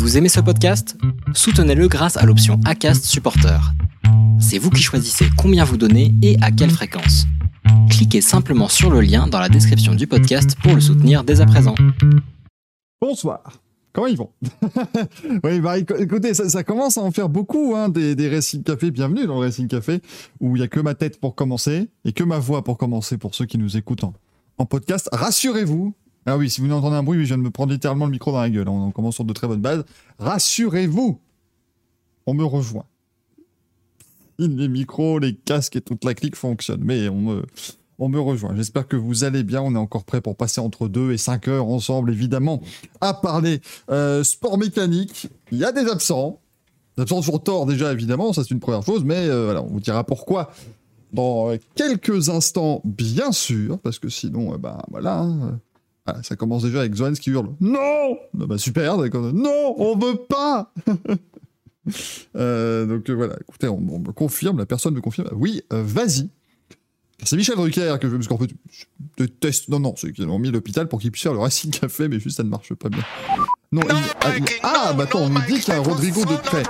Vous aimez ce podcast? Soutenez-le grâce à l'option ACAST Supporter. C'est vous qui choisissez combien vous donnez et à quelle fréquence. Cliquez simplement sur le lien dans la description du podcast pour le soutenir dès à présent. Bonsoir. Comment ils vont? Oui, bah écoutez, ça, commence à en faire beaucoup, hein, des, des Racing Café. Bienvenue dans le Racing Café, où il n'y a que ma tête pour commencer, et que ma voix pour commencer, pour ceux qui nous écoutent en, en podcast. Rassurez-vous, ah oui, si vous entendez un bruit, je viens de me prendre littéralement le micro dans la gueule. On, commence sur de très bonnes bases. Rassurez-vous, on me rejoint. Les micros, les casques et toute la clique fonctionnent, mais on me, on me rejoint. J'espère que vous allez bien. On est encore prêt pour passer entre 2 et 5 heures ensemble, évidemment, à parler euh, sport mécanique. Il y a des absents. Des absents sur tort, déjà, évidemment, ça c'est une première chose, mais euh, voilà, on vous dira pourquoi dans quelques instants, bien sûr, parce que sinon, bah voilà. Hein, ah, ça commence déjà avec Zoans qui hurle Non Bah super, d'accord. Non, on veut pas euh, Donc euh, voilà, écoutez, on, me confirme, la personne me confirme. Oui, euh, vas-y. C'est Michel Drucker que je me fait, je déteste. Non, non, c'est qu'ils ont mis l'hôpital pour qu'il puisse faire le Racing Café, mais juste ça ne marche pas bien. Non, ah, ah, bah attends, on nous dit qu'il y a un Rodrigo de près.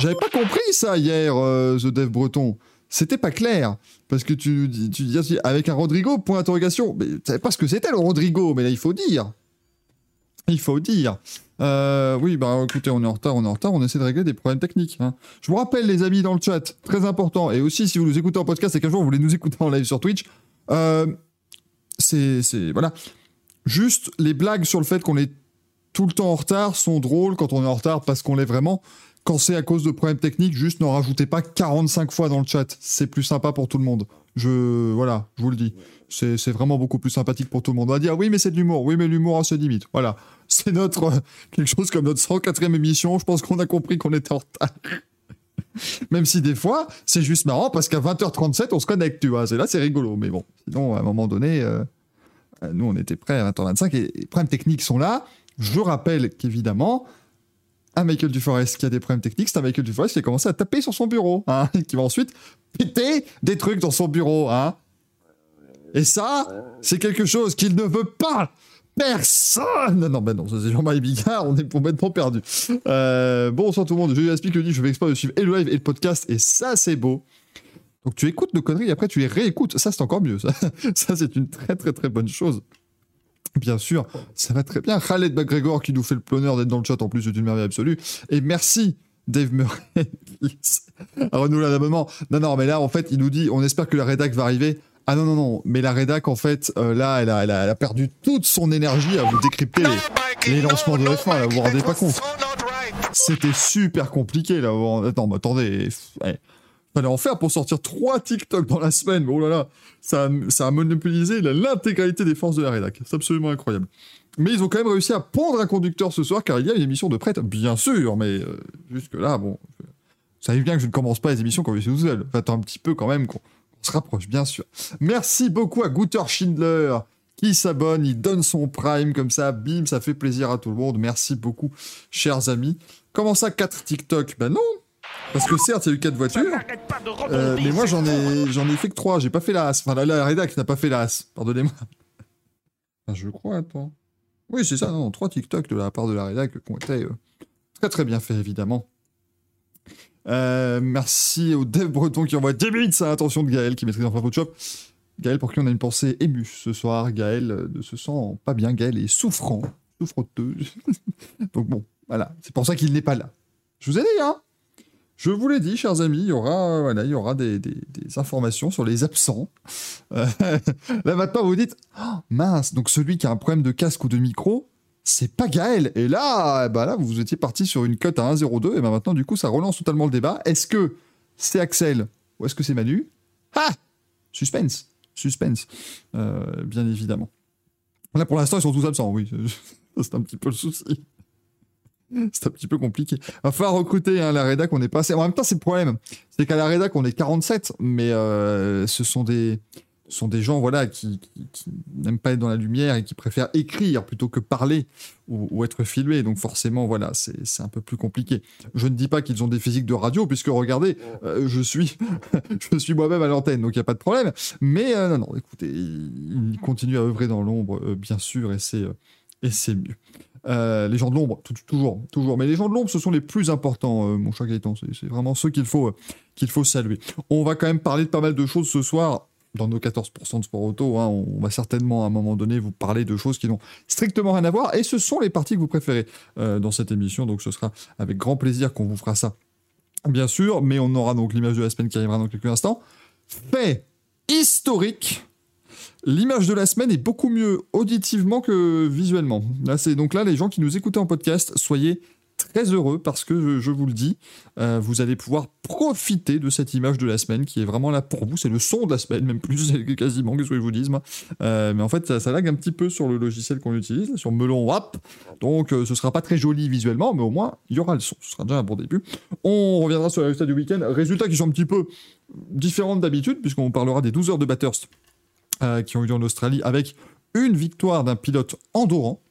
J'avais pas compris ça hier, The Dev Breton c'était pas clair. Parce que tu, tu dis avec un Rodrigo, point d'interrogation. Mais tu savais pas ce que c'était le Rodrigo, mais là il faut dire. Il faut dire. Euh, oui, bah écoutez, on est en retard, on est en retard, on essaie de régler des problèmes techniques. Hein. Je vous rappelle, les amis dans le chat, très important, et aussi si vous nous écoutez en podcast et qu'un jour vous voulez nous écouter en live sur Twitch, euh, c'est. Voilà. Juste les blagues sur le fait qu'on est tout le temps en retard sont drôles quand on est en retard parce qu'on l'est vraiment. Quand c'est à cause de problèmes techniques, juste n'en rajoutez pas 45 fois dans le chat. C'est plus sympa pour tout le monde. Je, voilà, je vous le dis. C'est vraiment beaucoup plus sympathique pour tout le monde. On va dire, oui, mais c'est de l'humour. Oui, mais l'humour a ses limites. Voilà. C'est notre, quelque chose comme notre 104e émission. Je pense qu'on a compris qu'on était en retard. Même si des fois, c'est juste marrant parce qu'à 20h37, on se connecte, tu vois. C'est là, c'est rigolo. Mais bon, sinon, à un moment donné, euh, nous, on était prêts à 20h25 et les problèmes techniques sont là. Je rappelle qu'évidemment, un Michael Duforest qui a des problèmes techniques, c'est un Michael Duforest qui a commencé à taper sur son bureau, hein, qui va ensuite péter des trucs dans son bureau. Hein. Et ça, c'est quelque chose qu'il ne veut pas. Personne Non, ben non, c'est Jean-Marie Bigard, on est complètement perdu. Euh, bonsoir tout le monde, je explique le dit, je vais exprès de suivre et le live et le podcast, et ça, c'est beau. Donc tu écoutes nos conneries, après tu les réécoutes. Ça, c'est encore mieux. Ça c'est une très, très, très bonne chose. Bien sûr, ça va très bien. Khaled McGregor qui nous fait le bonheur d'être dans le chat en plus, c'est une merveille absolue. Et merci Dave Murray à renouveler l'abonnement. Non, non, mais là, en fait, il nous dit, on espère que la rédac va arriver. Ah non, non, non, mais la rédac, en fait, euh, là, elle a, elle, a, perdu toute son énergie à vous décrypter les, lancements de F1, là, vous vous rendez pas compte. C'était super compliqué, là. Mais attendez. Fallait en faire pour sortir trois TikTok dans la semaine. Oh là là, ça, a monopolisé l'intégralité des forces de la rédac. C'est absolument incroyable. Mais ils ont quand même réussi à pondre un conducteur ce soir, car il y a une émission de prête, bien sûr, mais euh, jusque-là, bon, ça arrive bien que je ne commence pas les émissions quand je suis tout seul. Attends un petit peu quand même qu'on se rapproche, bien sûr. Merci beaucoup à Guter Schindler qui s'abonne, il donne son prime comme ça, bim, ça fait plaisir à tout le monde. Merci beaucoup, chers amis. Comment ça, 4 TikTok? Ben non, parce que certes, il y a eu 4 voitures, euh, mais moi j'en ai, j'en ai fait que 3, j'ai pas fait la Enfin, la, la rédac n'a pas fait la pardonnez-moi. je crois, attends. Oui, c'est ça, non, 3 TikTok de la part de la rédac qui ont été euh, très très bien faits, évidemment. Euh, merci au dev breton qui envoie 10 bits à l'attention de Gaël qui maîtrise enfin Photoshop. Gaël pour qui on a une pensée émue ce soir. Gaël ne se sent pas bien. Gaël est souffrant, souffroteux. Donc bon, voilà, c'est pour ça qu'il n'est pas là. Je vous ai dit, hein? Je vous l'ai dit, chers amis, il y aura, voilà, il y aura des, informations sur les absents. Euh, là maintenant, vous vous dites, oh, mince, donc celui qui a un problème de casque ou de micro, c'est pas Gaël. Et là, bah là, vous étiez parti sur une cote à 1,02, et ben maintenant, du coup, ça relance totalement le débat. Est-ce que c'est Axel ou est-ce que c'est Manu? Ah Suspense Suspense, euh, bien évidemment. Là, pour l'instant, ils sont tous absents, oui. c'est un petit peu le souci. c'est un petit peu compliqué. Va falloir recruter hein, la rédac, on est passé. En même temps, c'est le problème. C'est qu'à la rédac, on est 47, mais euh, ce sont des, sont des gens voilà, qui, n'aiment pas être dans la lumière et qui préfèrent écrire plutôt que parler ou, être filmés. Donc forcément, voilà, c'est un peu plus compliqué. Je ne dis pas qu'ils ont des physiques de radio, puisque regardez, euh, je suis, je suis moi-même à l'antenne, donc il n'y a pas de problème. Mais euh, non, non, écoutez, ils continuent à œuvrer dans l'ombre, bien sûr, et c'est et c'est mieux. Euh, les gens de l'ombre, toujours, toujours. Mais les gens de l'ombre, ce sont les plus importants, euh, mon cher Gaëtan. C'est vraiment ceux qu'il faut, euh, faut saluer. On va quand même parler de pas mal de choses ce soir. Dans nos 14% de sport auto, hein, on va certainement à un moment donné vous parler de choses qui n'ont strictement rien à voir. Et ce sont les parties que vous préférez dans cette émission. Donc ce sera avec grand plaisir qu'on vous fera ça. Bien sûr, mais on aura donc l'image de la semaine qui arrivera dans quelques instants. Fait historique. L'image de la semaine est beaucoup mieux auditivement que visuellement. Là, donc là les gens qui nous écoutez en podcast, soyez très heureux parce que je, vous le dis, euh, vous allez pouvoir profiter de cette image de la semaine qui est vraiment là pour vous. C'est le son de la semaine, même plus quasiment que ce que je vous dise. Euh, mais en fait, ça, ça lag un petit peu sur le logiciel qu'on utilise, sur Melon WAP. Donc, euh, ce sera pas très joli visuellement, mais au moins il y aura le son. Ce sera déjà un bon début. On reviendra sur les résultats du week-end. Résultats qui sont un petit peu différents d'habitude, puisqu'on parlera des 12 heures de Bathurst euh, qui ont eu lieu en Australie avec une victoire d'un pilote endorant.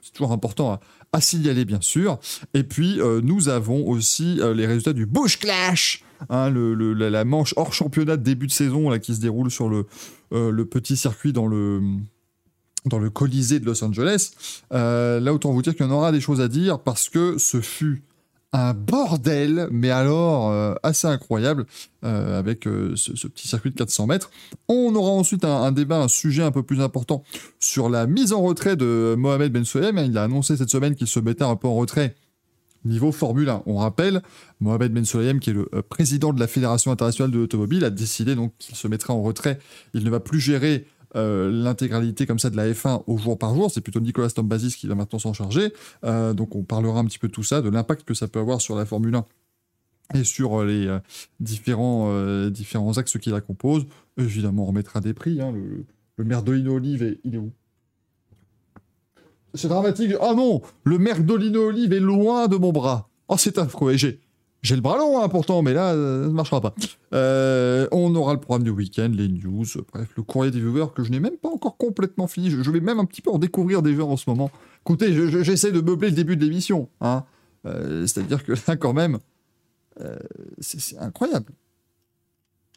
C'est toujours important à, signaler, bien sûr. Et puis, euh, nous avons aussi euh, les résultats du Bush Clash, hein, la, manche hors championnat de début de saison qui se déroule sur le, petit circuit dans le, dans le Colisée de Los Angeles. Là, autant vous dire qu'il y en aura des choses à dire parce que ce fut un bordel, mais alors euh, assez incroyable, euh, avec euh, ce, petit circuit de 400 mètres. On aura ensuite un, débat, un sujet un peu plus important sur la mise en retrait de Mohamed Ben Sulayem. Il a annoncé cette semaine qu'il se mettait un peu en retrait niveau Formule 1. On rappelle, Mohamed Ben Sulayem, qui est le président de la Fédération internationale de l'automobile, a décidé donc qu'il se mettrait en retrait. Il ne va plus gérer euh, l'intégralité comme ça de la F1 au jour par jour. C'est plutôt Nicolas Tombazis qui va maintenant s'en charger. Euh, donc on parlera un petit peu de tout ça, de l'impact que ça peut avoir sur la Formule 1 et sur euh, les différents, différents axes qui la composent. Évidemment, on remettra des prix. hein. Le, le Merdolino Olive, est- il est où? C'est dramatique. Ah non Le Merdolino Olive est loin de mon bras. Oh, c'est affreux. Et j'ai, j'ai le bras long, hein, pourtant, mais là, euh, ça ne marchera pas. Euh, on aura le programme du week-end, les news, bref, le courrier des viewers que je n'ai même pas encore complètement fini. Je, vais même un petit peu en découvrir des jeux en ce moment. Écoutez, je- je- j'essaie de meubler le début de l'émission. Hein. Euh, c'est-à-dire que là, quand même, c'est c'est incroyable.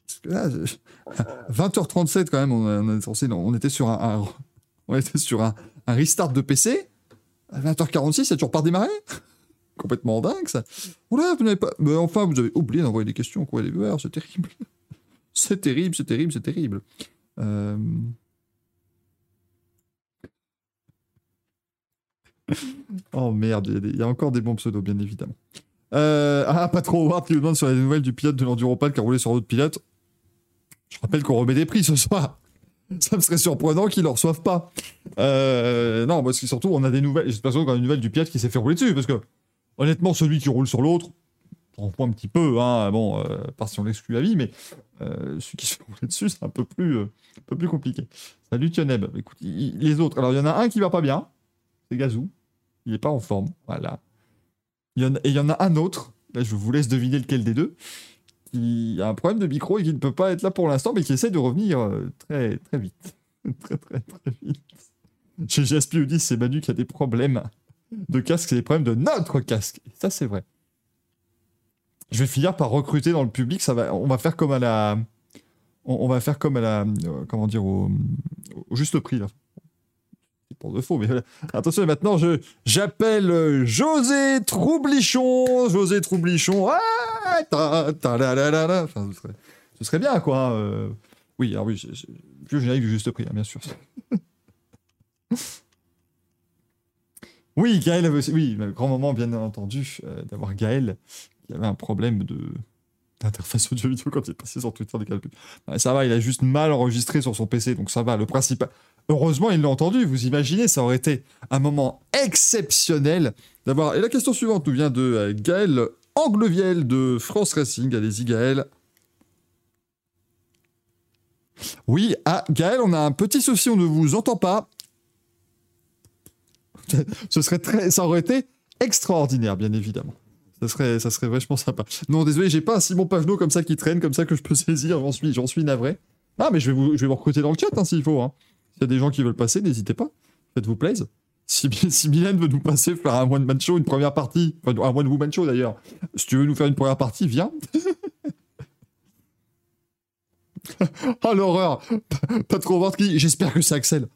Parce que là, je- 20h37 quand même, on, était sur un, on était sur un, restart de PC. À 20h46, ça a toujours pas démarré Complètement dingue ça. Oula, vous n'avez pas. Mais enfin, vous avez oublié d'envoyer des questions, quoi, les viewers, c'est terrible. C'est terrible, c'est terrible, c'est terrible. Euh... Oh merde, il y a encore des bons pseudos, bien évidemment. Euh, ah, pas trop Howard qui nous demande sur les nouvelles du pilote de l'Enduropad qui a roulé sur d'autres pilotes. Je rappelle qu'on remet des prix ce soir. Ça me serait surprenant qu'ils ne reçoivent pas. Euh, non, parce que surtout, on a des nouvelles. L'impression qu'on a une nouvelle du pilote qui s'est fait rouler dessus. Parce que, honnêtement, celui qui roule sur l'autre, on prend un petit peu, hein, bon, euh, par si on l'exclut la vie, mais euh, celui qui se fait rouler dessus, c'est un peu plus, euh, un peu plus compliqué. Salut Tioneb. Écoute, les autres, alors il y en a un qui va pas bien, c'est Gazou. Il est pas en forme, voilà. Il y en et il y en a un autre, là je vous laisse deviner lequel des deux, qui a un problème de micro et qui ne peut pas être là pour l'instant, mais qui essaie de revenir euh, très très vite. très très très vite. Chez GSP 10 c'est Manu qui a des problèmes de casque, c'est des problèmes de notre casque. Et ça c'est vrai. Je vais finir par recruter dans le public, ça va, on va faire comme à la... On, va faire comme à la... euh, comment dire, au, juste prix là. C'est pour de faux, mais. Attention, maintenant, je, j'appelle euh, José Troublichon. José Troublichon. Ah, ta, ta, la, la, la. Enfin, ce, serait, ce serait bien, quoi. euh. Oui, alors oui, générique du juste prix, hein, bien sûr. oui, Gaël avait aussi. Oui, grand moment, bien entendu, euh, d'avoir Gaël qui avait un problème de d'interface audio vidéo quand il est passé sur Twitter des calculs. Ouais, ça va, il a juste mal enregistré sur son PC, donc ça va. Le principal. Heureusement, il l'a entendu. Vous imaginez, ça aurait été un moment exceptionnel d'avoir. Et la question suivante nous vient de euh, Gaël Angleviel de France Racing. Allez-y, Gaël. Oui, ah, Gaël, on a un petit souci, on ne vous entend pas. Ce serait très, ça aurait été extraordinaire, bien évidemment. Ça serait, ça serait vachement sympa. Non, désolé, j'ai pas un Simon Pagenaud comme ça qui traîne, comme ça que je peux saisir. J'en suis, j'en suis navré. Ah, mais je vais vous, je vais vous recruter dans le chat hein, s'il faut. hein. S'il y a des gens qui veulent passer, n'hésitez pas. Faites-vous plaisir. Si, si Mylène veut nous passer faire un one man show, une première partie, enfin, un one woman show d'ailleurs. Si tu veux nous faire une première partie, viens. oh l'horreur. Pas, trop voir qui. J'espère que c'est Axel.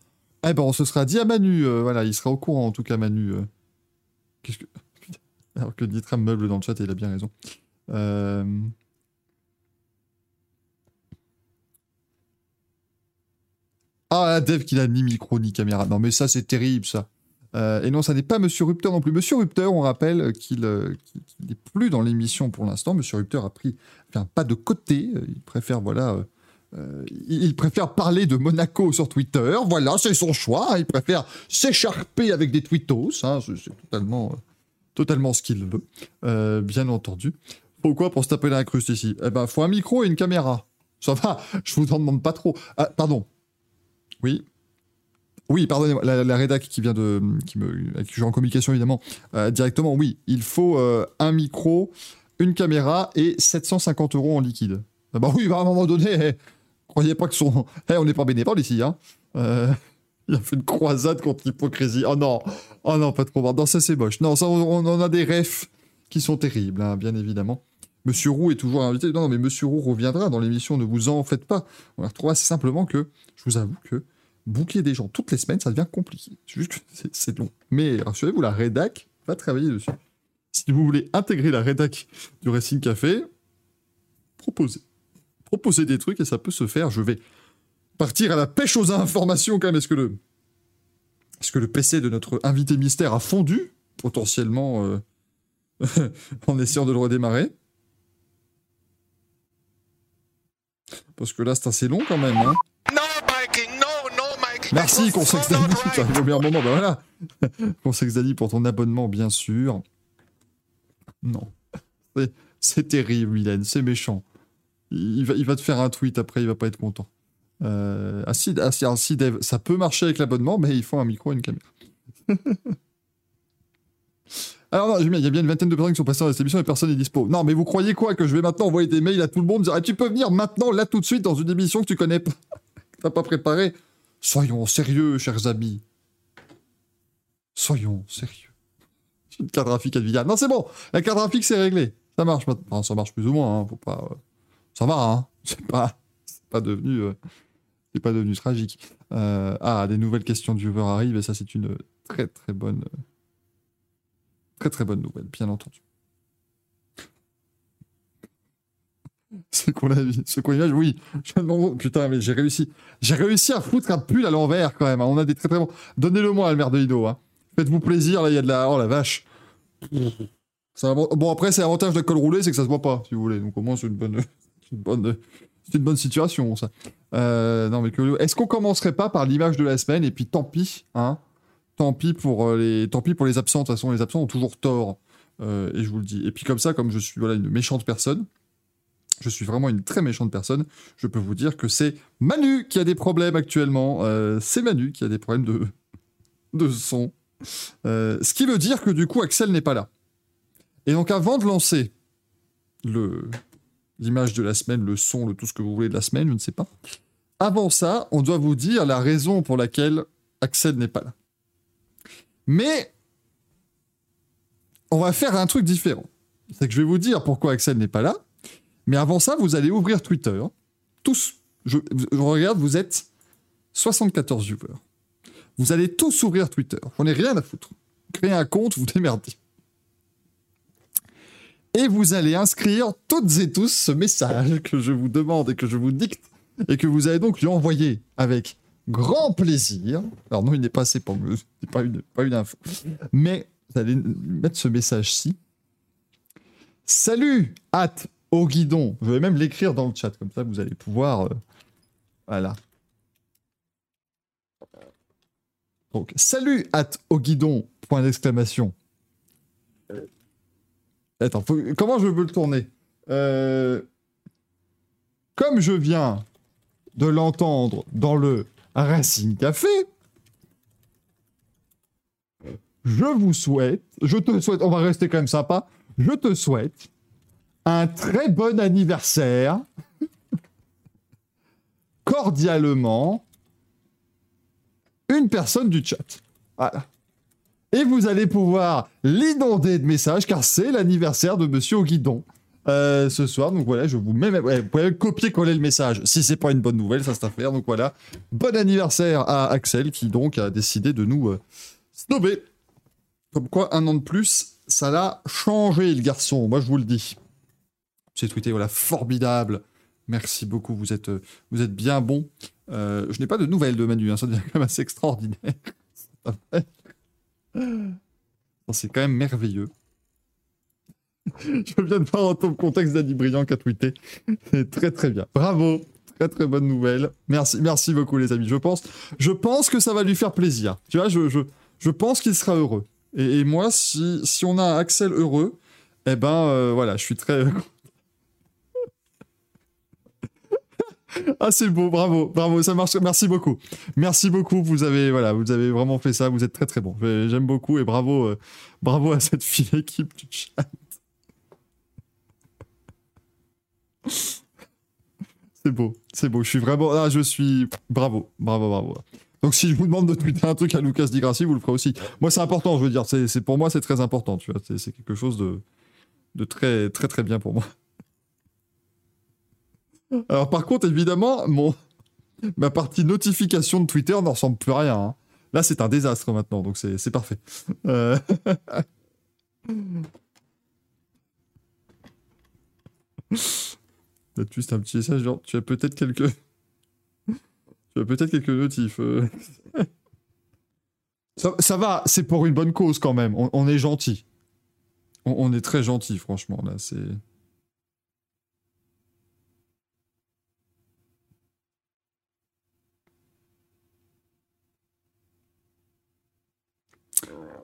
Eh ben, ce sera dit à Manu. euh, voilà, il sera au courant, en tout cas, Manu. euh. Qu'est-ce que. Alors que Nitra me meuble dans le chat, et il a bien raison. Euh... Ah, Dev qui n'a ni micro ni caméra. Non, mais ça, c'est terrible, ça. Et non, ça n'est pas Monsieur Rupteur non plus. Monsieur Rupteur, on rappelle qu'il n'est plus dans l'émission pour l'instant. Monsieur Rupteur a pris un pas de côté. Il préfère, voilà, euh, il préfère parler de Monaco sur Twitter. Voilà, c'est son choix. hein. Il préfère s'écharper avec des tweetos. hein. C'est totalement, euh, totalement ce qu'il veut, euh, bien entendu. Pourquoi pour se taper la cruste ici Eh ben, faut un micro et une caméra. Ça va, je vous en demande pas trop. Ah, pardon. Oui. Oui, pardonnez-moi, la, la rédac qui vient de, qui me, avec qui je suis en communication évidemment directement. Oui, il faut un micro, une caméra et 750 euros en liquide. Ah bah oui, bah à un moment donné, eh, croyez pas que son, on n'est pas bénévole ici, hein. Euh, il a fait une croisade contre l'hypocrisie. Oh non, oh non, pas trop. Non, ça c'est moche. Non, ça on, a des refs qui sont terribles, hein, bien évidemment. Monsieur Roux est toujours invité. Non, mais Monsieur Roux reviendra dans l'émission, ne vous en faites pas. On la retrouve assez simplement que, je vous avoue que boucler des gens toutes les semaines, ça devient compliqué. C'est juste que c'est long. Mais rassurez-vous, la rédac va travailler dessus. Si vous voulez intégrer la rédac du Racing Café, proposez. Proposez des trucs et ça peut se faire. Je vais partir à la pêche aux informations quand même. Est-ce que le, est-ce que le PC de notre invité mystère a fondu potentiellement euh, en essayant de le redémarrer? Parce que là, c'est assez long quand même. Hein. No, Mikey, no, no, Mikey. Merci, Consex right. Arrives au meilleur moment. Ben voilà. Consex Dani pour ton abonnement, bien sûr. Non. C'est- C'est terrible, Mylène. C'est méchant. Il va, il va te faire un tweet après, il va pas être content. Euh, ah si, ah si, ah si, Dev, ça peut marcher avec l'abonnement, mais il faut un micro et une caméra. Alors non, il y a bien une vingtaine de personnes qui sont passées dans cette émission et personne n'est dispo. Non, mais vous croyez quoi Que je vais maintenant envoyer des mails à tout le monde dire ah, tu peux venir maintenant, là, tout de suite, dans une émission que tu connais pas, que t'as pas préparée Soyons sérieux, chers amis. Soyons sérieux. J'ai une carte graphique Nvidia. Non, c'est bon. La carte graphique, c'est réglé. Ça marche maintenant. Enfin, ça marche plus ou moins. hein, Faut pas. euh, Ça va. Hein. C'est pas. C'est pas devenu. euh, C'est pas devenu tragique. Euh, Ah, des nouvelles questions de viewers arrivent et ça, c'est une très très bonne. Très très bonne nouvelle, bien entendu. Ce qu'on a vu, ce qu'on oui. Putain, mais j'ai réussi. J'ai réussi à foutre un pull à l'envers quand même. hein. On a des très très bons. Donnez-le-moi, Almer de Hino. Hein. Faites-vous plaisir, là, il y a de la. Oh la vache. Bon, après, c'est l'avantage de la colle roulée, c'est que ça se voit pas, si vous voulez. Donc au moins, c'est une bonne. C'est une bonne. Situation, ça. Euh, non, mais que... est-ce qu'on commencerait pas par l'image de la semaine et puis tant pis, hein? Tant pis pour euh, les, tant pis pour les absents. De toute façon, les absents ont toujours tort. Euh, et je vous le dis. Et puis comme ça, comme je suis voilà une méchante personne, je suis vraiment une très méchante personne. Je peux vous dire que c'est Manu qui a des problèmes actuellement. C'est Manu qui a des problèmes de de son. Ce qui veut dire que du coup, Axel n'est pas là. Et donc, avant de lancer le l'image de la semaine, le son, le tout ce que vous voulez de la semaine, je ne sais pas. Avant ça, on doit vous dire la raison pour laquelle Axel n'est pas là. Mais on va faire un truc différent. C'est que je vais vous dire pourquoi Axel n'est pas là. Mais avant ça, vous allez ouvrir Twitter. Tous. Je, regarde, vous êtes 74 viewers. Vous allez tous ouvrir Twitter. J'en ai rien à foutre. Créez un compte, vous démerdez. Et vous allez inscrire toutes et tous ce message que je vous demande et que je vous dicte et que vous allez donc lui envoyer avec grand plaisir. Alors non, il n'est pas assez pour me... C'est pas une, pas une info. Mais vous allez mettre ce message-ci. Salut, hâte au guidon. Je vais même l'écrire dans le chat, comme ça vous allez pouvoir... euh, Voilà. Donc, salut, hâte au guidon, point d'exclamation. Attends, comment je veux le tourner Euh, Comme je viens de l'entendre dans le Racing Café, je vous souhaite, je te souhaite, on va rester quand même sympa, je te souhaite un très bon anniversaire, cordialement, une personne du chat. Voilà. Et vous allez pouvoir l'inonder de messages car c'est l'anniversaire de Monsieur au guidon. euh, ce soir. Donc voilà, je vous mets, ouais, vous pouvez copier-coller le message si c'est pas une bonne nouvelle, ça c'est à faire. Donc voilà, bon anniversaire à Axel qui donc a décidé de nous euh, snobber. Comme quoi, un an de plus, ça l'a changé le garçon. Moi je vous le dis. J'ai tweeté, voilà, formidable. Merci beaucoup, vous êtes, euh, vous êtes bien bon. Euh, je n'ai pas de nouvelles de Manu, hein, ça devient quand même assez extraordinaire. C'est quand même merveilleux. Je viens de voir en top contexte d'Annie Brillant qui a tweeté. C'est très très bien. Bravo. Très très bonne nouvelle. Merci, merci beaucoup les amis. Je pense, je pense que ça va lui faire plaisir. Tu vois, je, je, je pense qu'il sera heureux. Et, et moi, si, si on a un Axel heureux, eh ben euh, voilà, je suis très. ah c'est beau, bravo, bravo, ça marche. Merci beaucoup, merci beaucoup. Vous avez voilà, vous avez vraiment fait ça. Vous êtes très très bon. J'aime beaucoup et bravo, euh, bravo à cette fine équipe du chat. C'est beau, c'est beau. Je suis vraiment. Ah, je suis. Bravo, bravo, bravo. Donc, si je vous demande de tweeter un truc à Lucas Di Grassi, vous le ferez aussi. Moi, c'est important, je veux dire. C'est, pour moi, c'est très important, tu vois. C'est quelque chose de, de très, très, très bien pour moi. Alors, par contre, évidemment, mon, ma partie notification de Twitter ne ressemble plus à rien. hein. Là, c'est un désastre maintenant, donc c'est, parfait. Euh, Peut-être juste un petit message, genre, tu as peut-être quelques. tu as peut-être quelques notifs. euh. ça, ça va, c'est pour une bonne cause quand même. On, on est gentil. On, on est très gentil, franchement, là. C'est.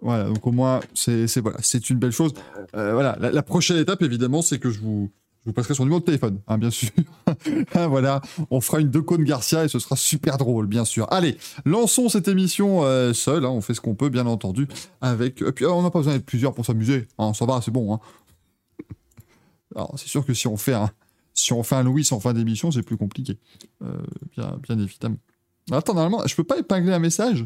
Voilà, donc au moins, c'est voilà, une belle chose. Euh, voilà, la, prochaine étape, évidemment, c'est que je vous, je vous passerai son numéro de téléphone, hein, bien sûr. Ah, voilà, on fera une cônes Garcia et ce sera super drôle, bien sûr. Allez, lançons cette émission euh, seul, hein, on fait ce qu'on peut, bien entendu, avec... Et puis, euh, on n'a pas besoin d'être plusieurs pour s'amuser, hein, ça va, c'est bon. Hein. Alors, c'est sûr que si on fait un, si on fait un Louis en fin d'émission, c'est plus compliqué, bien, bien évidemment. Attends, normalement, je peux pas épingler un message?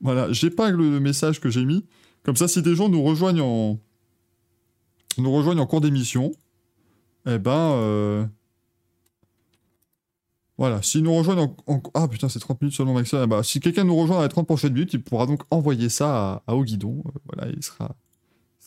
Voilà, j'épingle le message que j'ai mis, comme ça, si des gens nous rejoignent en nous rejoignent en cours d'émission, eh ben, euh, voilà, s'ils nous rejoignent en, en- Ah putain, c'est 30 minutes seulement, Maxime. Eh ben, si quelqu'un nous rejoint dans les 30 prochaines minutes, il pourra donc envoyer ça à, à Au Guidon. Euh, voilà, il sera,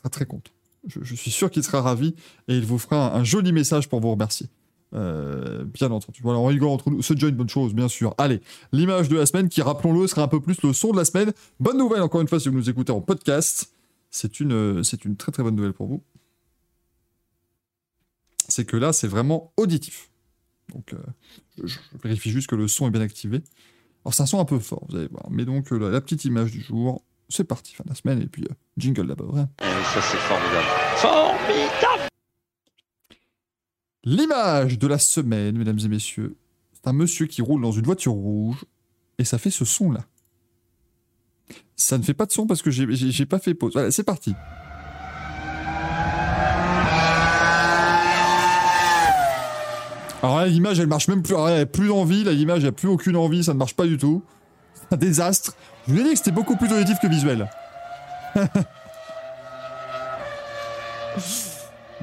très content. Je, suis sûr qu'il sera ravi et il vous fera un joli message pour vous remercier. Euh, bien entendu. Voilà, on rigole entre nous. C'est déjà une bonne chose, bien sûr. Allez, l'image de la semaine qui, rappelons-le, sera un peu plus le son de la semaine. Bonne nouvelle, encore une fois, si vous nous écoutez en podcast. C'est une, euh, c'est une très très bonne nouvelle pour vous. C'est que là, c'est vraiment auditif. Donc, euh, je, vérifie juste que le son est bien activé. Alors, c'est un son un peu fort, vous allez voir. Mais donc, la, petite image du jour, c'est parti, fin de la semaine, et puis jingle d'abord. hein. ça c'est formidable. Formidable L'image de la semaine, mesdames et messieurs, c'est un monsieur qui roule dans une voiture rouge, et ça fait ce son-là. Ça ne fait pas de son parce que j'ai- pas fait pause. Voilà, c'est parti. Alors l'image, elle marche même plus. Alors n'y a plus d'envie. L'image, n'y a plus aucune envie. Ça ne marche pas du tout. C'est un désastre. Je vous ai dit que c'était beaucoup plus auditif que visuel.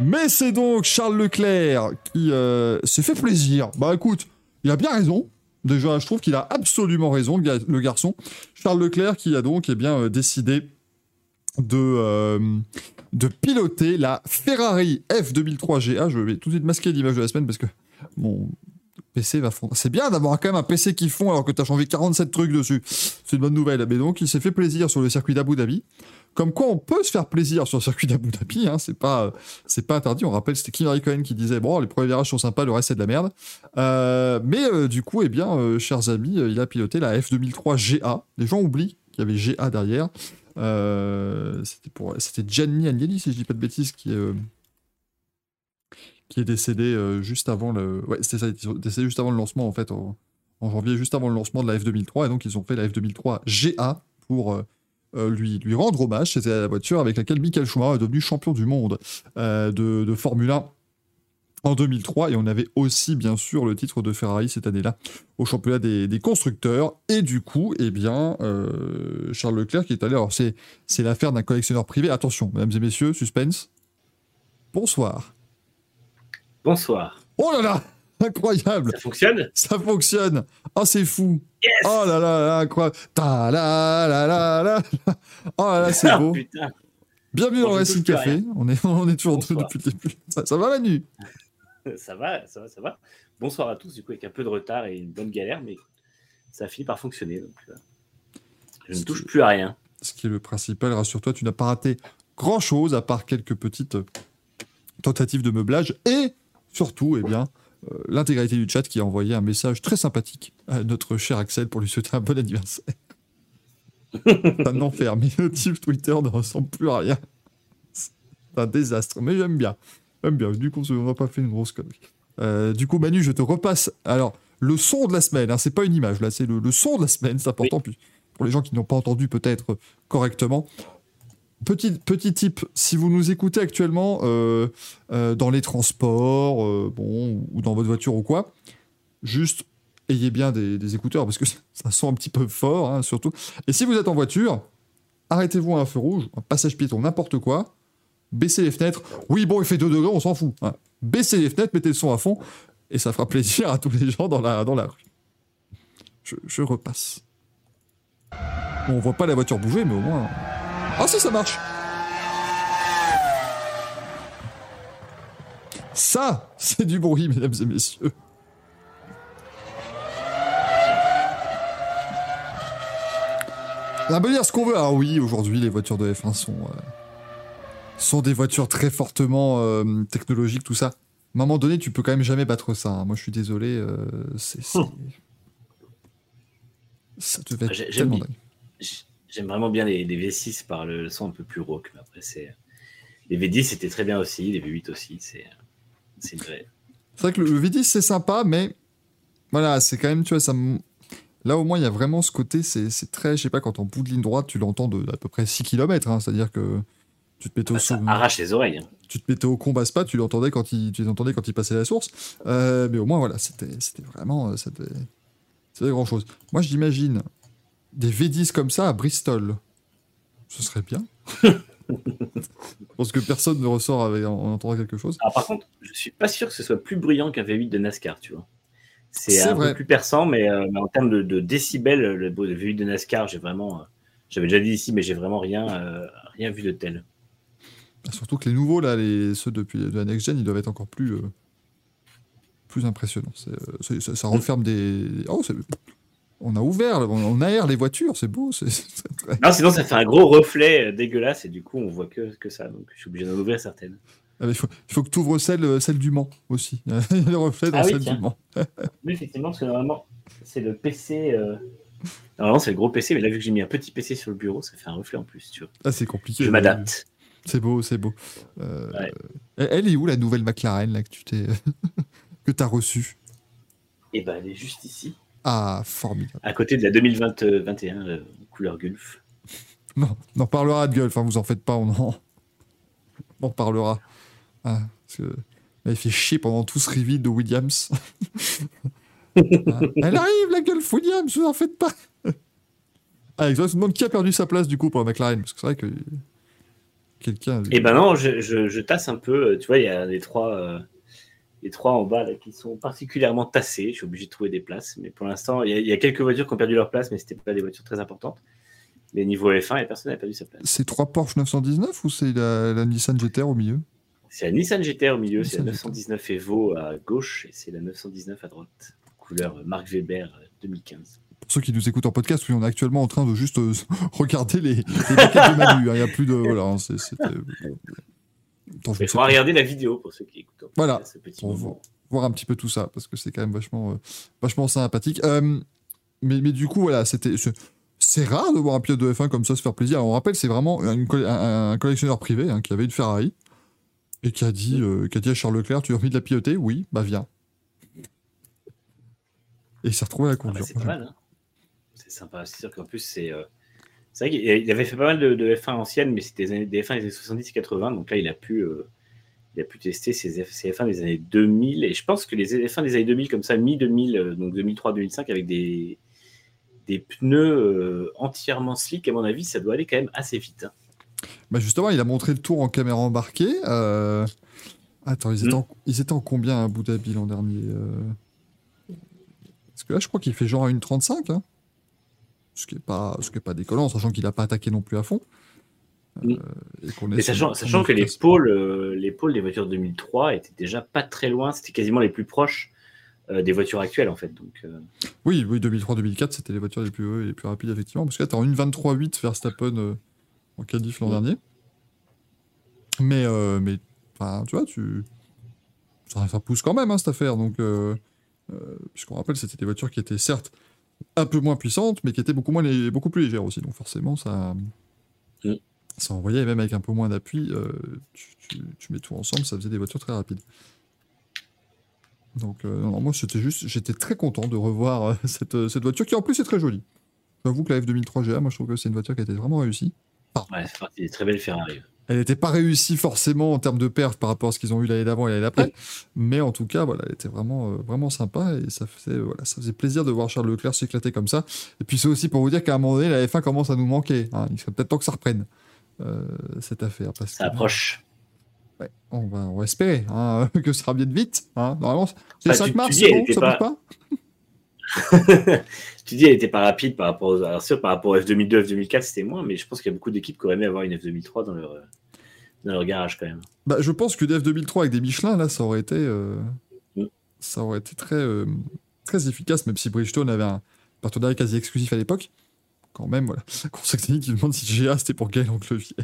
Mais c'est donc Charles Leclerc qui euh, s'est fait plaisir. Bah écoute, il a bien raison. Déjà, je trouve qu'il a absolument raison, le ga- le garçon. Charles Leclerc qui a donc eh bien, euh, décidé de, euh, de piloter la Ferrari F2003 GA. Je vais tout de suite masquer l'image de la semaine parce que mon PC va fondre. C'est bien d'avoir quand même un PC qui fond alors que tu as changé 47 trucs dessus. C'est une bonne nouvelle. Mais donc, il s'est fait plaisir sur le circuit d'Abu Dhabi. Comme quoi, on peut se faire plaisir sur le circuit d'Abu Dhabi. Hein, c'est pas, c'est pas interdit. On rappelle, c'était Kimi Raikkonen qui disait bon, les premiers virages sont sympas, le reste c'est de la merde. Euh, mais euh, du coup, eh bien, euh, chers amis, il a piloté la F2003 GA. Les gens oublient qu'il y avait GA derrière. C'était pour, c'était Gianni Agnelli, si je dis pas de bêtises, qui est, qui est décédé juste avant le, ouais, ça, décédé juste avant le lancement en fait, en, en janvier, juste avant le lancement de la F2003, et donc ils ont fait la F2003 GA pour euh, lui, lui rendre hommage. C'était la voiture avec laquelle Michael Schumacher est devenu champion du monde euh, de, de Formule 1 en 2003 et on avait aussi bien sûr le titre de Ferrari cette année-là au championnat des, des constructeurs et du coup eh bien euh, Charles Leclerc qui est allé alors c'est c'est l'affaire d'un collectionneur privé attention mesdames et messieurs suspense bonsoir. Bonsoir. Oh là là Incroyable Ça fonctionne? Ça fonctionne Oh, c'est fou Yes Oh là là là, incroyable Ta la la la la Oh là là, c'est Ah, beau putain. Bienvenue dans Racing Café. On est, on est toujours deux depuis le début. Ça, ça va, Manu? Ça va, ça va, ça va. Bonsoir à tous, du coup, avec un peu de retard et une bonne galère, mais ça a fini par fonctionner. Donc, euh, je ne touche plus à rien. Ce qui est le principal, rassure-toi, tu n'as pas raté grand-chose à part quelques petites euh, tentatives de meublage et surtout, eh bien, l'intégralité du chat qui a envoyé un message très sympathique à notre cher Axel pour lui souhaiter un bon anniversaire. C'est un enfer, mes notifs Twitter ne ressemblent plus à rien. C'est un désastre, mais j'aime bien. J'aime bien, du coup, on n'a pas fait une grosse connerie. Euh, du coup, Manu, je te repasse. Alors, le son de la semaine, hein, c'est pas une image, là, c'est le, le son de la semaine, c'est important. Puis, pour les gens qui n'ont pas entendu peut-être correctement. Petit, petit tip, si vous nous écoutez actuellement euh, euh, dans les transports, euh, bon, ou dans votre voiture ou quoi, juste ayez bien des, écouteurs parce que ça sent un petit peu fort, hein, surtout. Et si vous êtes en voiture, arrêtez-vous à un feu rouge, un passage piéton, n'importe quoi, baissez les fenêtres. Oui, bon, il fait 2 degrés, on s'en fout. hein. Baissez les fenêtres, mettez le son à fond, et ça fera plaisir à tous les gens dans la, dans la rue. Je, je repasse. On voit pas la voiture bouger, mais au moins. Ah si, ça marche Ça, c'est du bruit, mesdames et messieurs. On peut dire ce qu'on veut. Ah oui, aujourd'hui, les voitures de F1 sont, euh, sont des voitures très fortement euh, technologiques, tout ça. À un moment donné, tu peux quand même jamais battre ça. hein. Moi, je suis désolé. euh, c'est, c'est- Ça devait être tellement dingue. J'aime vraiment bien les, les V6 par le, son un peu plus rauque, mais après, c'est. Les V10 c'était très bien aussi, les V8 aussi, c'est. C'est une vraie. C'est vrai que le, le V10 c'est sympa, mais voilà, c'est quand même, tu vois, ça. Là au moins il y a vraiment ce côté, c'est très, je sais pas, quand en bout de ligne droite, tu l'entends de à peu près 6 km, c'est-à-dire que tu te mettais au, Bah, ça arrache les oreilles. hein. tu te mettais au combat spa, tu l'entendais quand il, tu les entendais quand il passait la source, Euh, mais au moins voilà, c'était c'était vraiment, euh, ça devait, ça devait grand chose. Moi j'imagine des V10 comme ça à Bristol, ce serait bien. Je pense que personne ne ressort avec, en, en entendant quelque chose. Alors, par contre, je suis pas sûr que ce soit plus bruyant qu'un V8 de NASCAR, tu vois. C'est un vrai. peu plus perçant, mais, euh, mais en termes de, de décibels, le, le V8 de NASCAR, j'ai vraiment. euh, J'avais déjà dit ici, mais j'ai vraiment rien, euh, rien vu de tel. Surtout que les nouveaux, là, les, ceux depuis de la next gen, ils doivent être encore plus, plus impressionnants. Ça, ça referme des. Oh, c'est- on a ouvert, on, aère les voitures, c'est beau. Non, sinon, ça fait un gros reflet dégueulasse et du coup, on voit que, que ça. Donc, je suis obligé d'en ouvrir certaines. Ah, Il faut, faut que tu ouvres celle, euh, celle du Mans aussi. Il y a les reflets dans Ah oui, celle tiens. du Mans. Oui, effectivement, parce que normalement, c'est le PC. euh, Normalement, c'est le gros PC, mais là, vu que j'ai mis un petit PC sur le bureau, ça fait un reflet en plus, tu vois. Ah, c'est compliqué. Je m'adapte. C'est beau, c'est beau. Euh, Ouais. elle- est où la nouvelle McLaren là, que tu t'es. que as reçue? Et ben, elle est juste ici, Ah, formidable. à côté de la 2021 euh, couleur Gulf. Non, on en parlera de gueule, enfin vous en faites pas, on en, on en parlera. Ah, parce que elle fait chier pendant tout ce reveal de Williams. Ah, elle arrive la gueule Williams, vous en faites pas. Ah, je me demande qui a perdu sa place du coup pour la McLaren, parce que c'est vrai que quelqu'un. Et ben non, je, je- je tasse un peu. euh, Tu vois, il y a les trois, euh, les trois en bas là, qui sont particulièrement tassés. Je suis obligé de trouver des places. Mais pour l'instant, il y, a- il y a quelques voitures qui ont perdu leur place, mais c'était pas des voitures très importantes. Mais niveau F1, il y a personne n'a perdu sa place. C'est trois Porsche 919 ou c'est la, la Nissan GTR au milieu? C'est la Nissan GTR au milieu, c'est la Nissan 919 Evo à gauche et c'est la 919 à droite. Couleur Mark Weber euh, 2015. Pour ceux qui nous écoutent en podcast, oui, on est actuellement en train de juste euh, regarder les, les de Manu. hein. Il n'y a plus de. Voilà, hein, c'est- Il faudra regarder la vidéo pour ceux qui écoutent. en Voilà. podcast, ce petit On moment. voir un petit peu tout ça parce que c'est quand même vachement, euh, vachement sympathique. Euh, mais, mais du coup, voilà, c'était. c'est- rare de voir un pilote de F1 comme ça se faire plaisir. Alors, on rappelle, c'est vraiment une un, un collectionneur privé hein, qui avait une Ferrari et qui a dit, euh, qui a dit à Charles Leclerc Tu as envie de la piloter? Oui, bah viens. Et il s'est retrouvé à la Ah bah, conduire. c'est pas mal. hein. C'est sympa. C'est sûr qu'en plus, c'est. euh, C'est vrai qu'il il avait fait pas mal de, de F1 anciennes, mais c'était des, années- des F1 des années 70 et 80. Donc là, il a pu, euh, il a pu tester ses, F- ses F1 des années 2000. Et je pense que les F1 des années 2000, comme ça, mi-2000, euh, donc 2003-2005, avec des, des pneus euh, entièrement slick, à mon avis, ça doit aller quand même assez vite. hein. Bah justement, il a montré le tour en caméra embarquée. Euh, Attends, ils étaient, Mm. en... ils étaient en combien à Abu Dhabi l'an dernier Parce que là, je crois qu'il fait genre à 1,35. Hein ce qui n'est pas, ce qui est pas décollant, sachant qu'il n'a pas attaqué non plus à fond. Mm. et sachant, sachant que les pôles, euh, les pôles des voitures 2003 étaient déjà pas très loin, c'était quasiment les plus proches euh, des voitures actuelles en fait. Donc, euh, Oui, oui 2003-2004, c'était les voitures les plus, les plus rapides, effectivement. Parce que là, t'es en 1,23,8 Verstappen euh, en qualif l'an Mm. dernier. Mais, euh, mais enfin, tu vois, tu... Ça, ça pousse quand même, hein, cette affaire. Donc, euh, euh, puisqu'on rappelle, c'était des voitures qui étaient certes un peu moins puissantes, mais qui étaient beaucoup, moins lé- beaucoup plus légères aussi. Donc, forcément, ça, Mm. ça envoyait, même avec un peu moins d'appui, euh, tu, tu- tu mets tout ensemble, ça faisait des voitures très rapides. Donc, euh, non, non, moi, c'était juste, j'étais très content de revoir euh, cette, cette voiture qui, en plus, est très jolie. J'avoue que la F2003 GA, moi, je trouve que c'est une voiture qui a été vraiment réussie. ouais, c'est parti des très belles Ferrari. Elle n'était pas réussie forcément en termes de perf par rapport à ce qu'ils ont eu l'année d'avant et l'année d'après, mais en tout cas, voilà, elle était vraiment, euh, vraiment sympa et ça faisait, voilà, ça faisait plaisir de voir Charles Leclerc s'éclater comme ça. Et puis c'est aussi pour vous dire qu'à un moment donné, la F1 commence à nous manquer. hein. Il serait peut-être temps que ça reprenne euh, cette affaire. Parce Ça approche. ouais, on, va, on va espérer hein, que ça revienne vite. Hein. Normalement, c'est le Bah, 5 tu- tu mars, dis, bon, ça pas- bouge pas? tu dis, elle était pas rapide par rapport aux. Alors, sûr, par rapport au F2002, F2004, c'était moins, mais je pense qu'il y a beaucoup d'équipes qui auraient aimé avoir une F2003 dans leur, dans leur garage quand même. Bah, je pense que des F2003 avec des Michelin, là, ça aurait été, euh, Mm. ça aurait été très, euh, très efficace, même si Bridgestone avait un partenariat quasi exclusif à l'époque. Quand même, voilà. Conseil technique qui demande si GA c'était pour Gaël Enclevier.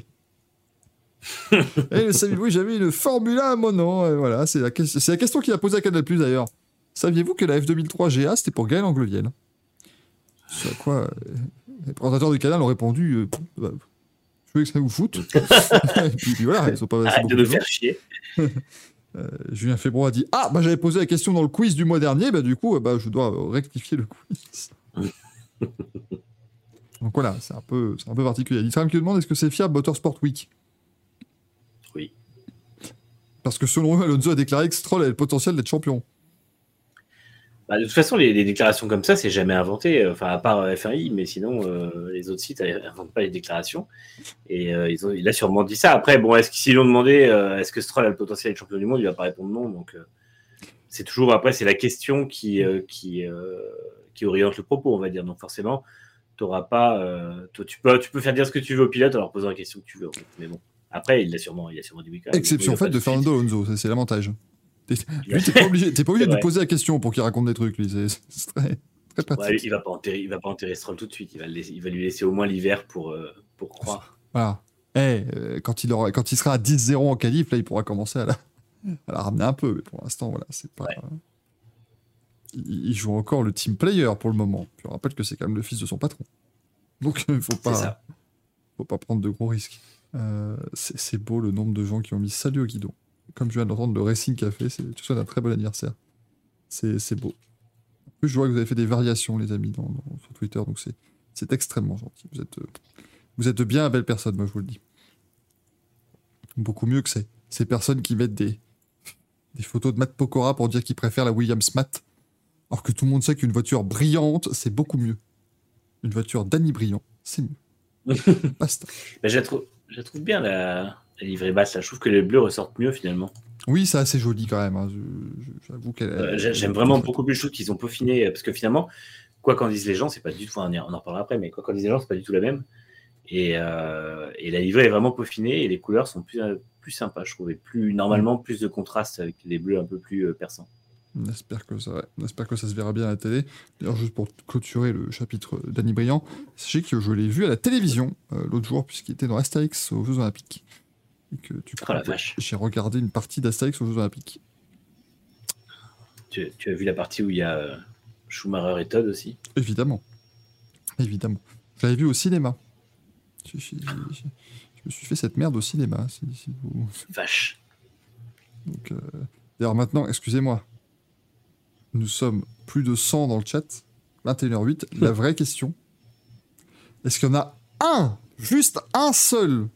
Et savez-vous, j'avais une Formule 1 à mon nom. euh, voilà, c'est la, que- la question qu'il a posée à Canal Plus d'ailleurs. Saviez-vous que la F2003 GA c'était pour Gaël Angleviel C'est à quoi euh, les présentateurs du canal ont répondu euh, bah, Je veux que ça vous foute. et puis, puis voilà, ils sont pas Arrête de long. faire chier. Euh, Julien Fébron a dit Ah, bah j'avais posé la question dans le quiz du mois dernier, bah du coup, bah, je dois rectifier le quiz. Donc voilà, c'est un peu, c'est un peu particulier. Il y a Ditram qui demande est-ce que c'est fiable Motorsport Week? Oui. Parce que selon eux, Alonso a déclaré que Stroll avait le potentiel d'être champion. Bah, de toute façon, les, les déclarations comme ça, c'est jamais inventé. euh, Enfin, à part euh, FAI, mais sinon, euh, les autres sites n'inventent pas les déclarations. Et euh, ils ont, il a sûrement dit ça. Après, bon, est-ce que s'ils l'ont demandé, euh, est-ce que Stroll a le potentiel d'être champion du monde Il va pas répondre non. Donc, c'est toujours après, c'est la question qui qui qui oriente le propos, on va dire. Donc, forcément, t'auras pas. toi, tu peux tu peux faire dire ce que tu veux au pilote en leur posant la question que tu veux. en fait. Mais bon, après, il a sûrement il a sûrement dit oui quand même. Exception faite de suite. Fernando Alonso, c'est l'avantage. Lui, t'es pas obligé, pas de lui poser la question pour qu'il raconte des trucs, lui. C'est très, très pratique. Ouais, il va pas enterrer, il va pas enterrer Stroll tout de suite. Il va, le laisser- il va lui laisser au moins l'hiver pour, euh, pour croire. Voilà. Eh, euh, quand, il aura, quand il sera à 10-0 en qualif, là, il pourra commencer à la, à la ramener un peu. Mais pour l'instant, voilà, c'est pas. Ouais. Il, il joue encore le team player pour le moment. On rappelle que c'est quand même le fils de son patron. Donc il faut pas, faut pas prendre de gros risques. Euh, c'est beau le nombre de gens qui ont mis salut au guidon. Comme je viens d'entendre le Racing Café, c'est- tu souhaites un très bon anniversaire. C'est c'est beau. En plus, je vois que vous avez fait des variations, les amis, dans, dans- sur Twitter, donc c'est c'est extrêmement gentil. Vous êtes, euh, vous êtes de bien belles personnes, moi je vous le dis. Beaucoup mieux que ces, ces personnes qui mettent des, des photos de Matt Pokora pour dire qu'ils préfèrent la Williams Matt, alors que tout le monde sait qu'une voiture brillante, c'est beaucoup mieux. Une voiture d'Annie Brillant, c'est mieux. Basta. Je, la trouve, je la trouve bien la, la livrée basse. Là. Je trouve que les bleus ressortent mieux finalement. Oui, c'est assez joli quand même. hein. J'avoue qu'elle. Euh, j'ai- J'aime vraiment beaucoup plus. Je trouve qu'ils ont peaufiné. euh, Parce que finalement, quoi qu'en disent les gens, c'est pas du tout. on en reparlera après, mais quoi qu'en disent les gens, c'est pas du tout la même. Et, euh, et la livrée est vraiment peaufinée et les couleurs sont plus, euh, plus sympas, je trouve. Et plus, normalement, plus de contraste avec les bleus un peu plus euh, perçants. On espère que ça, on espère que ça se verra bien à la télé. D'ailleurs, juste pour clôturer le chapitre d'Annie Briand, sachez que je l'ai vu à la télévision euh, l'autre jour, puisqu'il était dans Astérix aux Jeux Olympiques. Et que Oh j'ai regardé une partie d'Astérix aux Jeux Olympiques. Tu, tu as vu la partie où il y a euh, Schumacher et Todd aussi? Évidemment. Évidemment. Je l'avais vu au cinéma. Je, je- je- je me suis fait cette merde au cinéma. si- si vous- Vache. Donc, euh, D'ailleurs, maintenant, excusez-moi, nous sommes plus de 100 dans le chat, 21h08. La vraie question, est-ce qu'il y en a un, juste un seul,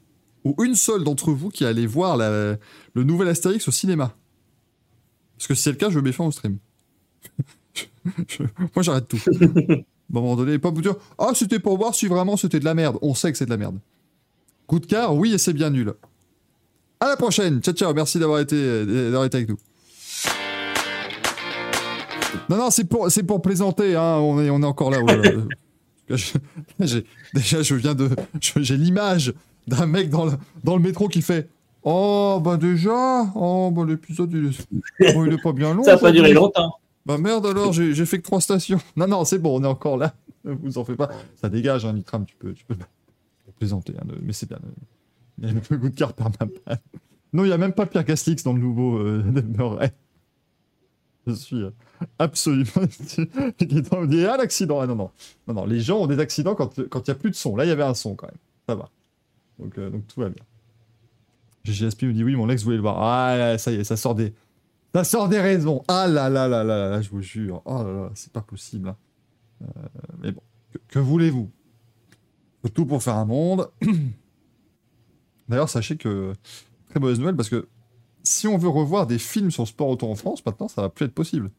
ou une seule d'entre vous qui allait voir la- le nouvel Astérix au cinéma Parce que si c'est le cas, je mets fin au stream. Je- moi, j'arrête tout. À un moment donné, pas vous dire Ah, c'était pour voir si vraiment c'était de la merde. On sait que c'est de la merde. Coup de cœur, oui, et c'est bien nul. À la prochaine. Ciao, ciao. Merci d'avoir été, d'avoir été avec nous. Non, non, c'est pour, c'est pour plaisanter. Hein. On, est, on est encore là. ouais, déjà, je viens de. J'ai l'image d'un mec dans le, dans le métro qui fait Oh, bah déjà Oh, bah l'épisode, il est, bon, il est pas bien long. Ça n'a pas duré longtemps. Bah merde alors, j'ai fait que trois stations. Non, non, c'est bon, on est encore là. Vous en faites pas. Ça dégage, hein, Nitram, tu peux, tu peux plaisanter. hein, mais c'est bien. Il y a le coup de cœur permanent. Non, il n'y a même pas Pierre Gaslix dans le nouveau euh. Je suis euh, absolument. Il y a un accident. Ah non, non. Non, non, les gens ont des accidents quand il n'y a plus de son. Là, il y avait un son quand même. Ça va. Donc, euh, donc tout va bien. GGSP me dit oui, mon ex voulait le voir. Ah, là, ça y est, ça sort des. Ça sort des raisons. Ah là là là là là, là, je vous jure. Oh là là, c'est pas possible. hein. Euh, mais bon, que, voulez-vous? Tout pour faire un monde. D'ailleurs, sachez que très mauvaise nouvelle parce que si on veut revoir des films sur sport auto en France, maintenant, ça va plus être possible.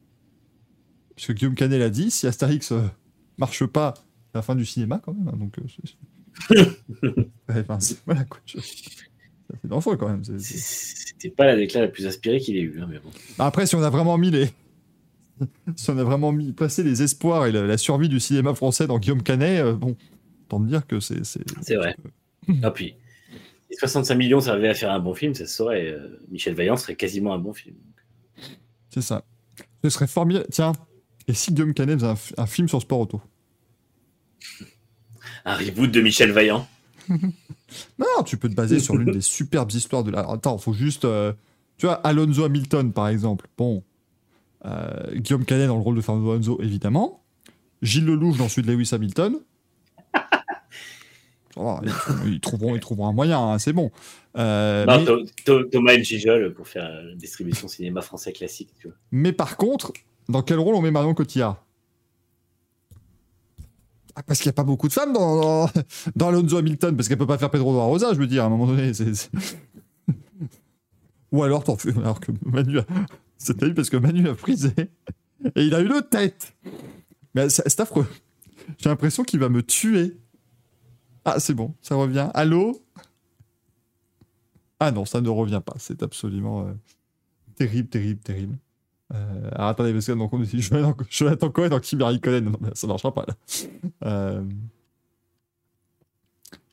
Puisque Guillaume Canet l'a dit, si Astérix euh, marche pas, c'est la fin du cinéma quand même. hein, donc, euh, Ouais, c'est- dangereux quand même. C'était pas la déclaration la plus aspirée qu'il ait eue, hein, mais bon. Après, si on a vraiment mis les. si on a vraiment mis, placé les espoirs et la, la survie du cinéma français dans Guillaume Canet, euh, bon, tant de dire que c'est. C'est vrai. Ah, puis, les 65 millions, ça avait à faire un bon film, ça se saurait. euh, Michel Vaillant serait quasiment un bon film. c'est ça. Ce serait formidable. Tiens, et si Guillaume Canet faisait un, un film sur sport auto? Un reboot de Michel Vaillant. Non, tu peux te baser sur l'une des superbes histoires de la. Attends, faut juste. euh, Tu vois, Alonso Hamilton, par exemple. Bon. Euh, Guillaume Canet dans le rôle de Fernando Alonso, évidemment. Gilles Lelouch dans celui de Lewis Hamilton. Ils, trouveront, ils trouveront- ils trouveront un moyen, hein, c'est bon. Euh, Non, mais, Thomas Njijol pour faire la distribution cinéma français classique. Tu vois. mais par contre, dans quel rôle on met Marion Cotillard? Ah, Parce qu'il n'y a pas beaucoup de femmes dans, dans, dans Alonso Hamilton, parce qu'elle peut pas faire Pedro de Rosa, je veux dire, à un moment donné. Ou alors, t'en fais- alors que Manu a... Terrible parce que Manu a frisé et il a une tête. Mais c'est affreux. J'ai l'impression qu'il va me tuer. Ah, c'est bon, ça revient. Allô? Ah non, ça ne revient pas. C'est absolument euh, terrible, terrible, terrible. Euh, alors attendez, parce que donc on dit Jonathan Cohen dans Kimi Raikkonen. Non, mais ça ne marchera pas là. Euh,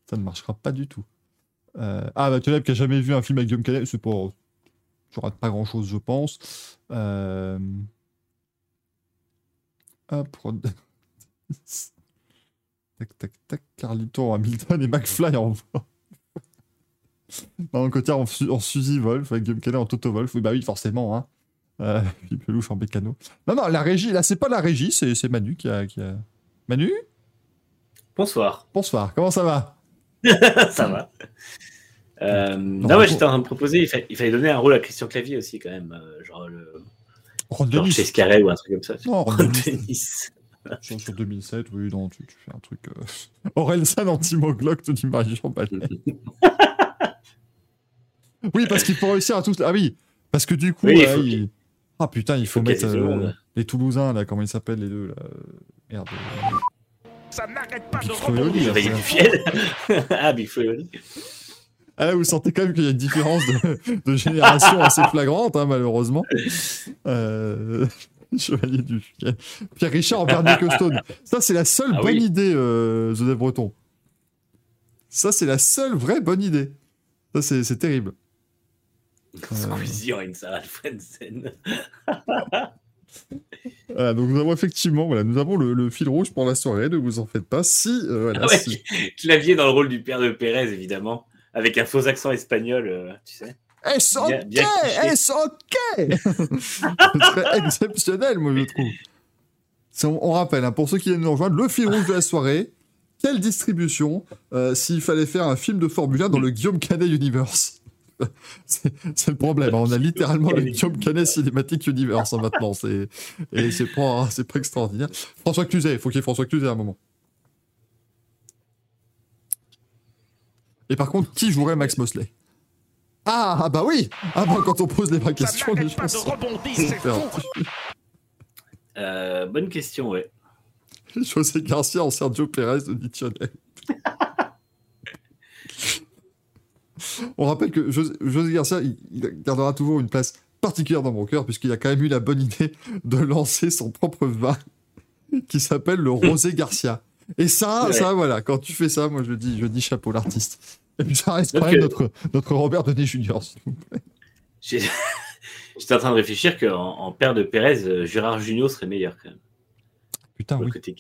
ça ne marchera pas du tout. Euh, ah, bah, Caleb qui a jamais vu un film avec Guillaume Canet, c'est pas. Tu rates pas grand chose, je pense. Euh... Hop, tac, tac, tac. Carlito, Hamilton et McFly en Marion Cotillard en, en Suzy Wolf, avec Guillaume Canet en Toto Wolf. Oui, bah oui, forcément. Hein. Euh, puis Pelouche en mécano. Non, non, la régie, là, c'est pas la régie, c'est c'est Manu qui a, qui a. Manu? Bonsoir. Bonsoir, comment ça va? Ça va. Euh, non, bon. ouais, j'étais en train de proposer, il, fa- il fallait donner un rôle à Christian Clavier aussi, quand même. euh, genre le, Ron genre Denis. chez ou un truc comme ça. Non, Ron Ron Denis. Denis. Sur, sur 2007, oui, non, tu, tu fais un truc. Euh... Orelsan anti-moglock, tu dis Marie-Jean oui, parce qu'il faut réussir à tous. Ah oui, parce que du coup, Oui, il euh, faut il- ah putain, il faut, mettre euh, les Toulousains, là, comment ils s'appellent les deux, là euh, Merde. Ça n'arrête pas Big de rebondir. Du fiel. ah, Big Flo et Oli. Ah là, vous sentez quand même qu'il y a une différence de, de génération assez flagrante, hein, malheureusement. Euh... Chevalier du fiel. Pierre Richard en Bernier Costone. Ça, c'est la seule Ah bonne oui. idée, euh, Joseph Breton. Ça, c'est la seule vraie bonne idée. Ça, c'est terrible. Squeezie en Sarah Frenzen. Voilà, donc nous avons effectivement, voilà, nous avons le, le fil rouge pour la soirée, ne vous en faites pas. Si, euh, voilà, Ah ouais, si- Clavier dans le rôle du père de Pérez, évidemment. Avec un faux accent espagnol, euh, tu sais. Est-ce ok? Est-ce ok? Ce serait exceptionnel, moi, je trouve. On rappelle, hein, pour ceux qui viennent nous rejoindre, le fil rouge de la soirée, quelle distribution euh, s'il fallait faire un film de Formule 1 dans le Guillaume Canet Universe? C'est le problème. hein, On a littéralement le Guillaume Canet Cinematic Universe hein, maintenant. c'est- Et c'est pas, c'est pas extraordinaire. François Cluzet, il faut qu'il y ait François Cluzet à un moment. Et par contre, qui jouerait Max Mosley? Ah, ah bah oui Ah bah quand on pose les vraies questions, les gens pas de sont. Euh, bonne question, ouais. José Garcia en Sergio Pérez auditionnel. On rappelle que José, José Garcia, il, il gardera toujours une place particulière dans mon cœur, puisqu'il a quand même eu la bonne idée de lancer son propre vin qui s'appelle le Rosé Garcia. Et ça, Ouais. ça, voilà, quand tu fais ça, moi je dis, je dis chapeau l'artiste. Et puis ça reste quand Donc, même notre, notre Robert Denis Junior. s'il vous plaît. J'étais en train de réfléchir qu'en en père de Pérez, euh, Gérard Junio serait meilleur quand même. Putain, Pour oui. le côté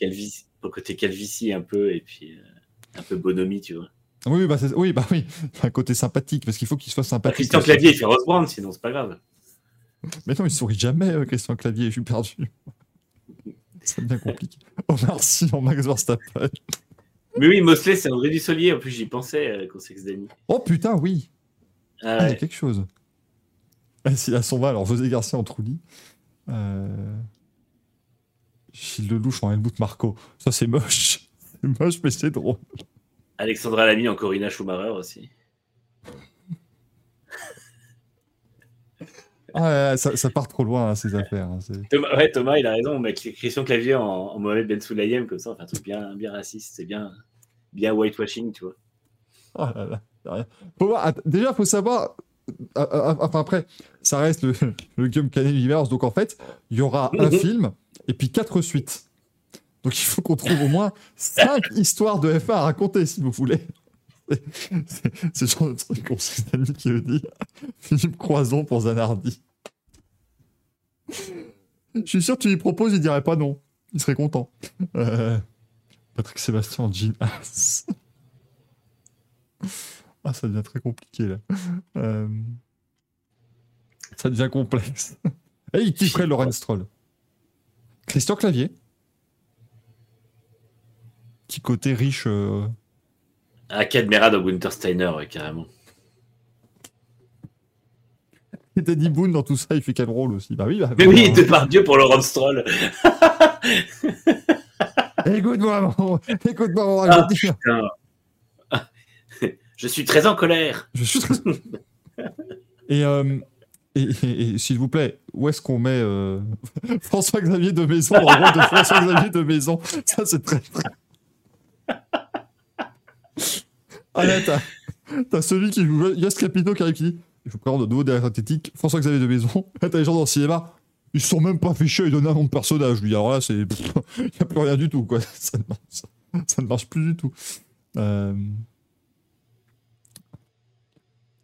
pour le côté calvitie un peu, et puis euh, un peu bonhomie, tu vois. Oui, bah, c'est- oui, bah oui, un côté sympathique, parce qu'il faut qu'il soit sympathique. Christian Clavier, il fait Brown, sinon c'est pas grave. Mais non, il sourit jamais, euh, Christian Clavier, je suis perdu. Ça devient compliqué. Omar Sy en Max Verstappen. Mais oui, Mosley, c'est André Dussolier. En plus, j'y pensais euh, quand c'est que Dany. Oh putain, oui, Ah, Ah, il y a quelque chose. Ah, S'il a son va, alors José Garcia en Trulli. Euh... Gilles Lelouch en Helmut Marco. Ça, c'est moche. C'est moche, mais c'est drôle. Alexandra Lamy en Corinna Schumacher aussi. Ah, ça, ça part trop loin, hein, ces affaires. hein, Thomas, ouais, Thomas, il a raison. On met Christian Clavier en, en Mohamed Ben Soulayem, comme ça, on fait un truc bien, bien raciste. C'est bien, bien whitewashing, tu vois. Oh là là, a rien. Faut déjà, savoir. euh, euh, Enfin, après, ça reste le, le Guillaume Canet Universe. Donc, en fait, il y aura un film et puis quatre suites. Donc, il faut qu'on trouve au moins cinq histoires de F1 à raconter, si vous voulez. C'est- le genre de truc qu'on sait Dany qui le dit. Philippe Croison pour Zanardi. Je suis sûr que tu lui proposes, il dirait pas non. Il serait content. Euh, Patrick Sébastien en Jean. Ah, ça devient très compliqué là. Euh, Ça devient complexe. Et il kifferait Lorenz Stroll? Christian Clavier. Petit côté riche. euh, Ah, Cadmera dans Gunther Steiner, ouais, carrément. Et Danny Boone dans tout ça, il fait quel rôle aussi? Bah oui, bah, Mais oui, de par Dieu pour Laurent Stroll. Écoute-moi, mon... écoute-moi, mon Ah. Je suis très en colère. Je suis très... Et, euh, et, et- et s'il vous plaît, où est-ce qu'on met euh, François-Xavier de Maison dans le rôle de François-Xavier de Maison Ça, c'est très, très... Ah là, t'as, celui qui joue Yos Capito qui arrive qui dit Je vous présente de nouveau derrière synthétique, François-Xavier de Maison. Là, t'as les gens dans le cinéma, ils se sont même pas chier, ils donnent un nom de personnage, lui. Alors là, c'est... Il n'y a plus rien du tout, quoi. Ça ne marche, ça ne marche plus du tout. Euh...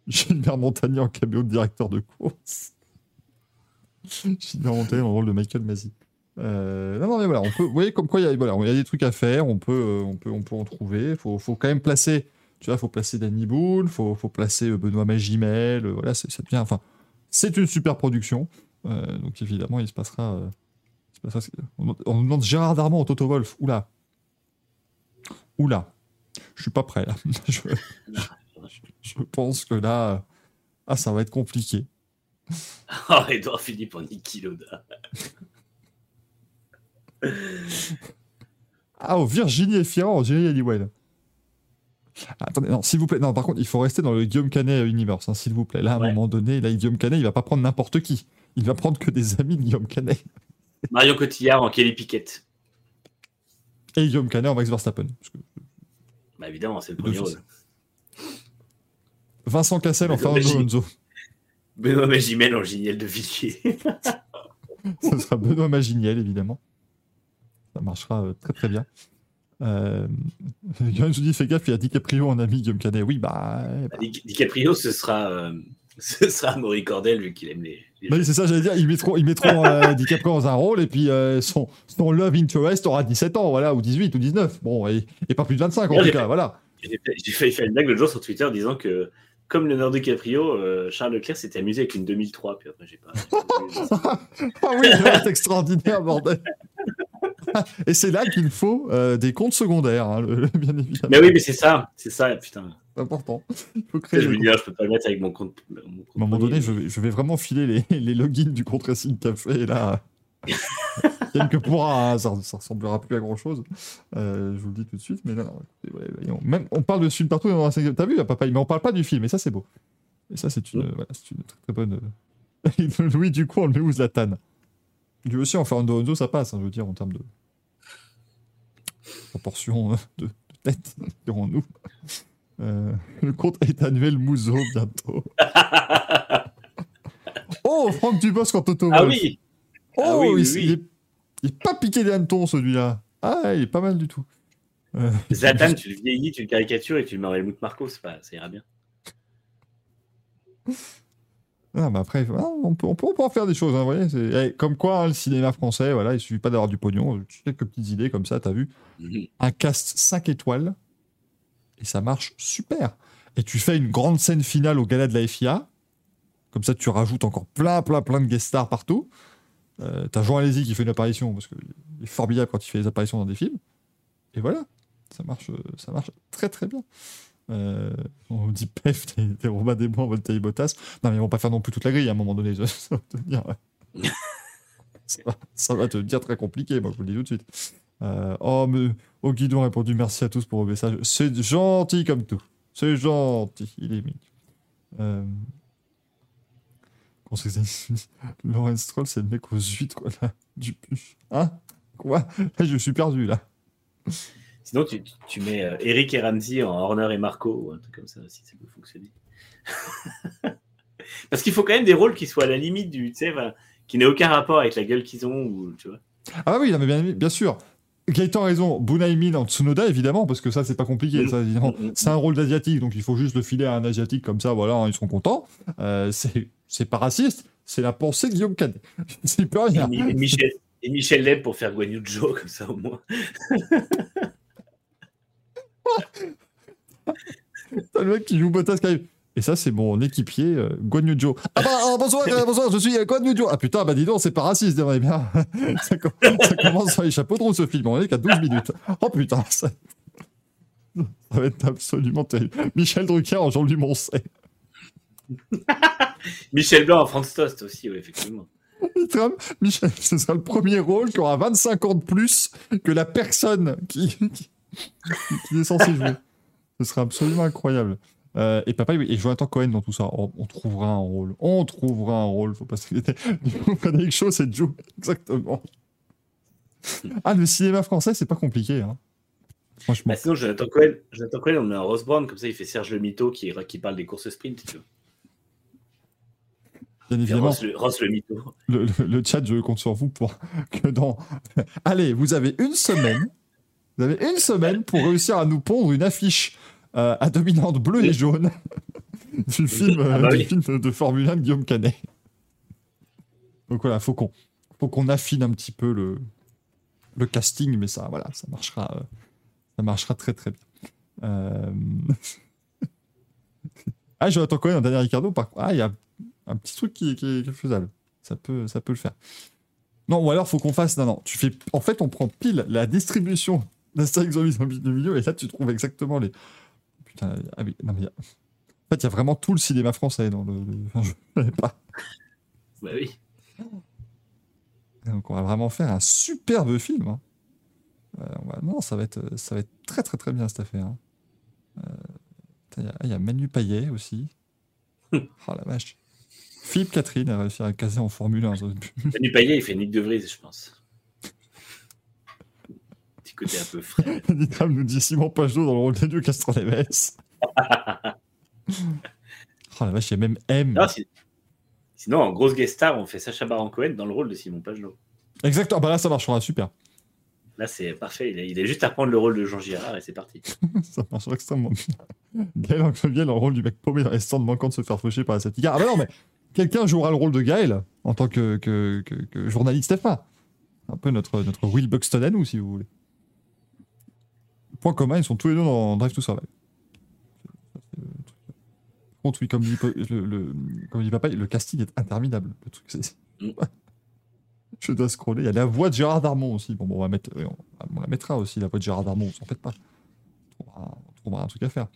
Gilbert Montagnier en caméo de directeur de course. Gilbert Montagnier dans le rôle de Michael Masi. Euh, non, mais voilà, on peut, vous voyez comme quoi il y, a, voilà, il y a des trucs à faire, on peut, euh, on peut, on peut en trouver. Il faut, faut quand même placer, tu vois, faut placer Danny Boone, faut, faut placer euh, Benoît Magimel, euh, voilà, c'est, ça devient, enfin, c'est une super production. Euh, donc évidemment, il se passera. euh, il se passera ce- on, demande Gérard Darmon au Toto Wolf. Oula. Oula. Je suis pas prêt là. je, je pense que là. Ah, ça va être compliqué. Oh, Edouard Philippe en Niki Loda. Ah, oh, Virginie Efira en Jerry Halliwell. Attendez, non, s'il vous plaît. Non, par contre, il faut rester dans le Guillaume Canet Universe, hein, s'il vous plaît. Là, à un Ouais. moment donné, là, Guillaume Canet, il va pas prendre n'importe qui. Il va prendre que des amis de Guillaume Canet. Marion Cotillard en Kelly Piquet. Et Guillaume Canet en Max Verstappen. Parce que Bah évidemment, c'est le premier rôle. Vincent Cassel en Fernando. Alonso. Benoît Magimel en Giniel de Villiers. Ce sera Benoît Maginiel, évidemment. Ça marchera euh, très très bien. Euh... Guillaume nous dit fais gaffe, il y a DiCaprio en ami Guillaume Canet. Oui, bah. bah. Di- DiCaprio, ce sera, euh, ce sera Maurice Cordel, vu qu'il aime les. Bah c'est ça, j'allais dire. Ils mettront, ils mettront euh, DiCaprio dans un rôle et puis euh, son, son Love Interest aura 17 ans, voilà, ou 18 ou 19. Bon, et, et pas plus de 25 en tout cas, fait- voilà. J'ai failli faire une blague l'autre jour sur Twitter disant que, comme Leonardo DiCaprio, euh, Charles Leclerc s'était amusé avec une 2003. Puis après, j'ai pas. Ah oui, c'est extraordinaire, bordel. et c'est là qu'il faut euh, des comptes secondaires, hein, le- le- bien évidemment. mais oui, mais c'est ça. C'est ça, putain. C'est important. Il faut créer Je peux pas le mettre avec mon compte. mon compte À un moment donné, je vais, je vais vraiment filer les, les logins du compte Racing Café et là. Yann que pourra, hein, ça, ça ressemblera plus à grand chose. je vous le dis tout de suite, mais écoutez, ouais, voyons. Même, on parle de ce film partout. T'as vu, papa, mais on parle pas du film, et ça c'est beau. Et ça c'est une, Mm. voilà, une très très bonne. euh, Louis, du coup, on le met où Zlatan Lui aussi, en Fernando Alonso, ça passe, hein, je veux dire, en termes de proportion euh, de, de tête, dirons-nous. Euh, le compte Emmanuel Mouzeau bientôt. oh, Franck Dubosc en Toto Ah oui Oh, Ah oui, oui, il, oui. il est, il est pas piqué des hannetons celui-là. Ah, il est pas mal du tout. Euh, Zatan, tu le vieillis, tu le caricatures et tu le mets en Helmut Marco, c'est pas, ça ira bien. Ah, mais après, ah, on, peut, on, peut, on peut en faire des choses, hein, vous voyez. c'est- eh, comme quoi, hein, le cinéma français, voilà, il suffit pas d'avoir du pognon. Quelques petites idées comme ça, t'as vu. Mhm. Un cast 5 étoiles. Et ça marche super. Et tu fais une grande scène finale au gala de la FIA. Comme ça, tu rajoutes encore plein, plein, plein de guest stars partout. Euh, t'as Jean Alési qui fait une apparition, parce qu'il est formidable quand il fait des apparitions dans des films. Et voilà, ça marche, euh, ça marche très très bien. Euh, on dit pef, t'es Robin des Bois, Voltaire Bottas. Non, mais ils vont pas faire non plus toute la grille à un moment donné. Ça, va te dire, ouais. ça, va, ça va te dire très compliqué, moi, je vous le dis tout de suite. Euh, oh, mais au guidon a répondu merci à tous pour vos messages. C'est gentil comme tout. C'est gentil, il est mignon. Euh... Stroll, c'est le mec aux huîtres, quoi, là, du. Hein? Quoi? Je suis perdu, là. Sinon, tu, tu- mets euh, Eric et Ramsey en Horner et Marco, ou un truc comme ça, si ça peut fonctionner. Parce qu'il faut quand même des rôles qui soient à la limite du, tu sais, qui n'aient aucun rapport avec la gueule qu'ils ont, ou, tu vois. Ah oui, non, mais bien, bien sûr. Gaëtan a raison. Bunaimin en Tsunoda, évidemment, parce que ça, c'est pas compliqué. Mm. Ça, évidemment. Mm, mm, C'est un rôle d'asiatique, donc il faut juste le filer à un asiatique, comme ça, voilà, hein, ils seront contents. Euh, c'est c'est pas raciste, c'est la pensée de Guillaume Canet. C'est pas rien. Et Michel, et Michel Leb pour faire Guan Yu Zhou, comme ça au moins. T'as le mec qui joue Bottas qui arrive. Et ça, c'est mon équipier, euh, Guan Yu Zhou. Ah bah, ah, bonsoir, euh, bonsoir, je suis euh. Ah putain, bah dis donc, c'est pas raciste, eh bien. ça, com- ça commence sur les chapeaux de roue, ce film. On est qu'à 12 minutes. Oh putain, ça... ça va être absolument terrible. Michel Drucker en Jean-Louis Moncey. Michel Blanc en France Toast aussi, oui, effectivement. Trump, Michel, ce sera le premier rôle qui aura 25 ans de plus que la personne qui, qui, qui est censée jouer. Ce sera absolument incroyable. Euh, et papa, et Jonathan Cohen dans tout ça. On, on trouvera un rôle. On trouvera un rôle. Faut pas s'inquiéter. On connaît quelque chose, c'est Joe. Exactement. Ah, le cinéma français, c'est pas compliqué. Hein. Franchement. Bah, sinon, Jonathan Cohen, Jonathan Cohen, on met en Rose Brown, comme ça il fait Serge le Mito qui, qui parle des courses sprint, tu vois. Bien évidemment, Ross, le, Ross le Mito. le, le- le chat, je compte sur vous pour que dans. Allez, vous avez une semaine. Vous avez une semaine pour réussir à nous pondre une affiche euh, à dominante bleue et jaune du film, euh, Ah bah du oui. film de, de Formule 1 de Guillaume Canet. Donc voilà, faut qu'on faut qu'on affine un petit peu le, le casting, mais ça, voilà, ça marchera, euh, ça marchera très très bien. Euh... ah, Jonathan Cohen, un dernier Ricardo, par ah, il y a un petit truc qui, qui est faisable. Ça peut, ça peut le faire. Non, ou alors faut qu'on fasse. Non, non. Tu fais. En fait, on prend pile la distribution d'Astérix Zombies dans le milieu et là, tu trouves exactement les. Putain. Ah oui. Non mais. il y a- En fait, il y a vraiment tout le cinéma français dans le. Enfin, je savais pas. Bah oui. Donc, on va vraiment faire un superbe film. hein. Euh, va- Non, ça va être, ça va être très très très bien cette affaire. hein. Euh, Il y a- y, a Manu Payet aussi. oh la vache. Philippe Catherine a réussi à caser en Formule 1. ça- Manu Payet, il fait Nick De Vries, je pense. Petit côté un peu frais. Nitram nous dit Simon Pajot dans le rôle de Dieu Castroneves. oh la vache, il y a même M. Non, si- Sinon, en grosse guest star, on fait Sacha Baron Cohen dans le rôle de Simon Pagenaud. Exactement, bah là ça marchera super. Là, c'est parfait. Il a juste à prendre le rôle de Jean Girard et c'est parti. ça marchera extrêmement bien. Gaël Anqueviel dans le rôle du mec paumé dans les stands manquant de se faire faucher par la Satica. Ah bah non, mais quelqu'un jouera le rôle de Gaël en tant que, que, que, que journaliste F1. Un peu notre, notre Will Buxton à nous, si vous voulez. Point commun, ils sont tous les deux dans Drive to Survive. Par contre, oui, comme dit, le, le- comme dit papa, le casting est interminable. Le truc, c'est- Mm. Je dois scroller. Il y a la voix de Gérard Darmon aussi. Bon, bon, on, va mettre, oui, on, on la mettra aussi, la voix de Gérard Darmon. S'en faites pas. On trouvera, on trouvera un truc à faire.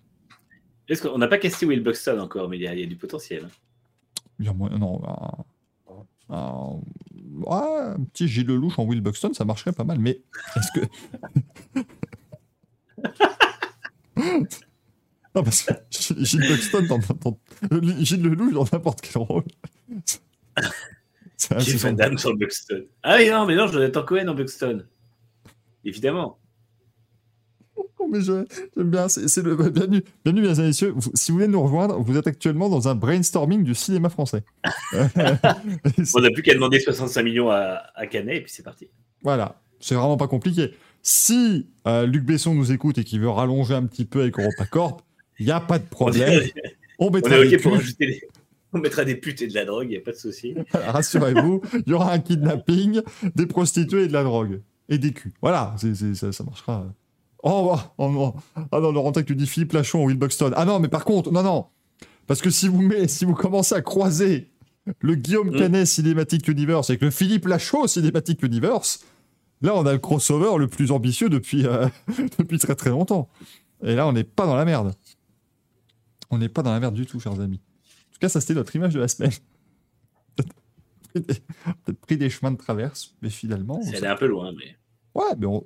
Est-ce qu'on n'a pas casté Will Buxton encore, mais il y a, il y a du potentiel. hein. Il y a moyen- non, un, un- ouais, un petit Gilles Lelouch en Will Buxton, ça marcherait pas mal. Mais est-ce que. non, parce que Gilles Gilles Buxton dans, dans- dans- Gilles Lelouch dans n'importe quel rôle. Jeff Van Damme sur Buxton. Ah oui, non, mais non, Jonathan Cohen en Buxton. Évidemment. Oh, mais je- j'aime bien, c'est c'est le bienvenue, bienvenue mesdames et messieurs. Vous- si vous voulez nous rejoindre, vous êtes actuellement dans un brainstorming du cinéma français. On n'a plus qu'à demander 65 millions à, à Canet et puis c'est parti. Voilà, c'est vraiment pas compliqué. Si euh, Luc Besson nous écoute et qu'il veut rallonger un petit peu avec EuropaCorp, il n'y a pas de On problème. On on mettra est des OK pour pubs, ajouter des... On mettra des putes et de la drogue, il n'y a pas de souci. rassurez-vous, il y aura un kidnapping, des prostituées et de la drogue. Et des culs. Voilà, ça, ça marchera. Oh, oh, oh, non. Ah non, Laurent, tu dis Philippe Lachon, Will Buxton. Ah non, mais par contre, non, non. Parce que si vous, met, si vous commencez à croiser le Guillaume Mm. Canet Cinematic Universe avec le Philippe Lachaud Cinematic Universe, là, on a le crossover le plus ambitieux depuis, euh, depuis très très longtemps. Et là, on n'est pas dans la merde. On n'est pas dans la merde du tout, chers amis. En tout cas, ça, c'était notre image de la semaine. Peut-être pris des- peut-être pris des chemins de traverse, mais finalement. C'est un peu loin, mais Ouais, mais on...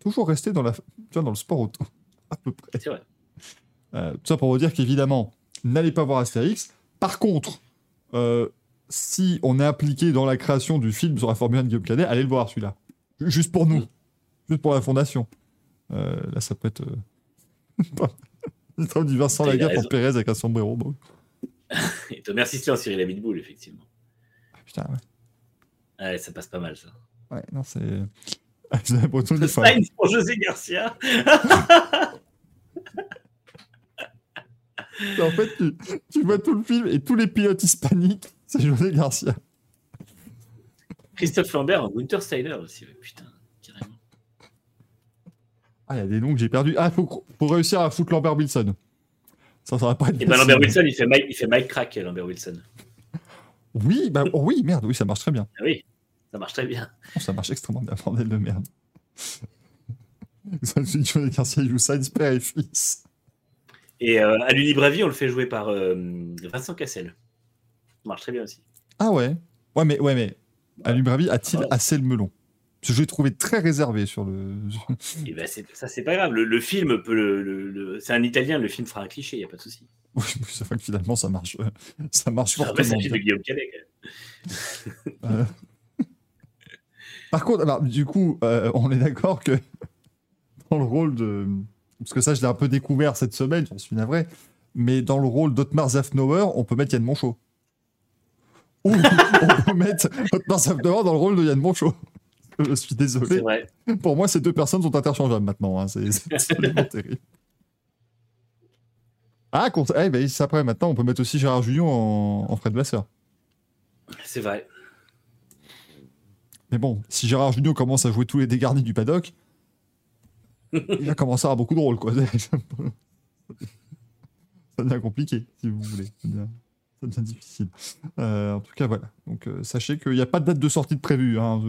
toujours rester dans, la... tu vois, dans le sport auto, à peu près. c'est vrai. Euh, tout ça pour vous dire qu'évidemment, n'allez pas voir Astérix. Par contre, euh, si on est impliqué dans la création du film sur la Formule 1 de Guillaume Canet, allez le voir celui-là. Ju- Juste pour nous. Mm. Juste pour la fondation. Euh, là, ça peut être... Euh... Le travail du Vincent raison. pour Pérez avec un sombrero. Bon. Et Thomas Sisley en Cyril Abitboul, effectivement. Ah, Putain, ouais. Ouais, ça passe pas mal, ça. Ouais, non, c'est... Ah, J'ai l'impression faut- Stein pour José Garcia. En fait, tu, tu vois tout le film et tous les pilotes hispaniques, c'est José Garcia. Christophe Lambert en Winter Steiner aussi. Putain, carrément. Ah, il y a des noms que j'ai perdus. Ah, faut, faut réussir à foutre Lambert Wilson. Ça, ça va pas être Et ben facile. Lambert Wilson, il fait Mike, il fait Mike Crack, Lambert Wilson. Oui, bah, oh oui, merde, oui, ça marche très bien. Ah oui, ça marche très bien. Oh, ça marche extrêmement bien, bordel de merde. Ça, dis, José Garcia il joue Sainz père et fils. Et euh, à l'Unibravi, on le fait jouer par euh, Vincent Cassel. Ça marche très bien aussi. Ah ouais Ouais, mais, ouais, mais Alubravi a-t-il Ouais. assez le melon? Je l'ai trouvé très réservé sur le. Et ben ça, c'est pas grave. Le, le film peut le. C'est un italien, le film fera un cliché, il n'y a pas de souci. Oui, c'est vrai que finalement, ça marche, euh, ça marche c'est fortement. un de. Guillaume Canet. quand même. Euh, Par contre, alors, du coup, euh, on est d'accord que dans le rôle de. Parce que ça, je l'ai un peu découvert cette semaine, j'en suis navré. Mais dans le rôle d'Otmar Zafnauer, on peut mettre Yann Monchot. On peut mettre Otmar dans le rôle de Yann Monchot. Je suis désolé. vrai. Pour moi, ces deux personnes sont interchangeables maintenant. hein. C'est absolument terrible. Ah, contre... eh, ben, après, maintenant, on peut mettre aussi Gérard Jugnot en, en Fred Vasseur. C'est vrai. Mais bon, si Gérard Jugnot commence à jouer tous les dégarnis du paddock, il va commencer à avoir beaucoup de rôles, quoi. Ça devient compliqué, si vous voulez. Ça devient, difficile. Euh, en tout cas, voilà. Donc, euh, sachez qu'il n'y a pas de date de sortie de prévue. hein.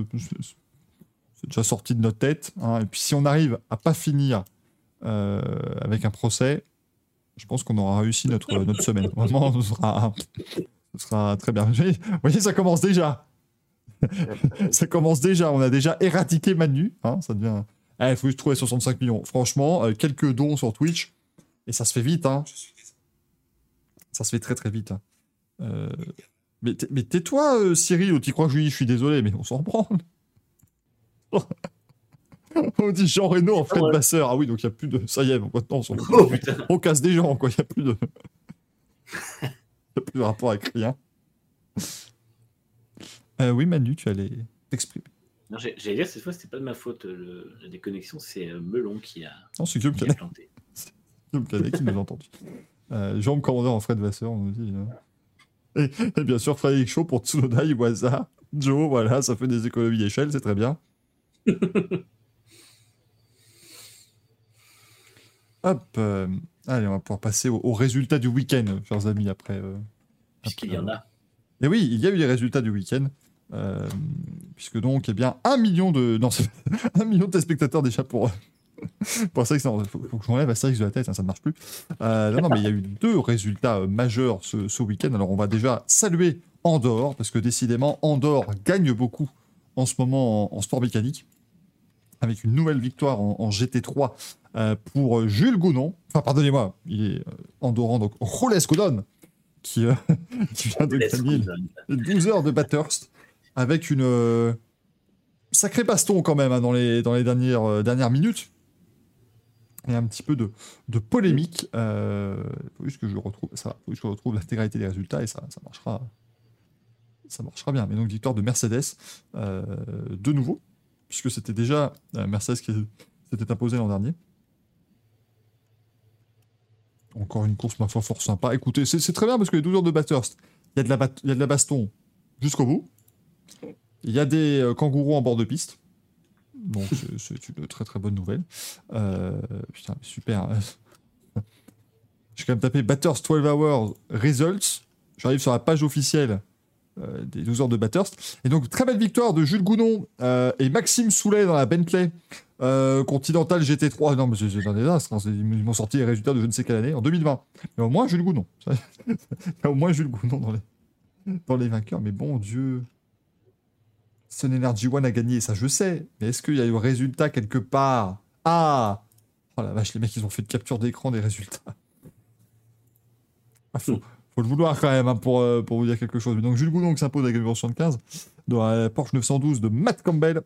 C'est déjà sorti de notre tête. hein. Et puis, si on arrive à pas finir euh, avec un procès, je pense qu'on aura réussi notre, semaine. Vraiment, ce sera, très bien. Vous voyez- ça commence déjà ça commence déjà. On a déjà éradiqué Manu. Hein, ça devient. Eh, Il faut juste trouver 65 millions. Franchement, quelques dons sur Twitch. Et ça se fait vite. Ça se fait très très vite. Euh, Mais tais-toi, euh, Cyril, ou t'y crois que je dis, je suis désolé, mais on s'en branle. on dit Jean Reno en Fred ouais. Basseur. Ah oui, donc il n'y a plus de. Ça y est, donc maintenant, on, Oh on casse des gens, quoi. Il n'y a plus de. Il n'y a plus de rapport avec rien. Euh, oui, Manu, tu allais t'exprimer. Non, J'allais dire, cette fois, c'était pas de ma faute. le- la déconnexion, c'est euh, Melon qui a, Non, c'est Guillaume qui a Canet, planté. Guillaume Canet qui nous a entendu. Euh, Jérôme Commandeur en Fred Vasseur, on nous dit. euh. Et, et bien sûr, Frédéric Shaw pour Tsunoda, Iwaza, Joe, voilà, ça fait des économies d'échelle, c'est très bien. Hop, euh, allez, on va pouvoir passer au, au résultat du week-end, chers amis, après. euh, Puisqu'il y en a. Et oui, il y a eu les résultats du week-end. euh, puisque donc, eh bien, un million de. Non, c'est un million de téléspectateurs déjà pour. Pour. Non, faut, faut que je m'enlève Astérix de la tête, hein, ça ne marche plus. Euh, non, non, mais il y a eu deux résultats euh, majeurs ce, ce week-end. Alors, on va déjà saluer Andorre, parce que décidément, Andorre gagne beaucoup en ce moment en, en sport mécanique. Avec une nouvelle victoire en, en GT3 euh, pour euh, Jules Gounon. Enfin, pardonnez-moi, il est andorran, donc Roles Godon, qui, qui vient de gagner go, Zone. 12 heures de Bathurst avec une sacrée baston quand même hein, dans, les, dans les dernières, dernières minutes. Et un petit peu de, de polémique. Euh, faut juste que je retrouve ça, faut juste que je retrouve l'intégralité des résultats et ça, ça marchera, ça marchera bien. Mais donc victoire de Mercedes euh, de nouveau, puisque c'était déjà euh, Mercedes qui s'était imposé l'an dernier. Encore une course, ma foi, fort sympa. Écoutez, c'est très bien parce que les 12 heures de Bathurst, il y, a de la bat- y a de la baston jusqu'au bout. Il y a des euh, kangourous en bord de piste. Donc, c'est- une très très bonne nouvelle. Euh, putain, super. J'ai quand même tapé Bathurst 12 Hours Results. J'arrive sur la page officielle euh, des 12 heures de Bathurst. Et donc, très belle victoire de Jules Gounon euh, et Maxime Soulet dans la Bentley euh, Continental GT3. Non, mais c'est un désastre. hein. Ils m'ont sorti les résultats de je ne sais quelle année, en 2020. Mais au moins, Jules Gounon. Au moins Jules Gounon dans les, dans les vainqueurs. Mais bon Dieu. Sun Energy One a gagné, ça je sais. Mais est-ce qu'il y a eu résultat quelque part? Ah Oh la vache, les mecs, ils ont fait une capture d'écran des résultats. Ah, faut, le vouloir quand même hein, pour, euh, pour vous dire quelque chose. Mais donc Jules Gounon qui s'impose le numéro 75 dans la Porsche 912 de Matt Campbell.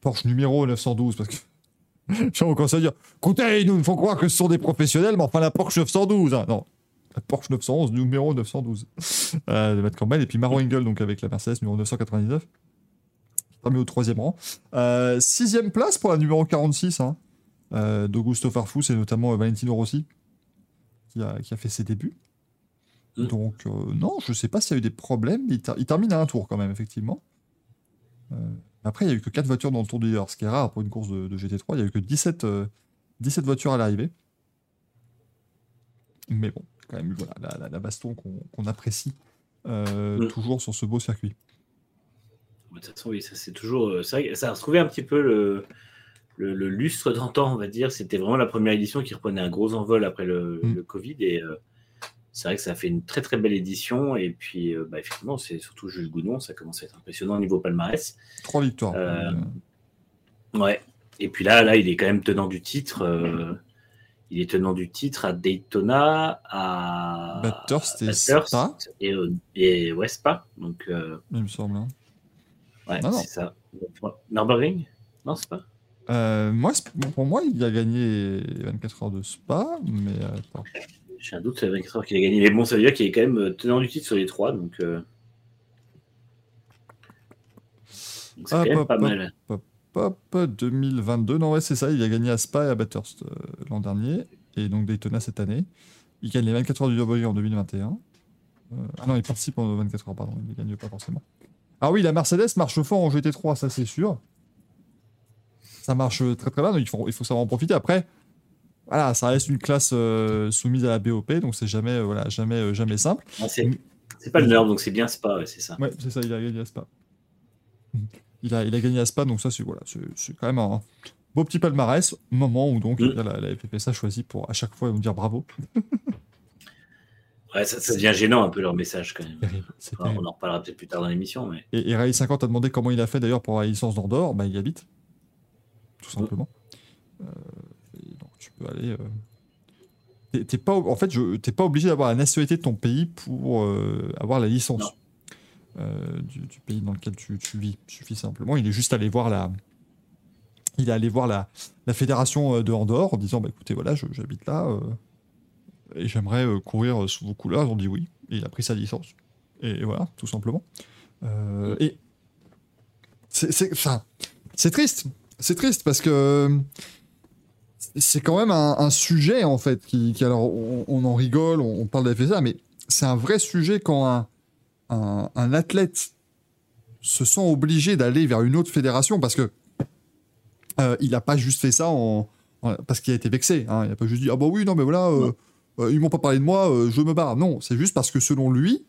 Porsche numéro 912 parce que encore ça à dire. Écoutez, ils nous font croire que ce sont des professionnels, mais enfin la Porsche 912. hein. Non, la Porsche 911 numéro 912 euh, de Matt Campbell et puis Maro Engel donc avec la Mercedes numéro 999 qui termine au troisième rang. Euh, sixième place pour la numéro 46 hein, euh, d'Augusto Farfus et notamment euh, Valentino Rossi qui a, qui a fait ses débuts. Mm. Donc non, je sais pas s'il y a eu des problèmes. Il, ter- il termine à un tour quand même effectivement. Après, il y a eu que 4 voitures dans le Tour du Leader, ce qui est rare pour une course de, de GT3. Il y a eu que 17, euh, 17 voitures à l'arrivée. Mais bon, quand même, voilà, la, la- la baston qu'on apprécie euh, Mm. toujours sur ce beau circuit. De toute façon, oui, ça c'est toujours. euh, vrai que ça a retrouvé un petit peu le, le, le lustre d'antan, on va dire. C'était vraiment la première édition qui reprenait un gros envol après le, Mm. le Covid. Et euh, c'est vrai que ça a fait une très très belle édition. Et puis, euh, bah, effectivement, c'est surtout Jules Gounon. Ça commence à être impressionnant au niveau palmarès. Trois victoires. Euh, Euh, Ouais. Et puis là, là, il est quand même tenant du titre. euh, il est tenant du titre à Daytona, à Bathurst et Bathurst Spa. et, euh, et ouais, Spa. Donc, euh, il me semble. hein. ouais, c'est ça. Nürburgring Non, c'est pas? Euh, moi, pour moi, il a gagné les 24 heures de Spa, mais euh, attends. J'ai un doute sur les 24 heures qu'il a gagné. Mais bon, ça veut dire qu'il est quand même tenant du titre sur les trois. Donc, euh, c'est quand même pas hop. mal. Hop, 2022. Non, ouais, c'est ça. Il a gagné à Spa et à Bathurst euh, l'an dernier. Et donc Daytona cette année. Il gagne les 24 heures du Nürburgring en 2021. Euh, ah non, il participe en 24 heures, pardon. Il ne gagne pas forcément. Ah oui, la Mercedes marche fort en GT3, ça c'est sûr. Ça marche très très bien, donc il faut, il faut savoir en profiter. Après, voilà, ça reste une classe euh, soumise à la BOP, donc c'est jamais, euh, voilà, jamais, euh, jamais simple. Non, c'est pas le Nurb, donc c'est bien Spa, ouais, c'est ça. Ouais, c'est ça, il a gagné à Spa. Il a, il a gagné à Spa, donc ça, c'est voilà, c'est quand même un beau petit palmarès. Moment où donc Mm. la, la FFSA choisit pour à chaque fois nous dire bravo. Ouais, ça, ça devient gênant un peu leur message quand même. Enfin, on en reparlera peut-être plus tard dans l'émission, mais Et, et Rally 50 a demandé comment il a fait d'ailleurs pour avoir la licence d'Andorre. Bah, il y habite, tout simplement. Euh, et donc tu peux aller. euh, T'es pas, en fait, je- t'es pas obligé d'avoir la nationalité de ton pays pour euh, avoir la licence Non. Euh, du, pays dans lequel tu, vis. Il suffit simplement. Il est juste allé voir la. Il est allé voir la, la fédération euh, de Andorre en disant bah, écoutez, voilà, j'habite là euh, et j'aimerais courir sous vos couleurs. Ils ont dit oui. Et il a pris sa licence. Et, voilà, tout simplement. Et c'est triste. C'est triste parce que c'est quand même un, sujet en fait qui, alors on, en rigole, on, parle de mais c'est un vrai sujet quand un, un, un athlète se sent obligé d'aller vers une autre fédération parce que euh, il n'a pas juste fait ça en, en- parce qu'il a été vexé. hein. Il n'a pas juste dit ah bah oui non mais voilà euh, euh, ils m'ont pas parlé de moi, euh, je me barre. Non, c'est juste parce que selon lui,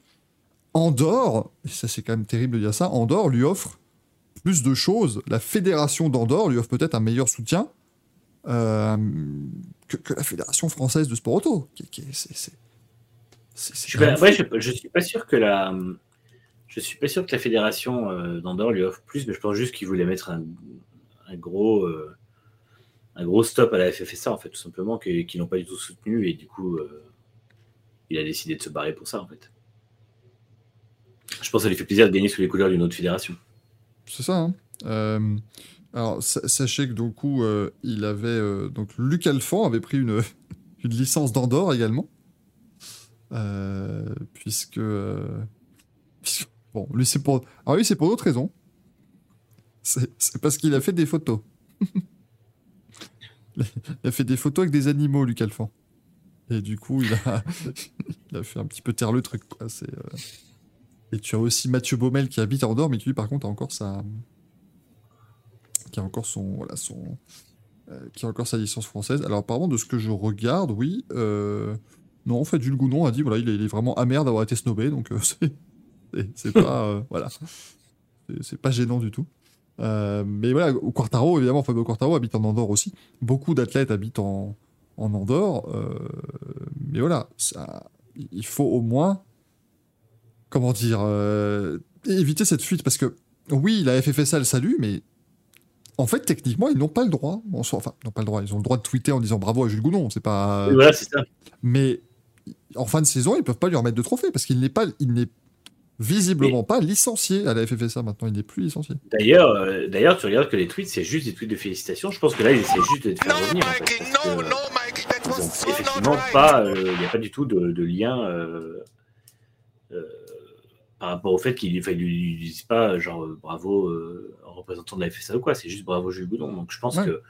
Andorre, et ça c'est quand même terrible de dire ça, Andorre lui offre plus de choses. La fédération d'Andorre lui offre peut-être un meilleur soutien euh, que, que la fédération française de sport auto. Qui- qui est- c'est- je suis ouais, je, je suis pas sûr que la, je suis pas sûr que la fédération euh, d'Andorre lui offre plus, mais je pense juste qu'il voulait mettre un, un gros, euh, un gros stop à la FFSA en fait, tout simplement, que- qu'ils n'ont pas du tout soutenu et du coup, euh, il a décidé de se barrer pour ça en fait. Je pense que ça lui fait plaisir de gagner sous les couleurs d'une autre fédération. C'est ça. hein. Euh, Alors, sa- sachez que du coup, euh, il avait. euh, donc, Luc Alphand avait pris une, une licence d'Andorre également. Euh, puisque, euh, puisque- Bon, lui, c'est pour. Alors, lui, c'est pour d'autres raisons. C'est parce qu'il a fait des photos. il a fait des photos avec des animaux, Luc Alphand. Et du coup, il a, fait un petit peu taire le truc, quoi. Euh, Et tu as aussi Mathieu Baumel qui habite à Andorre, mais qui lui, par contre, a encore sa. qui a encore son. Voilà, son. qui a encore sa licence française. Alors, apparemment, de ce que je regarde, oui. Non, en fait, Jules Gounon a dit, voilà, il est, il est vraiment amer d'avoir été snobé, donc euh, c'est. c'est- C'est pas. euh, voilà. C'est- C'est pas gênant du tout. Euh, mais voilà, au Quartaro, évidemment, Fabio Quartaro habite en Andorre aussi. Beaucoup d'athlètes habitent en, en Andorre. mais voilà, ça, il faut au moins, comment dire, éviter cette fuite. Parce que, oui, la FFSA le salue, mais en fait, techniquement, ils n'ont pas le droit. Enfin, ils n'ont pas le droit. Ils ont le droit de tweeter en disant bravo à Jules Gounon. C'est pas. Voilà, c'est ça. Mais en fin de saison, ils peuvent pas lui remettre de trophée parce qu'il n'est pas, il n'est visiblement pas licencié à la FFSA maintenant. Il n'est plus licencié. D'ailleurs, euh, d'ailleurs, tu regardes que les tweets, c'est juste des tweets de félicitations. Je pense que là, ils essaient juste de te faire revenir. en fait, Mikey, parce no, que, no, Mikey, that ils was ont so not effectivement pas, euh, il n'y a pas du tout de, de lien euh, euh, par rapport au fait qu'ils enfin, ils lui disent pas genre bravo euh, en représentant de la FSA ou quoi, c'est juste bravo Jules Goudon. Donc je pense Ouais. que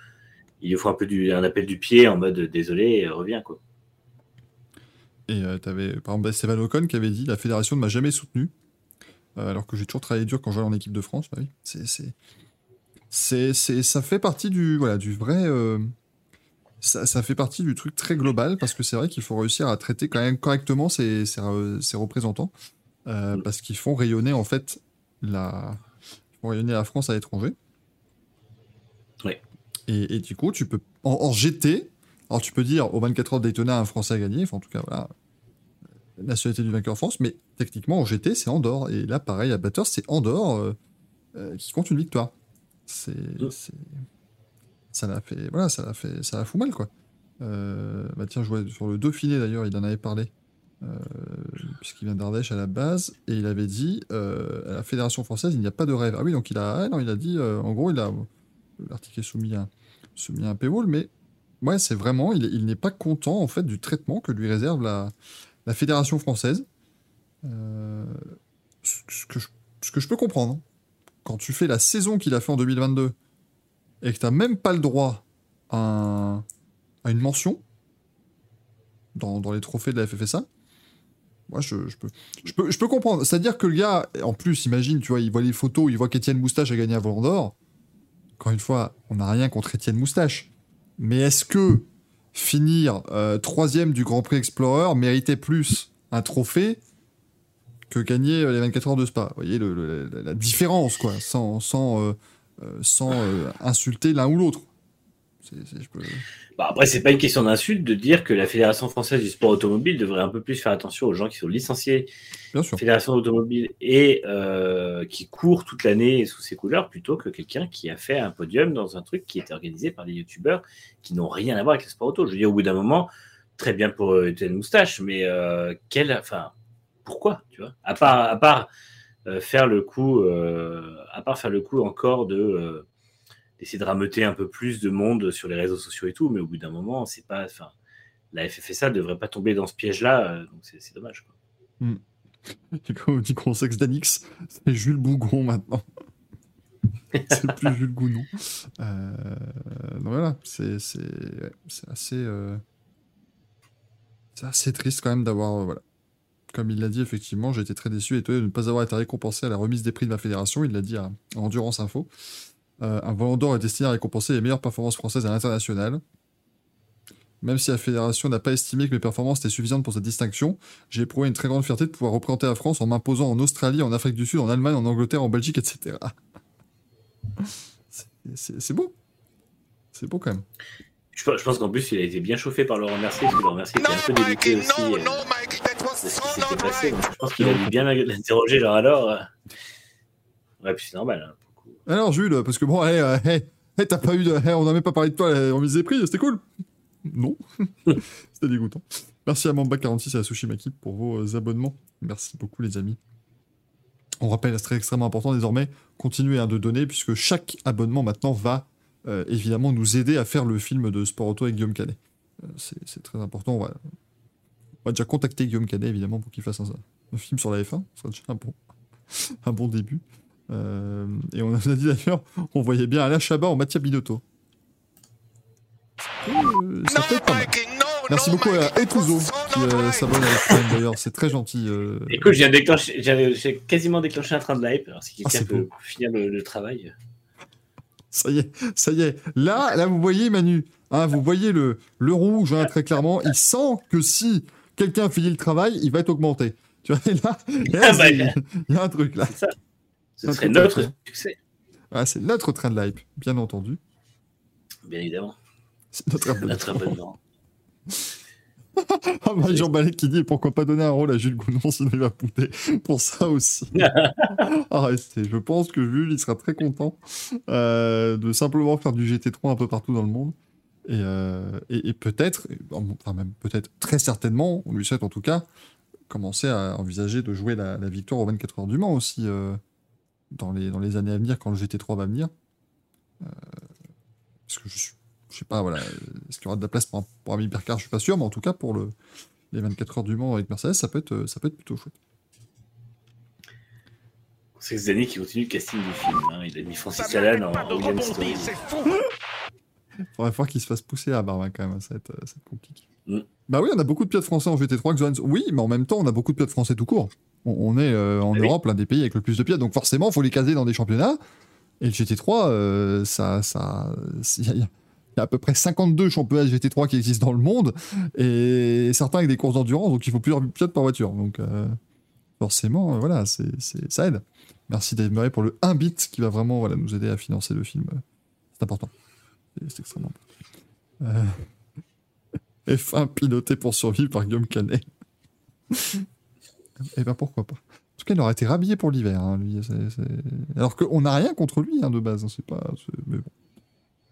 il lui faut un peu du, un appel du pied en mode désolé, reviens quoi. Et tu avais par exemple Esteban Ocon qui avait dit la fédération ne m'a jamais soutenu euh, alors que j'ai toujours travaillé dur quand j'allais en équipe de France. Bah oui, c'est c'est c'est c'est- ça fait partie du voilà du vrai euh, ça, ça fait partie du truc très global parce que c'est vrai qu'il faut réussir à traiter quand même correctement ses, ses, euh, ses représentants euh, parce qu'ils font rayonner en fait la ils font rayonner la France à l'étranger. Ouais. Et, et du coup, tu peux en, en GT, alors tu peux dire aux 24 heures de Daytona un Français a gagné, enfin en tout cas voilà, nationalité du vainqueur France, mais techniquement en GT c'est Andorre et là pareil à Batters c'est Andorre euh, euh, qui compte une victoire. C'est c'est- ça l'a fait voilà ça l'a fait ça la fout mal quoi. Euh, bah tiens je vois sur le Dauphiné d'ailleurs il en avait parlé euh, puisqu'il vient d'Ardèche à la base et il avait dit à la fédération française il n'y a pas de rêve. Ah oui donc il a ah non il a dit en gros il a l'article est soumis à soumis à un paywall mais ouais c'est vraiment il, il n'est pas content en fait du traitement que lui réserve la la fédération française. Euh, ce, que je, peux comprendre. Quand tu fais la saison qu'il a fait en 2022 et que tu n'as même pas le droit à, un- à une mention dans, les trophées de la FFSA, moi je peux comprendre. C'est-à-dire que le gars, en plus, imagine, tu vois, il voit les photos, il voit qu'Étienne Moustache a gagné à Volant d'Or. Encore une fois, on n'a rien contre Étienne Moustache. Mais est-ce que finir euh, troisième du Grand Prix Explorer méritait plus un trophée que gagner euh, les 24 heures de Spa. Vous voyez la, différence, quoi, sans euh, insulter l'un ou l'autre. Je peux- Bah, après, c'est pas une question d'insulte de dire que la Fédération française du sport automobile devrait un peu plus faire attention aux gens qui sont licenciés Bien sûr. Fédération automobile et euh, qui court toute l'année sous ses couleurs plutôt que quelqu'un qui a fait un podium dans un truc qui était organisé par des youtubeurs qui n'ont rien à voir avec le sport auto. Je veux dire, au bout d'un moment, très bien pour euh, Étienne Moustache, mais euh, quel, enfin, pourquoi, tu vois? À part, à part euh, faire le coup, euh, à part faire le coup encore de euh, d'essayer de rameuter un peu plus de monde sur les réseaux sociaux et tout, mais au bout d'un moment, c'est pas, enfin, la FFSA devrait pas tomber dans ce piège-là, euh, donc c'est dommage. Quoi. Et Comme dit d'Anix, c'est Jules Bougon maintenant. c'est plus Jules Gounon. Euh, donc voilà, c'est assez, euh, assez triste quand même d'avoir. euh, voilà. Comme il l'a dit, effectivement, j'ai été très déçu et étonné de ne pas avoir été récompensé à la remise des prix de ma fédération. Il l'a dit à Endurance Info. Euh, un volant d'or est destiné à récompenser les meilleures performances françaises à l'international. Même si la fédération n'a pas estimé que mes performances étaient suffisantes pour cette distinction, j'ai éprouvé une très grande fierté de pouvoir représenter la France en m'imposant en Australie, en Afrique du Sud, en Allemagne, en Angleterre, en Belgique, etc. C'est- beau. C'est beau quand même. Je, pense- je pense qu'en plus, il a été bien chauffé par Laurent Mercier, parce que Laurent Mercier No, était un peu dégoûté aussi no, euh, no, Mikey, that was so passé. right. Je pense qu'il a dû bien l'interroger, alors alors. euh. Ouais, puis c'est normal. hein. Alors Jules, parce que bon, hey, euh, hey, hey, t'as pas eu de... on n'a même pas parlé de toi la remise des prix, c'était cool Non. c'était dégoûtant. Merci à Mamba46 et à Sushimaki pour vos euh, abonnements. Merci beaucoup les amis. On rappelle, c'est extrêmement important désormais, continuer hein, de donner, puisque chaque abonnement maintenant va euh, évidemment nous aider à faire le film de Sport Auto avec Guillaume Canet. Euh, c'est c'est très important. On va, on va déjà contacter Guillaume Canet, évidemment, pour qu'il fasse un, un film sur la F1. Ce sera déjà un bon, un bon début. Euh, et on a dit d'ailleurs, on voyait bien Alain Chabat en Mathia Binotto. Euh, ça peut être pas mal. Merci beaucoup à qui euh, s'abonne à la chaîne d'ailleurs, c'est très gentil. euh. Écoute, j'avais j'ai quasiment déclenché un train de hype. Alors, si quelqu'un Ah, c'est peut beau. finir le, le travail. Ça y est, ça y est. Là, là, vous voyez Manu, hein, vous voyez le, le rouge hein, très clairement. Il sent que si quelqu'un finit le travail, il va être augmenté. Tu vois, et là, Ah bah, c'est- il y a un truc là. Ce serait notre succès, Ah, c'est notre train de hype, bien entendu. bien évidemment. C'est notre abonnement. Notre abonnement. Ah, bah, Jean Ballet qui dit pourquoi pas donner un rôle à Jules Gounon sinon il va pouter pour ça aussi. ah. Je pense que Jules il sera très content euh, de simplement faire du GT3 un peu partout dans le monde. Et, euh, et, et peut-être, enfin même peut-être très certainement, on lui souhaite en tout cas, commencer à envisager de jouer la, la victoire aux 24 heures du Mans aussi euh, dans, les, dans les années à venir quand le GT3 va venir. Euh, parce que je suis je sais pas, voilà, est-ce qu'il y aura de la place pour un, pour un hypercar Je suis pas sûr, mais en tout cas pour le, les 24 heures du Mans avec Mercedes, ça peut être, ça peut être plutôt chouette. C'est ces années qui continue le casting du film. hein. Il a mis Francis n'arrête en William Story. Faudrait voir qu'il se fasse pousser à hein, quand même, ça va être, ça va être compliqué. Mm. Bah oui, on a beaucoup de pilotes français en GT3, Xoans. Oui, mais en même temps, on a beaucoup de pilotes français tout court. On, on est euh, en oui. Europe l'un des pays avec le plus de pilotes, donc forcément, il faut les caser dans des championnats. Et le GT3, euh, ça, ça, il y, a- il y a à peu près 52 championnats de GT3 qui existent dans le monde, et certains avec des courses d'endurance, donc il faut plusieurs pilotes par voiture. Donc euh, forcément, euh, voilà, c'est- ça aide. Merci Dave Murray pour le 1 bit qui va vraiment voilà, nous aider à financer le film. C'est important. C'est, c'est extrêmement. Euh, F1 piloté pour survivre par Guillaume Canet. Eh ben pourquoi pas. En tout cas, il aurait été rhabillé pour l'hiver, hein, lui. c'est- c'est- Alors qu'on n'a rien contre lui hein, de base. hein, c'est pas. c'est- Mais bon.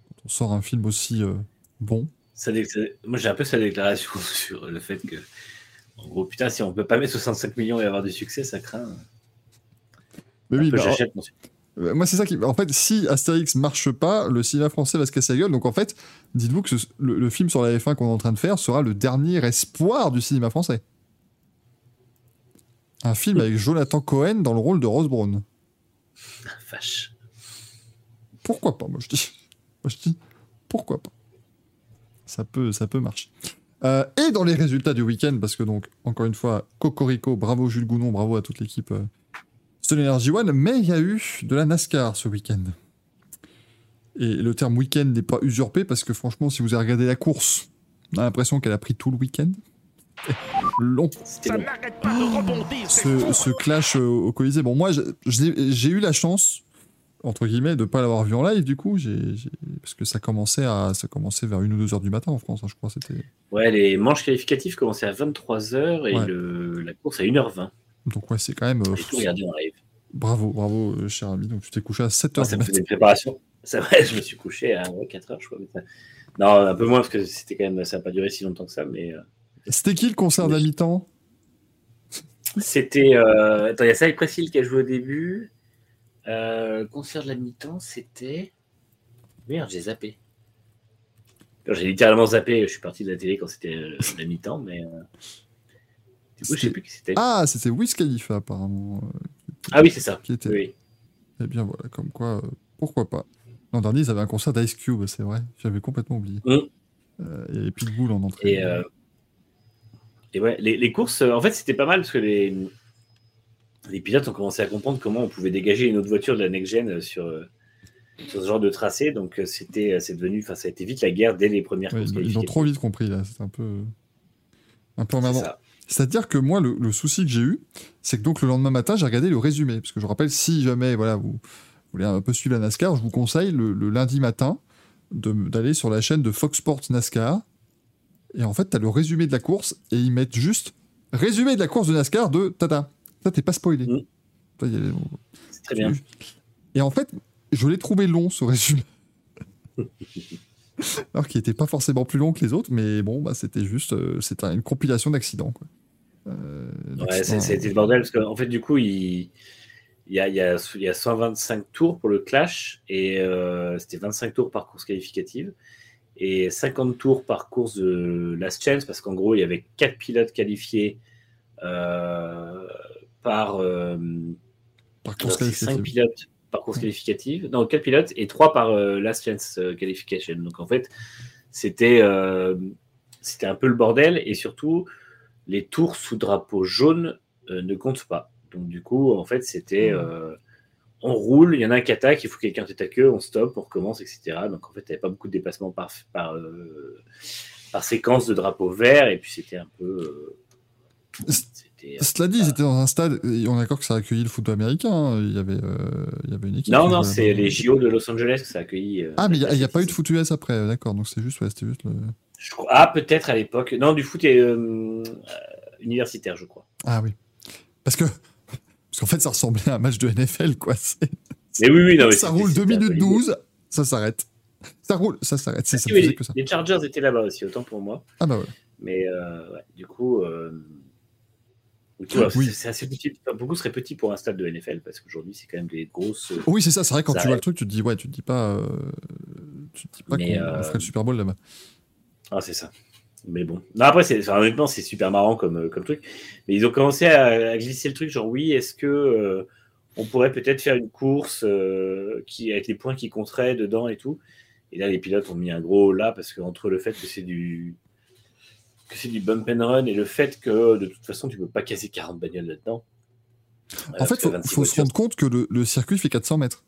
Quand on sort un film aussi euh, bon. Ça dé- ça- Moi, j'ai un peu sa déclaration sur le fait que, en gros, putain, si on peut pas mettre 65 millions et avoir du succès, ça craint. Mais Un oui, peu, bah, j'achète mon Moi, c'est ça qui. En fait, si Astérix marche pas, le cinéma français va se casser la gueule. Donc, en fait, dites-vous que ce- le, le film sur la F1 qu'on est en train de faire sera le dernier espoir du cinéma français. Un film avec Jonathan Cohen dans le rôle de Rose Brown. Vache. Pourquoi pas, moi je dis. Moi je dis, pourquoi pas. Ça peut, ça peut marcher. Euh, et dans les résultats du week-end, parce que donc, encore une fois, Cocorico, bravo Jules Gounon, bravo à toute l'équipe euh, Stone Energy One, mais il y a eu de la NASCAR ce week-end. Et le terme week-end n'est pas usurpé, parce que franchement, si vous avez regardé la course, on a l'impression qu'elle a pris tout le week-end. Long Ça long. n'arrête pas de rebondir, ce, ce clash euh, au Colisée. Bon, moi, j'ai eu la chance, entre guillemets, de ne pas l'avoir vu en live, du coup, j'ai- j'ai- parce que ça commençait, à, ça commençait vers 1 ou 2 heures du matin en France, hein, je crois. C'était... Ouais, les manches qualificatives commençaient à 23h et Ouais. le- la course à 1h20. Donc, ouais, c'est quand même. euh, J'ai tout regardé en live. bravo, bravo, euh, cher ami. Donc, tu t'es couché à 7 Moi, heures ça du me faisait matin. une préparation. C'est vrai, je me suis couché à 4h, je crois. mais Non, un peu moins parce que c'était quand même, ça n'a pas duré si longtemps que ça. Mais euh, C'était qui le concert de la mi-temps c'était. euh, Attends, il y a Saïd Pressil qui a joué au début. Euh, le concert de la mi-temps, c'était. Merde, j'ai zappé. J'ai littéralement zappé. Je suis parti de la télé quand c'était la mi-temps, mais. euh, coup, je sais C'était- plus qui c'était. Ah, c'était Wiz Khalifa, apparemment, euh, Ah oui, c'est ça. qui était. Oui. Eh bien, voilà, comme quoi, euh, pourquoi pas. L'an dernier, ils avaient un concert d'Ice Cube, c'est vrai. J'avais complètement oublié. Mm. Euh, et Pitbull en entrée. Et, euh, et ouais, les, les courses, en fait, c'était pas mal parce que les, les pilotes ont commencé à comprendre comment on pouvait dégager une autre voiture de la next-gen sur, sur ce genre de tracé. Donc, c'était, c'est devenu, enfin, ça a été vite la guerre dès les premières Ouais, courses ils, ils ont trop vite compris, là. C'est un peu. Un peu emmerdant. C'est-à-dire que moi, le, le souci que j'ai eu, c'est que donc le lendemain matin, j'ai regardé le résumé. Parce que je rappelle, si jamais voilà, vous, voulez un peu suivre la NASCAR, je vous conseille le, le lundi matin d'aller sur la chaîne de Fox Sports NASCAR. Et en fait, tu as le résumé de la course et ils mettent juste résumé de la course de NASCAR de Tata. Ça, t'es pas spoilé. Mm. C'est très bien. Et en fait, je l'ai trouvé long, ce résumé. Alors qu'il n'était pas forcément plus long que les autres, mais bon, bah, c'était juste euh, c'était une compilation d'accidents. Euh, Ouais, d'accidents, ça, ça a été le bordel parce qu'en fait, du coup, il y a, il y, a, il y a 125 tours pour le clash et euh, c'était 25 tours par course qualificative et 50 tours par course de Last Chance parce qu'en gros il y avait quatre pilotes qualifiés euh, par Par course 5 qualificative. pilotes par course qualificative non 4 pilotes et 3 par euh, Last Chance Qualification donc en fait c'était euh, c'était un peu le bordel et surtout les tours sous drapeau jaune euh, ne comptent pas donc du coup en fait c'était euh, on roule, il y en a un qui attaque, il faut que quelqu'un tête à queue, on stoppe, on recommence, etc. Donc en fait, il n'y avait pas beaucoup de dépassements par, par, euh, par séquence de drapeau vert, et puis c'était un peu. Cela dit, ils étaient dans un stade, et on est d'accord que ça a accueilli le football américain. hein. Il y avait, euh, il y avait une équipe. Non, non, c'est les JO de Los Angeles que ça a accueilli. euh, Ah, mais il n'y a, pas eu de foot US après, d'accord. Donc c'est juste, ouais, c'était juste le. Je crois- Ah, peut-être à l'époque. Non, du foot euh, euh, universitaire, je crois. Ah oui. Parce que. Parce qu'en fait, ça ressemblait à un match de NFL, quoi. Mais oui, oui, non, mais ça roule 2 c'était un peu minutes l'idée. 12, ça s'arrête. Ça roule, ça s'arrête. C'est Ah, si, ça. les Chargers étaient là-bas aussi, autant pour moi. Ah bah ouais. Mais euh, ouais, du coup, euh, alors, Oui. c'est- assez petit. Enfin, beaucoup seraient petits pour un stade de NFL parce qu'aujourd'hui, c'est quand même des grosses. Oui, c'est ça. C'est vrai, quand Ça tu vois le truc, tu te dis, ouais, tu te dis pas. euh, Tu te dis pas qu'on ferait le Super Bowl là-bas. Ah, c'est ça. Mais bon. Non, après, c'est, enfin, honnêtement, c'est super marrant comme, euh, comme truc. Mais ils ont commencé à, à glisser le truc, genre, oui, est-ce que euh, on pourrait peut-être faire une course euh, qui, avec les points qui compteraient dedans et tout. Et là, les pilotes ont mis un gros là parce qu'entre le fait que c'est du que c'est du bump and run et le fait que de toute façon tu peux pas casser 40 bagnoles là-dedans. En fait, il faut, faut se rendre compte que le, le circuit fait 400 mètres.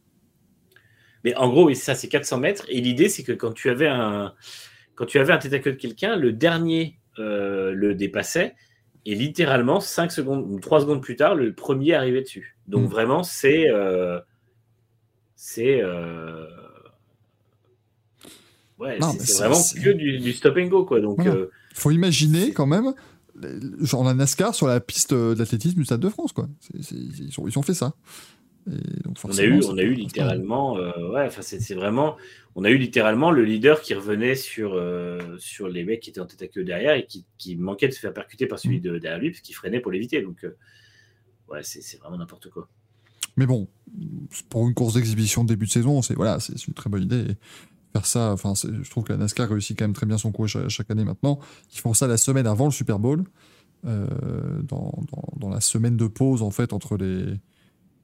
Mais en gros, oui, ça, c'est 400 mètres. Et l'idée, c'est que quand tu avais un, quand tu avais un tête à queue de quelqu'un, le dernier euh, le dépassait. Et littéralement, 5 secondes ou 3 secondes plus tard, le premier arrivait dessus. Donc Mm. vraiment, c'est. euh, c'est. euh, Ouais, c'est- vraiment que du, du stop and go, quoi. Donc, Voilà. euh, faut imaginer quand même, genre la NASCAR sur la piste d'athlétisme du Stade de France, quoi. Ont, ils ont fait ça. Et donc on a eu, on a eu littéralement, euh, ouais, enfin c'est vraiment, on a eu littéralement le leader qui revenait sur euh, sur les mecs qui étaient en tête à queue derrière et qui, qui manquait de se faire percuter par celui de derrière lui parce qu'il freinait pour l'éviter. Donc euh, ouais, c'est vraiment n'importe quoi. Mais bon, pour une course d'exhibition de début de saison, c'est voilà, c'est une très bonne idée. Et faire ça, enfin, je trouve que la NASCAR réussit quand même très bien son coup chaque, chaque année maintenant. Ils font ça la semaine avant le Super Bowl, dans, dans, dans la semaine de pause en fait entre les,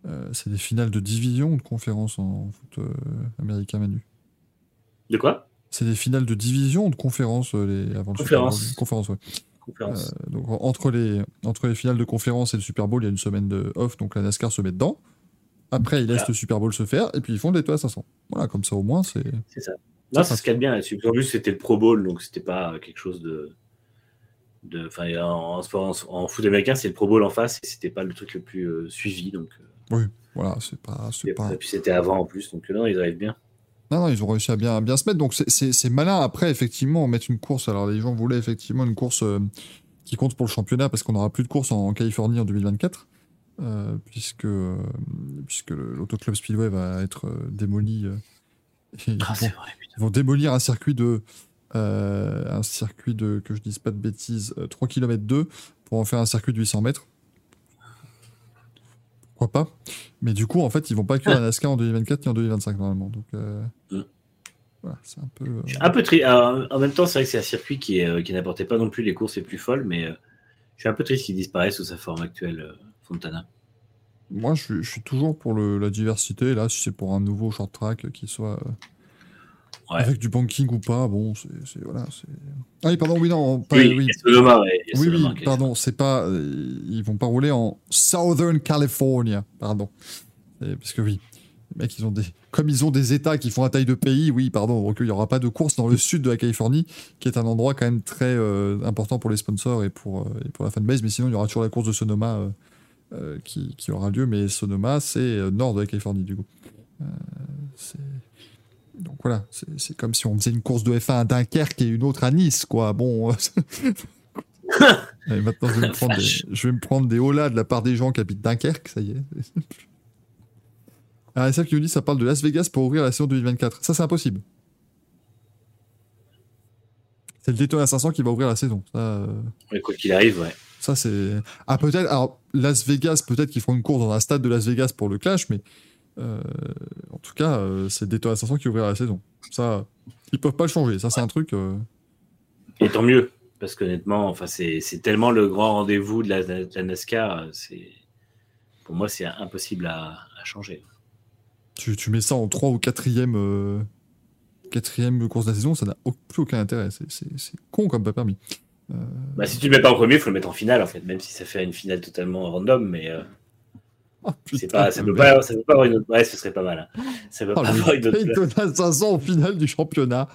euh, c'est des finales de division ou de conférence en foot euh, américain Manu? De quoi? C'est des finales de division ou de conférence euh, les, avant le Conférence. Super Bowl? Conférence, ouais. Conférence. Donc en- entre les, entre les finales de conférence et le Super Bowl, il y a une semaine de off, donc la NASCAR se met dedans. Après, ils laissent Voilà. le Super Bowl se faire, et puis ils font des toits 500. Voilà, comme ça au moins, c'est. C'est ça. Non, c'est ce qu'il y a de bien là-dessus. En plus, c'était le Pro Bowl, donc c'était pas quelque chose de. de enfin, en, foot américain, c'est le Pro Bowl en face et c'était pas le truc le plus euh, suivi. Donc, euh, Voilà, c'est pas. c'est et, pas... puis c'était avant en plus, donc euh, non, ils arrivent bien. Non, non, ils ont réussi à bien, à bien se mettre, donc c'est- c'est c'est malin. Après, effectivement, mettre une course. Alors, les gens voulaient effectivement une course euh, qui compte pour le championnat, parce qu'on n'aura plus de course en, en Californie en 2024, euh, puisque, euh, puisque le- l'Autoclub Speedway va être euh, démoli. euh, et ils Ah, vont- c'est vrai, putain. Ils vont démolir un circuit de. euh, un circuit de, que je dise pas de bêtises, euh, 3 km 2 pour en faire un circuit de 800 mètres. Pourquoi pas Mais du coup, en fait, ils vont pas la NASCAR en 2024 ni en 2025 normalement. Donc, euh, Mm. voilà, c'est un peu. euh, Je suis un peu triste. En même temps, c'est vrai que c'est un circuit qui, est, euh, qui n'apportait pas non plus les courses les plus folles, mais euh, je suis un peu triste qu'il disparaisse sous sa forme actuelle, Fontana. Moi, je, suis- je suis toujours pour le- la diversité. Là, si c'est pour un nouveau short track qui soit Ouais. avec du banking ou pas, bon, c'est voilà. Ah oui, pardon, oui, non, pas, oui, oui. ouais, Oui, oui, pardon, c'est pas. euh, ils vont pas rouler en Southern California, pardon. Et- parce que oui, les mecs, ils ont des. Comme ils ont des États qui font la taille de pays, oui, pardon, donc il n'y aura pas de course dans le sud de la Californie, qui est un endroit quand même très euh, important pour les sponsors et pour, euh, et pour la fanbase, mais sinon, il y aura toujours la course de Sonoma qui, qui aura lieu, mais Sonoma, c'est nord de la Californie, du coup. C'est. Donc voilà, c'est comme si on faisait une course de F1 à Dunkerque et une autre à Nice, quoi. Bon. Et maintenant, je vais, me prendre des, je vais me prendre des holas de la part des gens qui habitent Dunkerque, ça y est. Ah, celle qui nous dit ça parle de Las Vegas pour ouvrir la saison 2024. Ça, c'est impossible. c'est le Daytona 500 qui va ouvrir la saison. Ça, euh, Ouais, quoi qu'il arrive, ouais. ça c'est. Ah, peut-être. Alors, Las Vegas, peut-être qu'ils feront une course dans un stade de Las Vegas pour le clash, mais euh, en tout cas, euh, c'est Daytona 500 qui ouvrira la saison. Ça, ils peuvent pas le changer. Ça, c'est un truc. euh, Et tant mieux, parce qu'honnêtement, enfin, c'est tellement le grand rendez-vous de la, de la NASCAR. euh, pour moi, c'est impossible à, à changer. tu, tu mets ça en 3 ou 4ème, euh, quatrième course de la saison, ça n'a plus aucun intérêt. C'est- con comme pas permis. Bah, si tu le mets pas en premier, il faut le mettre en finale, en fait, même si ça fait une finale totalement random, mais oh, c'est putain, pas, ça le peut pas, ça peut pas avoir une autre. Ouais, ce serait pas mal. hein. Ça peut Oh, pas avoir une autre. place. Daytona 500 au final du championnat.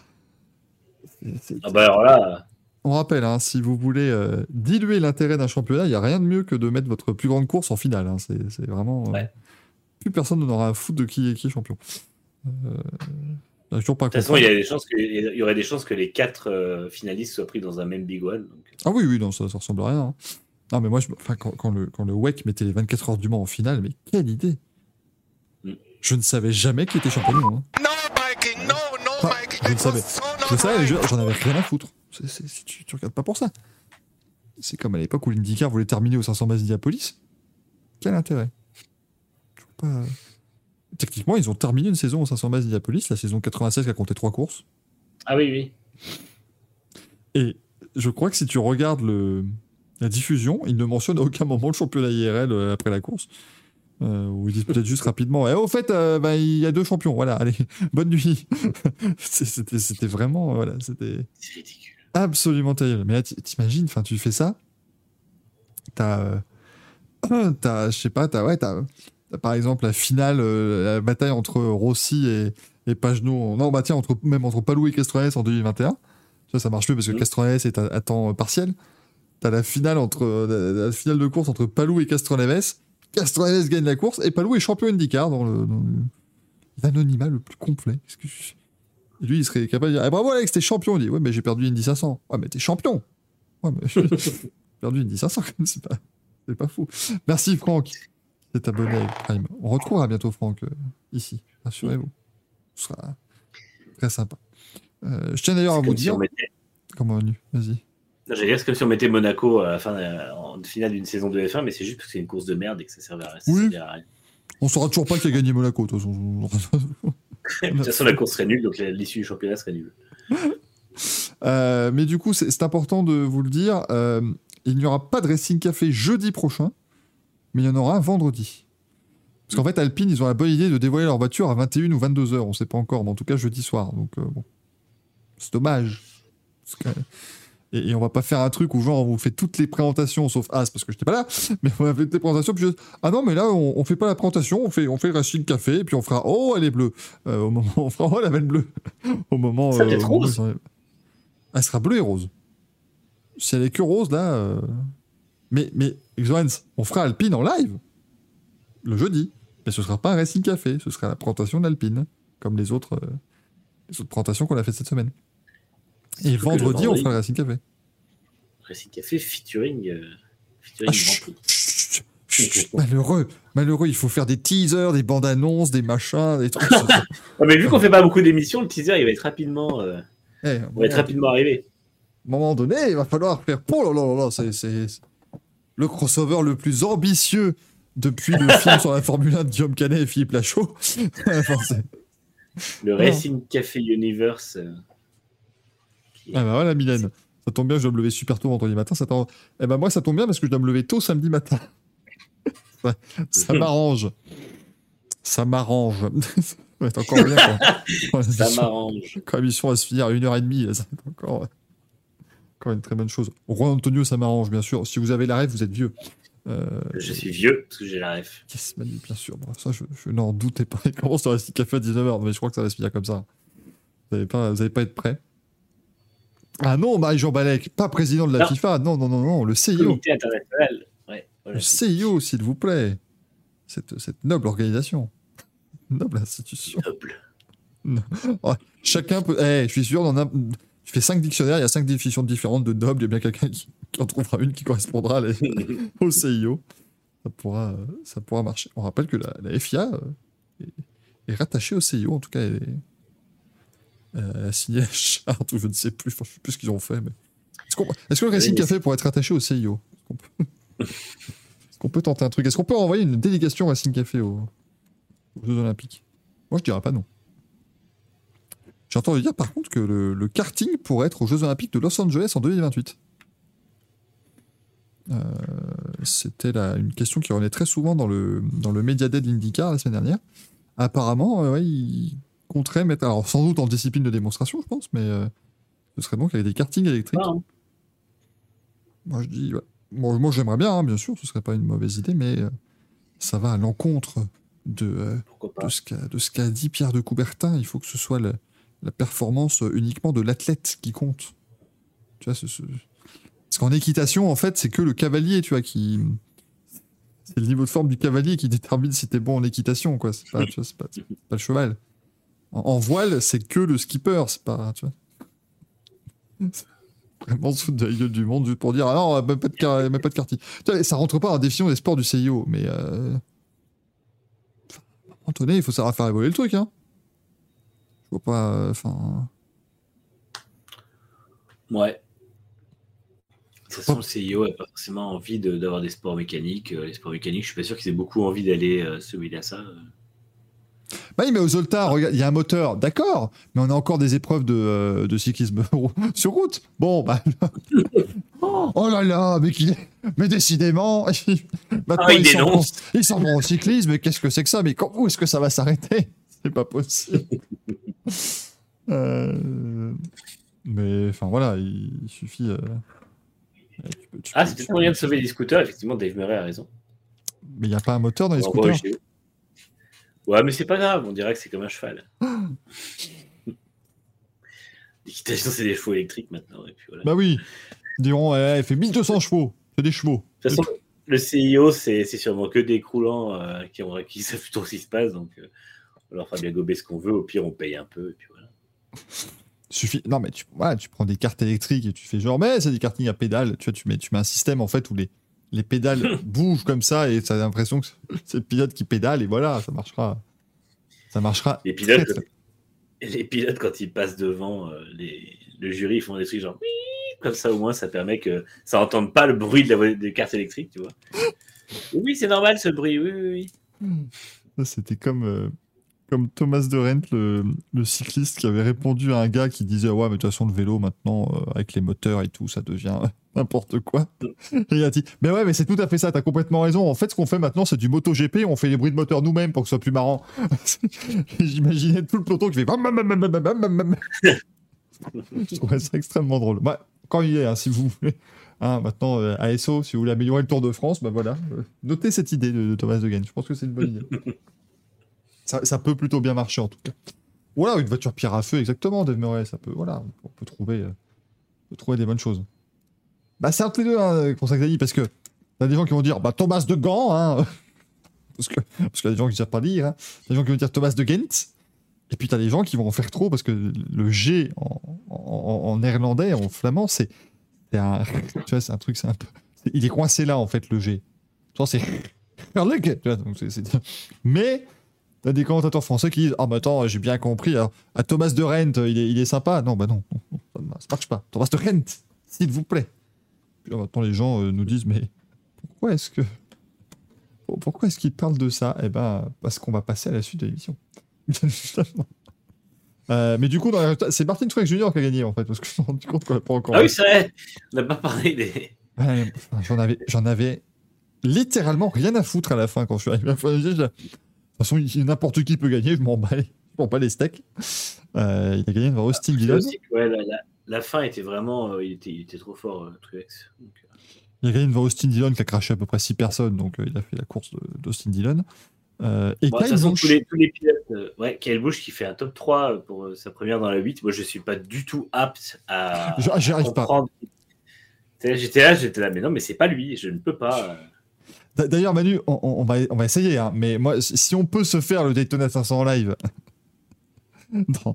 Ah bah alors là, On rappelle, hein, si vous voulez euh, diluer l'intérêt d'un championnat, il n'y a rien de mieux que de mettre votre plus grande course en finale. hein. C'est vraiment. euh, Ouais. plus personne n'en aura à foutre de qui est, qui est champion. Euh, de toute façon, il y, a des chances que, il y aurait des chances que les quatre euh, finalistes soient pris dans un même Big One. donc. Ah oui, oui, non, ça, ça ressemble à rien. hein. Non, mais moi, je, enfin, quand, quand le, quand le WEC mettait les 24 heures du Mans en finale, mais quelle idée Mm. Je ne savais jamais qui était champion. du hein. No, Mikey, no, no, Ah, Mikey. je It savais. so Je savais, j'en avais rien à foutre. Tu, tu regardes pas pour ça. C'est comme à l'époque où l'IndyCar voulait terminer au 500 bases d'Indianapolis. Quel intérêt? Pas- Techniquement, ils ont terminé une saison au 500 bases d'Indianapolis, la saison 96 qui a compté trois courses. Ah oui, oui. Et je crois que si tu regardes le, la diffusion, ils ne mentionnent à aucun moment le championnat IRL euh, après la course. Euh, où ils disent peut-être juste rapidement Eh, au fait, euh, bah, il y a deux champions, voilà, allez, bonne nuit. C'était c'était vraiment. Voilà, c'était C'est ridicule. absolument terrible. Mais là, t'imagines, enfin, tu fais ça, t'as. euh, t'as, je sais pas, t'as, ouais, t'as, par exemple la finale, euh, la bataille entre Rossi et, et Pagenaud. Non, bah tiens, entre, même entre Palou et Castroneves en 2021. Ça, ça marche mieux parce que Mhm. Castroneves est à, à temps partiel. T'as la finale entre la, la finale de course entre Palou et Castroneves. Castroneves gagne la course et Palou est champion IndyCar dans le, dans le- l'anonymat le plus complet. Qu'est-ce que je- et lui, il serait capable de dire eh, Bravo Alex, t'es champion. Il dit Ouais, mais j'ai perdu Indy 500. Ouais, mais t'es champion. Ouais, mais j'ai perdu Indy 500 quand même, c'est pas, c'est pas fou. Merci Franck, c'est abonné avec Prime. On retrouvera bientôt Franck euh, ici, rassurez-vous. Ce sera très sympa. Euh, je tiens d'ailleurs à vous dire. Comment nu Vas-y. J'allais dire, c'est comme si on mettait Monaco à la fin de- en finale d'une saison de F1, mais c'est juste parce que c'est une course de merde et que ça servait à Oui. à rien. On saura toujours pas qui a gagné Monaco, de toute façon. De toute façon, la course serait nulle, donc l'issue du championnat serait nulle. Euh, mais du coup, c'est important de vous le dire. euh, il n'y aura pas de Racing Café jeudi prochain, mais il y en aura un vendredi. Parce qu'en fait, Alpine, ils ont la bonne idée de dévoiler leur voiture à 21 ou 22 heures. On sait pas encore, mais en tout cas jeudi soir. Donc euh, bon, c'est dommage. Parce que- Et, et on va pas faire un truc où genre on vous fait toutes les présentations sauf As parce que j'étais pas là, mais on va faire toutes les présentations puis juste, ah non mais là on, on fait pas la présentation, on fait on fait le Racing Café et puis on fera oh elle est bleue Euh, au moment on fera oh la belle bleue au moment Ça peut être moment rose. elle sera bleue et rose. Si elle est que rose, là. euh, Mais, mais, Xoens, on fera Alpine en live le jeudi. Mais ce sera pas un Racing Café, ce sera la présentation d'Alpine, comme les autres, euh, les autres présentations qu'on a faites cette semaine. Et vendredi, on fera le Racing Café. Racing Café featuring, euh, featuring Ah, chut, chut, chut, malheureux, malheureux, il faut faire des teasers, des bandes annonces, des machins, des trucs. Ouais, mais vu qu'on fait pas beaucoup d'émissions, le teaser il va être rapidement, euh, Eh, à un il va être moment- rapidement arrivé. moment donné, il va falloir faire. Oh là là là c'est- le crossover le plus ambitieux depuis le film sur la Formule 1 de Guillaume Canet et Philippe Lachaud. Enfin, Le Racing Café Universe. euh, ah bah voilà, Mylène. Ça tombe bien, je dois me lever super tôt vendredi matin. Ça eh ben moi, ça tombe bien parce que je dois me lever tôt samedi matin. ça ça m'arrange. Ça m'arrange. ça va être encore bien quand, la Ça m'arrange. quand l'émission va se finir à 1h30. là, Ça va être encore, encore une très bonne chose. Juan Antonio, ça m'arrange, bien sûr. Si vous avez la rêve, vous êtes vieux. Euh, Je suis vieux parce que j'ai la ref. Yes, Manu, bien sûr. Bon, ça, je, je n'en doutais pas. Il commence à rester café à 19h, mais je crois que ça va se finir comme ça. Vous n'allez pas, vous allez pas être prêts. Ah non, Marie-Jean Balek, pas président de la Non. FIFA. Non, non, non, non, le CIO. International. Ouais, voilà. Le CIO, s'il vous plaît. Cette, cette noble organisation. Noble institution. Noble. Chacun peut. Eh, je suis sûr, dans un... tu fais cinq dictionnaires, il y a cinq définitions différentes de noble. Il y a bien quelqu'un qui, qui en trouvera une qui correspondra à la- au CIO. Ça pourra, ça pourra marcher. On rappelle que la, la FIA euh, est, est rattachée au CIO, en tout cas, elle est, euh, signé Charte ou je ne sais plus, enfin, je sais plus ce qu'ils ont fait. Mais... Est-ce, qu'on- est-ce que le Racing Café pourrait être attaché au CIO Est-ce qu'on peut... est-ce qu'on peut tenter un truc? Est-ce qu'on peut envoyer une délégation Racing Café aux, aux Jeux Olympiques? Moi, je dirais pas non. J'ai entendu dire par contre que le, le karting pourrait être aux Jeux Olympiques de Los Angeles en 2028. Euh, C'était la- une question qui revenait très souvent dans le, dans le Media Day de l'IndyCar la semaine dernière. Apparemment, euh, ouais, ils mettre, alors sans doute en discipline de démonstration, je pense, mais euh, ce serait donc avec des kartings électriques. Hein. Moi, je dis, ouais. moi, moi, j'aimerais bien, hein, bien sûr, ce serait pas une mauvaise idée, mais euh, ça va à l'encontre de, euh, de ce qu'a dit Pierre de Coubertin. Il faut que ce soit la performance uniquement de l'athlète qui compte. Tu vois, ce- ce- parce qu'en équitation, en fait, c'est que le cavalier, tu vois, qui c'est le niveau de forme du cavalier qui détermine si t'es bon en équitation, quoi. Pas, pas, c'est pas le cheval. En, en voile, c'est que le skipper, c'est pas, tu vois. C'est Vraiment de la gueule du monde juste pour dire ah non, même pas de, car- même pas de karting. Tu vois, ça rentre pas dans la définition des sports du CIO, mais euh... il faut savoir faire évoluer le truc, hein. Je vois pas, euh, enfin. Ouais. De toute façon, le CIO n'a pas forcément envie de- d'avoir des sports mécaniques. Euh, Les sports mécaniques, je suis pas sûr qu'ils aient beaucoup envie d'aller euh, se mêler à ça. Bah oui, mais aux Zoltar, il y a un moteur, d'accord, mais on a encore des épreuves de, euh, de cyclisme sur route. Bon, bah. oh là là, mais qu'il est. Mais décidément. Maintenant, Ah, il ils s'en vont- au cyclisme, mais qu'est-ce que c'est que ça? Mais quand, où est-ce que ça va s'arrêter? C'est pas possible. Euh, Mais enfin voilà, il, il suffit. euh, tu peux- tu Ah, c'est peut-être moyen de sauver les scooters. Effectivement, Dave Murray a raison. Mais il n'y a pas un moteur dans les scooters? Ouais, mais c'est pas grave. On dirait que c'est comme un cheval. L'équitation, c'est des chevaux électriques maintenant. Et puis voilà. Bah oui. Ils diront, ouais, elle fait 1200 chevaux. C'est des chevaux. De toute façon, le CIO, c'est c'est sûrement que des croulants euh, qui, ont, qui savent plutôt ce qui se passe. Donc, euh, on leur fera bien gober ce qu'on veut. Au pire, on paye un peu. Et puis voilà. Suffit... Non, mais tu, voilà, tu prends des cartes électriques et tu fais genre, mais c'est des kartings à pédales. Tu vois, tu mets, tu mets un système en fait où les, les pédales bougent comme ça et tu as l'impression que c'est le pilote qui pédale et voilà, ça marchera. Ça marchera. Les pilotes, très, très- les pilotes quand ils passent devant euh, les, le jury, ils font des trucs genre oui, comme ça au moins ça permet que ça n'entende pas le bruit de la des cartes électriques, tu vois. Oui, c'est normal ce bruit, oui, oui, oui. Ça, C'était comme, euh, comme Thomas de Rent, le, le cycliste, qui avait répondu à un gars qui disait Ouais, mais de toute façon, le vélo, maintenant, euh, avec les moteurs et tout, ça devient n'importe quoi. Et il a dit Mais ouais, mais c'est tout à fait ça, t'as complètement raison. En fait, ce qu'on fait maintenant, c'est du MotoGP, on fait les bruits de moteur nous-mêmes pour que ce soit plus marrant. J'imaginais tout le peloton qui fait Bam, bam, bam, bam, bam, bam. Je trouvais ça extrêmement drôle. Bah, quand il est, hein, si vous voulez. Hein, maintenant, euh, ASO, si vous voulez améliorer le Tour de France, bah voilà. Euh, notez cette idée de, de Thomas de Gain. Je pense que c'est une bonne idée. Ça, peut plutôt bien marcher en tout cas. Voilà, une voiture pierre à feu, exactement, Dave Murray. Ça peut, voilà, on peut trouver, euh, trouver des bonnes choses. Bah, c'est entre les deux, hein, Consacré, parce que t'as des gens qui vont dire, bah, Thomas de Gand, hein, parce que parce qu'il y a des gens qui ne savent pas lire, hein. Des gens qui vont dire Thomas de Ghent, et puis t'as des gens qui vont en faire trop, parce que le G en, néerlandais, en flamand, c'est un, tu vois, c'est un truc, c'est un peu, il est coincé là, en fait, le G. Tu vois, c'est- mais, t'as des commentateurs français qui disent, ah, mais attends, j'ai bien compris, alors, à Thomas de Rent, il est, il est sympa. Non, bah non, non, non, ça, marche pas. Thomas de Rent, s'il vous plaît. Puis là, maintenant, les gens euh, nous disent, mais pourquoi est-ce que, pour- pourquoi est-ce qu'ils parlent de ça? Eh ben, parce qu'on va passer à la suite de l'émission. Euh, mais du coup, c'est Martin Truex Jr. qui a gagné en fait, parce que je me suis rendu compte qu'on n'a pas encore. Ah oui, c'est vrai. On n'a pas parlé des. Ouais, j'en avais, avais littéralement rien à foutre à la fin quand je suis arrivé. Je- je- De toute façon, n'importe qui peut gagner, je m'en bats, je bats les steaks. Euh, il a gagné devant Austin Dillon. ouais, la, la- la fin était vraiment. euh, il, était, il était trop fort, euh, Truex. Donc, euh, Il a gagné devant Austin Dillon qui a craché à peu près 6 personnes, donc il a fait la course d'Austin Dillon. Euh, et bon, Kyle façon, Busch- tous les, tous les pilotes. euh, ouais, Kyle Busch qui fait un top 3 pour euh, sa première dans la 8. Moi, je suis pas du tout apte à. Je- ah, j'y à arrive pas. J'étais là, j'étais là, mais non, mais c'est pas lui, je ne peux pas. D'a- D'ailleurs, Manu, on, va, on va essayer, hein, mais moi, si on peut se faire le Daytona 500 en live dans-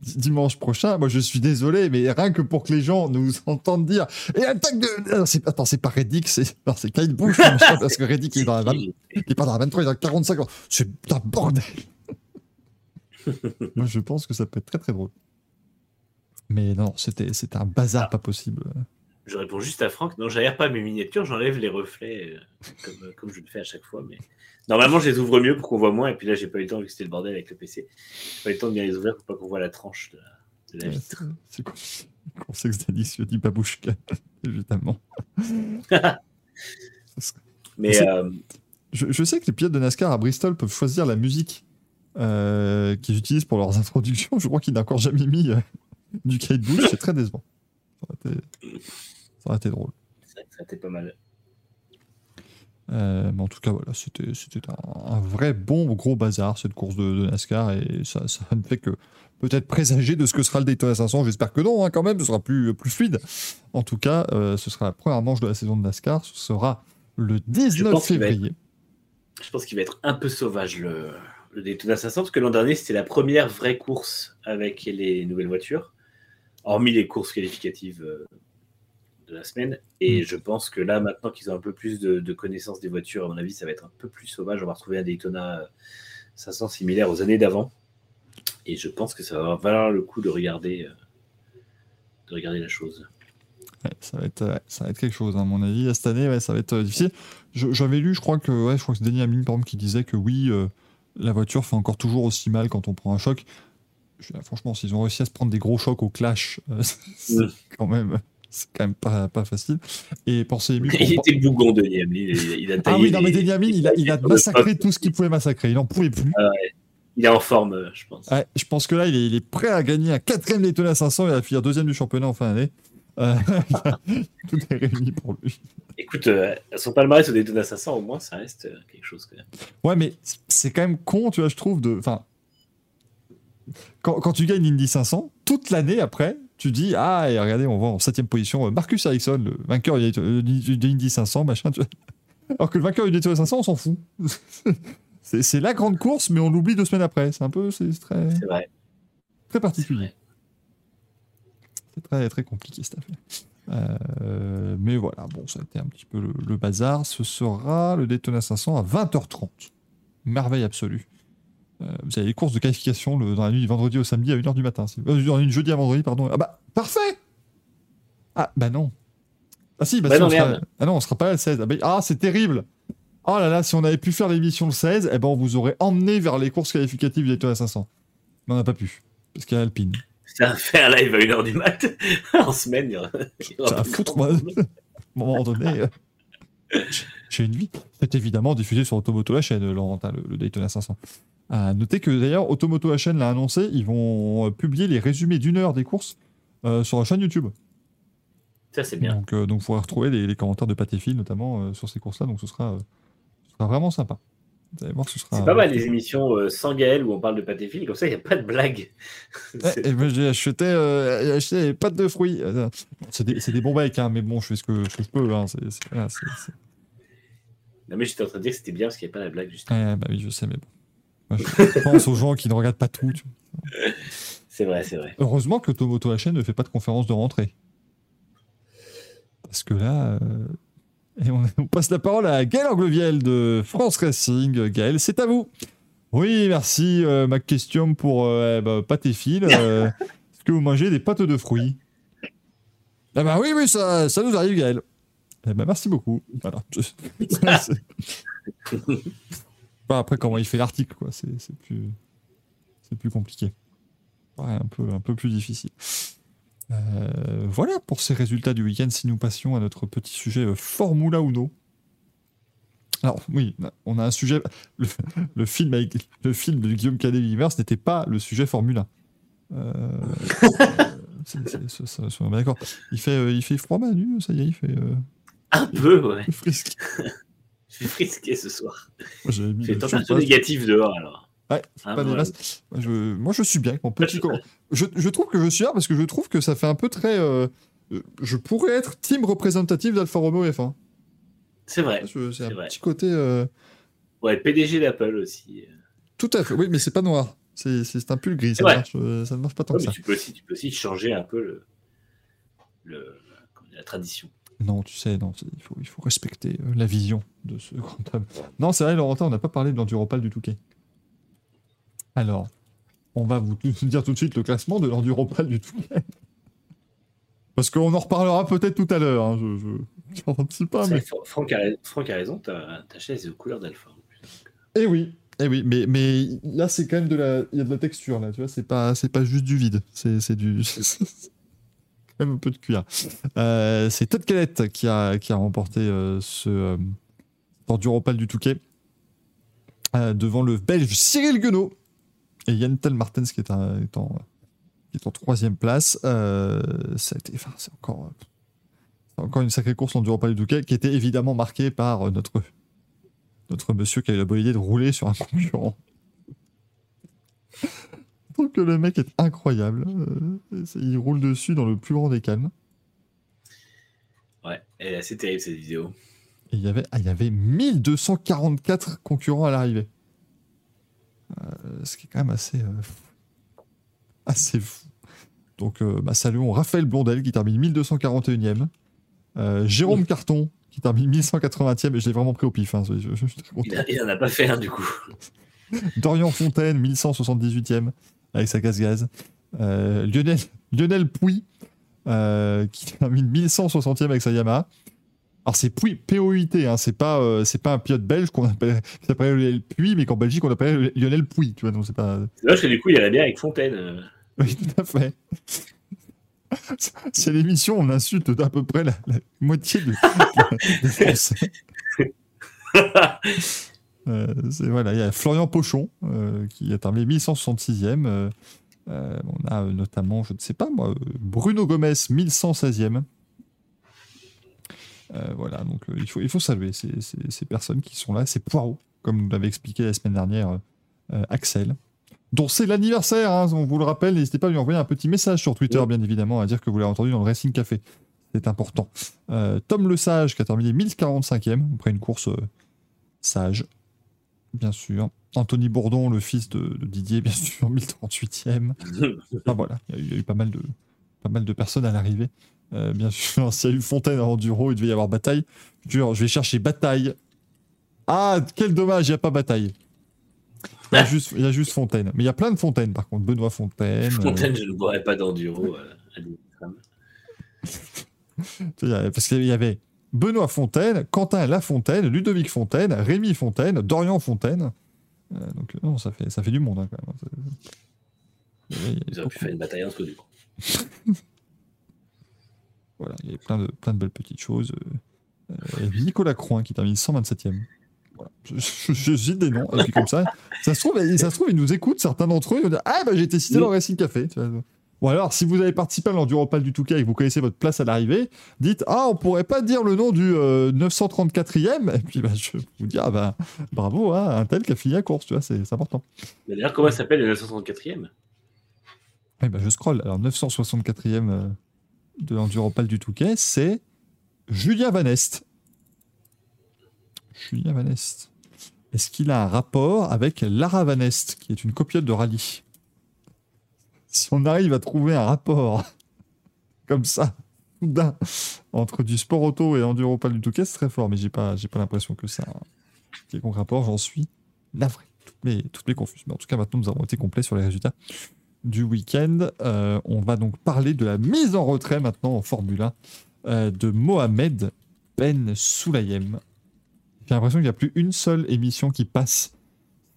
dimanche prochain, moi je suis désolé, mais rien que pour que les gens nous entendent dire et attaque de. C'est- Attends, c'est pas Reddick, c'est Kyle machin, parce que Reddick il est dans la 20 il est pas dans la 23, il est dans la 45 ans. C'est un bordel. moi je pense que ça peut être très très drôle. Mais non, c'était c'était un bazar pas possible. Je réponds juste à Franck. Non, j'aère pas mes miniatures, j'enlève les reflets euh, comme, euh, comme je le fais à chaque fois. Mais normalement, je les ouvre mieux pour qu'on voit moins. Et puis là, j'ai pas eu le temps vu que c'était le bordel avec le PC. J'ai pas eu le temps de bien les ouvrir pour pas qu'on voit la tranche de la, de la Ouais, vitre. C'est quoi Conseil délicieux, dit Babouchka, évidemment. Mais C'est- euh, Je, je sais que les pilotes de NASCAR à Bristol peuvent choisir la musique euh, qu'ils utilisent pour leurs introductions. Je crois qu'il n'a encore jamais mis du Kate Bush. C'est très décevant. Ça aurait été, drôle. ça a été pas mal. Euh, mais en tout cas, voilà, c'était c'était un, un vrai bon gros bazar cette course de, de NASCAR et ça, ça ne fait que peut-être présager de ce que sera le Daytona 500. J'espère que non, hein, quand même, ce sera plus, plus fluide. En tout cas, euh, ce sera la première manche de la saison de NASCAR. Ce sera le 19 pense qu'il va être- février. Je pense qu'il va être un peu sauvage le, le Daytona 500 parce que l'an dernier c'était la première vraie course avec les nouvelles voitures, hormis les courses qualificatives euh, de la semaine. Et Mm. je pense que là maintenant qu'ils ont un peu plus de, de connaissances des voitures, à mon avis ça va être un peu plus sauvage. On va retrouver un Daytona euh, 500 similaire aux années d'avant. Et je pense que ça va valoir le coup de regarder, euh, de regarder la chose. Ouais, ça, va être, ça va être quelque chose, hein, à mon avis. Cette année, ouais, ça va être euh, difficile. J'avais lu, je crois que, ouais, je crois que c'est Denis Hamlin, par exemple, qui disait que oui, euh, la voiture fait encore toujours aussi mal quand on prend un choc. Je- franchement, s'ils ont réussi à se prendre des gros chocs au clash, euh, c'est Mm. quand même, c'est quand même pas, pas facile. Et pensez mieux. Il était bougon de Niamey, il, il a Ah oui, non, mais Hamlin, il a, il a massacré tout ce qu'il pouvait massacrer. Il en pouvait plus. Il est en forme, euh, je pense. Ouais, je pense que là, il est, il est prêt à gagner un quatrième Daytona 500 et à finir deuxième du championnat en fin d'année. Euh, tout est réuni pour lui. Écoute, euh, son palmarès au Daytona 500, au moins, ça reste euh, quelque chose quand même. Ouais, mais c'est quand même con, tu vois, je trouve, de. Enfin. Quand, quand tu gagnes l'Indy 500, toute l'année après, tu dis Ah, et regardez, on voit en 7 position euh, Marcus Ericsson, le vainqueur du- l'Indy 500, machin. tu vois. Alors que le vainqueur du Daytona 500, on s'en fout. c'est c'est la grande course, mais on l'oublie deux semaines après. C'est un peu. C'est très, C'est vrai. très particulier. C'est très, très compliqué cette affaire. Euh, mais voilà, bon, ça a été un petit peu le, le bazar. Ce sera le Daytona 500 à 20h30. Merveille absolue. Euh, vous avez les courses de qualification le- dans la nuit du vendredi au samedi à 1h du matin. Euh, dans du jeudi à vendredi, pardon. Ah bah, parfait Ah bah non. Ah si, bah, Bah si, non, on sera... Ah non, on sera pas là le 16. Ah, bah, ah, c'est terrible Oh là là, si on avait pu faire l'émission le 16, eh ben on vous aurait emmené vers les courses qualificatives du Daytona 500. Mais on n'a pas pu. Parce qu'il y a Alpine. Ça fait un live à 1h du mat en semaine. Il y aura, Ça foutre, moi. À un moment donné, euh, j'ai- une vie. C'est évidemment diffusé sur Automoto la chaîne, Laurent, hein, le, le Daytona 500. À noter que d'ailleurs, Automoto la chaîne l'a annoncé, ils vont euh, publier les résumés d'une heure des courses euh, sur la chaîne YouTube. Ça, c'est bien. Donc, euh, donc, vous pourrez retrouver les, les commentaires de Pat et Phil, notamment euh, sur ces courses-là. Donc, ce sera, euh, ce sera vraiment sympa. Vous allez voir, ce sera. C'est pas mal les émissions euh, sans Gaël où on parle de pâté fil, comme ça il n'y a pas de blague. Et moi, j'ai acheté, euh, acheté des pâtes de fruits. C'est des, c'est des bons becs, hein, mais bon, je fais ce que, ce que je peux. Hein, c'est, c'est- voilà, c'est- c'est- Non, mais j'étais en train de dire que c'était bien parce qu'il n'y avait pas la blague, justement. Ouais, bah oui, je sais, mais bon. Je pense aux gens qui ne regardent pas tout. C'est vrai, c'est vrai. Heureusement que Tomoto HN ne fait pas de conférence de rentrée. Parce que là. euh, Et on, on passe la parole à Gaël Angleviel de France Racing. Gaël, c'est à vous. Oui, merci. euh, ma question pour euh, bah, pâte et fil. euh, Est-ce que vous mangez des pâtes de fruits? Ah bah oui, oui, ça, ça nous arrive, Gaël. Eh ben, merci beaucoup. Voilà. Pas après comment il fait l'article, quoi. C'est c'est plus, c'est plus compliqué. Ouais, un peu, un peu plus difficile. Euh, voilà pour ces résultats du week-end. Si nous passions à notre petit sujet euh, Formula Uno. Alors oui, on a un sujet. Le, le film avec le film de Guillaume Canet-Vimers n'était pas le sujet Formula. Euh, d'accord. Il fait, euh, il fait froid Manu, ça y est, il fait euh, Un peu, ouais. frisque. Je suis frisqué ce soir. J'ai température surface. négative dehors alors. Ouais, Ah, pas voilà. je, moi, je suis bien avec mon petit. co- je, je trouve que je suis bien parce que je trouve que ça fait un peu très. euh, je pourrais être team représentatif d'Alfa Romeo F1. C'est vrai. C'est un vrai. petit côté. euh, Ouais, PDG d'Apple aussi. Tout à fait. Oui, mais c'est pas noir. C'est un pull gris. Ça, marche, euh, ça ne marche pas tant Ouais, que mais ça. tu, peux aussi, tu peux aussi changer un peu le, la tradition. Non, tu sais, non, il faut, il faut respecter euh, la vision de ce grand homme. Non, c'est vrai, Laurentin, on n'a pas parlé de l'enduropal du Touquet. Alors, on va vous dire tout de suite le classement de l'enduropal du Touquet. Parce qu'on en reparlera peut-être tout à l'heure. hein, je, pas, mais. Franck, a, Franck a raison, ta, ta chaise est aux couleurs d'alpha. Eh oui, eh oui, mais, mais là c'est quand même de la, il y a de la texture là, tu vois, c'est pas, c'est pas juste du vide, c'est, c'est du, même un peu de cuir. Euh, c'est Todd Kellett qui a, remporté euh, ce euh, Enduropal du Touquet euh, devant le Belge Cyril Guenot et Yann Martens qui est, en, troisième place. Euh, ça a été, enfin, c'est encore, une sacrée course en Enduropal du Touquet qui était évidemment marquée par notre notre monsieur qui a eu la bonne idée de rouler sur un concurrent. Je trouve que le mec est incroyable. Euh, il roule dessus dans le plus grand des calmes. Ouais, elle est assez terrible cette vidéo. Et il y avait, ah, il y avait 1244 concurrents à l'arrivée. Euh, ce qui est quand même assez, euh, fou. assez fou. Donc, euh, bah, saluons Raphaël Blondel qui termine 1241e. Euh, Jérôme Carton qui termine 1180e. Et je l'ai vraiment pris au pif. hein, je- je-. Il, a- il en a pas fait un du coup. Dorian Fontaine, 1178e, avec sa casse-gaz. Euh, Lionel, Lionel Pouy, euh, qui termine 1160e avec sa Yamaha. Alors c'est Pouy, P-O-I-T, hein, c'est pas, euh, c'est pas un pilote belge qu'on appelle, qui s'appelle Lionel Pouy, mais qu'en Belgique on appelle Lionel Pouy, tu vois, donc c'est pas... C'est dommage que du coup, il irait bien avec Fontaine. euh. Oui, tout à fait. C'est l'émission, on insulte d'à peu près la, la moitié de, de- des Français. Euh, voilà, il y a Florian Pochon euh, qui a terminé 1166e. euh, on a notamment, je ne sais pas moi, Bruno Gomez 1116e. Euh, voilà, donc euh, il, faut, il faut saluer ces, ces- ces personnes qui sont là. C'est Poirot, comme nous l'avait expliqué la semaine dernière euh, Axel, dont c'est l'anniversaire, hein, on vous le rappelle. N'hésitez pas à lui envoyer un petit message sur Twitter, bien évidemment, à dire que vous l'avez entendu dans le Racing Café. C'est important. Tom Le Sage qui a terminé 1045e après une course sage, bien sûr. Anthony Bourdon, le fils de, de Didier, bien sûr, 1038e. Enfin voilà, il y, a eu- il y a eu pas mal de, pas mal de personnes à l'arrivée. Euh, bien sûr, s'il y a eu Fontaine à Enduro, il devait y avoir bataille. Je vais chercher bataille. Ah, quel dommage, il n'y a pas bataille. Il y, a juste, il y a juste Fontaine. Mais il y a plein de Fontaines, par contre. Benoît Fontaine. euh, Fontaine, je ne boirais pas d'enduro. euh, Parce qu'il y avait Benoît Fontaine, Quentin Lafontaine, Ludovic Fontaine, Rémi Fontaine, Dorian Fontaine. Euh, donc euh, non, ça fait, ça fait du monde hein, quand même. Ils auraient pu faire une bataille entre du coup. Voilà, il y avait plein de, plein de belles petites choses. Euh, Nicolas Croin qui termine 127e. Voilà. Je, je- cite des noms, et puis comme ça, ça se trouve, ça se trouve, ils nous écoutent, certains d'entre eux, ils vont dire Ah, bah j'ai été cité dans Racing Café. tu vois. Ou alors, si vous avez participé à l'Enduropal du Touquet et que vous connaissez votre place à l'arrivée, dites Ah, on pourrait pas dire le nom du euh, 934e Et puis, bah, je vais vous dire Ah, bah, bravo, hein, un tel qui a fini la course, tu vois, c'est important. Mais d'ailleurs, comment s'appelle le 934e Eh ben, je scroll. Alors, 964e euh, de l'Enduropal du Touquet, c'est Julien Van Est. Julien Van Est. Est-ce qu'il a un rapport avec Lara Van Est, qui est une copiote de rallye? Si on arrive à trouver un rapport comme ça, soudain, entre du sport auto et Enduropal du Touquet, c'est très fort, mais j'ai pas, j'ai pas l'impression que ça quelconque rapport. J'en suis navré. Toutes mes, toutes mes confuses. Mais en tout cas, maintenant, nous avons été complets sur les résultats du week-end. Euh, on va donc parler de la mise en retrait maintenant en Formule 1 euh, de Mohamed Ben Soulayem. J'ai l'impression qu'il n'y a plus une seule émission qui passe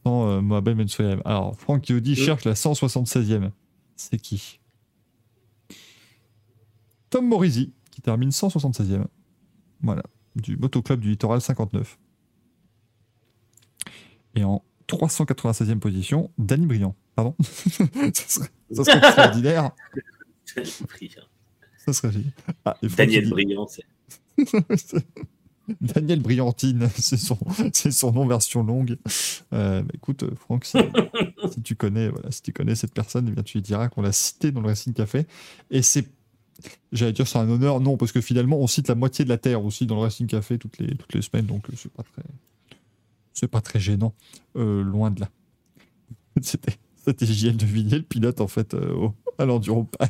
sans euh, Mohamed Ben Soulayem. Alors, Franck dit Oui. cherche la 176e. C'est qui? Tom Morisi, qui termine 176e. Voilà, du motoclub du littoral 59. Et en 396e position, Danny Briand. Pardon? Ça, serait, ça serait extraordinaire. Ça serait. Ah, Daniel Brillant, c'est. Daniel Briantine, c'est son, nom version longue. Euh, bah, écoute, euh, Franck, si, si tu connais, voilà, si tu connais cette personne, eh bien, tu lui diras qu'on l'a cité dans le Racing Café. Et c'est, j'allais dire, c'est un honneur, non, parce que finalement, on cite la moitié de la Terre aussi dans le Racing Café toutes les, toutes les semaines, donc euh, c'est pas très, c'est pas très gênant, euh, loin de là. C'était, c'était JL de Villiers, le pilote, en fait, euh, au, à l'Enduropal.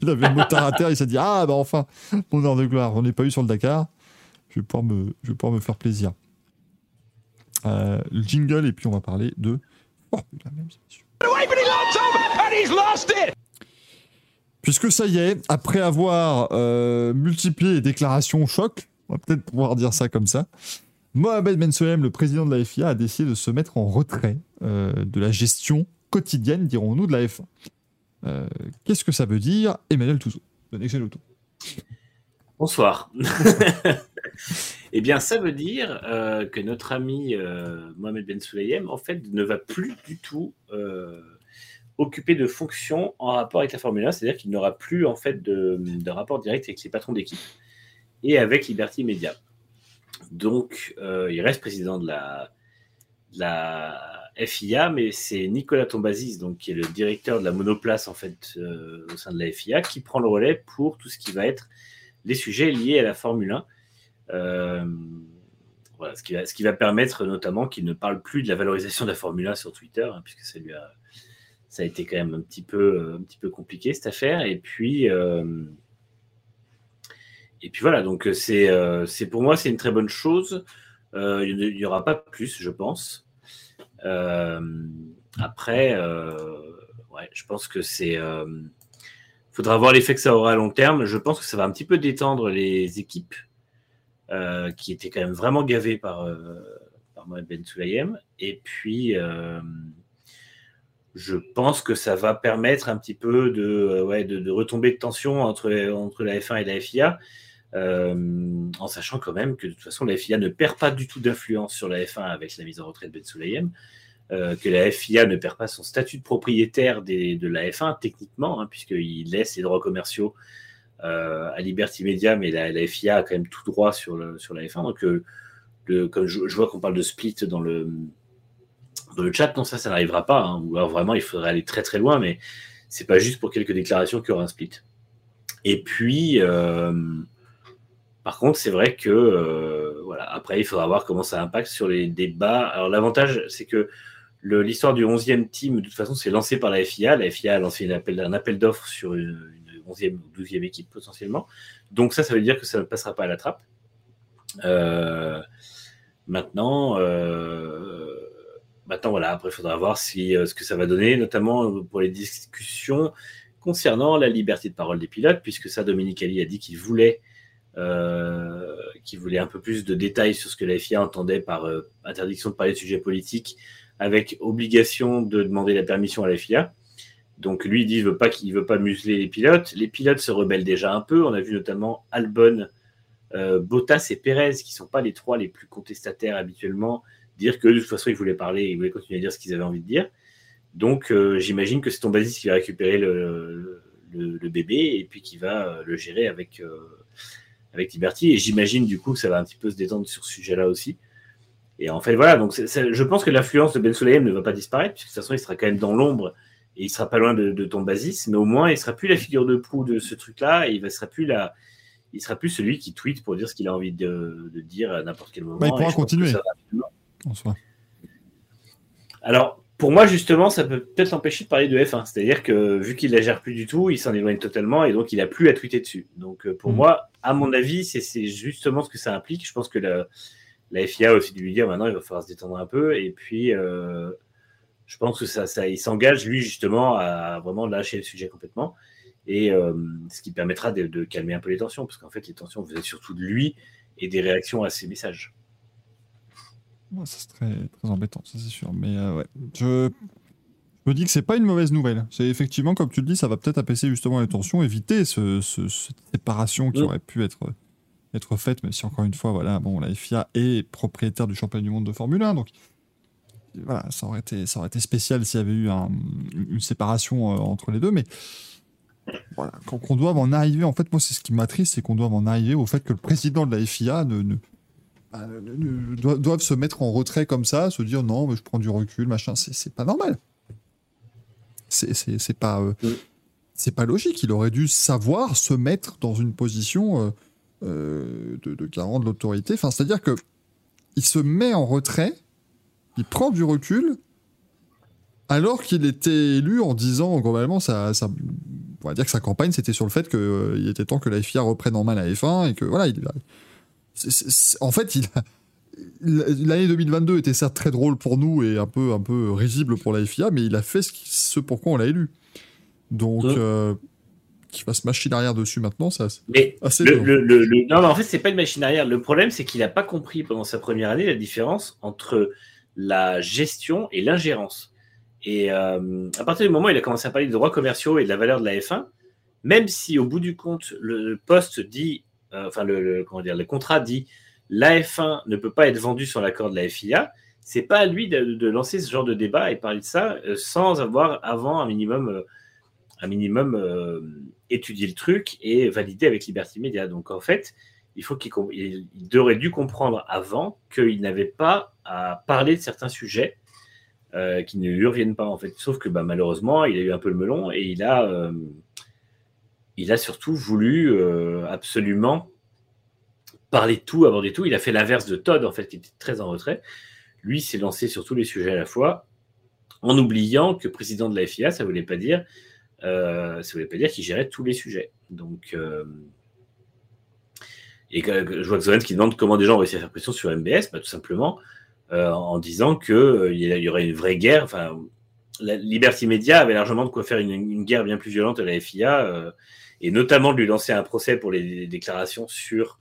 Il avait le motard à terre, il s'est dit, ah, bah enfin, mon heure de gloire, on n'est pas eu sur le Dakar je vais pouvoir me, je vais pouvoir me faire plaisir. Euh, le jingle, et puis on va parler de Formule 1, mesdames et messieurs. Away, but he lost him, and he's lost it. Puisque ça y est, après avoir euh, multiplié les déclarations choc, on va peut-être pouvoir dire ça comme ça, Mohamed Ben Sulayem, le président de la FIA, a décidé de se mettre en retrait euh, de la gestion quotidienne, dirons-nous, de la F1. Euh, Qu'est-ce que ça veut dire? Emmanuel Touzeau, de Next Gen Auto. Bonsoir. eh bien, ça veut dire euh, que notre ami euh, Mohamed Ben Sulayem, en fait, ne va plus du tout euh, occuper de fonctions en rapport avec la Formule 1, c'est-à-dire qu'il n'aura plus en fait de, rapport direct avec ses patrons d'équipe et avec Liberty Media. Donc, il reste président de la, FIA, mais c'est Nicolas Tombazis, donc qui est le directeur de la monoplace en fait au sein de la FIA, qui prend le relais pour tout ce qui va être les sujets liés à la Formule 1. Euh, voilà, ce, qui va, ce qui va permettre notamment qu'il ne parle plus de la valorisation de la Formule 1 sur Twitter, hein, puisque ça lui a, ça a été quand même un petit peu, un petit peu compliqué cette affaire. Et puis, euh, et puis voilà, donc c'est, euh, c'est pour moi c'est une très bonne chose. Euh, il n'y aura pas plus, je pense. Euh, après, euh, ouais, je pense que c'est. Euh, faudra voir l'effet que ça aura à long terme. Je pense que ça va un petit peu détendre les équipes euh, qui étaient quand même vraiment gavées par, euh, Mohamed Ben Sulayem. Et puis, euh, je pense que ça va permettre un petit peu de, retomber de tension entre, entre la F1 et la FIA. en sachant quand même que de toute façon la FIA ne perd pas du tout d'influence sur la F1 avec la mise en retrait de Ben Sulayem, euh, que la FIA ne perd pas son statut de propriétaire des- de la F1 techniquement, hein, puisqu'il laisse les droits commerciaux euh, à Liberty Media, mais la, FIA a quand même tout droit sur, sur la F1. Donc, euh, comme je, vois qu'on parle de split dans le, dans le chat, non, ça, ça n'arrivera pas. hein. ou alors vraiment, il faudrait aller très très loin, mais c'est pas juste pour quelques déclarations qu'il y aura un split. Et puis, par contre, c'est vrai que voilà. Après, il faudra voir comment ça impacte sur les débats. Alors, l'avantage, c'est que l'histoire du 11e team, de toute façon, c'est lancé par la FIA. La FIA a lancé un appel d'offres sur une, une 11e ou 12e équipe potentiellement. Donc, ça, ça veut dire que ça ne passera pas à la trappe. Euh, maintenant, euh, maintenant, voilà. Après, il faudra voir si, euh, ce que ça va donner, notamment pour les discussions concernant la liberté de parole des pilotes, puisque ça, Dominique Ali a dit qu'il voulait voulait un peu plus de détails sur ce que la FIA entendait par interdiction de parler de sujets politiques, avec obligation de demander la permission à la FIA. Donc lui il dit qu'il veut pas qu'il veut pas museler les pilotes. Les pilotes se rebellent déjà un peu. On a vu notamment Albon, euh, Bottas et Perez, qui sont pas les trois les plus contestataires habituellement, dire que de toute façon ils voulaient parler, ils voulaient continuer à dire ce qu'ils avaient envie de dire. Donc euh, j'imagine que c'est ton basis qui va récupérer le, bébé et puis qui va euh, le gérer avec euh, avec Liberty. Et j'imagine du coup que ça va un petit peu se détendre sur ce sujet-là aussi. Et en fait, voilà, donc je pense que l'influence de Ben Sulayem ne va pas disparaître, puisque de toute façon, il sera quand même dans l'ombre et il sera pas loin de, de ton basis, mais au moins, il sera plus la figure de proue de ce truc-là, et il ne sera plus la. Il sera plus celui qui tweet pour dire ce qu'il a envie de, de dire à n'importe quel moment. Bah, il pourra continuer. En soi. alors, pour moi, justement, ça peut peut-être l'empêcher de parler de F1. C'est-à-dire que vu qu'il la gère plus du tout, il s'en éloigne totalement et donc il a plus à tweeter dessus. Donc, euh, pour Mhm. moi, à mon avis, c'est- c'est justement ce que ça implique. Je pense que la, la FIA a aussi dû lui dire maintenant, il va falloir se détendre un peu. Et puis, euh, je pense que ça, ça il s'engage, lui, justement, à vraiment lâcher le sujet complètement. Et euh, ce qui permettra de, de calmer un peu les tensions, parce qu'en fait, les tensions venaient surtout de lui et des réactions à ses messages. Ouais, ça, c'est très, très embêtant, ça c'est sûr. Mais euh, ouais, je, je me dis que c'est pas une mauvaise nouvelle. C'est effectivement, comme tu le dis, ça va peut-être apaiser justement les tensions, éviter ce, ce- cette séparation qui Mm. aurait pu être, être faite, même si encore une fois, voilà, bon, la FIA est propriétaire du championnat du monde de Formule 1, donc voilà, ça aurait été, ça aurait été spécial s'il y avait eu un- une séparation euh, entre les deux, mais voilà, qu'on qu'on doive en arriver, en fait, moi, c'est ce qui m'attriste, c'est qu'on doive en arriver au fait que le président de la FIA ne, ne, bah, ne- ne- doivent, doivent se mettre en retrait comme ça, se dire non, mais je prends du recul, machin, c'est pas normal. C'est pas, euh, Mm. c'est pas logique. Il aurait dû savoir se mettre dans une position euh, euh, de, de garant de l'autorité. Enfin, c'est-à-dire que il se met en retrait, il prend du recul, alors qu'il était élu en disant globalement, ça, ça, on va dire que sa campagne c'était sur le fait qu'il était temps que la FIA reprenne en main la F1 et que voilà, il c'est- c'est- en fait, il l'année 2022 était certes très drôle pour nous et un peu, un peu risible pour la FIA, mais il a fait ce, ce pourquoi on l'a élu. Donc, euh, qu'il fasse machine arrière dessus maintenant, assez, Mais assez le, violent. le- le- le- non, mais en fait, c'est pas une machine arrière. Le problème, c'est qu'il n'a pas compris pendant sa première année la différence entre la gestion et l'ingérence. Et euh, à partir du moment où il a commencé à parler des droits commerciaux et de la valeur de la F1, même si au bout du compte, le poste dit, euh, enfin, le, comment dire, le contrat dit la F1 ne peut pas être vendue sur l'accord de la FIA, c'est pas à lui de, de lancer ce genre de débat et parler de ça euh, sans avoir avant un minimum, un minimum euh, étudié le truc et validé avec Liberty Media. Donc en fait, il faut qu'il aurait dû comprendre avant qu'il n'avait pas à parler de certains sujets euh, qui ne lui reviennent pas en fait. Sauf que bah, malheureusement, il a eu un peu le melon et il a, euh, surtout voulu absolument parler de tout, aborder tout. Il a fait l'inverse de Todd en fait, qui était très en retrait. Lui s'est lancé sur tous les sujets à la fois, en oubliant que président de la FIA, ça voulait pas dire, euh, ça voulait pas dire qu'il gérait tous les sujets. Donc euh, et je vois que Zoran qui demande comment des gens ont réussi à faire pression sur MBS, bah, tout simplement euh, en disant qu'il il y aurait une vraie guerre. Enfin, la Liberty Media avait largement de quoi faire une, guerre bien plus violente à la FIA, et notamment de lui lancer un procès pour les, déclarations sur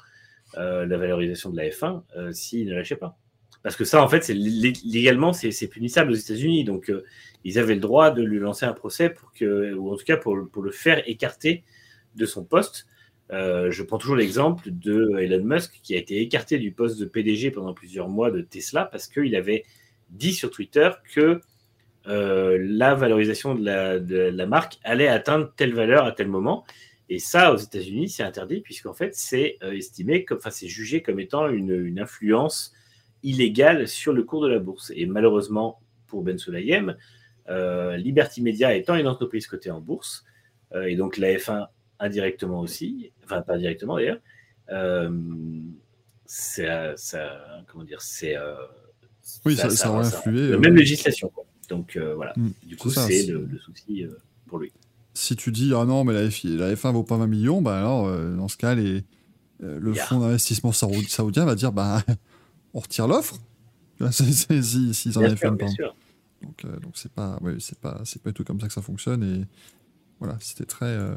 la valorisation de la F1 euh, s'il ne lâchait pas. Parce que ça, en fait, légalement, c'est punissable aux États-Unis. Donc, euh, ils avaient le droit de lui lancer un procès pour que, ou en tout cas pour, le faire écarter de son poste. Euh, je prends toujours l'exemple de Elon Musk qui a été écarté du poste de PDG pendant plusieurs mois de Tesla parce qu'il avait dit sur Twitter que euh, la valorisation de la, marque allait atteindre telle valeur à tel moment. Et ça, aux États-Unis, c'est interdit puisqu'en fait, c'est estimé enfin, c'est jugé comme étant une influence illégale sur le cours de la bourse. Et malheureusement, pour Ben Sulayem, euh, Liberty Media étant une entreprise cotée en bourse, euh, et donc la F1 indirectement aussi, enfin pas directement d'ailleurs, euh, c'est, euh, ça, comment dire, c'est, Oui, ça- ça aurait influé, La même législation. quoi. Donc voilà. Mm, Du coup, c'est ça, le, le souci pour lui. Si tu dis, ah non, mais la, F- la F1 vaut pas 20 millions, bah alors, dans ce cas, les, le Yeah. fonds d'investissement saoudi- saoudien va dire, bah, on retire l'offre. Si- S'ils en avaient fait un bien plan. sûr. Donc, euh, donc c'est pas, ouais, c'est pas, c'est pas du tout comme ça que ça fonctionne. Et voilà, c'était très. euh,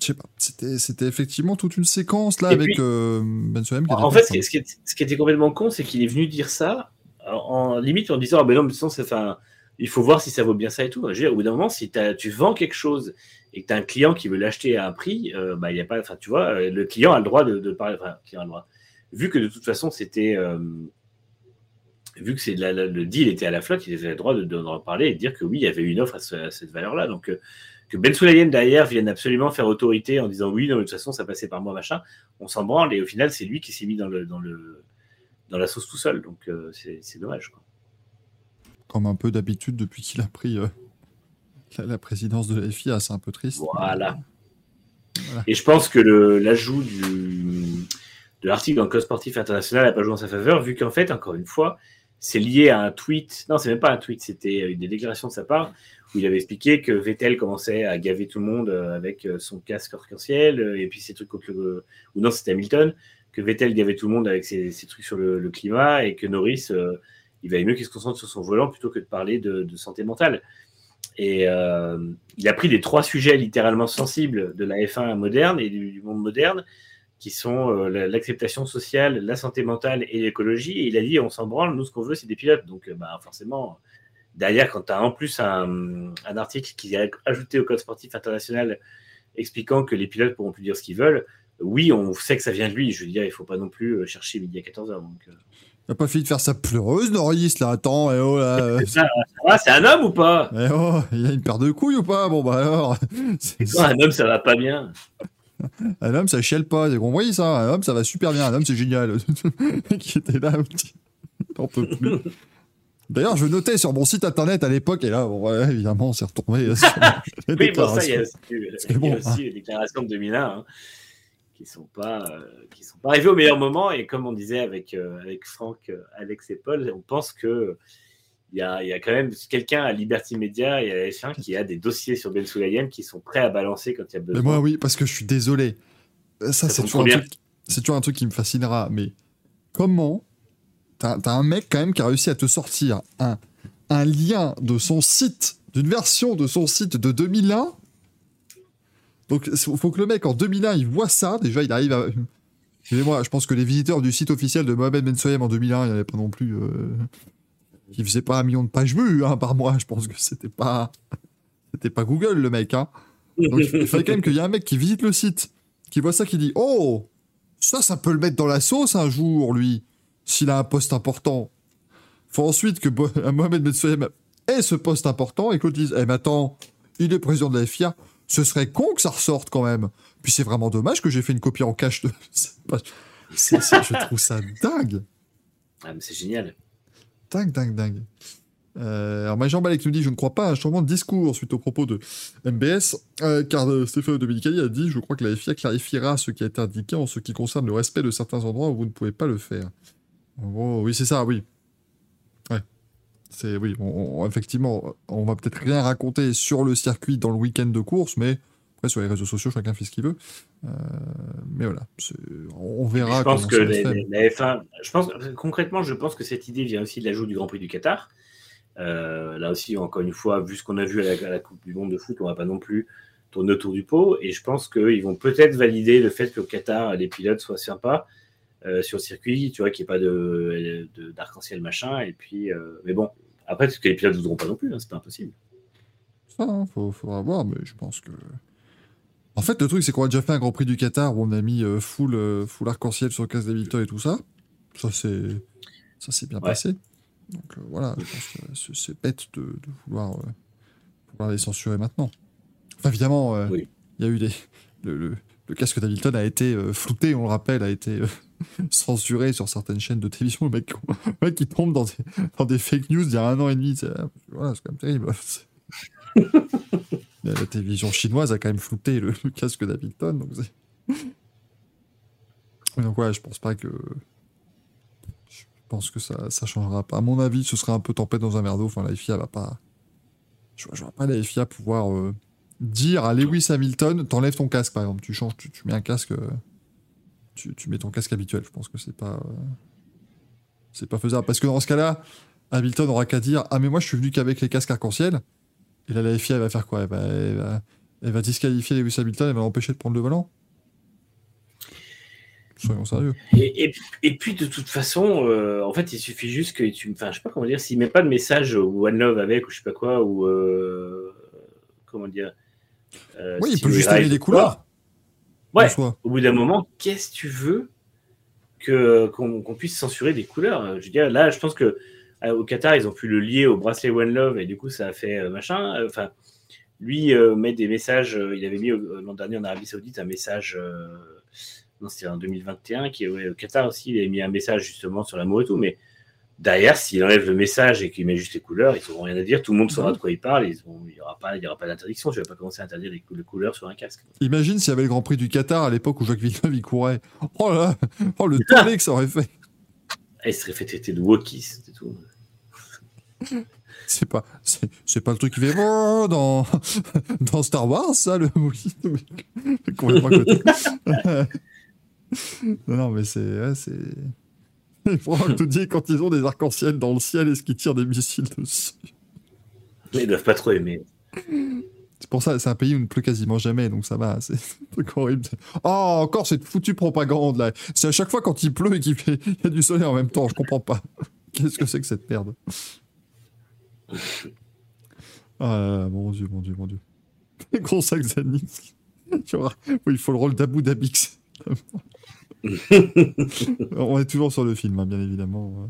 Je sais pas, c'était, c'était effectivement toute une séquence là Et avec puis- euh, Ben qui En fait, ce qui, ce qui est- ce qui était complètement con, c'est qu'il est venu dire ça en, en limite en disant ah ben non, mais c'est- enfin, il faut voir si ça vaut bien ça et tout. Je veux dire, au bout d'un moment, si tu vends quelque chose et que tu as un client qui veut l'acheter à un prix, bah, il y a pas, enfin, tu vois, le client a le droit de, de parler. Enfin, le client a le droit. Vu que de toute façon, c'était. euh, vu que c'est le deal était à la flotte, il avait le droit de, de- d'en parler et de dire que oui, il y avait une offre à, ce- à cette valeur-là. Donc, euh, que Ben Sulayem derrière vienne absolument faire autorité en disant oui, non, de toute façon, ça passait par moi, machin, on s'en branle. Et au final, c'est lui qui s'est mis dans, le, dans, le, dans la sauce tout seul. Donc, euh, c'est, dommage. Quoi. comme un peu d'habitude depuis qu'il a pris la, la présidence de la FIA. C'est un peu triste. Voilà. Voilà. Et je pense que l'ajout du, de l'article dans le Code sportif international n'a pas joué en sa faveur, vu qu'en fait, encore une fois, c'est lié à un tweet. Non, c'est même pas un tweet, c'était une des déclarations de sa part où il avait expliqué que Vettel commençait à gaver tout le monde euh, avec euh, son casque arc-en-ciel euh, et puis ses trucs. Ou non, c'était Hamilton, que Vettel gavait tout le monde avec ses, trucs sur le, climat et que Norris, euh, il valait mieux qu'il se concentre sur son volant plutôt que de parler de, santé mentale. Et euh, il a pris les trois sujets littéralement sensibles de la F1 moderne et du monde moderne, qui sont euh, la- l'acceptation sociale, la santé mentale et l'écologie. Et il a dit on s'en branle, nous ce qu'on veut, c'est des pilotes. Donc euh, bah, forcément, derrière, quand tu as en plus un, un article qui est ajouté au Code sportif international expliquant que les pilotes pourront plus dire ce qu'ils veulent, oui, on sait que ça vient de lui. Je veux dire, il faut pas non plus euh, chercher midi à 14h. Donc, Il a pas fini de faire sa pleureuse, Norris, là. Attends, eh oh, là. euh, c'est ça, ça va, c'est un homme ou pas? Eh oh, il a une paire de couilles ou pas? Bon, bah alors. c'est- Quand un homme, ça va pas bien? Un homme, ça chiale pas. J'ai compris ça. Un homme, ça va super bien. Un homme, c'est génial. qui était là. J'en peux plus. D'ailleurs, je notais sur mon site internet à l'époque, et là, bon, ouais, évidemment, on s'est retourné sur les Oui, bon, ça, il y a aussi, il C'est y a bon, aussi hein. les déclarations de 2001 hein, qui sont pas euh, qui sont pas arrivées au meilleur moment. Et comme on disait avec euh, avec Franck, euh, Alex et Paul, on pense que il y a, il y a quand même quelqu'un à Liberty Media et à la F1 qui a des dossiers sur Ben Sulayem qui sont prêts à balancer quand il y a besoin. Mais moi, oui, parce que je suis désolé. Euh, Ça, Ça c'est toujours, un truc- c'est toujours un truc qui me fascinera. Mais comment T'as un mec, quand même, qui a réussi à te sortir un, un lien de son site, d'une version de son site de 2001. Donc, il faut que le mec, en 2001, il voit ça. Déjà, il arrive à. Excusez-moi, je pense que les visiteurs du site officiel de Mohamed Ben Soyem en 2001, il n'y avait pas non plus. Euh... Il faisait pas un million de pages vues hein, par mois. Je pense que c'était pas. C'était pas Google, le mec. Hein. Donc, il fallait quand même qu'il y ait un mec qui visite le site, qui voit ça, qui dit Oh, ça, ça peut le mettre dans la sauce un jour, lui, s'il a un poste important. Faut ensuite que Bo- Mohamed Ben Soyem ait ce poste important et qu'on dise Eh, mais attends, il est président de la FIA. Ce serait con que ça ressorte quand même. Puis c'est vraiment dommage que j'ai fait une copie en cache de. Je trouve ça dingue. Ah, c'est génial. Dingue, dingue, dingue. Euh, alors, Majan Balek nous dit Je ne crois pas à un changement de discours suite aux propos de MBS, euh, car euh, Stéphane Dominicali a dit Je crois que la FIA clarifiera ce qui a été indiqué en ce qui concerne le respect de certains endroits où vous ne pouvez pas le faire. Oui, c'est ça, oui. Ouais. Oui, on- on- effectivement, on va peut-être rien raconter sur le circuit dans le week-end de course, mais après, sur les réseaux sociaux, chacun fait ce qu'il veut. Euh, mais voilà, on verra je pense que les- les- la F1, je pense, concrètement, je pense que cette idée vient aussi de l'ajout du Grand Prix du Qatar. Euh, là aussi, encore une fois, vu ce qu'on a vu à la, à la Coupe du Monde de foot, on va pas non plus tourner autour du pot. Et je pense qu'ils vont peut-être valider le fait qu'au Qatar, les pilotes soient sympas euh, sur le circuit, tu vois, qu'il n'y ait pas de, d'arc-en-ciel machin. Et puis, euh, mais bon, après, parce que les pilotes ne voudront pas non plus, hein, c'est pas impossible. Ça, hein, faut, faudra voir, mais je pense que. En fait, le truc, c'est qu'on a déjà fait un Grand Prix du Qatar où on a mis euh, full, euh, full arc-en-ciel sur le casque d'Hamilton et tout ça. Ça, c'est. Ça s'est bien Ouais. passé. Donc euh, voilà, je pense que c'est- bête de, de vouloir, vouloir les censurer maintenant. Enfin, évidemment, il Oui. y a eu des. Le, le- le casque d'Hamilton a été flouté, on le rappelle, a été censuré sur certaines chaînes de télévision. Le mec, le mec qui tombe dans des, dans des fake news il y a un an et demi. Voilà, c'est quand même terrible. La, la télévision chinoise a quand même flouté le, le casque d'Hamilton. Donc, ouais, je pense pas que. Je pense que ça, ça changera pas. À mon avis, ce sera un peu tempête dans un verre d'eau. Enfin, la FIA va pas. Je, je vois pas la FIA pouvoir euh, dire à Lewis Hamilton t'enlèves ton casque, par exemple. Tu changes, tu, tu mets un casque. euh, tu, tu mets ton casque habituel. Je pense que c'est pas. euh, c'est pas faisable. Parce que dans ce cas-là, Hamilton aura qu'à dire Ah, mais moi, je suis venu qu'avec les casques arc-en-ciel. Et là, la FIA, elle va faire quoi? Elle va, elle va, elle va disqualifier Lewis Hamilton, elle va l'empêcher de prendre le volant? Soyons sérieux. Et, et, et puis de toute façon, euh, en fait, il suffit juste que tu, enfin, je sais pas comment dire, s'il met pas de message ou One Love avec ou je sais pas quoi ou euh, comment dire. euh, Oui, il peut juste les ou couleurs. Ouais. Au bout d'un moment, qu'est-ce que tu veux qu'on puisse censurer des couleurs? Je veux dire, là, je pense que au Qatar, ils ont pu le lier au bracelet One Love et du coup, ça a fait euh, machin. Euh, Enfin, lui euh, met des messages. euh, il avait mis euh, l'an dernier en Arabie Saoudite un message. euh, non, c'était en 2021 qui ouais, au Qatar aussi. Il avait mis un message justement sur l'amour et tout, mais derrière, s'il enlève le message et qu'il met juste les couleurs, ils n'auront rien à dire. Tout le monde saura de quoi il parle. Il n'y aura pas, il y aura pas d'interdiction. Je vais pas commencer à interdire les, cou- les couleurs sur un casque. Imagine s'il y avait le Grand Prix du Qatar à l'époque où Jacques Villeneuve il courait. Oh là Oh le tollé que ça aurait fait Et il serait fait traiter de wokis, c'est tout. C'est pas, c'est, c'est pas le truc qui fait Oh dans, dans Star Wars, ça, le côté. non, non, mais c'est. Ouais, c'est... Il faudra te dire quand ils ont des arcs-en-ciel dans le ciel, est-ce qu'ils tirent des missiles dessus Mais ils doivent pas trop aimer. C'est pour ça, c'est un pays où il ne pleut quasiment jamais, donc ça va, c'est un truc horrible. Oh, encore cette foutue propagande là. C'est à chaque fois quand il pleut et qu'il fait, il y a du soleil en même temps, je comprends pas. Qu'est-ce que c'est que cette merde? Ah mon dieu, mon dieu, mon dieu. Gros sac Zanix. Tu vois, oui, il faut le rôle d'Abu Dabix. On est toujours sur le film, hein, bien évidemment.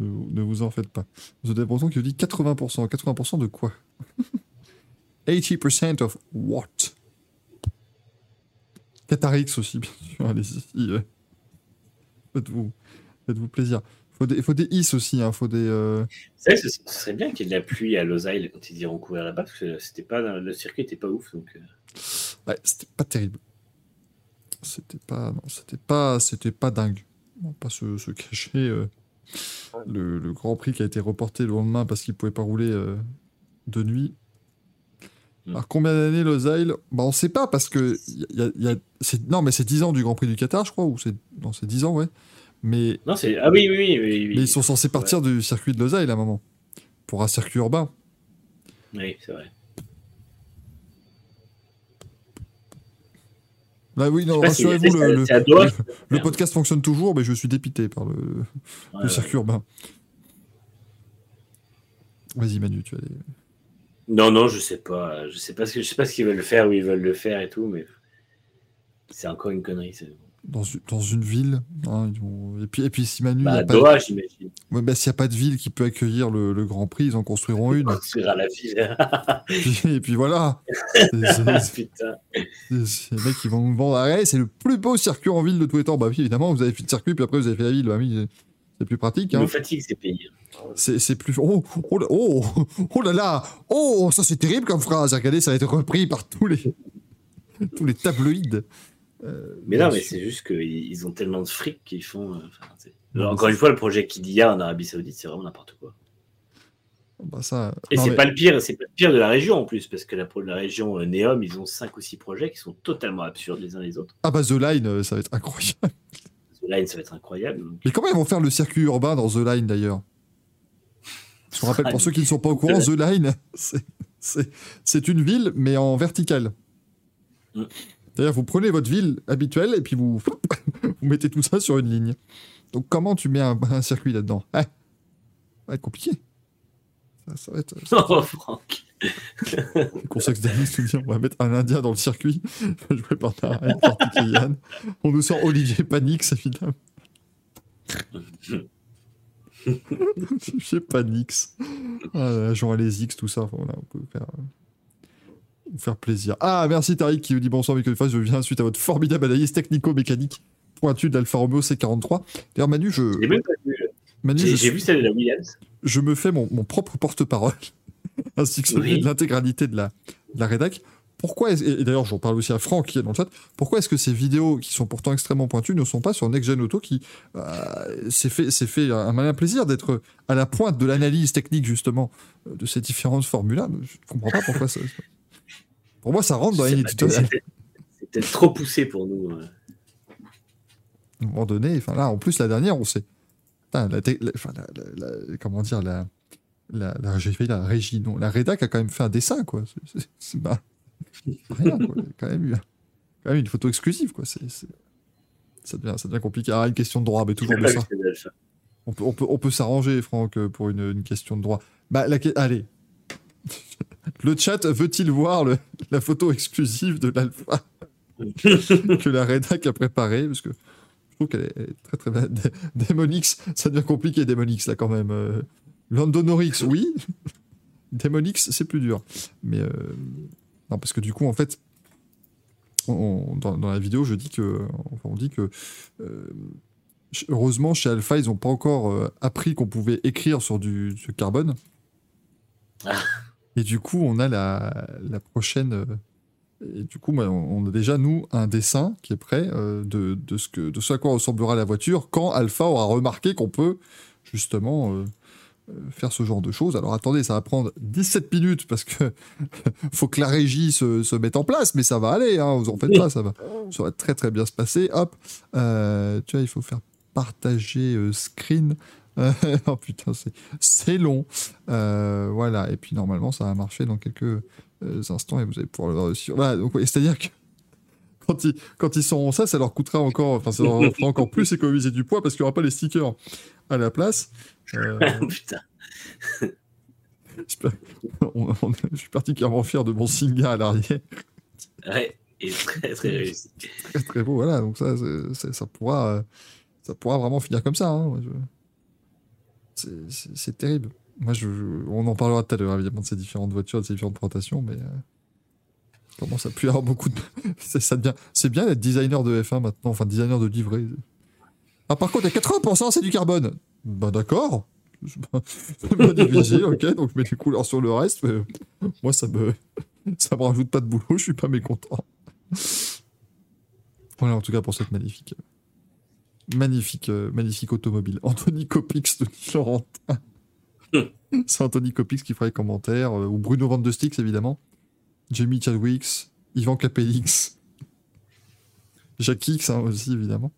Ne, vous- ne vous en faites pas. Vous avez l'impression qu'il dit 80%. 80% de quoi? 80% of what? Qatarix aussi, bien sûr. Allez-y. Faites-vous faites-vous plaisir. Faut des, faut des is aussi. Hein. Faut des. euh, vrai, ce, ce serait bien qu'il y ait de la pluie à Losail quand ils iront courir là-bas, parce que c'était pas, le circuit était pas ouf. Donc, euh, Ouais, c'était pas terrible. C'était pas, non, c'était pas, c'était pas dingue. On va pas se, se cacher. euh, le, le Grand Prix qui a été reporté le lendemain parce qu'il pouvait pas rouler euh, de nuit. Mm. Alors combien d'années Losail? Bah on sait pas parce que y a- y a- y a- c'est- non mais c'est 10 ans du Grand Prix du Qatar je crois ou c'est non c'est 10 ans ouais. Mais, Non, c'est. Ah oui, oui, oui. mais ils sont censés partir du circuit de Losail à un moment pour un circuit urbain. Oui, c'est vrai. Bah oui, non, si- rassurez-vous, le, le- podcast fonctionne toujours, mais je suis dépité par le, Ouais, le ouais. circuit urbain. Vas-y, Manu, tu as des... Non, non, je sais pas. Je sais pas ce que je sais pas ce qu'ils veulent faire, où ils veulent le faire et tout, mais c'est encore une connerie. c'est- dans, une- dans une ville. hein, ils Et, puis, et puis, si Manu. Bah, y a à pas... Doha, j'imagine. Ouais, bah, s'il n'y a pas de ville qui peut accueillir le, le Grand Prix, ils en construiront une. Construire à la ville. Puis- et puis voilà. Putain. les mecs qui vont nous vendre. Ah ouais, c'est le plus beau circuit en ville de tous les temps. Bah oui, évidemment, vous avez fait le circuit, puis après vous avez fait la ville. Bah oui, c'est plus pratique. Ils Hein. me fatiguent ces pays. C'est plus. Oh, oh, là- oh, oh là là Oh, ça c'est terrible comme phrase. Regardez, ça va être repris par tous les, tous les tabloïds. Euh, Mais non, mais c'est juste qu'ils ils ont tellement de fric qu'ils font. euh, enfin, Encore une fois, le projet Kidia en Arabie Saoudite, c'est vraiment n'importe quoi. Bah, ça... Et c'est mais- pas le pire, c'est pas le pire de la région en plus, parce que la, la région euh, Neom, ils ont cinq ou six projets qui sont totalement absurdes les uns les autres. Ah bah The Line, ça va être incroyable. The Line, ça va être incroyable. Mais comment ils vont faire le circuit urbain dans The Line d'ailleurs? Je vous rappelle, pour ceux qui ne sont pas au courant, The Line, c'est une ville, mais en verticale. Mm. C'est-à-dire, vous prenez votre ville habituelle et puis vous, vous mettez tout ça sur une ligne. Donc, comment tu mets un, un circuit là-dedans? Ah, Ça va être compliqué. Ça, ça va être. Oh, Franck. Le conseil d'amis nous dit on va mettre un Indien dans le circuit, joué par Narayan Karthikeyan. On nous sort Olivier Panix, évidemment. Olivier Panix. Ah, Jean les X, tout ça. Voilà, on peut faire, euh, vous faire plaisir. Ah, merci Tariq qui vous dit bonsoir, Foss. Je viens suite à votre formidable analyse technico-mécanique pointue d'Alfa Romeo C43. D'ailleurs, Manu, je, J'ai vu. Celle de la Williams. je me fais mon, mon propre porte-parole, ainsi que celui Oui. de l'intégralité de la, de la rédac. Pourquoi, est-ce- et d'ailleurs j'en parle aussi à Franck qui est dans le chat, pourquoi est-ce que ces vidéos qui sont pourtant extrêmement pointues ne sont pas sur Next Gen Auto qui euh, s'est fait, fait un malin plaisir d'être à la pointe de l'analyse technique justement euh, de ces différentes formules-là? Je ne comprends pas pourquoi ça... Pour moi ça rentre dans tutoriels. C'était trop poussé pour nous. euh. À un moment donné, enfin là, en plus, la dernière, on sait. Putain, la, comment dire, la, la, la, régie, non, la rédac a quand même fait un dessin, quoi. C'est- pas rien, quoi. Quand même eu quand même une photo exclusive, quoi. C'est, ça, devient, ça devient compliqué. Ah, une question de droit, mais toujours de ça. On peut, on peut, on peut s'arranger, Franck, pour une, une question de droit. Bah, la, allez. Le chat veut-il voir le- la photo exclusive de l'alpha que la rédac a préparée Parce que je trouve qu'elle est, très très belle. Démonix, ça devient compliqué, Démonix, là, quand même. Euh, Londonorix, oui. Démonix, c'est plus dur. Mais euh, non, parce que du coup, en fait, on- dans, dans la vidéo, je dis que, enfin, on dit que euh, heureusement, chez Alpha, ils n'ont pas encore appris qu'on pouvait écrire sur du, du carbone. Et du coup, on a la, prochaine. euh, et du coup, bah, on a déjà, nous, un dessin qui est prêt euh, de, ce à quoi ressemblera la voiture quand Alpha aura remarqué qu'on peut justement euh, faire ce genre de choses. Alors attendez, ça va prendre 17 minutes parce que faut que la régie se, mette en place, mais ça va aller, hein, vous en faites pas, ça va, ça va très très bien se passer. Hop, tu vois, il faut faire partager screen. Oh putain, c'est- long. Euh, voilà, et puis normalement, ça va marcher dans quelques euh, instants et vous allez pouvoir le voir aussi. Voilà, donc ouais, c'est-à-dire que quand ils, quand ils sauront ça, ça leur coûtera encore, enfin, ça leur fera encore plus économiser du poids parce qu'il n'y aura pas les stickers à la place. Euh, Putain. on- on- je suis particulièrement fier de mon Singa à l'arrière. Ouais, et très très réussi. Très très beau, voilà. Donc ça, ça pourra, ça pourra vraiment finir comme ça. hein. Je- c'est- terrible. Moi, on en parlera tout à l'heure, évidemment, de ces différentes voitures, de ces différentes présentations, mais euh, comment ça peut y avoir beaucoup de. c'est bien d'être designer de F1 maintenant, enfin designer de livret. Ah, par contre, a 80%, c'est du carbone. Bah, d'accord. C'est difficile, ok, donc je mets les couleurs sur le reste. mais moi, ça me, ça me rajoute pas de boulot, je suis pas mécontent. Voilà, en tout cas, pour cette magnifique, magnifique, euh, magnifique automobile. Anthony Copix de Laurentin. C'est Anthony Copix qui fera les commentaires, euh, ou Bruno Van de Stix, évidemment. Jamie Chadwicks, Ivan Capelix. Jacques X, hein, aussi, évidemment.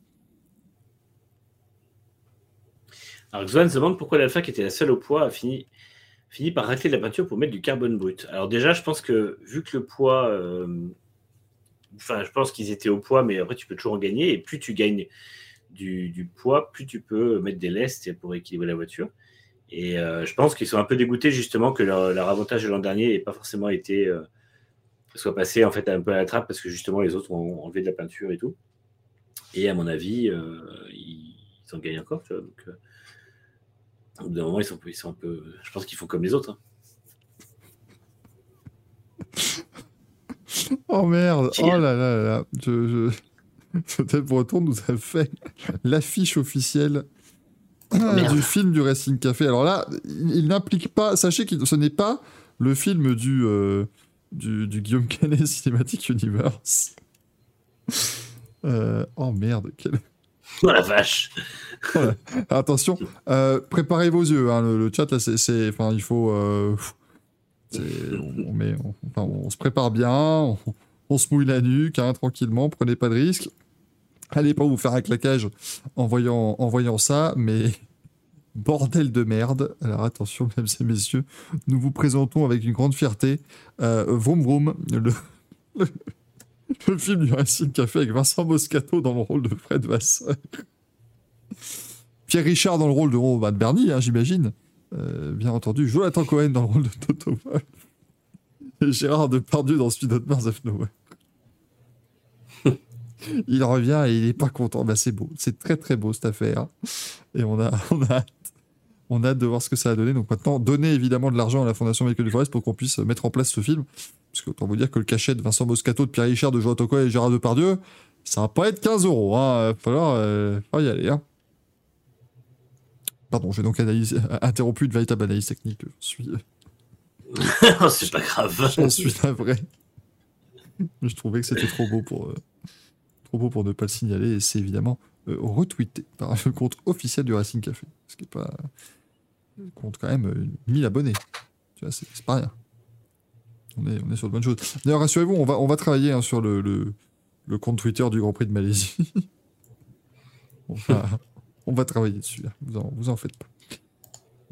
Alors, Xuan se demande pourquoi l'Alpha, qui était la seule au poids, a fini, fini par racler de la peinture pour mettre du carbone brut. Alors, déjà, je pense que vu que le poids, euh, Enfin, je pense qu'ils étaient au poids, mais après, tu peux toujours en gagner. Et plus tu gagnes du, du poids, plus tu peux mettre des lestes pour équilibrer la voiture. Et euh, je pense qu'ils sont un peu dégoûtés justement que leur, leur avantage de l'an dernier n'ait pas forcément été euh, soit passé en fait un peu à la trappe parce que justement les autres ont enlevé de la peinture et tout. Et à mon avis, euh, ils, ils en gagnent encore. Tu vois, donc, euh, au bout d'un moment, ils sont, ils sont un peu. Je pense qu'ils font comme les autres. hein. Oh merde, oh là là là là. Je, je... Peut-être Breton nous a fait l'affiche officielle merde. du film du Racing Café. Alors là, il, il n'implique pas, sachez que ce n'est pas le film du, euh, du, du Guillaume Canet Cinematic Universe. Euh, oh merde, quel... Oh la vache Attention, euh, préparez vos yeux. hein, le, le chat, là, c'est, enfin, il faut. on, on met, on- enfin, on se prépare bien, on, on se mouille la nuque, hein, tranquillement. Prenez pas de risques. Allez pas vous faire un claquage en voyant, en voyant ça, mais bordel de merde. Alors attention, mesdames et messieurs, nous vous présentons avec une grande fierté euh, Vroom Vroom, le, film du Racing Café avec Vincent Moscato dans le rôle de Fred Vasseur. Pierre Richard dans le rôle de, de Bernie, hein, j'imagine. Euh, bien entendu. Jonathan Cohen dans le rôle de Toto Wolff. Et Gérard Depardieu dans Speed Hot Mars of Nowhere. il revient et il est pas content. Bah, c'est beau. C'est très très beau cette affaire. Et on a, on a hâte. On a hâte de voir ce que ça a donné. Donc maintenant, donner évidemment de l'argent à la Fondation Michael Duforest pour qu'on puisse mettre en place ce film. Parce que autant vous dire que le cachet de Vincent Moscato, de Pierre Richard, de Jonathan Cohen et Gérard Depardieu, ça va pas être 15 euros. Hein. Il va falloir, euh, y aller. Hein. Pardon, j'ai donc analysé- interrompu une véritable analyse technique. Je suis, C'est pas grave. j'en suis navré. Je trouvais que c'était trop beau pour euh, trop beau pour ne pas le signaler et c'est évidemment euh, retweeté par le compte officiel du Racing Café, ce qui est pas euh, compte quand même euh, 1000 abonnés. Tu vois, c'est pas rien. On est, on est sur de bonnes choses. D'ailleurs, rassurez-vous, on va, on va travailler hein, sur le, le, compte Twitter du Grand Prix de Malaisie. on, va, on va travailler dessus. là. Vous en, vous en faites pas.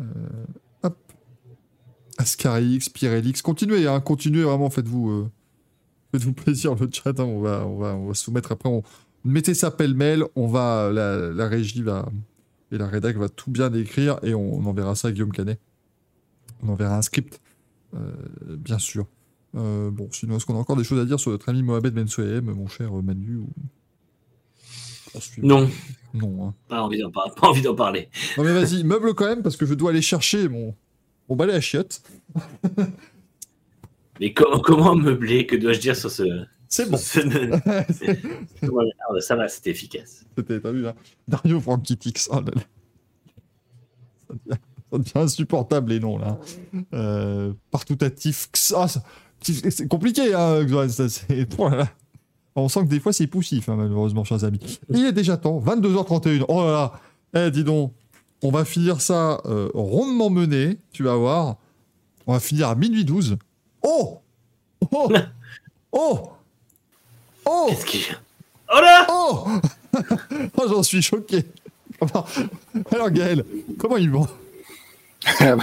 Euh, hop. Ascarix, Pirelix, continuez, hein, continuez vraiment, faites-vous euh, faites-vous plaisir le chat, hein, on, va, on, va, on va soumettre après, on, mettez ça pêle-mêle, on va, la, la régie va, et la rédac va tout bien écrire et on, on enverra ça à Guillaume Canet. On enverra un script, euh, bien sûr. Euh, bon, sinon, est-ce qu'on a encore des choses à dire sur notre ami Mohamed Ben Souhem, mon cher Manu ou... Ensuite- Non, Non, hein. pas envie d'en par- pas envie d'en parler. Non mais vas-y, meuble quand même, parce que je dois aller chercher mon, mon balai à chiottes. Mais comment, comment meubler Que dois-je dire sur ce. C'est bon. ce- ça va, c'était efficace. C'était, t'as vu, hein Dario prend un petit X. Oh là là. Ça devient, ça devient insupportable les noms là. Euh, partoutatif. X. Ah, c'est compliqué, hein, Xoan, ça, c'est- oh là là. On sent que des fois c'est poussif, hein, malheureusement, chers amis. Il est déjà temps, 22h31. Oh là là. Eh, dis donc, on va finir ça euh, rondement mené, tu vas voir. On va finir à minuit 12. Oh Oh Oh Oh Qu'est-ce qui. Oh là Oh Oh, j'en suis choqué. Alors, Gaël, comment il va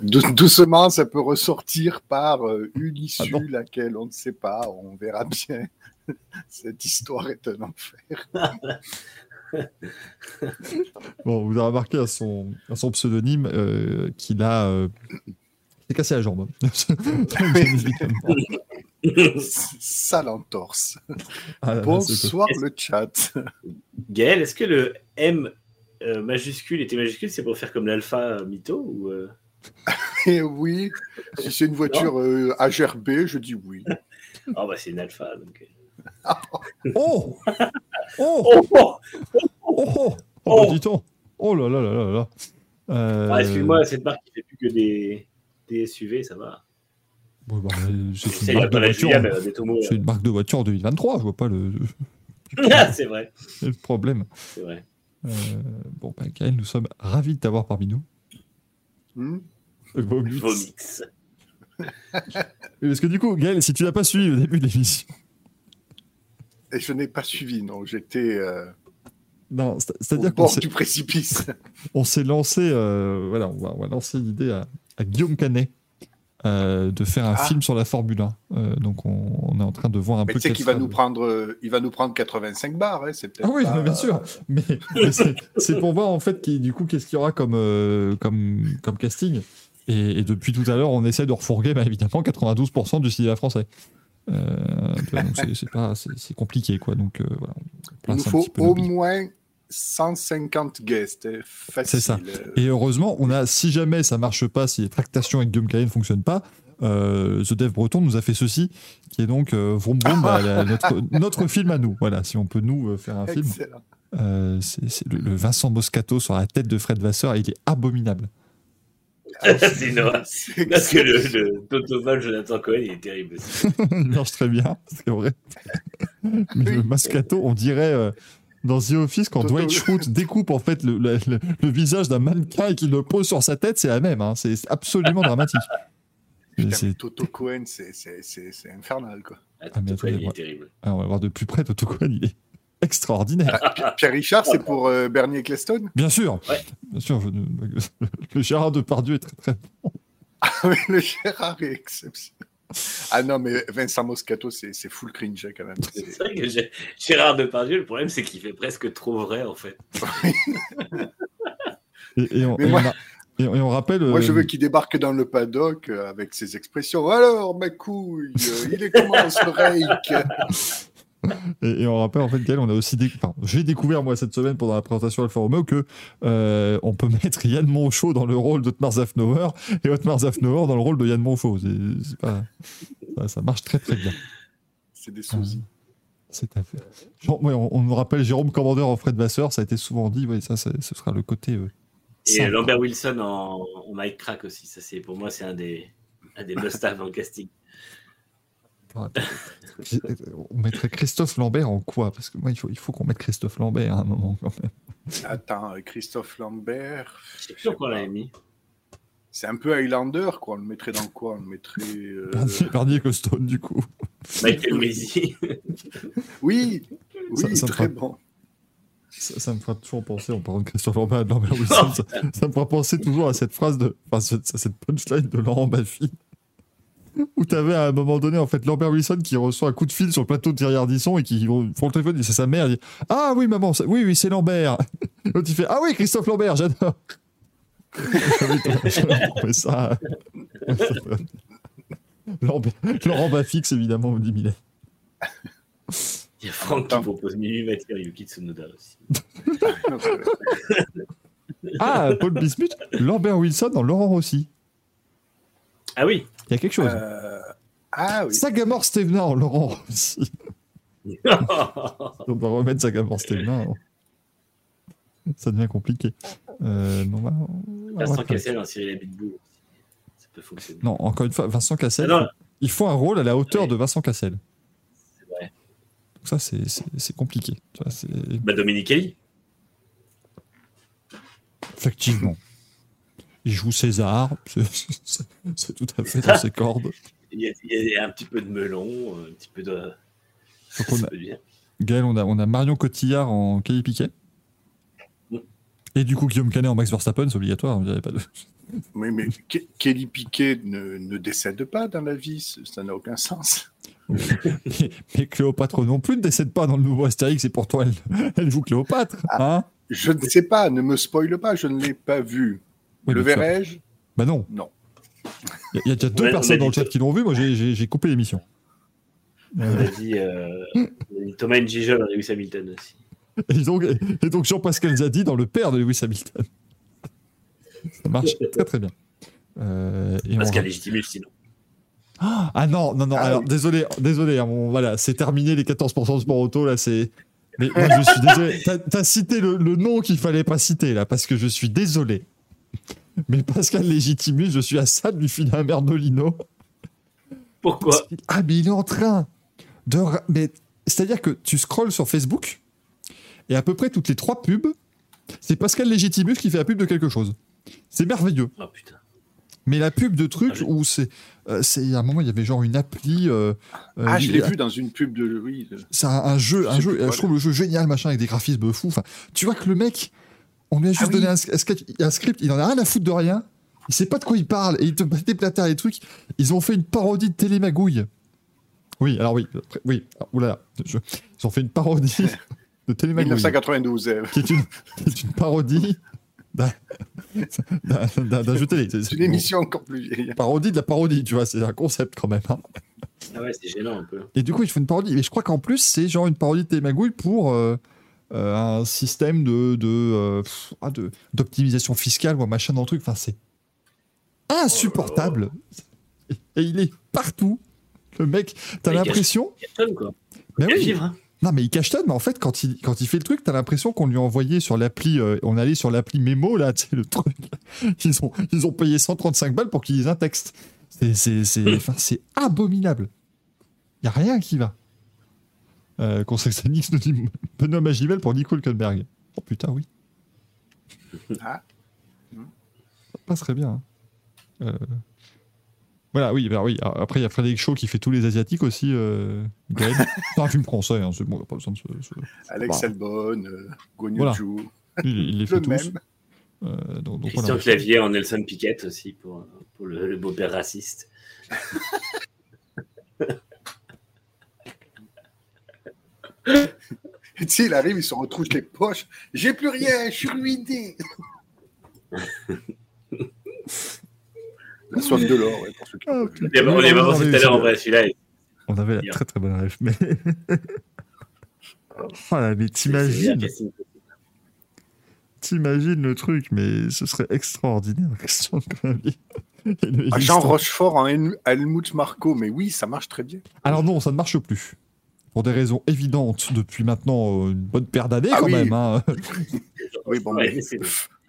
Dou- Doucement, ça peut ressortir par euh, une issue, Ah bon? laquelle on ne sait pas. On verra bien. Cette histoire est un enfer. Bon, vous avez remarqué à son, à son pseudonyme euh, qu'il a. Euh, s'est cassé la jambe. Évidemment. Sale entorse. Ah c'est- Bonsoir le chat. Gaël, est-ce que le M euh, majuscule était majuscule C'est pour faire comme l'alpha euh, mytho ou euh, Et oui, si c'est une voiture euh, HRB, je dis oui. Oh, bah c'est une alpha. Donc... euh. Oh Oh Oh, oh Oh Oh, oh, Oh. bah, donc. Oh là là là là là. Euh, Ah, Excuse-moi, cette marque qui fait plus que des, des SUV, ça va. bon, bah, c'est une, marque de voiture, Julia, mais euh, des Tomo. c'est une marque de voiture en 2023, je vois pas le, Ah, c'est vrai, le problème. c'est vrai. Euh, bon, bah, Gaël, nous sommes ravis de t'avoir parmi nous. Hmm Vomix. Vomix. Parce que du coup, Gaël, si tu l'as pas suivi au début de l'émission, Et je n'ai pas suivi, non. J'étais euh, non, c'est-à-dire qu'on du précipice. on s'est lancé, euh, voilà, on va, on va lancer l'idée à, à Guillaume Canet euh, de faire un Ah. film sur la Formule 1. Euh, donc on, on est en train de voir un Mais peu. tu sais qu'il va nous le- prendre, euh, il va nous prendre 85 bars, hein, c'est peut-être. Ah oui, pas- bien sûr. Mais, mais c'est- pour voir en fait qui, du coup qu'est-ce qu'il y aura comme, euh, comme, comme casting. Et, et depuis tout à l'heure, on essaie de refourguer bah, évidemment 92% du cinéma français. C'est- compliqué quoi. Donc voilà. Il nous faut au moins 150 guests, facile. C'est ça. Et heureusement, on a, si jamais ça marche pas, si les tractations avec Guillaume Canet ne fonctionnent pas, euh, The Dev Breton nous a fait ceci, qui est donc euh, Vroom Vroom, bah, la- notre, notre film à nous. Voilà, si on peut nous euh, faire un film. Excellent. Euh, c'est c'est le, le Vincent Moscato sur la tête de Fred Vasseur, il est abominable. horreur. C'est Parce que le, le Totoval Jonathan Cohen, il est terrible aussi. il marche très bien, c'est vrai. Mais le Moscato, on dirait euh, dans The Office, quand Dwight Schrute découpe en fait le, le- le- le visage d'un mannequin et qu'il le pose sur sa tête, c'est la même. hein. C'est absolument dramatique. C'est- mais Toto Cohen, c'est- infernal, quoi. Ah, Ah, mais Toto Cohen, il est terrible. Alors, on va voir de plus près, Toto Cohen, il est extraordinaire. Pierre- Pierre Richard, c'est pour euh, Bernie Ecclestone? Bien sûr, Ouais. bien sûr. je- le Gérard Depardieu est très très bon. Ah oui, le Gérard est exceptionnel. Ah non, mais Vincent Moscato, c'est c'est full cringe quand même. C'est vrai que j'ai- Gérard Depardieu, le problème, c'est qu'il fait presque trop vrai, en fait. Et, et on, Mais et moi- on a- et on- et on rappelle. Moi, je euh, veux qu'il débarque dans le paddock euh, avec ses expressions. Alors, ma couille, euh, il est comment ce rake Et, et on rappelle en fait Gaël, on a aussi déc- enfin, j'ai découvert moi cette semaine pendant la présentation d'Alfa Romeo que euh, on peut mettre Yann Monchot dans le rôle d'Otmar Zafnauer et Otmar Zafnauer dans le rôle de Yann Monchot. C'est- c'est pas- ça, ça marche très très bien. C'est des sosies. C'est à fait. Genre, ouais, on, on nous rappelle Jérôme Commandeur en Fred Vasseur, ça a été souvent dit. Ouais, ça, ça- ce sera le côté. euh, Et. Lambert Wilson en, en Mike Crack aussi. Ça, c'est, pour moi, c'est un des, un des must-have dans le casting. On mettrait Christophe Lambert en quoi? Parce que moi, il faut, il faut qu'on mette Christophe Lambert à un moment quand même. Attends, Christophe Lambert. Je sais plus pourquoi on l'avait mis. C'est un peu Highlander, quoi. On le mettrait dans quoi? On le mettrait. euh, Bernier, Bernier Costone, du coup. Michael Maisy. Oui, oui, Ça- ça me très fera- bon. Ça, ça me fera toujours penser, en parlant de Christophe Lambert et de Lambert Wilson, ça, ça me fera penser toujours à cette phrase de. Enfin, cette, cette punchline de Laurent Baffy. Où t'avais à un moment donné, en fait, Lambert Wilson qui reçoit un coup de fil sur le plateau de Thierry Ardisson et qui font le téléphone, et c'est sa mère, il dit Ah oui, maman, oui, oui, c'est Lambert. L'autre, il fait Ah oui, Christophe Lambert, j'adore. Ça. Lambert- Laurent Baffix, évidemment, me dit Milet. Il y a Franck qui propose et Yuki Tsunoda aussi. Ah, Paul Bismuth, Lambert Wilson dans Laurent Rossi. Ah oui. Il y a quelque chose. Euh, Ah oui. Sagamore Laurent Rossi. On va remettre Sagamore Stevenin. Ça devient compliqué. Euh, non, va- Vincent Cassel en Cyril Abitboul. Ça peut fonctionner. Non, encore une fois, Vincent Ah Cassel, non, il faut un rôle à la hauteur Oui. de Vincent Cassel. c'est vrai. Donc ça, c'est- compliqué. Tu vois, Bah, Dominique Kelly. Effectivement. Il joue César, c'est- tout à fait dans ses cordes. Il y, a, il y a un petit peu de melon, un petit peu de. On a-. Gaël, on a, on a Marion Cotillard en Kelly Piquet. Mm. Et du coup, Guillaume Canet en Max Verstappen, c'est obligatoire. il y avait pas de- Mais, mais Ke- Kelly Piquet ne, ne décède pas dans la vie, ça n'a aucun sens. mais, mais Cléopâtre non plus ne décède pas dans le nouveau Astérix et pourtant elle, elle joue Cléopâtre. Hein? Je ne sais pas, ne me spoile pas, je ne l'ai pas vu. Oui, le verrai-je? Bah non. Non. Il y, a- il y a déjà deux On on personnes dans le chat qui l'ont vu. Moi, j'ai- coupé l'émission. On a dit, euh, on a dit Thomas Njijol et Lewis Hamilton aussi. Et donc, et donc Jean-Pascal Zadi dans le père de Lewis Hamilton. Ça marche très très bien. Euh, et on- Pascal Légitimus, sinon. Ah non, non, non. Ah alors, oui. désolé, désolé. hein, bon, voilà, c'est terminé les 14% de sport auto. Là, c'est. Mais moi, je suis désolé. T'as as cité le, le nom qu'il fallait pas citer là, parce que je suis désolé. Mais Pascal Légitimus, je suis à ça de lui filer un Merdolino. Pourquoi Ah, mais il est en train de. Mais c'est-à-dire que tu scrolles sur Facebook et à peu près toutes les trois pubs, c'est Pascal Légitimus qui fait la pub de quelque chose. C'est merveilleux. Oh putain. Mais la pub de trucs Ah, où c'est. euh, c'est à un moment, il y avait genre une appli. euh, euh, Ah, je l'ai vu dans une pub de. Oui, de- C'est un, un jeu, Je un jeu. quoi, je trouve le jeu génial, machin, avec des graphismes fous. Enfin, tu vois que le mec, on lui a juste Ah oui. donné un, un sketch- un script, il en a rien à foutre de rien. il sait pas de quoi il parle et il te met des plataires les trucs. Ils ont fait une parodie de Télémagouille. Oui, alors oui, après- oui. alors, oulala, je- ils ont fait une parodie de Télémagouille. 1992. euh, qui est une, qui est une parodie d'un- jeu télé. C'est- une émission encore plus vieille. parodie de la parodie, tu vois, c'est un concept quand même. hein. Ah ouais, c'est gênant un peu. Et du coup, ils font une parodie. Et je crois qu'en plus, c'est genre une parodie de Télémagouille pour euh, un système de de, euh, ah, de- d'optimisation fiscale ou un machin dans le truc. Enfin, c'est insupportable. Et, et il est partout. Le mec, t'as Mais il l'impression. Mais oui. vivre, hein. Non, mais il cachetonne, mais en fait, quand il, quand il fait le truc, t'as l'impression qu'on lui a envoyé sur l'appli, euh, on allait sur l'appli mémo, là, tu sais, le truc. Ils ont, ils ont payé 135 balles pour qu'ils lisent un texte. C'est, c'est, c'est, enfin, c'est abominable. Il a rien qui va. Euh, Conseil nous dit Benoît Magimel pour Nico Hülkenberg. Oh putain, oui. Ah. Ça passerait bien. hein. Euh, Voilà, oui, bah oui. Après, il y a Frédéric Shaw qui fait tous les Asiatiques aussi. Euh, Gaël. c'est un film français, hein, c'est bon, il n'y a pas besoin de se. se- Alex Bah. Albon, euh, Voilà. Il, il les fait le tous. même. Euh, donc, donc Christian voilà. Clavier en Nelson Piquet aussi pour, pour le, le beau-père raciste. Tu sais, il arrive, il se retrouve les poches. J'ai plus rien, je suis ruiné. La soif de l'or, ouais, pour ceux qui Ah. On est pensé tout à l'heure en vrai, celui-là. On avait la très très bonne rêve, mais. oh là, mais t'imagines, t'imagines le truc, mais ce serait extraordinaire. Et le- Ah, Jean Rochefort en Helm- Helmut Marco, mais oui, ça marche très bien. Alors non, ça ne marche plus. Pour des raisons évidentes depuis maintenant euh, une bonne paire d'années Ah quand oui. même. hein. Oui, bon, mais c'est-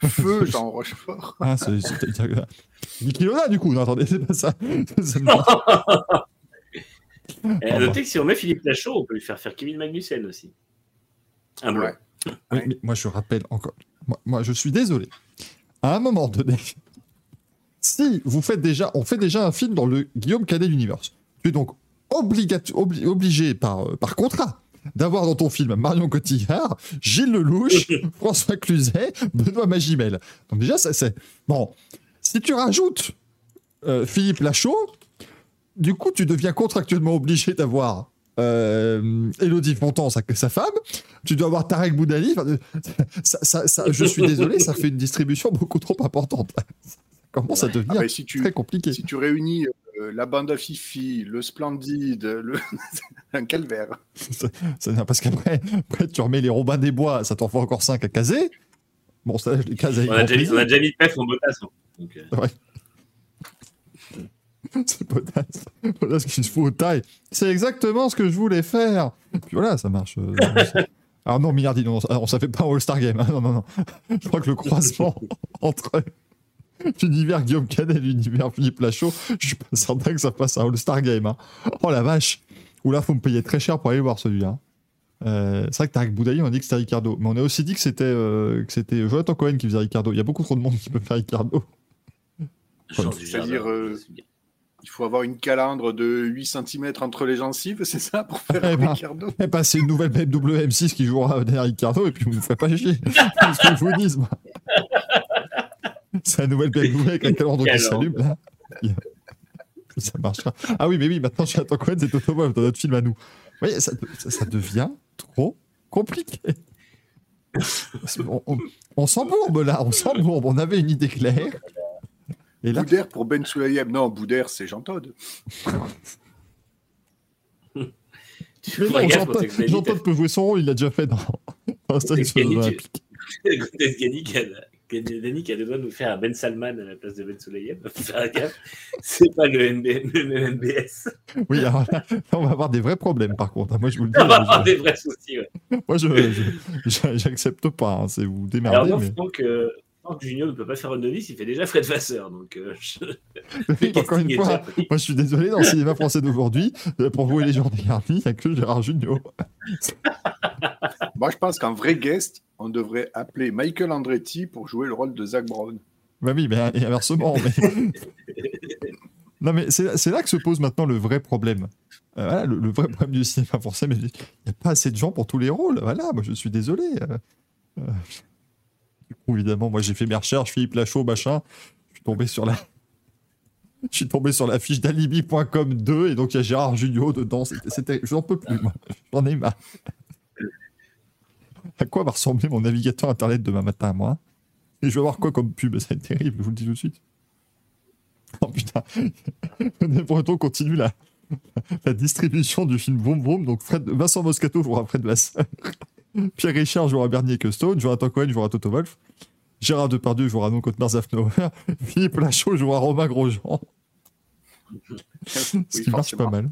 feu Jean Rochefort. Ah, c'est- c'est- Niki Lola, du coup, non, attendez, c'est pas ça. Et à noter que si on met Philippe Lachaud, on peut lui faire faire Kevin Magnussen aussi. Un blanc. Ouais. Oui, mais moi, je rappelle encore. Moi, moi, je suis désolé. À un moment donné, si vous faites déjà, on fait déjà un film dans le Guillaume Cadet Universe, tu es donc obli- obligé par, euh, par contrat d'avoir dans ton film Marion Cotillard, Gilles Lelouch, François Cluzet, Benoît Magimel. Donc déjà, ça, c'est... Bon, si tu rajoutes euh, Philippe Lachaud, du coup, tu deviens contractuellement obligé d'avoir euh, Elodie Fontan, sa, sa femme, tu dois avoir Tarek Boudali. euh, ça, ça- ça- je suis désolé, ça fait une distribution beaucoup trop importante. Ça commence à Ah bah, si, tu, très compliqué. si tu réunis euh, la bande à Fifi, le Splendide, le... un calvaire. Ça- Parce qu'après, après, tu remets les Robins des Bois, ça t'en fait encore 5 à caser. Bon, ça, je les case avec On a, déjà mis, on a déjà mis Pef en botas. hein. Donc, euh, C'est Potas. Potas qui se fout aux tailles. C'est exactement ce que je voulais faire. Puis voilà, ça marche. euh, ça. Alors non, Millardi, non, on ne fait pas un All-Star Game. hein. Non, non, non. Je crois que le croisement entre l'univers Guillaume Canet et l'univers Philippe Lachaud, je suis pas certain que ça fasse un All-Star Game. hein. Oh la vache. Ou là, faut me payer très cher pour aller voir celui-là. hein. Euh, c'est vrai que Tarek Boudaï, on a dit que c'était Ricardo. Mais on a aussi dit que c'était euh, que c'était Jonathan Cohen qui faisait Ricardo. Il y a beaucoup trop de monde qui peut faire Ricardo. C'est-à-dire, euh. Il faut avoir une calandre de 8 cm entre les gencives, c'est ça, pour faire Eh ben, Ricardo? Eh ben, c'est une nouvelle BMW M6 qui jouera derrière Ricardo et puis vous me ferez pas chier. C'est ce que je vous dis, C'est la nouvelle BMW avec la calandre qui s'allume, là. Ça marchera. Ah oui, mais oui, maintenant, Jonathan Cohen, c'est Automobile dans notre film à nous. Vous voyez, ça, ça- ça devient trop compliqué. On, on- on s'embourbe, là, on s'embourbe. On avait une idée claire. Et là, Boudère pour Ben Sulayem. Non, Boudère, c'est Jean Todd. T'expédies, Jean-Paul peut jouer son rôle, il l'a déjà fait dans, dans Stan T'expédies, Desgani qui a, le droit de nous faire un Ben Salman à la place de Ben gaffe. C'est pas le, NB, le NBS. Oui, alors là, on va avoir des vrais problèmes, par contre. Moi, je vous le dis. On va je- avoir des vrais soucis. Ouais. Moi, je j'accepte pas. hein, C'est vous démerdez. Alors, moi, mais... Euh, Franck Junior ne peut pas faire un novice, il fait déjà Fred Vasseur. Donc, euh, je... Oui, encore une fois, moi, je suis désolé, dans le cinéma français d'aujourd'hui, euh, pour vous et les gens dégarnis, il n'y a que Gérard Junior. Moi, je pense qu'en vrai guest, on devrait appeler Michael Andretti pour jouer le rôle de Zach Brown. Bah oui, mais et inversement. mais- non, mais c'est là que se pose maintenant le vrai problème. Euh, voilà, le, le vrai problème du cinéma français, mais il n'y a pas assez de gens pour tous les rôles. Voilà, moi, je suis désolé. euh, évidemment, moi, j'ai fait mes recherches, Philippe Lachaud, machin. Je suis tombé sur la. Je suis tombé sur la fiche d'alibi.com 2 et donc il y a Gérard Jugnot dedans. C'était, c'était- je n'en peux plus, moi. J'en ai marre. À quoi va ressembler mon navigateur internet demain matin, moi? Et je vais voir quoi comme pub Ça va être terrible, je vous le dis tout de suite. Oh putain. Les Bretons continuent la, la distribution du film Boom Boom. Donc Fred, Vincent Moscato jouera Fred Vasseur. Pierre Richard jouera Bernier Custone. Jonathan Cohen jouera Toto Wolf. Gérard Depardieu jouera non contre Zafnauer. Philippe Lachaud jouera Romain Grosjean. Ce Oui, qui marche pas mal.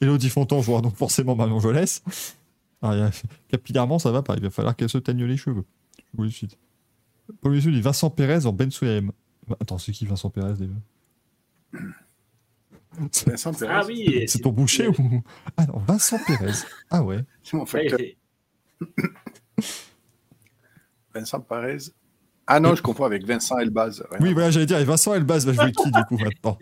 Elodie Fontan jouera donc forcément Marion Jolès. Alors, il y a- capillairement, ça va pas. Il va falloir qu'elle se teigne les cheveux. Je vous le suite. Paul dit Vincent Pérez en Ben Souaem. Attends, c'est qui Vincent Pérez déjà? Vincent Pérez. Ah oui. C'est ton boucher ou Ah non, Vincent Pérez. Ah ouais. C'est mon Ouais, facteur. c'est- Vincent Pérez. Ah non, je confonds avec Vincent Elbaz. Rien Oui, voilà, j'allais dire, et Vincent Elbaz va jouer qui du coup maintenant?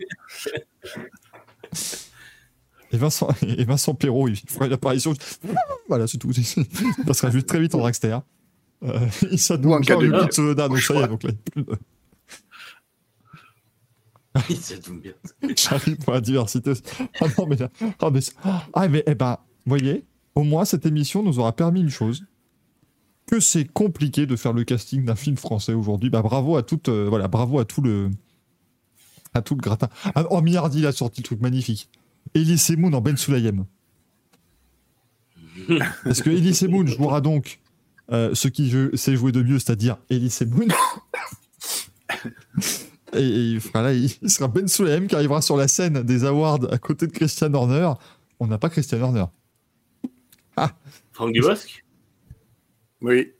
Et Vincent, et Vincent Perrault, il fera une apparition. Voilà, c'est tout. Ça sera juste très vite en Dragster. Euh, il Ou en donc K2. le Tsunoda, donc ça y est, donc là, il plus de- ça tombe bien. J'arrive pour la diversité. Ah non, mais là. Ah, mais, c'est- ah, mais eh ben, vous voyez, au moins cette émission nous aura permis une chose que c'est compliqué de faire le casting d'un film français aujourd'hui. Bah, bravo à toute, euh, voilà, bravo à tout le, à tout le gratin. Ah, oh, Millardi, il a sorti le truc magnifique. Elie Semoun en Ben Sulayem. Parce que Elie Semoun jouera donc euh, ce qui sait jouer de mieux, c'est-à-dire Elie Semoun. Et, il sera Ben Sulayem qui arrivera sur la scène des awards à côté de Christian Horner. On n'a pas Christian Horner. Franck Dubosc? Oui.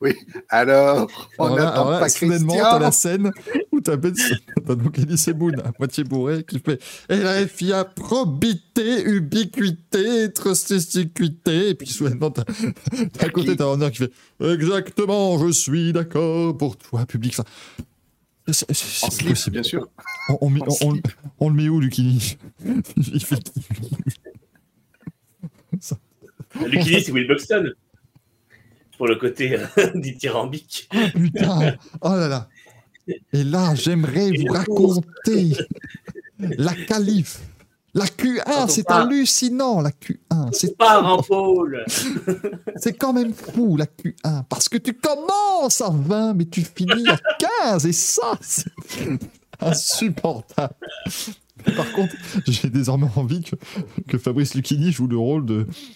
oui. Alors, on Alors là, n'attend alors là, pas soudainement, t'as la scène où t'as Ben t'as donc Elie Semoun à moitié bourré qui fait Et la FIA probité, ubiquité, trustisticité. Et puis soudainement, t'as à côté, t'as Horner qui fait Exactement, je suis d'accord pour toi, public. En c'est slip, possible. bien sûr. On, on le met où, Lucini Fait Lucini, c'est Will Buxton. Pour le côté euh, dithyrambique. Putain, oh là là. Et là, j'aimerais vous raconter la qualif. La Q1, Quand on c'est hallucinant, la Q1. C'est Par en pôle. c'est quand même fou, la Q1. Parce que tu commences à 20, mais tu finis à 15. Et ça, c'est insupportable. Par contre, j'ai désormais envie que, Fabrice Lucchini joue le rôle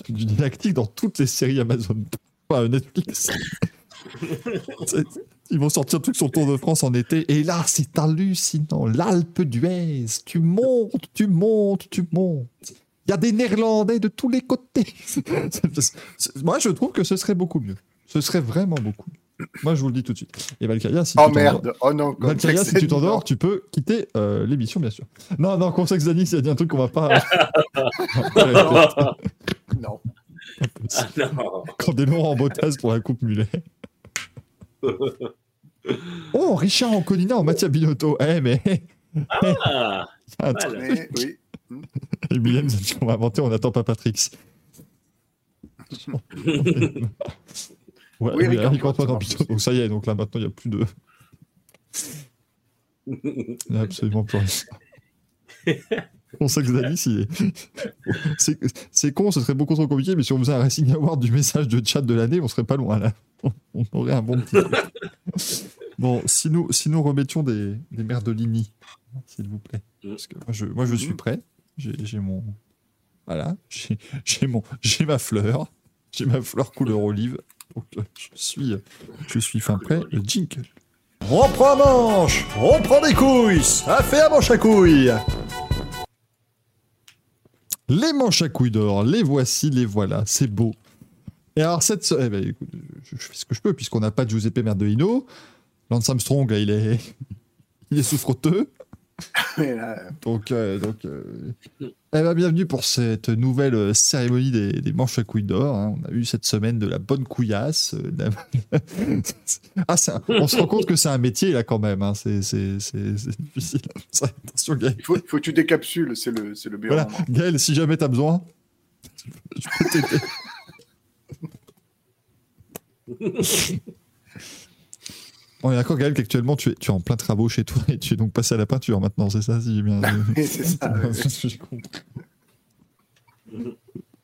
du didactique dans toutes les séries Amazon. Pas Netflix. Ils vont sortir tout sur Tour de France en été. Et là, c'est hallucinant. L'Alpe d'Huez. Tu montes, tu montes, tu montes. Il y a des Néerlandais de tous les côtés. Moi, je trouve que ce serait beaucoup mieux. Ce serait vraiment beaucoup mieux. Moi, je vous le dis tout de suite. Et Valkyria, si Oh tu t'endors- merde. Oh non. Valkyria, complexe si tu t'endors, tu peux quitter euh, l'émission, bien sûr. Non, non, Consex a dit un truc qu'on va pas. ah Non. non. Candelon en bottasse pour la coupe mulet. Oh, Richard Anconina en Mattia Binotto. Eh, mais. Ah, un mal. truc. Mais oui. A dit qu'on va inventer, on n'attend pas Patrix. Ouais, Oui, oui, Eric Eric Antoine, Antoine ça en marche Pitot. Donc ça y est, donc là maintenant il n'y a plus de. Il n'y a absolument plus rien. On sait que Zanis, il est. C'est- C'est con, ce serait beaucoup trop compliqué, mais si on faisait un Racing Award du message de chat de l'année, on serait pas loin là. On aurait un bon petit. bon, si nous, si nous remettions des, des Merdolini, s'il vous plaît. Parce que moi je, moi, je suis prêt. J'ai j'ai mon. Voilà. J'ai j'ai mon, j'ai ma fleur. J'ai ma fleur couleur olive. Donc je suis, je suis fin prêt. Le jingle. On prend manche, on prend des couilles, ça fait un manche à couilles. Les manches à couilles d'or, les voici, les voilà, c'est beau. Et alors, cette. Eh ben, écoute, je, je fais ce que je peux, puisqu'on n'a pas de Giuseppe Merdolino. Lance Armstrong, là, il est. Il est souffreteux. Là, Donc, euh, donc euh, eh ben, bienvenue pour cette nouvelle euh, cérémonie des, des manches à couilles d'or. hein. On a eu cette semaine de la bonne couillasse. euh, la- ah, un- on se rend compte que c'est un métier, là, quand même. hein. C'est difficile. Attention, Gaël. il faut, que tu décapsules, c'est le, c'est le meilleur Voilà, moment. Gaël, si jamais tu as besoin, je peux t'aider. On est d'accord, Gaël, qu'actuellement, tu es, tu es en plein travaux chez toi et tu es donc passé à la peinture maintenant, c'est ça, si j'ai bien. Oui, c'est ça.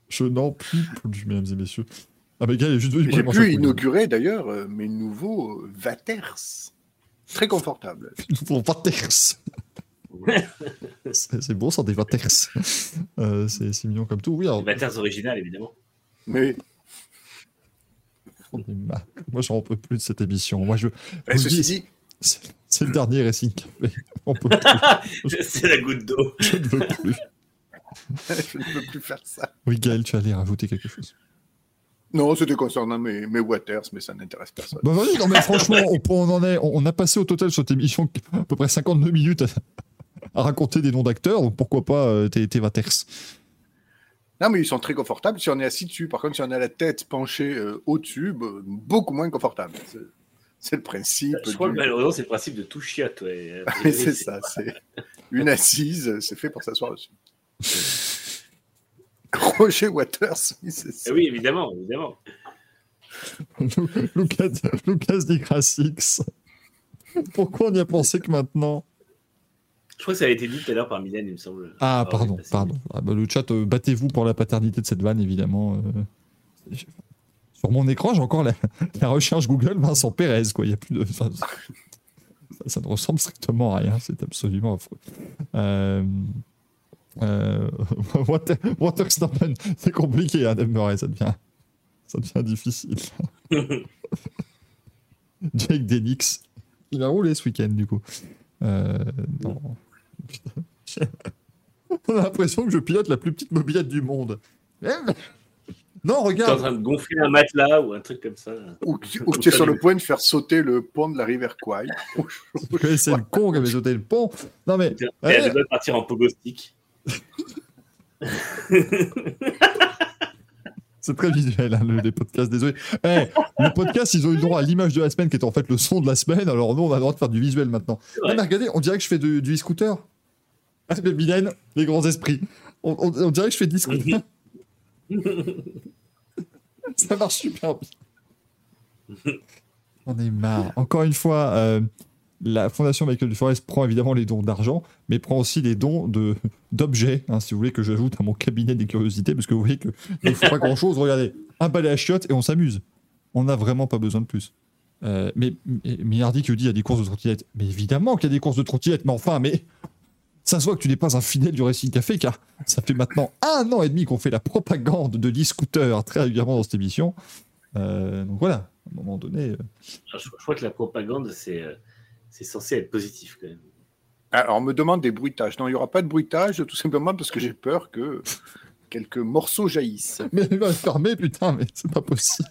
Je n'en puis plus, mesdames et messieurs. Ah, mais Gaël est juste venu J'ai pu inaugurer d'ailleurs euh, mes nouveaux euh, Vaters. Très confortables. Pour Vaters. c'est bon, ça, des Vaters. Euh, c'est mignon comme tout. Oui, alors, Vaters originales, évidemment. Mais on est marre. moi, j'en peux plus de cette émission. Moi, je. je vous ceci dis, dit, c'est le dernier Racing Café. On peut plus. C'est la goutte d'eau. Je ne veux plus. je ne peux plus faire ça. Oui, Gaël, tu allais rajouter quelque chose. Non, c'était concernant mes, mes Waters, mais ça n'intéresse personne. Bah vas-y, non mais franchement, on, on en est, on a passé au total sur cette émission à peu près 52 minutes à, à raconter des noms d'acteurs, donc pourquoi pas euh, tes, Vaters. Non, mais ils sont très confortables si on est assis dessus. Par contre, si on a la tête penchée euh, au-dessus, bah, beaucoup moins confortable. C'est- le principe. Je crois que malheureusement, c'est le principe de tout chiotte. Ouais. C'est ça. C'est une assise, c'est fait pour s'asseoir dessus. Roger Waters, oui, c'est ça. Eh Oui, évidemment, évidemment. Lucas, Lucas dit Grassix. Pourquoi on y a pensé que maintenant Je crois que ça a été dit tout à l'heure par Mylène, il me semble. Ah, Alors, pardon, pardon. Ah, bah, le chat, euh, battez-vous pour la paternité de cette vanne, évidemment. euh. Sur mon écran, j'ai encore la, la recherche Google Vincent Pérez, quoi. Il y a plus de. ça, ça ne ressemble strictement à rien. C'est absolument affreux. Euh, euh, Water, Water c'est compliqué, hein, Dave Murray, ça devient, ça devient difficile. Jake Denix, il a roulé ce week-end, du coup. Euh, non. On a l'impression que je pilote la plus petite mobilette du monde. Eh, Non, T'es en regarde. train de gonfler un matelas ou un truc comme ça. Ou, que tu- ou que tu es sur le point de faire sauter le pont de la rivière Kwai. C'est le con qui avait sauté le pont. Non, mais. Elle allez, doit partir en pogo stick. C'est très visuel, hein, le, les podcasts, désolé. Eh, le podcast, ils ont eu le droit à l'image de la semaine qui est en fait le son de la semaine, alors nous, on a le droit de faire du visuel maintenant. Vrai. mais regardez, on dirait que je fais du, du e-scooter. Ah, mais Mylène, les grands esprits. On, on- on dirait que je fais e-scooter. Ça marche super bien. On est marre. Encore une fois, euh, la Fondation Michael Duforest prend évidemment les dons d'argent, mais prend aussi les dons de d'objets, hein, si vous voulez que j'ajoute à mon cabinet des curiosités, parce que vous voyez qu'il ne faut pas grand-chose. Regardez, un balai à chiottes et on s'amuse. On n'a vraiment pas besoin de plus. Euh, mais mais- Millardi qui dit qu'il y a des courses de trottinettes. Mais évidemment qu'il y a des courses de trottinettes, mais enfin, mais ça se voit que tu n'es pas un fidèle du Racing Café, car ça fait maintenant un an et demi qu'on fait la propagande de l'e-scooter très régulièrement dans cette émission. Euh, donc voilà, à un moment donné. euh, je, je crois que la propagande, c'est euh, censé être positif quand même. Alors, on me demande des bruitages. Non, il n'y aura pas de bruitage, tout simplement parce que j'ai peur que quelques morceaux jaillissent. Mais il va fermer, putain, mais c'est pas possible.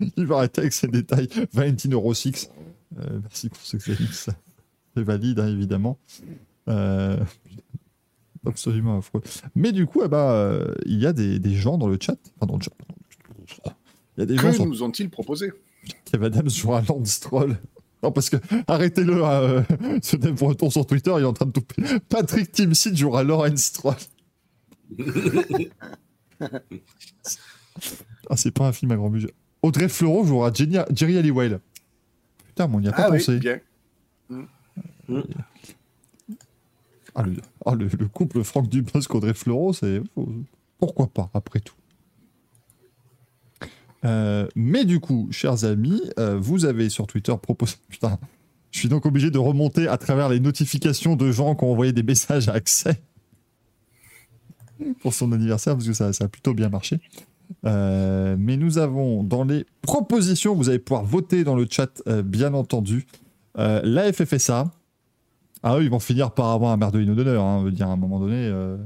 Il va arrêter avec ces détails. Valentine Euro 6. Euh, merci pour ce que ça. C'est valide, hein, évidemment. Euh, absolument affreux. Mais du coup, eh ben, euh, il y a des, des gens dans le chat. Enfin, dans le chat. Il y a des gens Que sur nous ont-ils proposé? Kev Adams joue un Lance Stroll. Non, parce que arrêtez-le, hein, euh, ce Dave Breton sur Twitter, il est en train de tout. Patrick Timsit jouera Lawrence Stroll. ah, c'est pas un film à grand budget. Audrey Fleurot jouera Jenny- Jerry Halliwell. Putain, mais on n'y a pas Ah oui, pensé. bien. Ah, le, ah, le- le couple Franck Dubosc Audrey Fleurot, c'est. Pourquoi pas, après tout. Euh, mais du coup, chers amis, euh, vous avez sur Twitter proposé. Putain, je suis donc obligé de remonter à travers les notifications de gens qui ont envoyé des messages à accès pour son anniversaire, parce que ça, ça a plutôt bien marché. Euh, mais nous avons dans les propositions, vous allez pouvoir voter dans le chat, bien entendu, la FFSA. Ah eux, ils vont finir par avoir un merdouino d'honneur. Hein, veut dire à un moment donné, euh,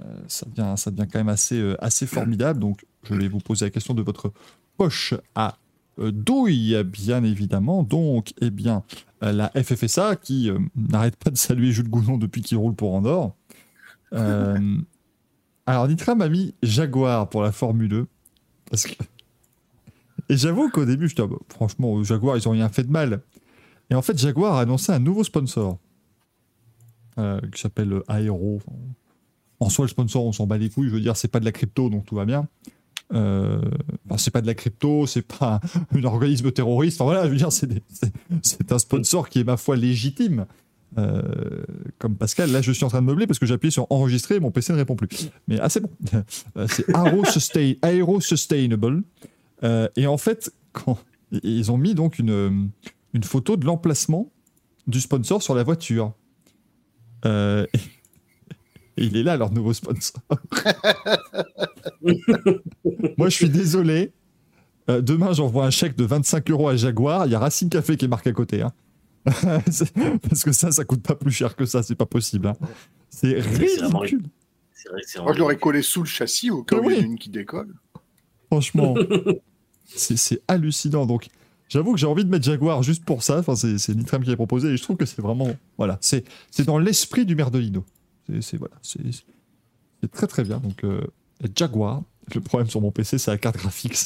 euh, ça, devient, ça devient quand même assez, euh, assez formidable. Donc, je vais vous poser la question de votre poche à douille, bien évidemment. Donc, eh bien, la FFSA qui n'arrête pas de saluer Jules Gounon depuis qu'il roule pour Andorre. Alors, Nitra m'a mis Jaguar pour la Formule 2. Parce que... Et j'avoue qu'au début, je dis, ah bah, franchement, Jaguar, ils ont rien fait de mal. Et en fait, Jaguar a annoncé un nouveau sponsor euh, qui s'appelle Aero. En soi, le sponsor, on s'en bat les couilles. Je veux dire, c'est pas de la crypto, donc tout va bien. Euh, enfin, c'est pas de la crypto, c'est pas un organisme terroriste. Enfin voilà, je veux dire, c'est un sponsor qui est ma foi légitime. Euh, comme Pascal, là je suis en train de meubler parce que j'ai appuyé sur enregistrer et mon PC ne répond plus. Mais ah c'est bon. Euh, c'est Aero, Sustain- Aero Sustainable. Et en fait, ils ont mis donc une, une photo de l'emplacement du sponsor sur la voiture. Euh, et, et il est là, leur nouveau sponsor. Moi, je suis désolé. Euh, demain, j'envoie un chèque de 25 euros à Jaguar. Il y a Racing Café qui est marqué à côté. hein. Parce que ça, ça coûte pas plus cher que ça. C'est pas possible. hein. C'est ridicule. Moi, je l'aurais collé sous le châssis au cas où il y en a Oui. une qui décolle. Franchement, c'est c'est hallucinant. Donc, j'avoue que j'ai envie de mettre Jaguar juste pour ça. Enfin, c'est Nitram qui a proposé et je trouve que c'est vraiment. Voilà, c'est dans l'esprit du Merdolino. C'est voilà, c'est très très bien. Donc, euh, Jaguar. Le problème sur mon PC, c'est la carte graphique.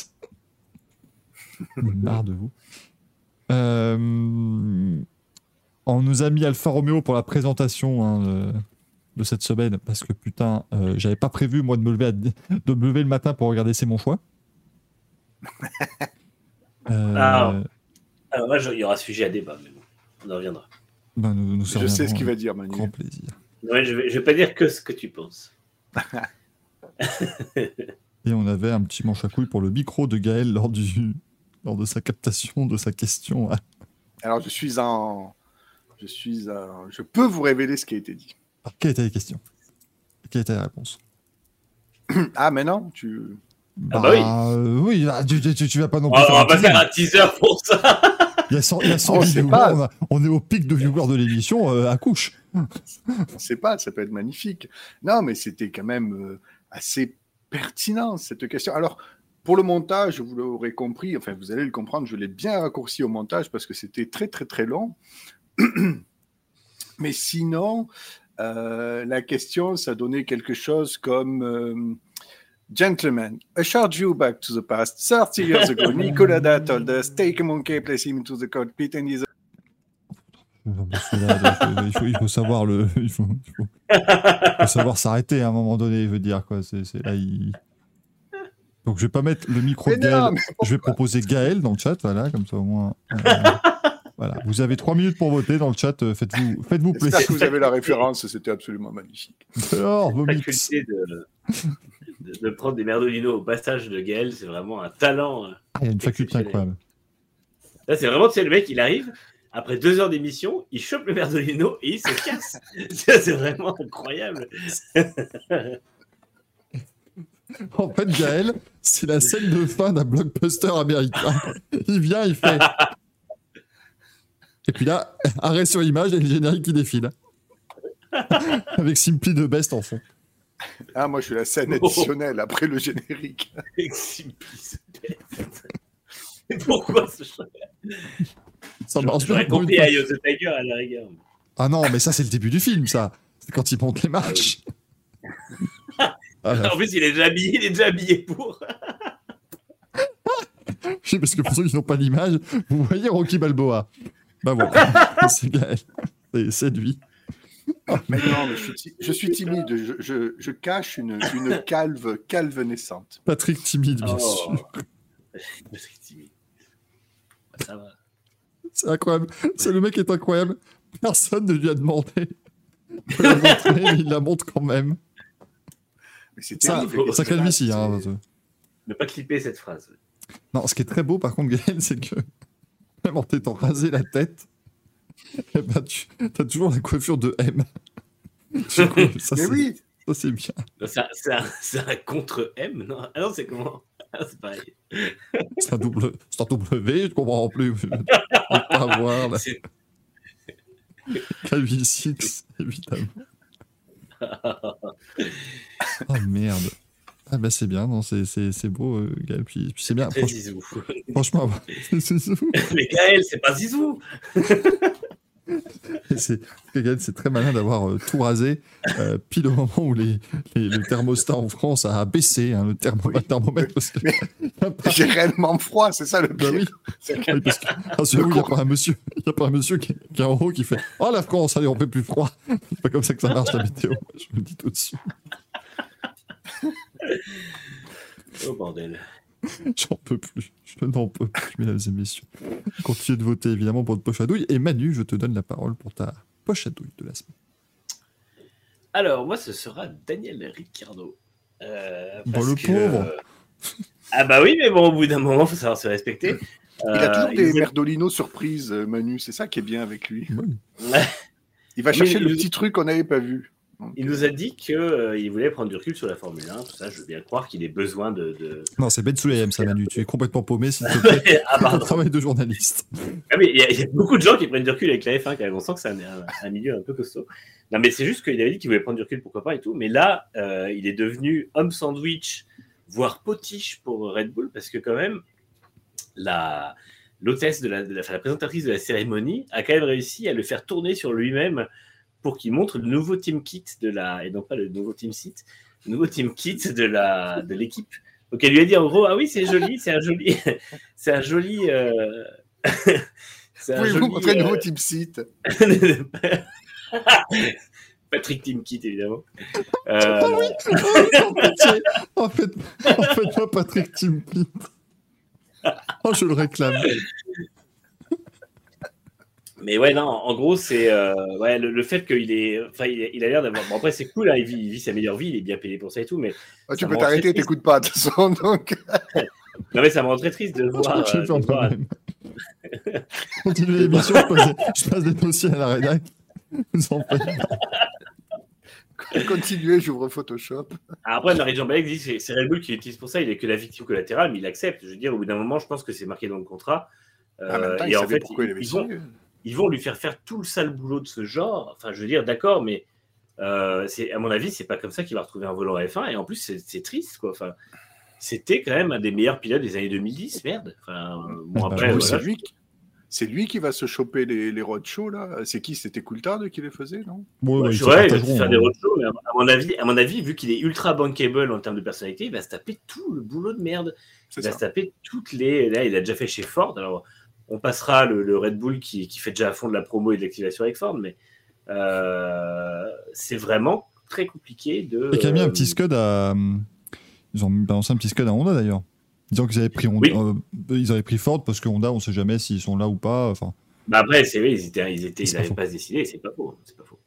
Marre de vous. Euh, on nous a mis Alfa Romeo pour la présentation hein, de, cette semaine parce que putain, euh, j'avais pas prévu moi de me lever de me lever le matin pour regarder C'est mon choix. Euh, Ah. Alors moi, je- il y aura sujet à débat, mais bon, on en reviendra. ben, nous, nous Je sais ce qu'il va dire, Manu. Grand plaisir. Ouais, je, vais, je vais pas dire que ce que tu penses. Et on avait un petit manche à couilles pour le micro de Gaël lors, du, lors de sa captation de sa question. Alors, je suis en. Je suis en. Je peux vous révéler ce qui a été dit. Alors, quelle était la question? Quelle était la réponse? Ah, mais non, tu. Ah bah oui. euh, oui, ah, tu, tu, vas pas non On, plus on faire va pas faire un teaser pour ça. Il y a 100, il y a 100 On 000 sait viewers, pas. on, a- on est au pic de viewers de l'émission euh, à couche. On sait pas, ça peut être magnifique. Non, mais c'était quand même euh, assez pertinent, cette question. Alors, pour le montage, vous l'aurez compris, enfin, vous allez le comprendre, je l'ai bien raccourci au montage parce que c'était très, très, très long. mais sinon, euh, la question, ça donnait quelque chose comme euh, Gentlemen, a short view back to the past. 30 years ago, Nicolas Da told us, take a monkey, place him into the cockpit, and he's Non, parce que là, là, il, faut, il faut savoir le, il faut, il faut- il faut savoir s'arrêter à un moment donné, il veut dire quoi. C'est, là, il... Donc je vais pas mettre le micro de Gaël. Je vais proposer Gaël dans le chat, voilà, comme ça au moins. euh, voilà, vous avez trois minutes pour voter dans le chat. euh, Faites-vous, faites-vous J'espère plaisir. que vous avez la référence, c'était absolument magnifique. Dehors, vos mix. faculté de, prendre des merdolinos au passage de Gaël, c'est vraiment un talent. hein. Ah, il y a une faculté incroyable. Là, c'est vraiment, tu sais, le mec, il arrive, après deux heures d'émission, il chope le merdolino et il se casse. Ça, c'est vraiment incroyable. En fait, Gaël, c'est la scène de fin d'un blockbuster américain. Il vient, il fait. Et puis là, arrêt sur image et le générique qui défile. Avec Simply de Best en fond. Ah, moi, je suis la scène additionnelle après le générique. Mais Pourquoi ce choix J'aurais compris. Eye of the Tiger à la rigueur. Ah non, mais ça, c'est le début du film, ça. C'est quand il monte les marches. Ah, En plus, il est déjà habillé, il est déjà habillé pour. je sais, parce que pour ceux qui n'ont pas l'image, vous voyez Rocky Balboa. Bah voilà, c'est Gaël. C'est- C'est lui. Mais non, mais je suis, ti- je suis timide. Je, je- je cache une, une calve, calve naissante. Patrick Timide, bien Oh. sûr. Patrick Timmy. Bah, Ça va. C'est incroyable. C'est le mec est incroyable. Personne ne lui a demandé de la montrer, mais il la montre quand même. Mais c'est Ça, ça calvitie. Hein. Ne pas clipper cette phrase. Non, ce qui est très beau, par contre, Gaël, c'est que même en t'étant rasé la tête, eh ben, tu as toujours la coiffure de M. Du coup, ça, Mais oui, ça, c'est bien. Non, C'est un, c'est un- c'est un contre M, non? Ah non, c'est comment? Ah, C'est pareil. C'est un, double, c'est un W, je comprends plus. Je ne peux pas voir la C'est- calvitie, évidemment. Oh merde. Ah bah c'est bien, non, c'est, c'est, c'est beau, euh, Gaël. Puis, puis c'est bien. Franchement, zizou. franchement, c'est, c'est- Mais Gaël, c'est pas Zizou c'est, Gaël, c'est très malin d'avoir euh, tout rasé euh, pile au moment où les, les- le thermostat en France a baissé, hein, le thermo- Oui. thermomètre. Parce que, j'ai réellement froid, c'est ça le bah pire. oui, C'est que- oui, parce que ah, c'est où il n'y a pas un monsieur, il y a pas un monsieur qui, qui est en haut qui fait Oh la France, allez, on fait plus froid. C'est pas comme ça que ça marche la météo, je vous le dis tout de suite. Oh bordel. J'en peux plus. Je n'en peux plus, mesdames et messieurs. Continuez de voter évidemment pour votre poche à douille. Et Manu, je te donne la parole pour ta poche à douille de la semaine. Alors, moi, ce sera Daniel Ricciardo. Euh, parce le que, pauvre. euh, Ah bah oui, mais bon, au bout d'un moment, il faut savoir se respecter. Il a toujours Euh, des il- merdolinos surprises, euh, Manu. C'est ça qui est bien avec lui. Oui. Il va Oui, chercher il- le petit truc qu'on n'avait pas vu. Donc, Il nous a dit qu'il voulait prendre du recul sur la Formule 1, tout ça. Je veux bien croire qu'il ait besoin de. de... Non, c'est Ben Souleyem, ça, Manu. Tu es complètement paumé, s'il te plaît. ah, pardon. travail de journaliste. Ah, mais il y, a- il y a beaucoup de gens qui prennent du recul avec la F1, car on sent que c'est un, un- un milieu un peu costaud. Non, mais c'est juste qu'il avait dit qu'il voulait prendre du recul, pourquoi pas et tout. Mais là, euh, il est devenu homme sandwich, voire potiche pour Red Bull, parce que quand même, la l'hôtesse de la, de la, enfin, la présentatrice de la cérémonie a quand même réussi à le faire tourner sur lui-même pour qu'il montre le nouveau team kit de la et non pas le nouveau team site, le nouveau team kit de la de l'équipe. Donc elle lui a dit en gros ah oui c'est joli, c'est un joli, c'est un joli. euh, c'est un Pouvez-vous joli, montrer le euh, nouveau Team Seat? Patrick Team Kit évidemment. Euh, en fait, en fait, moi, Patrick Timkit. Oh, je le réclame. Mais ouais, non, en gros, c'est euh, ouais, le, le fait qu'il est. Enfin, il, a l'air d'avoir. Bon, après, c'est cool, hein, il, vit, il vit sa meilleure vie, il est bien payé pour ça et tout, mais. Ah, Tu peux t'arrêter, t'écoutes pas de toute façon. Donc... Non, mais ça me rend très triste de voir. je vais euh, voir- moi-même. Continue l'émission, je passe, des- je passe des dossiers à la rédac. Vous en faites pas. Continuez, j'ouvre Photoshop. Après, Marie-Jean Balek dit que c'est- Red Bull qui l'utilise pour ça, il est que la victime collatérale, mais il accepte. Je veux dire, au bout d'un moment, je pense que c'est marqué dans le contrat. Euh, en même temps, et il en savait fait, pourquoi il avait ils. Ils vont lui faire faire tout le sale boulot de ce genre. Enfin, je veux dire, d'accord, mais euh, c'est à mon avis, c'est pas comme ça qu'il va retrouver un volant F1. Et en plus, c'est c'est triste, quoi. Enfin, c'était quand même un des meilleurs pilotes des années 2010, merde. Enfin, euh, bon, Bah, après, oui, Oui, voilà. c'est lui, qui- c'est lui qui va se choper les, les roadshows, là. C'est qui? C'était Coulthard qui les faisait, non? Bon, Ouais, ouais, il va faire des roadshows, mais à, à mon avis, à mon avis, vu qu'il est ultra bankable en termes de personnalité, il va se taper tout le boulot de merde. C'est Il va ça. se taper toutes les. Là, il a déjà fait chez Ford. Alors, on passera le, le Red Bull qui, qui fait déjà à fond de la promo et de l'activation avec Ford, mais euh, c'est vraiment très compliqué de. Et qui a mis un euh, petit scud à. Ils ont balancé un petit scud à Honda d'ailleurs. Disant qu'ils avaient pris Honda, Oui. euh, ils avaient pris Ford parce que Honda, on sait jamais s'ils sont là ou pas. Enfin, Bah après, c'est vrai, ils étaient, ils étaient, ils n'avaient pas se décider, c'est pas faux, c'est pas faux.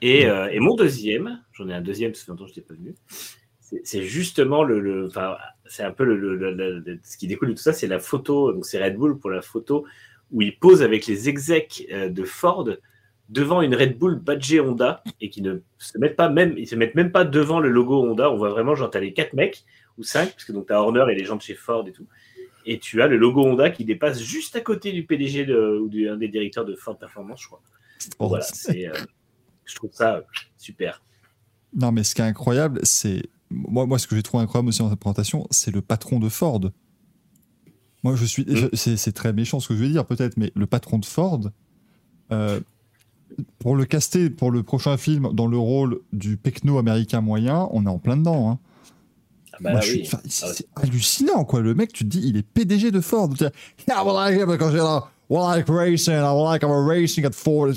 Et, euh, et mon deuxième, j'en ai un deuxième, parce que longtemps je n'étais pas venu. C'est justement le, le- c'est un peu le, le- le- le- le- ce qui découle de tout ça, c'est la photo. Donc c'est Red Bull pour la photo où il pose avec les execs euh, de Ford devant une Red Bull badgée Honda et qui ne se mettent pas même, ils se mettent même pas devant le logo Honda. On voit vraiment genre t'as les quatre mecs ou cinq, parce que donc t'as Horner et les gens de chez Ford et tout. Et tu as le logo Honda qui dépasse juste à côté du PDG de, ou du, un des directeurs de Ford Performance, je crois. bon, voilà, euh, je trouve ça super. Non, mais ce qui est incroyable, c'est. Moi, moi, ce que j'ai trouvé incroyable aussi dans cette présentation, c'est le patron de Ford. Moi, je suis. je- C'est très méchant ce que je vais dire, peut-être, mais le patron de Ford, euh, pour le caster pour le prochain film dans le rôle du pecno américain moyen, on est en plein dedans. hein. Ah bah Moi, là, je suis- oui. enfin, c'est Ah ouais. c'est hallucinant, quoi. Le mec, tu te dis, il est PDG de Ford. Tu dis, Yeah, well, I well, I like racing, I like I'm racing at Ford.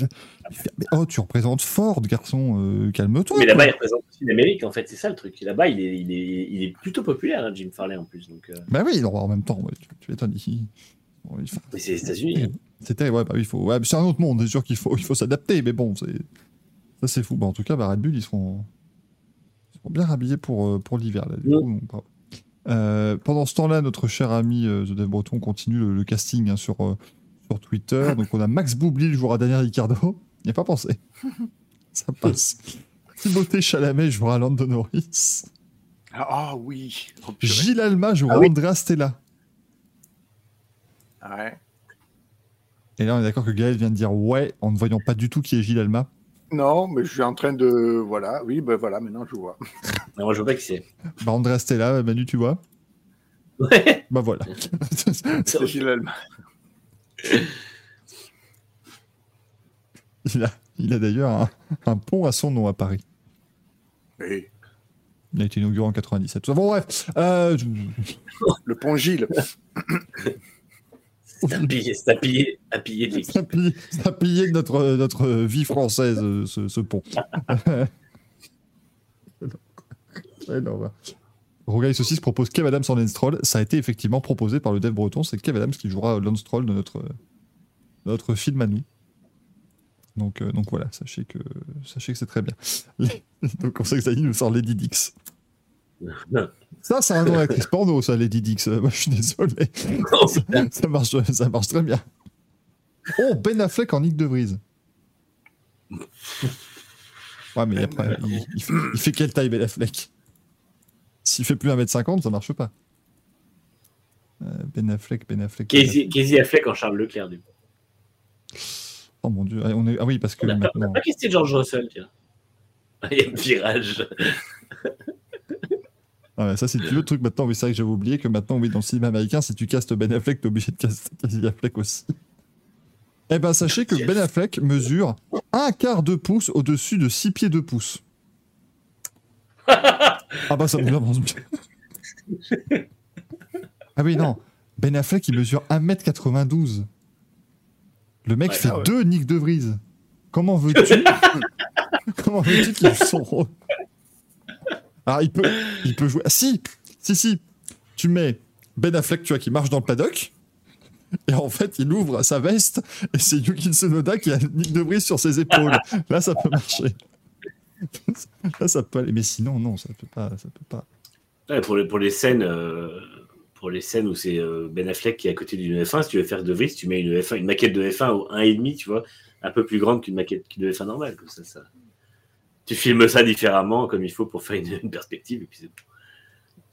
Oh, tu représentes Ford, garçon, euh, calme-toi. Mais là-bas, il représente aussi l'Amérique, en fait, c'est ça le truc. Là-bas, il est, il, est, il est plutôt populaire, hein, Jim Farley, en plus. Donc, euh, Bah oui, non, en même temps, ouais, tu, tu bon, il- enfin, mais c'est les États-Unis. hein. C'était, ouais, bah, il faut, ouais, c'est un autre monde, c'est sûr qu'il faut, il faut s'adapter, mais bon, c'est, ça c'est fou. Bah, en tout cas, bah, Red Bull, ils seront, ils seront bien habillés pour, euh, pour l'hiver. Là, du Mm. coup, donc, bravo. Euh, pendant ce temps-là, notre cher ami The Dev Breton continue le, le casting hein, sur, sur Twitter. Donc, on a Max Boublil jouera Daniel Ricciardo. Il n'y a pas pensé. ça passe. Timothée Chalamet jouera Lando Norris. Ah, ah oui. Oh. Gilles Alma jouera Ah oui. Andrea Stella. Ouais. Et là, on est d'accord que Gaël vient de dire ouais en ne voyant pas du tout qui est Gilles Alma. Non, mais je suis en train de. Voilà, oui, ben voilà, maintenant je vois. Non, moi, je vois pas qui c'est. Bah, Andrea Stella, Manu, tu vois Ouais. Bah voilà. C'est Gilles Alma. il a, il a d'ailleurs un, un pont à son nom à Paris. Oui. Il a été inauguré en 97. Bon, bref. Euh, Le pont Gilles. C'est un pilier, c'est un pilier, un pilier de l'équipe. ça a plié, ça a plié de notre, notre vie française, euh, ce, ce pont. Bah. Rogaille Saucisse propose Kev Adams en Lance Troll. Ça a été effectivement proposé par le dev breton. C'est Kev Adams qui jouera Lance Troll de notre, notre film à nous. Donc, euh, donc voilà, sachez que, sachez que c'est très bien. Les- donc on sait que Zani nous sort Lady Dix. Ça, c'est un nom d'actrice porno, ça, Lady Dix. Euh, moi, je suis désolé. Oh, ça, ça marche, ça marche très bien. Oh, Ben Affleck en Nick de Vries. Ouais, mais après, il, il fait, il fait quelle taille, Ben Affleck? S'il fait plus 1m50, ça marche pas. Euh, ben Affleck, Ben Affleck. Casey, Affleck en Charles Leclerc, du coup. Oh mon dieu. Ah, on est... ah oui, parce que On a pas, on a maintenant. pas questionné George Russell, tiens. Il y a un virage. Ah ouais, ça, c'est le truc maintenant. Oui, c'est vrai que j'avais oublié que maintenant, oui, dans le cinéma américain, si tu castes Ben Affleck, t'es obligé de caster Casey Affleck aussi. Eh ben, sachez que Ben Affleck mesure un quart de pouce au-dessus de 6 pieds de pouce. ah bah, ça me avance bien. ah oui, non. Ben Affleck, il mesure 1m92. Le mec Ouais, fait ah ouais. deux Nick de Vries. Comment veux-tu Comment veux-tu qu'il joue son rôle? Alors, il peut, il peut jouer. Ah, si Si, si Tu mets Ben Affleck, tu vois, qui marche dans le paddock. Et en fait, il ouvre sa veste et c'est Yuki Tsunoda qui a Nick de Vries sur ses épaules. Là, ça peut marcher. Ça peut aller. Mais sinon, non, ça peut pas. Ça peut pas. Ouais, pour, les, pour les scènes, euh, pour les scènes où c'est euh, Ben Affleck qui est à côté d'une F1, si tu veux faire de Vries, tu mets une F1, une maquette de F1 au 1,5, tu vois, un peu plus grande qu'une maquette de F1 normale. Comme ça, ça. Tu filmes ça différemment, comme il faut, pour faire une, une perspective. Et puis c'est bon.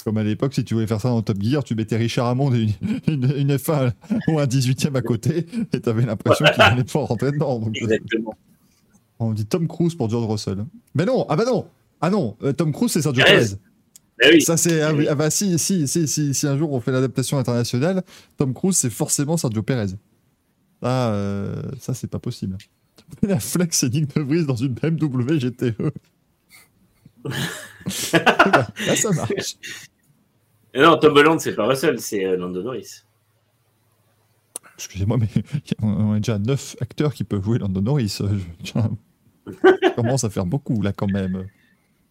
Comme à l'époque, si tu voulais faire ça dans Top Gear, tu mettais Richard Hammond et une, une, une F1 ou un 18ème à côté et t'avais l'impression qu'il allait pas rentrer dedans. Donc, Exactement. On dit Tom Cruise pour George Russell. Mais non, ah bah non, ah non, euh, Tom Cruise c'est Sergio Perez. Ah oui, Ça c'est ah, oui, ah bah si si si si si un jour on fait l'adaptation internationale, Tom Cruise c'est forcément Sergio Perez. Ça euh, ça c'est pas possible. La flex et Nick de Vries dans une BMW GTE. Là ça marche. Non, Tom Holland, c'est pas Russell, c'est euh, Lando Norris. Excusez-moi, mais on a déjà neuf acteurs qui peuvent jouer Lando Norris. Euh, je- ça commence à faire beaucoup là quand même.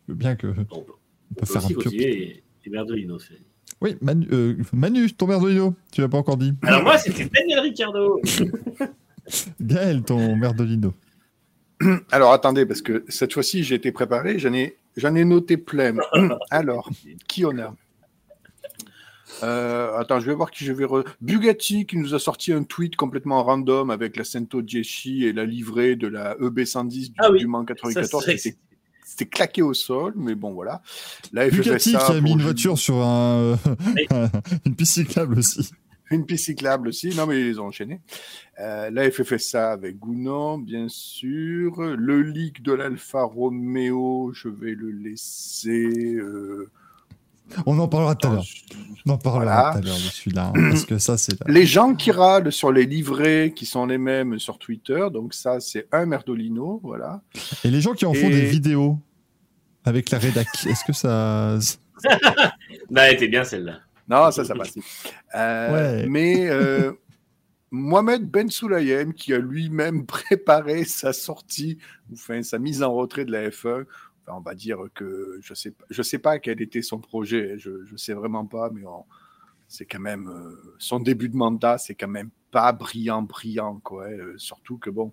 Je veux bien que on peut on peut faire un aussi continuer et, et Oui, Manu, euh, Manu ton merdolino, tu l'as pas encore dit. Alors moi, c'était Daniel Ricciardo. Gaël, ton merdolino. Alors attendez, parce que cette fois-ci, j'ai été préparé, j'en ai, j'en ai noté plein. Alors, qui on a Euh, attends, je vais voir qui je vais. Re... Bugatti qui nous a sorti un tweet complètement random avec la Cento Jeschi et la livrée de la E EB110 du, Ah oui, du Mans Ça, 94. c'est- C'était claqué au sol, mais bon voilà. La FFSA Bugatti qui a mis une voiture sur un, une piste cyclable aussi. Une piste cyclable aussi. Non, mais ils les ont enchaînés. Euh, la FFSA avec Gounon, bien sûr. Le leak de l'Alfa Romeo, je vais le laisser. euh, On en parlera tout à l'heure. On en parlera Voilà. tout à l'heure de celui-là. hein, parce que ça, c'est. Les gens qui râlent sur les livrets qui sont les mêmes sur Twitter, donc ça, c'est un merdolino, voilà. Et les gens qui en font Et- des vidéos avec la rédac, est-ce que ça. Non, elle était bien celle-là. Non, ça, ça passe. Euh, Ouais. Mais euh, Mohamed Ben Sulayem, qui a lui-même préparé sa sortie, enfin sa mise en retrait de la F1, enfin, on va dire que je sais sais pas quel était son projet, je, je sais vraiment pas, mais c'est quand même euh, son début de mandat, c'est quand même pas brillant, brillant, quoi. euh, surtout que bon.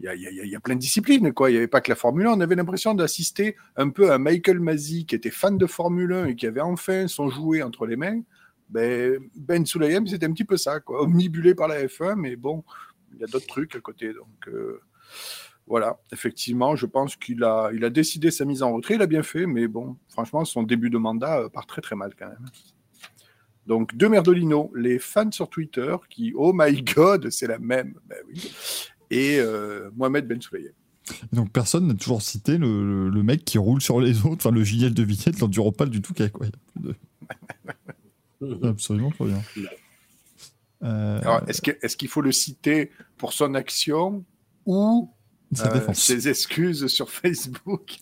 Il y, a, plein de disciplines, quoi. Il n'y avait pas que la Formule 1. On avait l'impression d'assister un peu à Michael Masi, qui était fan de Formule 1 et qui avait enfin son jouet entre les mains. Ben, ben Sulayem, c'était un petit peu ça, quoi. Omnibulé par la F1, mais bon, il y a d'autres trucs à côté. Donc, euh, voilà, effectivement, je pense qu'il a, il a décidé sa mise en retrait. Il a bien fait, mais bon, franchement, son début de mandat euh, part très très mal quand même. Donc, deux Merdolino, les fans sur Twitter qui, oh my god, c'est la même. Ben oui. Et euh, Mohamed Ben Sulayem. Donc personne n'a toujours cité le, mec qui roule sur les autres, enfin le JL de Vignette, l'enduropale du tout quoi. De- Absolument pas bien. Euh, est-ce qu'il faut le citer pour son action ou sa euh, défense. ses excuses sur Facebook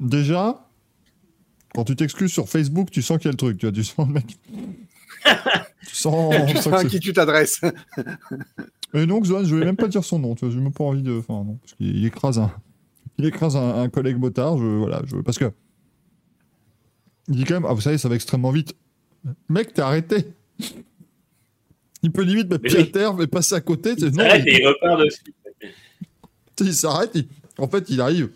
Déjà, quand tu t'excuses sur Facebook, tu sens qu'il y a le truc. Tu, vois, tu sens le mec. tu sens. Tu sens à qui tu t'adresses Et donc, Zohan, je vais même pas dire son nom. Tu vois, j'ai même pas envie de. Enfin, non, parce qu'il écrase un. Il écrase un, un collègue motard. Je, voilà, je, parce que Il dit quand même, ah, vous savez, ça va extrêmement vite. Mec, t'es arrêté. Il peut limite mettre Mais pied à terre, mais passer à côté. c'est- Il non, s'arrête il- et il repart dessus. il s'arrête. il- En fait, il arrive,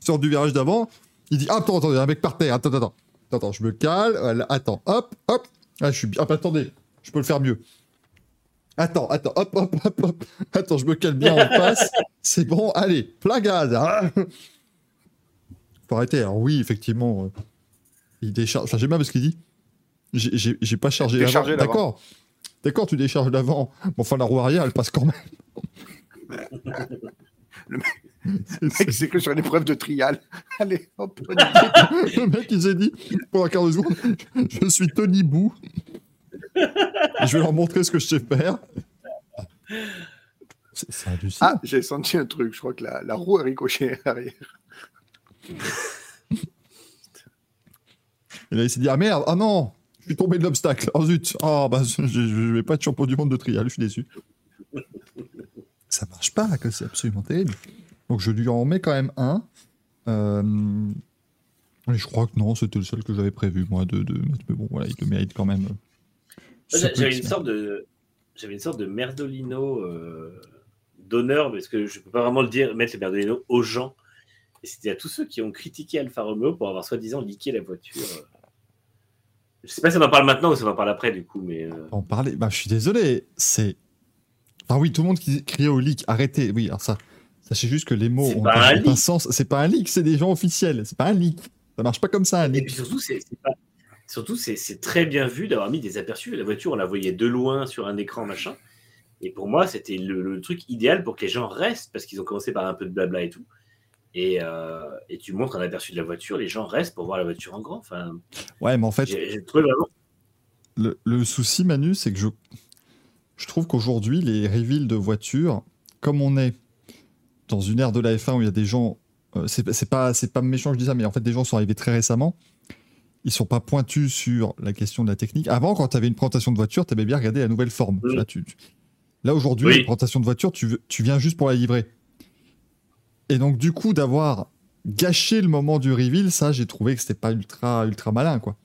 sort du virage d'avant. Il dit, ah, attends, attends, il y a un mec par terre. Attends, attends, attends. Attends, je me cale. voilà, Attends, hop, hop. Ah, je suis bien. Hop, attendez, je peux le faire mieux. Attends, attends, hop, hop, hop, hop. Attends, je me cale bien en face. C'est bon, allez, plein gaz. Ah. Faut arrêter. Alors, oui, effectivement, euh, il décharge. Enfin, j'aime bien parce qu'il dit, j'ai- pas chargé. D'accord. D'accord, tu décharges l'avant? Mais enfin, la roue arrière, elle passe quand même. Le C'est- Mec, c'est que sur une épreuve de trial. Allez, hop. Le mec, il s'est dit, pendant un quart de seconde, je suis Tony Boo. je vais leur montrer ce que je sais faire. C'est. Ah, j'ai senti un truc. Je crois que la, la roue a ricoché à l'arrière. Et là, il s'est dit, ah merde, ah non, je suis tombé de l'obstacle. Oh zut, oh bah, je, je vais pas être champion du monde de trial, je suis déçu. Ça marche pas, c'est absolument terrible. Donc je lui en mets quand même un. Euh, et je crois que non, c'était le seul que j'avais prévu, moi, de, de mettre. Mais bon, voilà, il le mérite quand même. J'avais une sorte de, une sorte de merdolino euh, d'honneur, parce que je peux pas vraiment le dire, mettre le merdolino aux gens. Et c'était à tous ceux qui ont critiqué Alfa Romeo pour avoir soi-disant liqué la voiture. Je sais pas si on en parle maintenant ou si on en parle après, du coup, mais. euh, en parler. Bah, je suis désolé, c'est. Enfin, oui, tout le monde qui criait au leak, arrêtez. Oui, alors ça, sachez juste que les mots ont pas un, un sens. C'est pas un leak, c'est des gens officiels. C'est pas un leak. Ça marche pas comme ça, un Et puis surtout, c'est pas- surtout c'est c'est très bien vu d'avoir mis des aperçus. La voiture, on la voyait de loin sur un écran, machin. Et pour moi, c'était le, le truc idéal pour que les gens restent, parce qu'ils ont commencé par un peu de blabla et tout. Et, euh, et tu montres un aperçu de la voiture, les gens restent pour voir la voiture en grand. Enfin, Ouais, mais en fait, j'ai j'ai trouvé vraiment. le, le souci, Manu, c'est que je, je trouve qu'aujourd'hui, les reveals de voitures, comme on est dans une ère de la F1 où il y a des gens, euh, c'est pas, c'est pas méchant que je dis ça, mais en fait, des gens sont arrivés très récemment. Ils sont pas pointus sur la question de la technique. Avant, quand tu avais une présentation de voiture, tu aimais bien regarder la nouvelle forme. Là, tu- tu- Là aujourd'hui, Oui. une présentation de voiture, tu, veux- tu viens juste pour la livrer. Et donc, du coup, d'avoir gâché le moment du reveal, ça, j'ai trouvé que c'était pas ultra, ultra malin, quoi.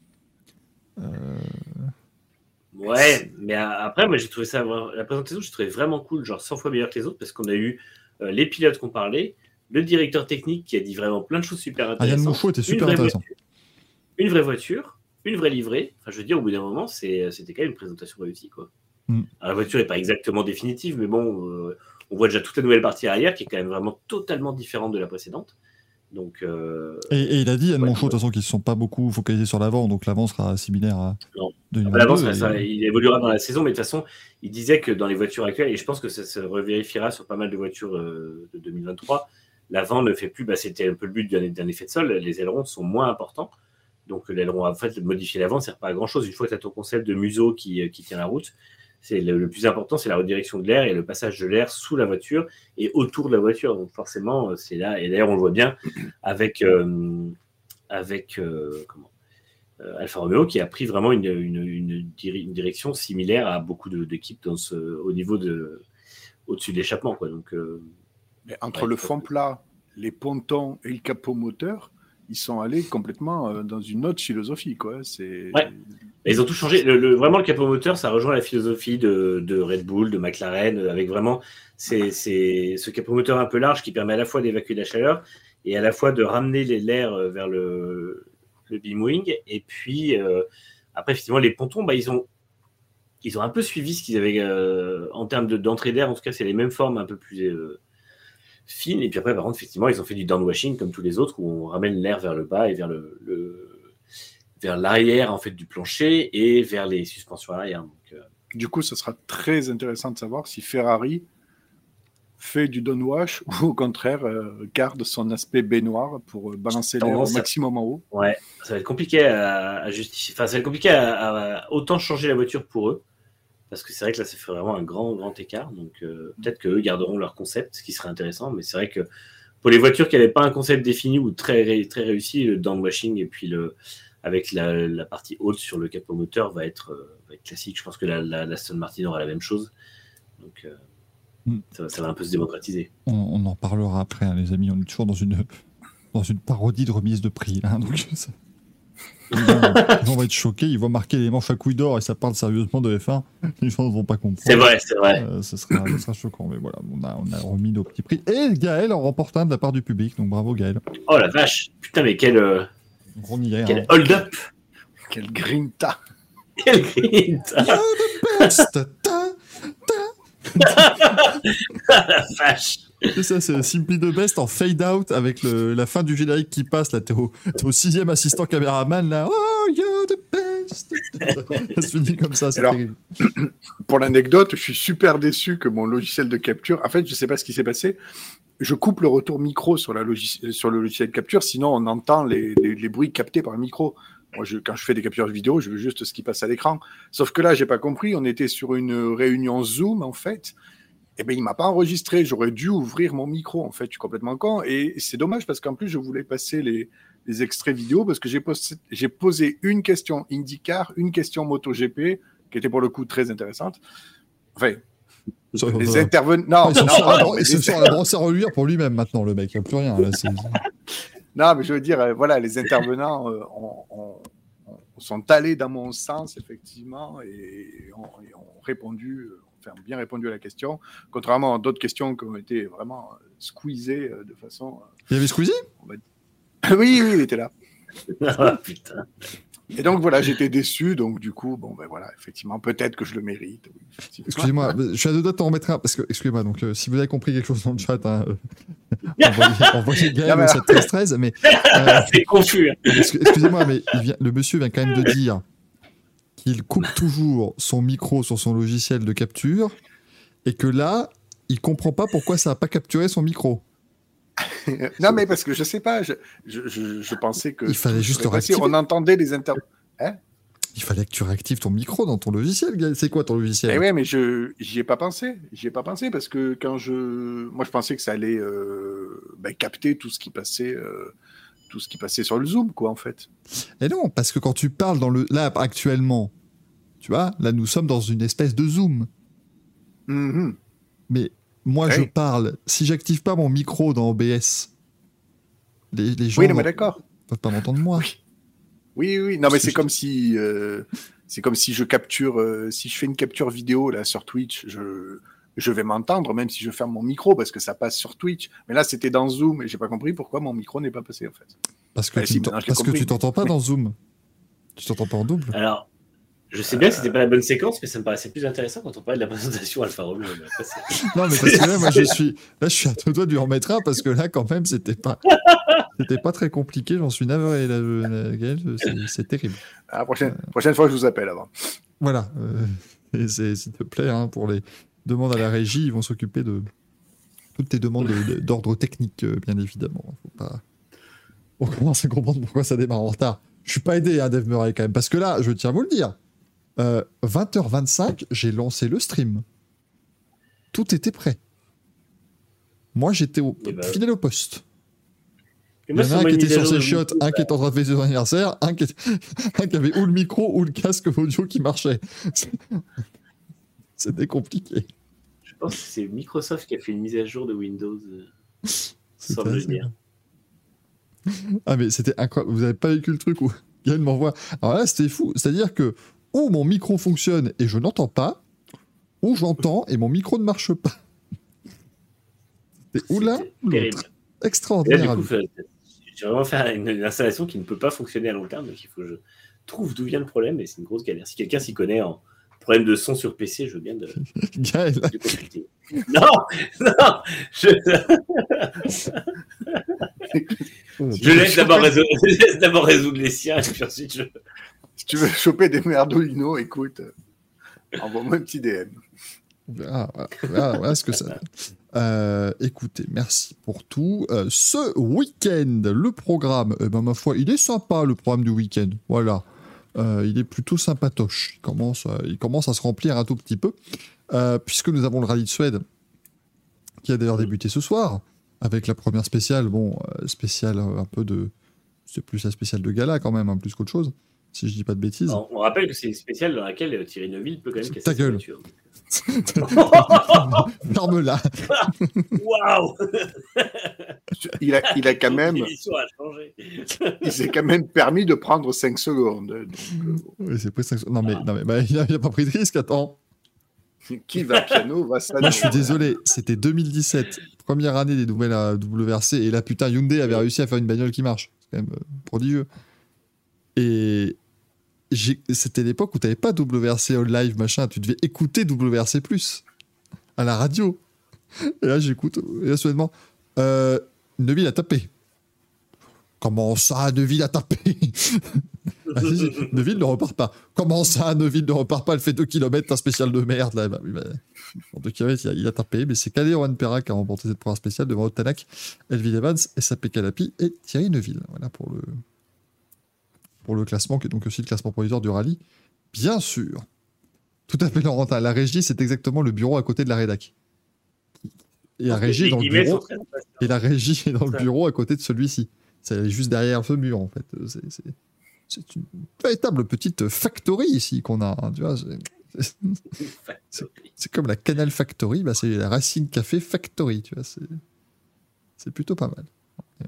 Ouais, mais après, moi, j'ai trouvé ça. La présentation, j'ai trouvé vraiment cool, genre 100 fois meilleure que les autres, parce qu'on a eu euh, les pilotes qu'on parlait, le directeur technique qui a dit vraiment plein de choses super Ah, Yann intéressantes. Mouchot était une super vraie intéressant. voiture- une vraie voiture, une vraie livrée. Enfin, je veux dire, au bout d'un moment, c'était quand même une présentation réussie. Quoi. Mm. Alors, la voiture n'est pas exactement définitive, mais bon, euh, on voit déjà toute la nouvelle partie arrière qui est quand même vraiment totalement différente de la précédente. Donc, euh, Et, et il a dit, Ouais, Monchot, de toute façon, qu'ils ne se sont pas beaucoup focalisés sur l'avant, donc l'avant sera similaire à Non. 2022. à l'avance, ça- et- ça- il évoluera dans la saison, mais de toute façon, il disait que dans les voitures actuelles, et je pense que ça se revérifiera sur pas mal de voitures euh, de 2023, l'avant ne fait plus, bah, c'était un peu le but d'un d'un effet de sol, les ailerons sont moins importants. Donc l'aileron, en fait, modifier l'avant ne sert pas à grand chose. Une fois que tu as ton concept de museau qui, euh, qui tient la route, c'est le, le plus important, c'est la redirection de l'air et le passage de l'air sous la voiture et autour de la voiture. Donc forcément, euh, c'est là. Et d'ailleurs, on le voit bien avec, euh, avec euh, comment, euh, Alfa Romeo qui a pris vraiment une, une, une diri- une direction similaire à beaucoup d'équipes dans ce, au niveau de au-dessus de l'échappement. Quoi. Donc, euh, Mais entre Ouais, le fond plat, les pontons et le capot moteur, ils sont allés complètement euh, dans une autre philosophie. Quoi. Ouais. Ils ont tout changé. Le, vraiment, le capot moteur, ça rejoint la philosophie de, Red Bull, de McLaren, euh, avec vraiment c'est, ce capot moteur un peu large qui permet à la fois d'évacuer la chaleur et à la fois de ramener l'air euh, vers le, le beam wing. Et puis, après, effectivement, les pontons, bah, ils, ont, ils ont un peu suivi ce qu'ils avaient en termes de, d'entrée d'air. En tout cas, c'est les mêmes formes un peu plus Et puis après, par contre, effectivement, ils ont fait du downwashing comme tous les autres où on ramène l'air vers le bas et vers le- le vers l'arrière en fait du plancher et vers les suspensions arrière. Donc, euh, Du coup, ce sera très intéressant de savoir si Ferrari fait du downwash ou au contraire euh, garde son aspect baignoire pour euh, balancer l'air au maximum en haut. ouais, ça va être compliqué à, à justifier. Enfin, ça va être compliqué à, à autant changer la voiture pour eux. Parce que c'est vrai que là, ça fait vraiment un grand, grand écart. Donc, euh, peut-être qu'eux garderont leur concept, ce qui serait intéressant. Mais c'est vrai que pour les voitures qui n'avaient pas un concept défini ou très, très réussi, le downwashing et puis le, avec la, la partie haute sur le capot moteur va être, euh, va être classique. Je pense que la, la, la Aston Martin aura la même chose. Donc, euh, Mm. ça, va, ça va un peu se démocratiser. On, on en parlera après, hein, les amis. On est toujours dans une, dans une parodie de remise de prix. Donc ça- Les gens, vont être choqués, ils vont marquer les manches à couilles d'or et ça parle sérieusement de F1. Les gens ne vont pas comprendre. C'est vrai, c'est vrai. Euh, ce, sera, ce sera choquant, mais voilà, on a, on a remis nos petits prix. Et Gaël en remporte un de la part du public, donc bravo Gaël. Oh la vache. Putain, mais quel, euh, On y est. quel hein. hold-up. Quel grinta. Quel grind. Best, ta, la vache. C'est ça, c'est Simply the Best en fade out avec le- la fin du générique qui passe. Là, t'es au, t'es au sixième assistant caméraman. Là, oh, you're the best. ça se finit comme ça, c'est Alors, terrible. Pour l'anecdote, je suis super déçu que mon logiciel de capture. En fait, je sais pas ce qui s'est passé. Je coupe le retour micro sur, la sur le logiciel de capture, sinon on entend les, les- les bruits captés par le micro. Moi, je, quand je fais des captures vidéo, je veux juste ce qui passe à l'écran. Sauf que là, j'ai pas compris. On était sur une réunion Zoom, en fait. Eh ben, il m'a pas enregistré. J'aurais dû ouvrir mon micro, en fait. Je suis complètement con. Et c'est dommage parce qu'en plus, je voulais passer les, les extraits vidéo parce que j'ai posé, une question IndyCar, une question MotoGP, qui était pour le coup très intéressante. Enfin, les intervenants. Non, non, non, les- sur la brosse à reluire pour lui-même maintenant, le mec. Il n'y a plus rien. Là, non, mais je veux dire, euh, voilà, les intervenants euh, ont, ont- ont- sont allés dans mon sens, effectivement, et ont, et ont répondu, euh, enfin, bien répondu à la question, contrairement à d'autres questions qui ont été vraiment euh, squeezées euh, de façon. Il y avait Squeezie? oui, oui, il était là. Ah, putain. Et donc voilà, j'étais déçu, donc du coup, bon, ben voilà, effectivement, peut-être que je le mérite. oui. Excusez-moi, je suis à deux doigts de t'en remettre un. Parce que, excusez-moi, donc, euh, si vous avez compris quelque chose dans le chat, hein, euh, envoyez, envoyez Gaël au 713 mais euh, C'est confus. hein. Excu- Excusez-moi, mais il vient- le monsieur vient quand même de dire qu'il coupe toujours son micro sur son logiciel de capture et que là, il comprend pas pourquoi ça n'a pas capturé son micro. non, mais parce que je sais pas, je, je, je- je pensais que. Il fallait juste réactiver. On entendait les inter. Il fallait que tu réactives ton micro dans ton logiciel. C'est quoi ton logiciel? Eh ouais, mais je j'y ai pas pensé. J'y ai pas pensé parce que quand je, moi, je pensais que ça allait euh, ben, capter tout ce qui passait, euh, tout ce qui passait sur le Zoom, quoi, en fait. Et non, parce que quand tu parles dans le. Là, actuellement, tu vois, là, nous sommes dans une espèce de Zoom. Mhm. Mais moi, je parle. Si j'active pas mon micro dans OBS, les, les gens Oui, ne peuvent pas m'entendre moi. Oui. Oui, oui. Non, mais C'est comme si, euh, c'est comme si je capture, euh, si je fais une capture vidéo là sur Twitch, je, je vais m'entendre même si je ferme mon micro parce que ça passe sur Twitch. Mais là, c'était dans Zoom et j'ai pas compris pourquoi mon micro n'est pas passé en fait. Parce que Bah, tu si, que tu t'entends pas Mais- dans Zoom. Tu t'entends pas en double. Alors, je sais bien que c'était pas la bonne séquence, mais ça me paraissait plus intéressant quand on parlait de la présentation Alfa Romeo. mais après, c'est- Non, mais parce que là, moi, je suis, là, je suis à deux doigts de lui en mettre un parce que là, quand même, c'était pas, c'était pas très compliqué. J'en suis navré, là, je- c'est- terrible. Ah, prochaine, prochaine fois, je vous appelle avant. Voilà. euh, s'il te plaît, hein, pour les demandes à la régie, ils vont s'occuper de toutes tes demandes de- de- d'ordre technique, euh, bien évidemment. Faut pas... On commence à comprendre pourquoi ça démarre en retard. Je suis pas aidé, hein, Dave Murray, quand même. Parce que là, je tiens à vous le dire, euh, 20h25, j'ai lancé le stream. Tout était prêt. Moi, j'étais au... Ben, fidèle au poste. Et Il y en a un sur qui était sur ses chiottes, un qui était en train de fêter son anniversaire, un qui, un avait ou le micro ou le casque audio qui marchait. C'était compliqué. Je pense que c'est Microsoft qui a fait une mise à jour de Windows. euh, Sans le dire. Ah mais c'était incroyable. Vous avez pas vécu le truc où Gaël m'envoie. Alors là c'était fou. C'est-à-dire que ou mon micro fonctionne et je n'entends pas, ou j'entends et mon micro ne marche pas. C'était ou l'un ou terrible. l'autre. Extraordinaire. du coup, j'ai vraiment fait une, une installation qui ne peut pas fonctionner à long terme, donc il faut que je trouve d'où vient le problème, et c'est une grosse galère. Si quelqu'un s'y connaît en problème de son sur PC, je veux bien de, Gaël, de consulter. Non, non, je, je laisse d'abord résoudre, je laisse d'abord résoudre les siens, et puis ensuite je. Si tu veux choper des merdolino, écoute, euh, envoie-moi un petit DM. verra, voilà, on verra- voilà ce que ça donne. Euh, écoutez, merci pour tout. Euh, ce week-end, le programme, eh ben, ma foi, il est sympa le programme du week-end. Voilà. Euh, il est plutôt sympatoche. Il commence, il commence à se remplir un tout petit peu. Puisque nous avons le rallye de Suède, qui a d'ailleurs débuté ce soir, avec la première spéciale. Bon, spéciale un peu de. C'est plus la spéciale de gala quand même, hein, plus qu'autre chose. Si je dis pas de bêtises. On, on rappelle que c'est une spéciale dans laquelle euh, Thierry Neuville peut quand même casser Ta gueule. voiture. Ferme-la. Waouh Il a, il a quand même, il s'est quand même permis de prendre 5 secondes. Donc, euh, Oui, c'est pris cinq- Non, mais, non, mais bah, il, a, il a pas pris de risque, attends. qui va piano va ça. Moi, je suis désolé, c'était 2017, première année des nouvelles à WRC, et là, putain, Hyundai avait réussi à faire une bagnole qui marche. C'est quand même euh, prodigieux. Et c'était l'époque où tu n'avais pas WRC live, machin, tu devais écouter WRC+, à la radio. Et là, j'écoute, et là, soudainement, euh, Neuville a tapé. Comment ça, Neuville a tapé? Ah, Neuville ne repart pas. Comment ça, Neuville ne repart pas? Elle fait 2 km, un spécial de merde, là. En 2 km, il a, tapé, mais c'est Calais Oran Perra qui a remporté cette première spéciale devant Otanak, Elvin Evans, SAP Calapi et Thierry Neuville. Voilà pour le, pour le classement, qui est donc aussi le classement provisoire du rallye. Bien sûr. Tout à fait, Laurentin. La régie, c'est exactement le bureau à côté de la rédac. Et la régie est dans le bureau. Et la régie est dans le bureau à côté de celui-ci. C'est juste derrière ce mur, en fait. C'est- une véritable petite factory ici qu'on a. hein, tu vois, c'est- comme la Canal Factory, bah c'est la Racing Café Factory. Tu vois, c'est c'est plutôt pas mal.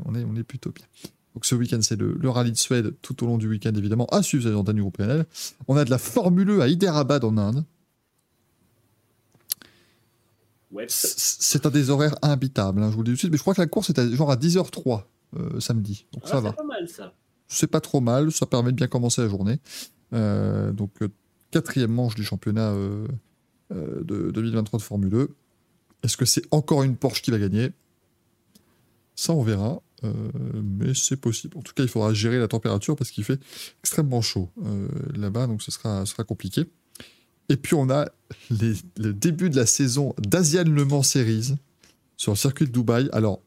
On est, on est plutôt bien. Donc ce week-end, c'est le, le rallye de Suède tout au long du week-end, évidemment, à suivre les antennes du groupe PNL. On a de la Formule E à Hyderabad en Inde. Ouais, C'est un des horaires imbitables, hein, je vous le dis tout de suite, mais je crois que la course est à, genre à 10h03 euh, samedi. Donc ah, ça va. C'est pas mal ça. C'est pas trop mal, ça permet de bien commencer la journée. Euh, donc, euh, quatrième manche du championnat euh, de 2023 de Formule E. Est-ce que c'est encore une Porsche qui va gagner? Ça, on verra. Euh, mais c'est possible. En tout cas, il faudra gérer la température parce qu'il fait extrêmement chaud euh, là-bas, donc ce sera, compliqué. Et puis, on a le début de la saison d'Asian Le Mans Series sur le circuit de Dubaï. Alors,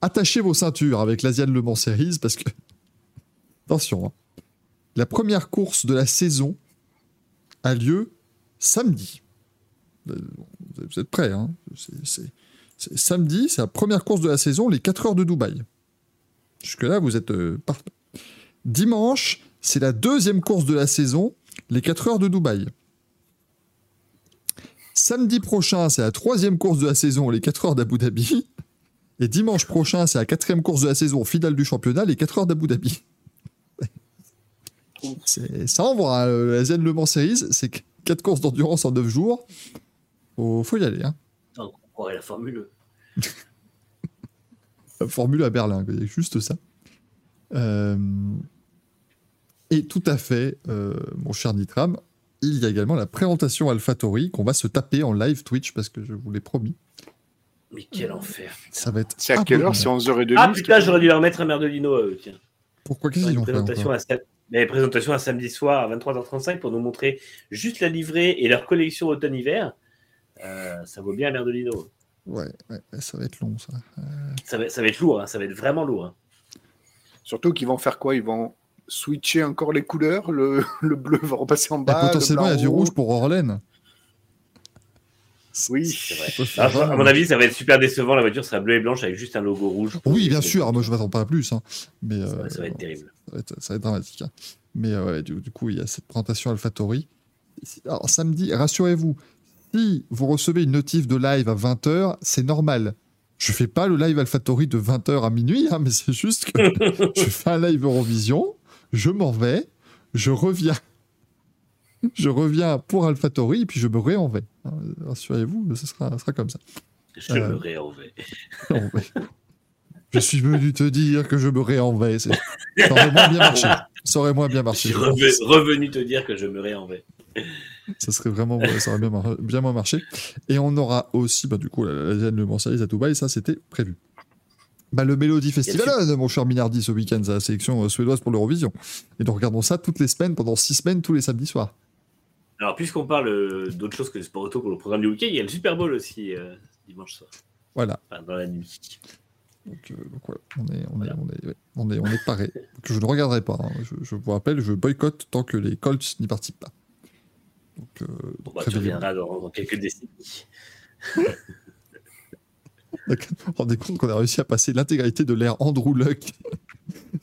attachez vos ceintures avec l'Asian Le Mans Series parce que Attention, hein. la première course de la saison a lieu samedi. Euh, Vous êtes prêts, hein c'est samedi, c'est la première course de la saison, les 4 heures de Dubaï. Jusque-là, vous êtes euh, parfait. Dimanche, c'est la deuxième course de la saison, les 4 heures de Dubaï. Samedi prochain, c'est la troisième course de la saison, les 4 heures d'Abu Dhabi. Et dimanche prochain, c'est la quatrième course de la saison, finale du championnat, les 4 heures d'Abu Dhabi. C'est- Ça envoie, hein, la ZN Le Mans Series, c'est 4 courses d'endurance en 9 jours. Faut, faut y aller. Hein. On croirait la Formule Formule à Berlin, quoi, il y a juste ça. Euh, Et tout à fait, euh, mon cher Nitram, il y a également la présentation AlphaTauri qu'on va se taper en live Twitch parce que je vous l'ai promis. Mais quel enfer. Ça va être. C'est à quelle heure. C'est 11h30 Ah putain, j'aurais dû leur mettre un Merdelino à eux, tiens. Pourquoi Qu'est-ce qu'ils ont fait présentation encore à, sa- mais présentation à samedi soir à 23h35 pour nous montrer juste la livrée et leur collection automne-hiver. Euh, ça vaut bien un Merdelino. Ouais, ça va être long ça. Ça va, ça va être lourd, hein, ça va être vraiment lourd. hein. Surtout qu'ils vont faire quoi? Ils vont switcher encore les couleurs. Le, le bleu va repasser en Et bas. le potentiellement, il y a du rouge pour Orlen. Oui. C'est vrai. Alors, à mon avis, ça va être super décevant. La voiture sera bleue et blanche avec juste un logo rouge. Oui, bien sûr. Ah, moi, je m'attends pas à plus. hein. Mais, Ça, va- euh, ça va être terrible. ça va être, ça va être dramatique. hein. Mais euh, ouais, du, du coup, il y a cette présentation AlphaTauri. Alors, samedi, rassurez-vous, si vous recevez une notif de live à 20h, c'est normal. Je fais pas le live AlphaTauri de 20h à minuit, hein, mais c'est juste que je fais un live Eurovision, je m'en vais, je reviens. Je reviens pour AlphaTauri et puis je me réen vais. hein. Rassurez-vous, ce sera, comme ça. Je Euh, me réenvais. Je suis venu te dire que je me réen vais. c'est- Ça aurait moins bien marché. Ça aurait moins bien Je marché. suis je reve- revenu te dire que je me réenvais. Ça serait vraiment, ça aurait bien, mar- bien moins marché. Et on aura aussi, bah, du coup, la, Zienne Le Series à Dubaï, ça c'était prévu. Bah, le Melody Festival, mon cher Minardi, ce week-end, c'est la sélection euh, suédoise pour l'Eurovision. Et nous regardons ça toutes les semaines, pendant six semaines, tous les samedis soirs. Alors, puisqu'on parle euh, d'autre chose que le sport auto pour le programme du week-end, il y a le Super Bowl aussi euh, dimanche soir, Voilà. enfin, dans la nuit. Donc, euh, donc voilà, on est, on est, on est, ouais, on est, on est paré. Je ne regarderai pas. hein. Je, je vous rappelle, je boycotte tant que les Colts n'y participent pas. Donc, euh, Bon, donc, bah, tu reviendras dans, dans quelques décennies. Vous vous rendez compte qu'on a réussi à passer l'intégralité de l'ère Andrew Luck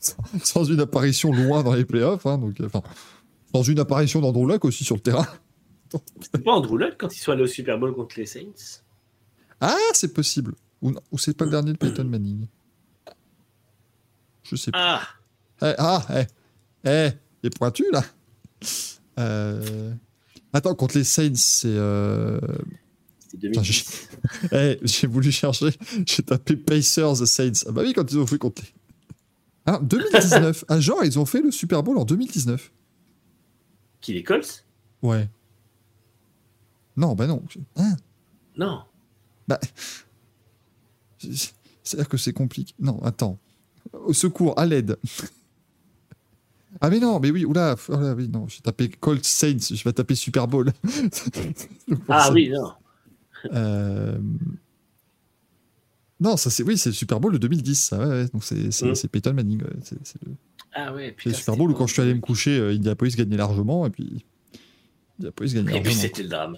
sans, une apparition loin dans les playoffs, hein, donc, euh, enfin, sans une apparition d'Andrew Luck aussi sur le terrain. C'est pas Andrew Luck quand ils sont allés au Super Bowl contre les Saints? Ah, c'est possible. Ou c'est pas le dernier de Peyton Manning? Je sais pas. Ah Eh, ah, eh, eh, il est pointu là. Euh, Attends, contre les Saints, c'est. euh, C'était Putain, 2010. Eh, j'ai voulu chercher, j'ai tapé Pacers Saints. Ah bah oui, quand ils ont fait les. Ah, 2019. ah, genre, ils ont fait le Super Bowl en 2019. Qui les Colts? Ouais. Non, bah non. Hein? Non. bah. c'est- C'est-à-dire que c'est compliqué. Non, attends. Au secours, à l'aide. Ah mais non, mais oui, oula, oula, oui, non, j'ai tapé Colt Saints, je vais taper Super Bowl. Ah oui, non. Euh, Non, ça c'est oui, c'est le Super Bowl de 2010, ça, ouais, ouais. donc c'est c'est- Mm. Peyton Manning, ouais. c'est le, Ah ouais, putain. le Super Bowl où quand je suis allé me coucher, euh, Indianapolis gagnait largement, et puis Indianapolis gagnait Luck. Et puis largement. c'était le drame.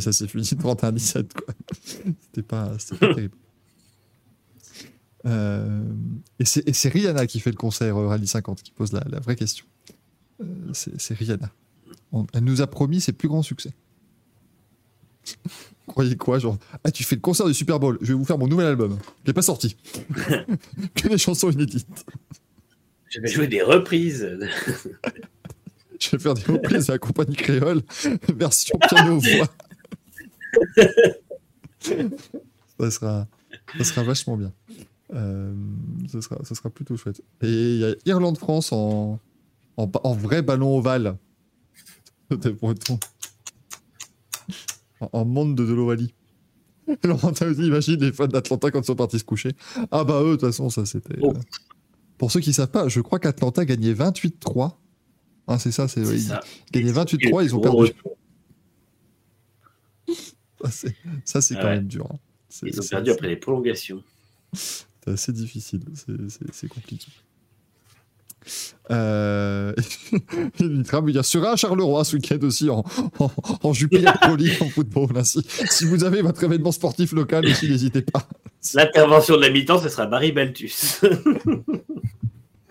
Ça s'est fini 31-17, quoi. C'était pas, c'était pas terrible. Euh, et c'est Rihanna qui fait le concert Rallye 50 qui pose la, la vraie question. Euh, c'est Rihanna. On- elle nous a promis ses plus grands succès. Croyez quoi Genre, ah, tu fais le concert du Super Bowl, je vais vous faire mon nouvel album. qui n'est pas sorti. que des chansons inédites. Je vais jouer des reprises. Je vais faire des reprises de la compagnie créole, version piano-voix. ça, sera, ça sera vachement bien. Euh, ça, sera, ça sera plutôt chouette. Et il y a Irlande-France en, en, vrai ballon ovale. C'était breton. En, en monde de, de l'Ovalie. Alors, t'as dit, imagine les fans d'Atlanta quand ils sont partis se coucher. Ah bah eux, de toute façon, ça c'était... Oh. euh, Pour ceux qui savent pas, je crois qu'Atlanta gagnait 28-3. Ah, c'est ça, c'est... Ça. ils gagnaient 28-3, ils ont perdu. Ça, c'est, quand Ouais. même dur. hein. Ils ont perdu après les prolongations. C'est assez difficile, c'est, c'est- c'est compliqué. Euh... Mitra me dit sera à Charleroi ce week-end aussi en, en, en Pro League en football. Si, si vous avez votre événement sportif local aussi, n'hésitez pas. L'intervention de la mi-temps, ce sera Barry Baltus.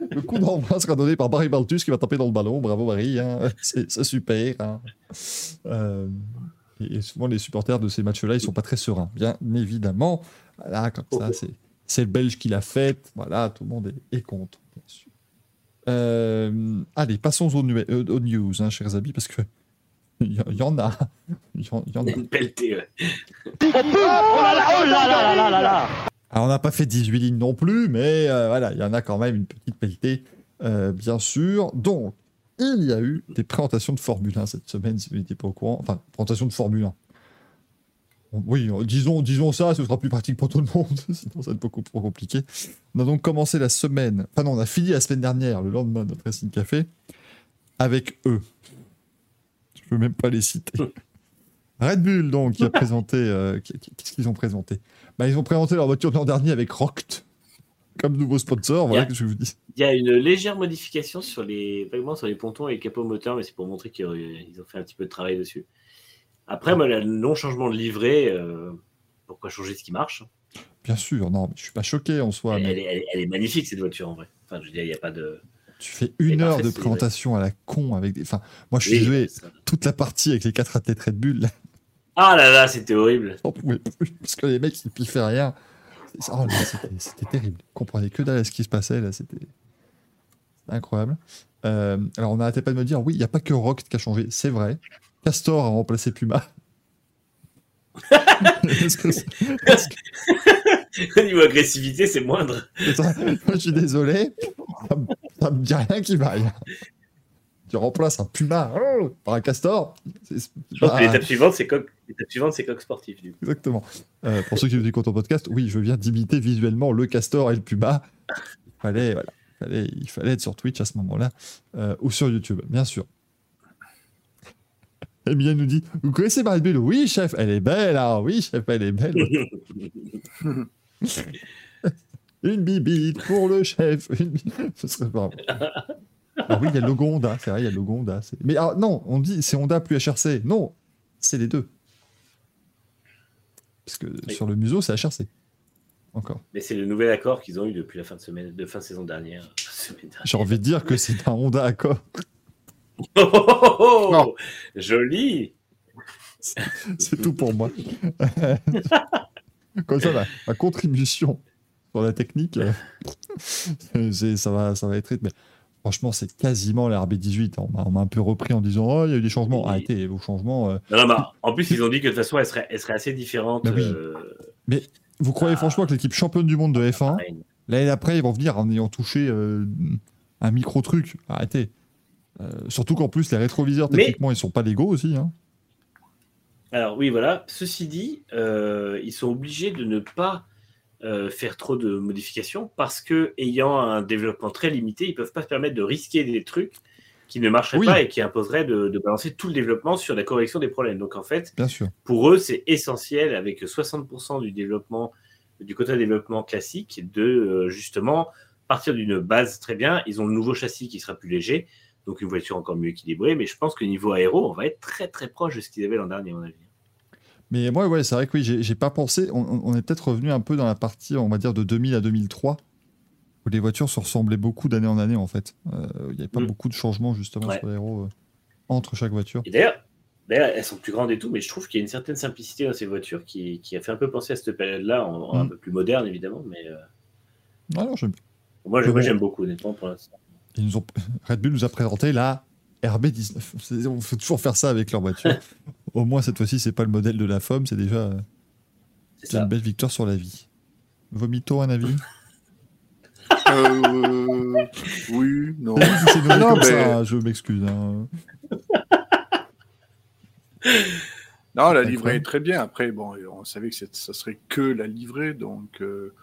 Le coup d'envoi sera donné par Barry Baltus qui va taper dans le ballon. Bravo Barry, hein. c'est, c'est super. hein. Euh, et, souvent les supporters de ces matchs-là, ils sont pas très sereins, bien évidemment. Voilà, comme ça, c'est, c'est le Belge qui l'a fait. Voilà, tout le monde est, est content, bien sûr. Euh, allez, passons aux, nu- euh, aux news, hein, chers amis, parce que il y, en a. Il y y en a. Une pelletée, ouais. Alors, on n'a pas fait 18 lignes non plus, mais euh, voilà, il y en a quand même une petite pelletée, euh, bien sûr. Donc, il y a eu des présentations de Formule 1 cette semaine, si vous n'étiez pas au courant. Enfin, présentation de Formule 1. Oui, disons, disons ça, ce sera plus pratique pour tout le monde, sinon ça va être beaucoup trop compliqué. On a donc commencé la semaine, enfin non, on a fini la semaine dernière, le lendemain de notre Racing Café, avec eux. Je peux même pas les citer. Red Bull, donc, qui a présenté. euh, Qu'est-ce qu'ils ont présenté? Bah, Ils ont présenté leur voiture l'an dernier avec Roct comme nouveau sponsor. Voilà Yeah. que je vous dis. Il y a une légère modification sur les, vaguement sur les pontons et les capots moteurs, mais c'est pour montrer qu'ils ils ont fait un petit peu de travail dessus. Après, moi, le non-changement de livret, euh, pourquoi changer ce qui marche Bien sûr, non, mais je suis pas choqué en soi. elle, mais elle est- elle magnifique, cette voiture, en vrai. Enfin, je veux dire, il n'y a pas de. tu fais une heure parfait, de présentation à la con avec des. Enfin, moi, je suis Oui, ça- toute la partie avec les quatre athlètes Red Bull, là, Ah là là, c'était horrible. plus, parce que les mecs, ils piffaient rien. Oh c'était- terrible. Ils comprenaient que dalle à ce qui se passait, là, c'était incroyable. Euh, alors, on n'arrêtait pas de me dire, oui, il n'y a pas que Roct qui a changé, c'est vrai. Castor a remplacé Puma. Que Au niveau agressivité, c'est moindre. Je suis désolé, ça me, dit rien qui vaille. Tu remplaces un puma oh, par un castor. que l'étape suivante, c'est coq, suivante, c'est coq sportif. Du coup. Exactement. Euh, pour ceux qui nous écoutent en podcast, oui, je viens d'imiter visuellement le castor et le puma. Voilà, fallait, il fallait être sur Twitch à ce moment-là, euh, ou sur YouTube, bien sûr. Emilia nous dit Vous connaissez Marie Oui, chef, elle est belle. Ah oui, chef, elle est belle. Une bibite pour le chef. Une bi- Ce serait pas Ah oui, il y a le logo Honda, c'est vrai, il y a le logo Honda. c'est- Mais ah, non, on dit c'est Honda plus HRC. Non, c'est les deux. Parce que Oui. sur le museau, c'est HRC. encore. Mais c'est le nouvel accord qu'ils ont eu depuis la fin de semaine, de fin de saison dernière. J'ai envie de dire que c'est un Honda Accord. Oh, oh, oh, oh Non. Joli. C'est tout pour moi. Comme ça, ma, ma contribution sur la technique, euh, ça, va, ça va être rythme. Mais franchement, c'est quasiment la RB18. On m'a un peu repris en disant Oh, il y a eu des changements. Oui. Arrêtez vos changements. euh. Non, non, bah, en plus, ils ont dit que de toute façon, elle serait, elle serait assez différente. Bah oui. euh, Vous croyez Ah. franchement que l'équipe championne du monde de F1, pareil. l'année d'après, ils vont venir en ayant touché euh, un micro-truc Arrêtez. Euh, surtout qu'en plus, les rétroviseurs, Mais- techniquement, ils sont pas légaux aussi. Hein. Alors oui, voilà. Ceci dit, euh, ils sont obligés de ne pas euh, faire trop de modifications parce que ayant un développement très limité, ils peuvent pas se permettre de risquer des trucs qui ne marcheraient Oui. pas et qui imposeraient de, de balancer tout le développement sur la correction des problèmes. Donc en fait, Bien sûr. pour eux, c'est essentiel avec 60% du développement, du côté développement classique, de euh, justement partir d'une base très bien. Ils ont le nouveau châssis qui sera plus léger, donc une voiture encore mieux équilibrée. Mais je pense que niveau aéro, on va être très très proche de ce qu'ils avaient l'an dernier, à mon avis. Mais moi, ouais, c'est vrai que oui, j'ai pas pensé. On, est peut-être revenu un peu dans la partie, on va dire, de 2000 à 2003, où les voitures se ressemblaient beaucoup d'année en année, en fait. Euh, Il n'y avait pas Mm. beaucoup de changements, justement, Ouais. sur l'aéro euh, entre chaque voiture. Et d'ailleurs, elles sont plus grandes et tout, mais je trouve qu'il y a une certaine simplicité dans ces voitures qui, qui a fait un peu penser à cette période-là, en, en un Mm. peu plus moderne évidemment. Mais euh, Ah non, j'aime- moi, bon. j'aime beaucoup, honnêtement, pour l'instant. Ils nous ont... Red Bull nous a présenté la RB19. C'est- On fait toujours faire ça avec leur voiture. Au moins, cette fois-ci, c'est pas le modèle de la FOM, c'est déjà euh, C'est c'est une belle victoire sur la vie. Vomito, un avis? Euh, oui, non. Non, comme mais- ça, je m'excuse. hein. Non, la livrée est très bien. Après, bon, on savait que ça serait que la livrée, donc. euh,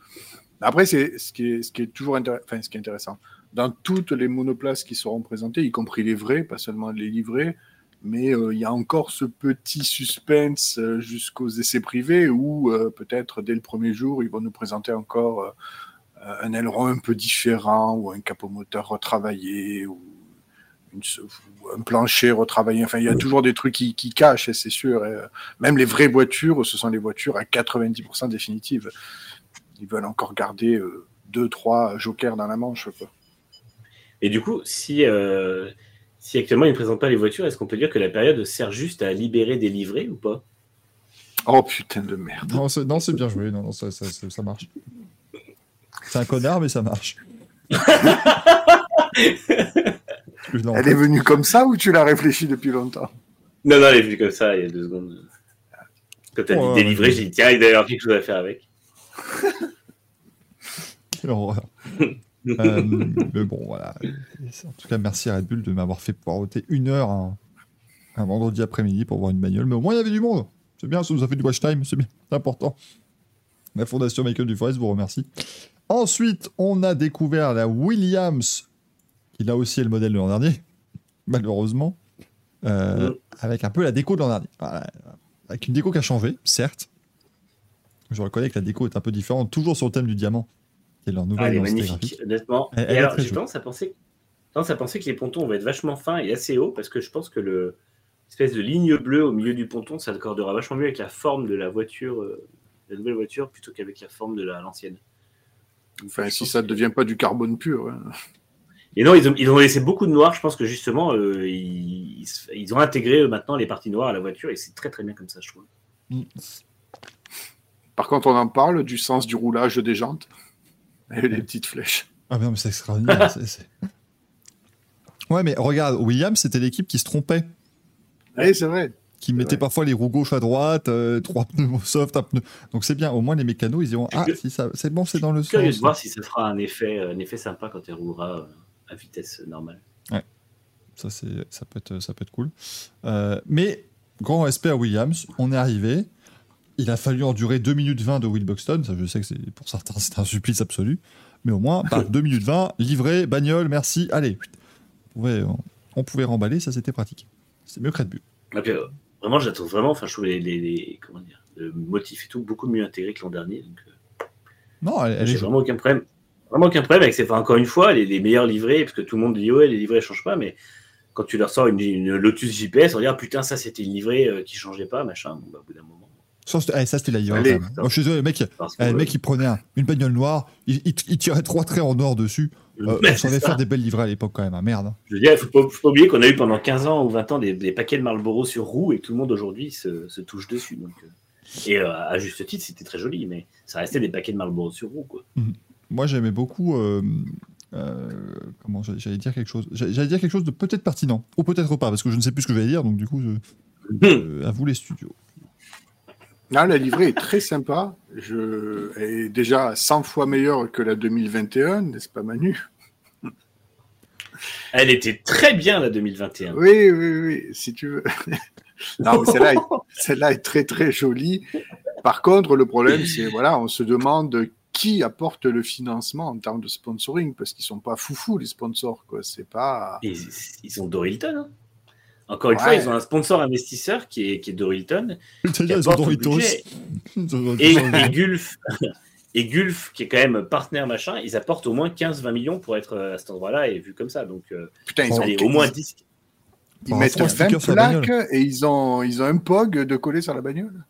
Après, c'est ce qui est, ce qui est toujours intér- enfin, ce qui est intéressant. Dans toutes les monoplaces qui seront présentées, y compris les vrais, pas seulement les livrées, mais euh, il y a encore ce petit suspense euh, jusqu'aux essais privés où euh, peut-être dès le premier jour, ils vont nous présenter encore un aileron un peu différent ou un capot moteur retravaillé ou une se- ou un plancher retravaillé. Enfin, il y a toujours des trucs qui, qui cachent, et c'est sûr. Et, même les vraies voitures, ce sont les voitures à 90% définitives. Ils veulent encore garder deux, trois jokers dans la manche. Quoi. Et du coup, si, euh, si actuellement ils ne présentent pas les voitures, est-ce qu'on peut dire que la période sert juste à libérer des livrets ou pas? Oh putain de merde. Non, c'est non, c'est bien joué. Non, non, ça, ça, ça- ça marche. C'est un connard, mais ça marche. Non, Elle est venue comme ça ou tu l'as réfléchi depuis longtemps? Non, non, elle est venue comme ça il y a deux secondes. Quand t'as Oh, dit délivrer, ouais. j'ai dit tiens, il doit y avoir quelque chose à faire avec. quelle horreur. Euh, mais bon, voilà. En tout cas, merci à Red Bull de m'avoir fait poireauter une heure un, vendredi après-midi pour voir une bagnole. Mais au moins, il y avait du monde. C'est bien, ça nous a fait du watch time. C'est bien, important. La fondation Michael Duforest vous remercie. Ensuite, on a découvert la Williams, qui là aussi est le modèle de l'an dernier, malheureusement, euh, avec un peu la déco de l'an dernier. Voilà. Avec une déco qui a changé, certes. Je reconnais que la déco est un peu différente, toujours sur le thème du diamant, qui est leur Ah, nouvelle elle est magnifique, graphique. honnêtement. Elle- Et elle alors, j'ai tendance à penser, tendance à penser que les pontons vont être vachement fins et assez hauts parce que je pense que le espèce de ligne bleue au milieu du ponton, ça accordera vachement mieux avec la forme de la voiture, euh, la nouvelle voiture, plutôt qu'avec la forme de la- l'ancienne. Enfin, si ça ne devient pas du carbone pur. hein. Et non, ils ont, ils ont laissé beaucoup de noir. Je pense que justement, euh, ils, ont intégré euh, maintenant les parties noires à la voiture et c'est très très bien comme ça, je trouve. Par contre, on en parle du sens du roulage des jantes et les petites flèches. Ah non, mais c'est extraordinaire. Ouais, mais regarde, Williams, c'était l'équipe qui se trompait, Oui, c'est vrai. qui mettait vrai. parfois les roues gauche à droite, euh, trois pneus soft, un pneu. Donc c'est bien, au moins les mécanos, ils diront Ah, si ça, c'est bon, c'est dans le Je suis curieux sens. de voir si ça fera un effet, un effet sympa quand elle roulera euh, à vitesse normale. Ça, c'est, ça, peut être, ça peut être cool. Euh, mais, grand respect à Williams, on est arrivé. Il a fallu endurer 2 minutes 20 de Will Buxton. Ça, je sais que c'est, pour certains, c'est un supplice absolu. Mais au moins, bah, 2 minutes 20, livré, bagnole, merci, allez. On pouvait, on, on pouvait remballer, ça c'était pratique. C'est mieux que Red Bull. Euh, vraiment, trouve vraiment, enfin, je trouve les, les- les- comment dire, le motif et tout beaucoup mieux intégré que l'an dernier. Donc, euh, Non, elle, elle j'ai est vraiment aucun problème. Vraiment aucun problème avec ces, enfin, encore une fois, les, les meilleurs livrés, parce que tout le monde dit ouais, les livrets ne changent pas, mais quand tu leur sors une, une Lotus JPS, on dire ah, putain, ça c'était une livrée euh, qui changeait pas, machin. Bon, bah, au bout d'un moment. Ça, c'était eh, ça, c'était la. Moi, je suis désolé, le mec, eh, le mec, il prenait un- une bagnole noire, il, il- il tirait trois traits en or dessus. Euh, on savait faire des belles livrées à l'époque, quand même. hein, merde. hein. Je veux dire, faut pas, faut pas oublier qu'on a eu pendant 15 ans ou 20 ans des, des paquets de Marlboro sur roue et tout le monde aujourd'hui se, se touche dessus. Donc, euh, et euh, à juste titre, c'était très joli, mais ça restait des paquets de Marlboro sur roue. Quoi. Moi, j'aimais beaucoup. euh, euh, comment j'allais j'allais dire quelque chose J'allais j'allais dire quelque chose de peut-être pertinent, ou peut-être pas, parce que je ne sais plus ce que je vais dire, donc du coup, je- euh, à vous les studios. Non, la livrée est très sympa. Je... Elle est déjà 100 fois meilleure que la 2021, n'est-ce pas Manu? Elle était très bien la 2021. Oui, oui, oui, si tu veux. non, celle-là est... celle-là est très, très jolie. Par contre, le problème, c'est, voilà, on se demande qui apporte le financement en termes de sponsoring, parce qu'ils sont pas foufous, les sponsors, quoi. C'est pas... Ils, ils sont Dorilton. Hein. Encore une Ouais. fois, ils ont un sponsor investisseur qui est, qui est Dorilton. qui Et, et Gulf, et Gulf, qui est quand même partenaire machin, ils apportent au moins 15-20 millions pour être euh, à cet endroit-là et vu comme ça. Donc, euh, Putain, ils, ont... allez, au moins 10. ils mettent rapport aux 20 stickers sur la plaques et ils ont... ils ont un POG de coller sur la bagnole.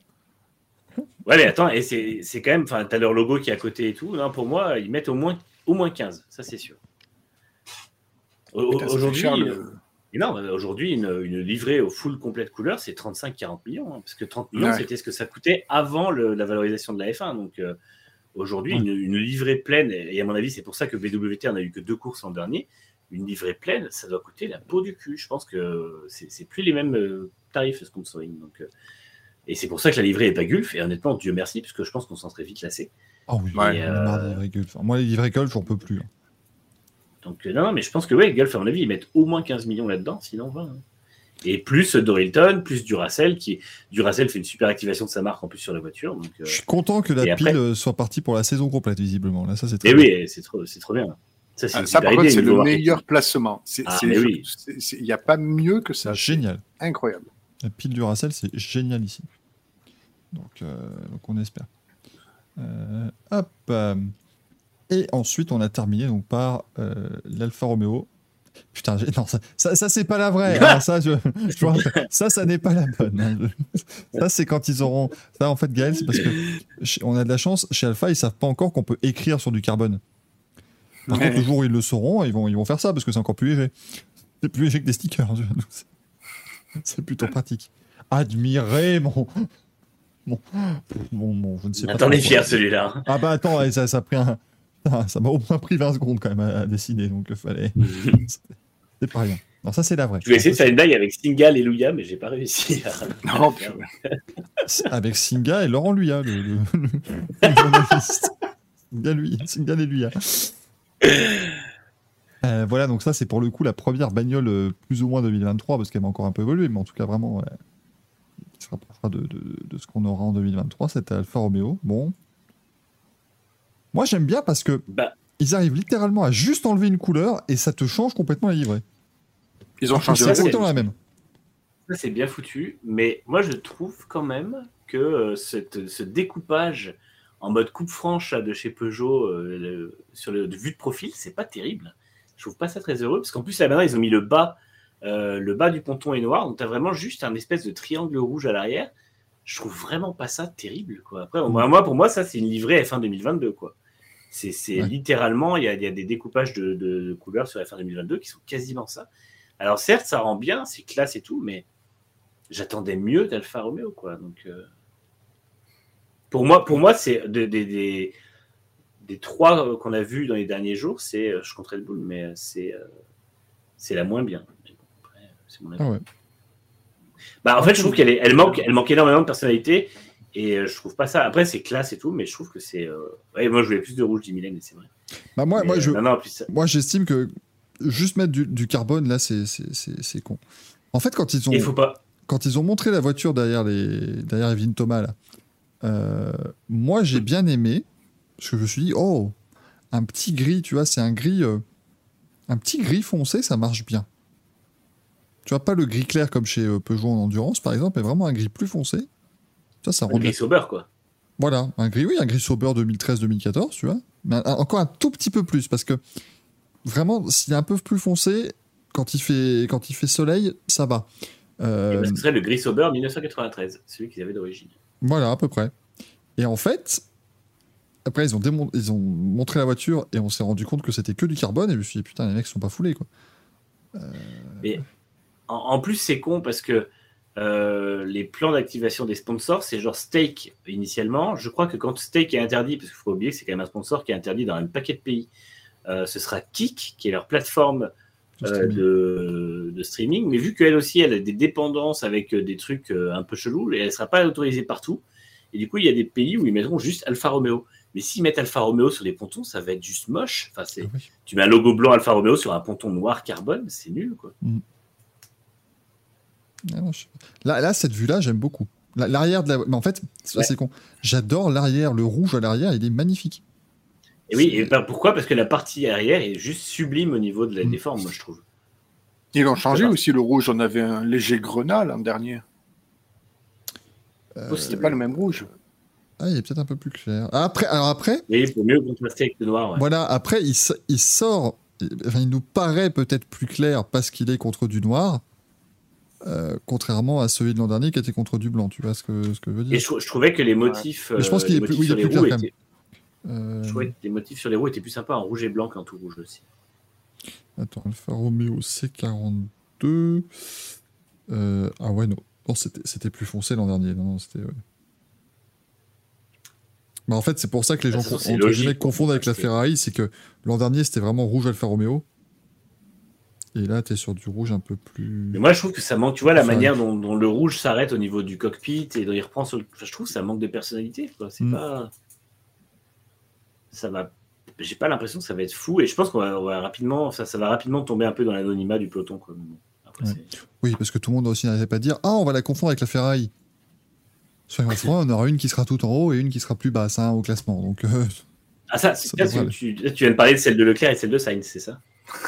Ouais, mais attends, et c'est c'est quand même, enfin, t'as leur logo qui est à côté et tout. Non, pour moi, ils mettent au moins, au moins 15, ça c'est sûr. Aujourd'hui, euh, non, aujourd'hui, une, une livrée au full complète couleur, c'est 35-40 millions. hein, parce que 30 millions, Ouais. c'était ce que ça coûtait avant le- la valorisation de la F1. Donc euh, aujourd'hui, Ouais. une, une livrée pleine, et à mon avis, c'est pour ça que BWT en a eu que deux courses l'an dernier, une livrée pleine, ça doit coûter la peau du cul. Je pense que c'est plus les mêmes euh, tarifs de sponsoring. Donc, euh, et c'est pour ça que la livrée est pas Gulf. Et honnêtement, Dieu merci, parce que je pense qu'on s'en serait vite lassé. Ah oui, Gulf. Moi, les livrets Gulf, j'en peux plus. hein. Donc, euh, non, mais je pense que, ouais, Gulf, à mon avis, ils mettent au moins 15 millions là-dedans, sinon 20. hein. Et plus Dorilton, plus Duracell, qui Duracell fait une super activation de sa marque en plus sur la voiture. Donc, euh, Je suis content que la pile euh, soit partie pour la saison complète, visiblement. Là, ça, c'est très et bien. oui, c'est trop, c'est trop bien. Ça, c'est Ah, ça, par contre, c'est le meilleur placement. Ah, mais je- oui. Il n'y a pas mieux que ça. C'est génial. Incroyable. La pile Duracell, c'est génial ici. Donc, euh, donc on espère. Euh, hop. Et ensuite, on a terminé donc par euh, l'Alfa Romeo. Putain, non, ça, ça, ça, c'est pas la vraie. ça, je, je vois- ça, ça n'est pas la bonne. hein. Ça, c'est quand ils auront. Ça, en fait, Gaël, c'est parce que on a de la chance. Chez Alpha, ils savent pas encore qu'on peut écrire sur du carbone. Par Ouais. contre, le jour où ils le sauront, ils vont, ils vont faire ça parce que c'est encore plus léger. C'est plus léger que des stickers. c'est- plutôt pratique. Admirez mon. Mon, mon, mon- je ne sais pas. Attends, on est quoi. celui-là. Ah bah attends, ça, ça a pris un. Ah, Ça m'a au moins pris 20 secondes quand même à, à décider, donc il fallait. C'est pas rien. Non, ça c'est la vraie. Je vais essayer de faire une blague avec Singal et Louia, mais j'ai pas réussi. à- Non. Avec Singa et Laurent Luya, le, le, le-. Singa, lui, Singa et Luya. Euh, voilà, donc ça c'est pour le coup la première bagnole euh, plus ou moins 2023, parce qu'elle va encore un peu évoluer, mais en tout cas vraiment, ouais, qui se rapprochera de, de- de ce qu'on aura en 2023, c'était Alfa Romeo. Bon. Moi j'aime bien parce que Bah, ils arrivent littéralement à juste enlever une couleur et ça te change complètement la livrée. Ils ont changé C'est exactement la même. Ça, c'est bien foutu, mais moi, je trouve quand même que euh, cette- ce découpage en mode coupe franche là, de chez Peugeot euh, le- sur le de vue de profil, c'est pas terrible. Je trouve pas ça très heureux, parce qu'en plus, là, maintenant, ils ont mis le bas, euh, le bas du ponton est noir, donc tu as vraiment juste un espèce de triangle rouge à l'arrière. Je trouve vraiment pas ça terrible. Quoi. Après, moi, moi, pour moi, ça, c'est une livrée F1 2022. Quoi. C'est Ouais. littéralement, il y, a, il y a des découpages de, de- de couleurs sur F1 2022 qui sont quasiment ça. Alors certes, ça rend bien, c'est classe et tout, mais j'attendais mieux d'Alfa Romeo, quoi. Donc, euh, pour moi, pour moi, c'est des, des, des, des trois euh, qu'on a vus dans les derniers jours, c'est, euh, je compterai le boule, mais c'est, euh, c'est la moins bien. Bon. Ah ouais. Bah, en fait, je trouve qu'elle elle manque, elle manque énormément de personnalité et euh, je trouve pas ça. Après, c'est classe et tout, mais je trouve que c'est. euh, Ouais, moi, je voulais plus de rouge 10 Mylène, c'est vrai. Bah, moi, Mais, moi, euh, je, Non, non, en plus, ça- moi j'estime que juste mettre du, du carbone là, c'est c'est- c'est- c'est con. En fait, quand ils ont. il faut pas. quand ils ont montré la voiture derrière les derrière Evelyne Thomas là, euh, moi j'ai bien aimé parce que je me suis dit oh un petit gris tu vois c'est un gris euh, un petit gris foncé ça marche bien tu vois pas le gris clair comme chez euh, Peugeot en endurance par exemple mais vraiment un gris plus foncé ça ça rend Le gris sober, quoi. voilà un gris oui un gris Sauber 2013-2014 tu vois mais un- un- encore un tout petit peu plus parce que vraiment s'il est un peu plus foncé quand il fait quand il fait soleil ça va Euh, bah, ce serait le gris sober 1993, celui qu'ils avaient d'origine. Voilà, à peu près. Et en fait, après, ils ont, démon- ils ont montré la voiture et on s'est rendu compte que c'était que du carbone. Et je me suis dit, putain, les mecs sont pas foulés, quoi. En, en plus, c'est con parce que euh, les plans d'activation des sponsors, c'est genre Steak initialement. Je crois que quand Steak est interdit, parce qu'il faut oublier que c'est quand même un sponsor qui est interdit dans un paquet de pays, euh, ce sera Kik, qui est leur plateforme euh, streaming. de, de streaming. Mais vu qu'elle aussi, elle a des dépendances avec des trucs un peu chelous, et elle ne sera pas autorisée partout. Et du coup, il y a des pays où ils mettront juste Alfa Romeo. Mais s'ils mettent Alfa Romeo sur des pontons, ça va être juste moche. Enfin, Ah oui. tu mets un logo blanc Alfa Romeo sur un ponton noir carbone, c'est nul, quoi. Ah non, je sais pas. Là, là, cette vue-là, j'aime beaucoup. La- L'arrière de la. Mais en fait, ça, Ouais. c'est con. J'adore l'arrière, le rouge à l'arrière, il est magnifique. Et oui, et ben, pourquoi? Parce que la partie arrière est juste sublime au niveau de la Mm. des formes, moi je trouve. Ils ont changé aussi le rouge. On avait un léger grenat l'an dernier. Euh, Oh, C'était pas le même rouge. Ah, il est peut-être un peu plus clair. Ah, Après, alors après, pour mieux contraster avec le noir. ouais. voilà, après, il, sort. Enfin, il nous paraît peut-être plus clair parce qu'il est contre du noir, euh, contrairement à celui de l'an dernier qui était contre du blanc. Tu vois ce que, ce que je veux Et dire je, trou- je trouvais que les motifs, je pense euh, qu'il oui, sur les plus roues clair, quand étaient, Euh, je trouvais que les motifs sur les roues étaient plus sympas en rouge et blanc qu'en tout rouge aussi. Attends, Alfa Romeo C42. Euh, ah ouais, non. Non, c'était plus foncé l'an dernier. Non, non, c'était. ouais. Bah, en fait, c'est pour ça que les Bah, gens façon, entre logique, guillemets, confondent avec la Ferrari. C'est que l'an dernier, c'était vraiment rouge Alfa Romeo. Et là, t'es sur du rouge un peu plus. Mais moi je trouve que ça manque, tu vois, la manière dont, dont le rouge s'arrête au niveau du cockpit et dont il reprend sur le... enfin, je trouve que ça manque de personnalité. quoi. C'est Mm. pas. Ça va. J'ai pas l'impression que ça va être fou et je pense qu'on va, rapidement, ça, ça va rapidement tomber un peu dans l'anonymat du peloton. Quoi. Après, Ouais. Oui, parce que tout le monde aussi n'arrêtait pas de dire Ah, on va la confondre avec la Ferrari. Soyons francs, on aura une qui sera tout en haut et une qui sera plus basse hein, au classement. Donc, euh, Ah ça, c'est Ça bien, devrait parce que tu, tu viens de parler de celle de Leclerc et celle de Sainz, c'est ça?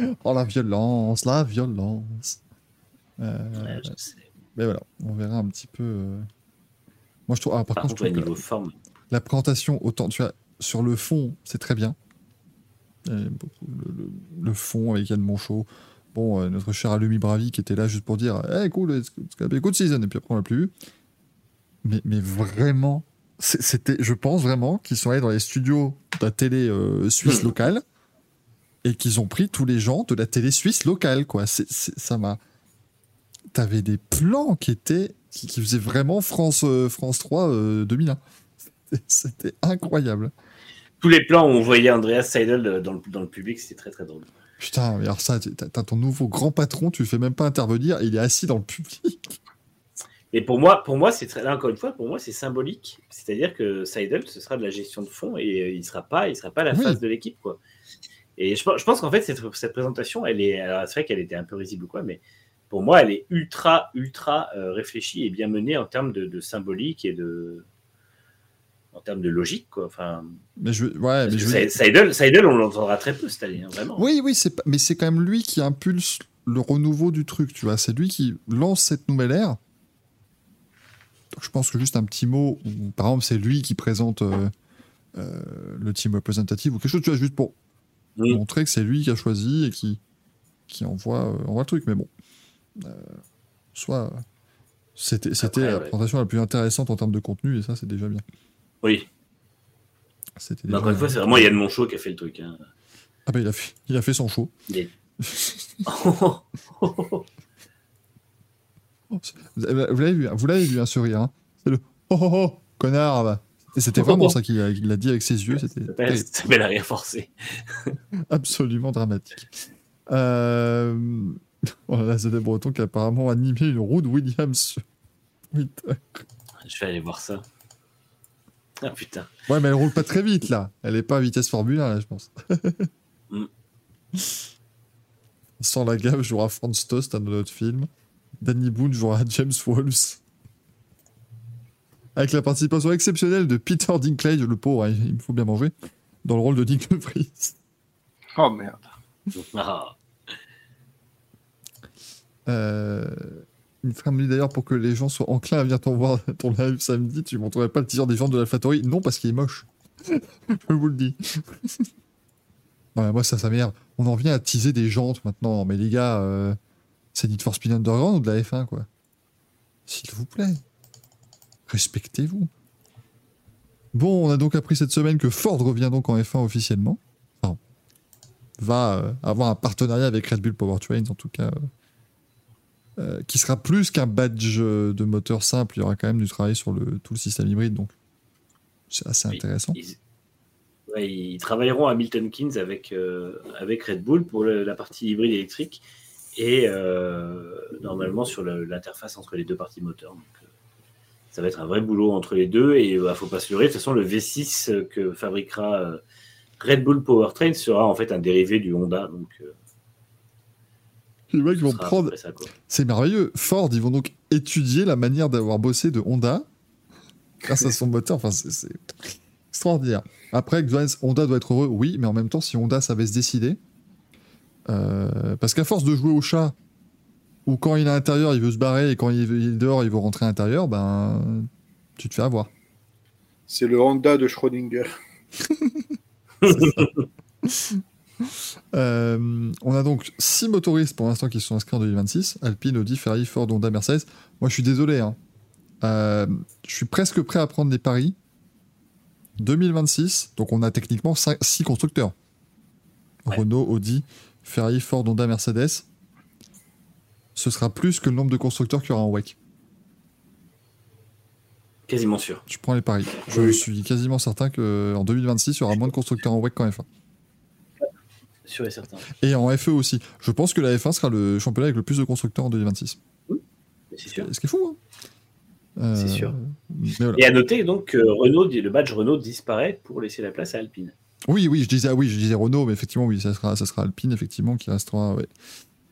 oh la violence, la violence. Euh, Ouais, je sais. Mais voilà, on verra un petit peu. euh. Moi, je trouve. Ah, par, Par contre, contre, je trouve que forme, la présentation, autant tu vois, sur le fond, c'est très bien. Le, le- le fond avec Yann Monchot. Bon, euh, notre cher Alumi Bravi qui était là juste pour dire Eh, cool, be a good season. Et puis après, on l'a plus vu. Mais, mais vraiment, c'était, je pense vraiment qu'ils sont allés dans les studios de la télé euh, suisse locale et qu'ils ont pris tous les gens de la télé suisse locale, quoi. C'est- ça m'a. T'avais des plans qui étaient. qui, qui faisaient vraiment France, euh, France 3 euh, 2001. C'était- incroyable. tous les plans où on voyait Andreas Seidel dans le, dans le public, c'était très très drôle. Putain, mais alors ça, t'as ton nouveau grand patron, tu le fais même pas intervenir, il est assis dans le public. Et pour moi, pour moi, c'est très, là encore une fois, pour moi, c'est symbolique. C'est-à-dire que Seidel, ce sera de la gestion de fond et euh, il sera pas, il sera pas la Oui. face de l'équipe, quoi. Et je, pense- je pense qu'en fait, cette, cette présentation, elle est, c'est vrai qu'elle était un peu risible, ou quoi, mais pour moi, elle est ultra, ultra euh, réfléchie et bien menée en termes de, de symbolique et de, en termes de logique, quoi. Enfin, Mais je, ouais, mais je veux Seidel, Seidel, on l'entendra très peu cette année, hein, vraiment. Oui, oui, c'est mais c'est quand même lui qui impulse le renouveau du truc, tu vois. C'est lui qui lance cette nouvelle ère. Donc je pense que juste un petit mot, où, par exemple, c'est lui qui présente euh, euh, le team représentatif ou quelque chose, tu vois, juste pour Mm. montrer que c'est lui qui a choisi et qui, qui envoie, euh, envoie le truc. Mais bon, euh, soit c'était la ouais. présentation la plus intéressante en termes de contenu et ça, c'est déjà bien. Oui. C'était encore une fois, c'est vraiment Yann Monchot qui a fait le truc. hein. Ah bah, il a fait, il a fait son show. Est- Vous l'avez vu, hein, vous l'avez vu un sourire. Hein c'est le oh oh oh connard. va. Et c'était vraiment ça qu'il a, il a dit avec ses yeux. C'était s'appelle- rire forcé. absolument dramatique. Euh... Oh là là, c'est des Bretons qui a apparemment animé une roue de Williams. sur Twitter. Je vais aller voir ça. Ah putain. Ouais, mais elle roule pas très vite là. Elle est pas à vitesse Formule 1 là, je pense. Mm. Sans la gaffe, jouera Franz Tost dans notre film. Danny Boone jouera James Walls. Avec la participation exceptionnelle de Peter Dinklage, le pauvre, hein, il me faut bien manger, dans le rôle de Vries. Oh merde. Ah. Euh, il me dit d'ailleurs pour que les gens soient enclins à venir t'en voir ton live samedi, tu montrerais pas le teaser des gens de l'AlphaTauri Non, parce qu'il est moche. Je vous le dis. Non, mais moi, ça, ça m'énerve. On en vient à teaser des jantes maintenant. Mais les gars, euh, c'est Need for Speed Underground ou de la F1, quoi? S'il vous plaît. Respectez-vous. Bon, on a donc appris cette semaine que Ford revient donc en F1 officiellement. Enfin, va euh, avoir un partenariat avec Red Bull Powertrains, en tout cas, euh, euh, qui sera plus qu'un badge de moteur simple. Il y aura quand même du travail sur le, tout le système hybride, donc c'est assez intéressant. Ils, ouais, ils travailleront à Milton Keynes avec, euh, avec Red Bull pour le- la partie hybride électrique et normalement sur l'interface entre les deux parties moteurs. Donc, ça va être un vrai boulot entre les deux et il ne faut pas se leurrer. De toute façon, le V6 que fabriquera euh, Red Bull Powertrain sera en fait un dérivé du Honda. Donc, euh, Les mecs vont prendre. C'est merveilleux. Ford, ils vont donc étudier la manière d'avoir bossé de Honda grâce à son moteur. Enfin, c'est- extraordinaire. Après, Honda doit être heureux, oui, mais en même temps, si Honda savait se décider, euh, parce qu'à force de jouer au chat, ou quand il est à l'intérieur, il veut se barrer, et quand il est dehors, il veut rentrer à l'intérieur, ben, tu te fais avoir. C'est le Honda de Schrödinger. Euh, on a donc six motoristes pour l'instant qui sont inscrits en 2026 Alpine, Audi, Ferrari, Ford, Honda, Mercedes. Moi, je suis désolé. hein. Euh, je suis presque prêt à prendre des paris. 2026, donc on a techniquement 6 constructeurs Ouais. Renault, Audi, Ferrari, Ford, Honda, Mercedes. Ce sera plus que le nombre de constructeurs qu'il y aura en WEC. Quasiment sûr. Je prends les paris. Je Oui. suis quasiment certain qu'en 2026, il y aura moins de constructeurs en WEC qu'en F1. Sûr et certain. Et en FE aussi. Je pense que la F1 sera le championnat avec le plus de constructeurs en 2026. Mais C'est sûr. Ce qui est fou, hein Euh, C'est sûr. voilà. Et à noter donc que Renault, le badge Renault disparaît pour laisser la place à Alpine. Oui, oui, je disais, ah oui, je disais Renault, mais effectivement, oui, ça sera, ça sera Alpine, effectivement, qui restera. Ouais.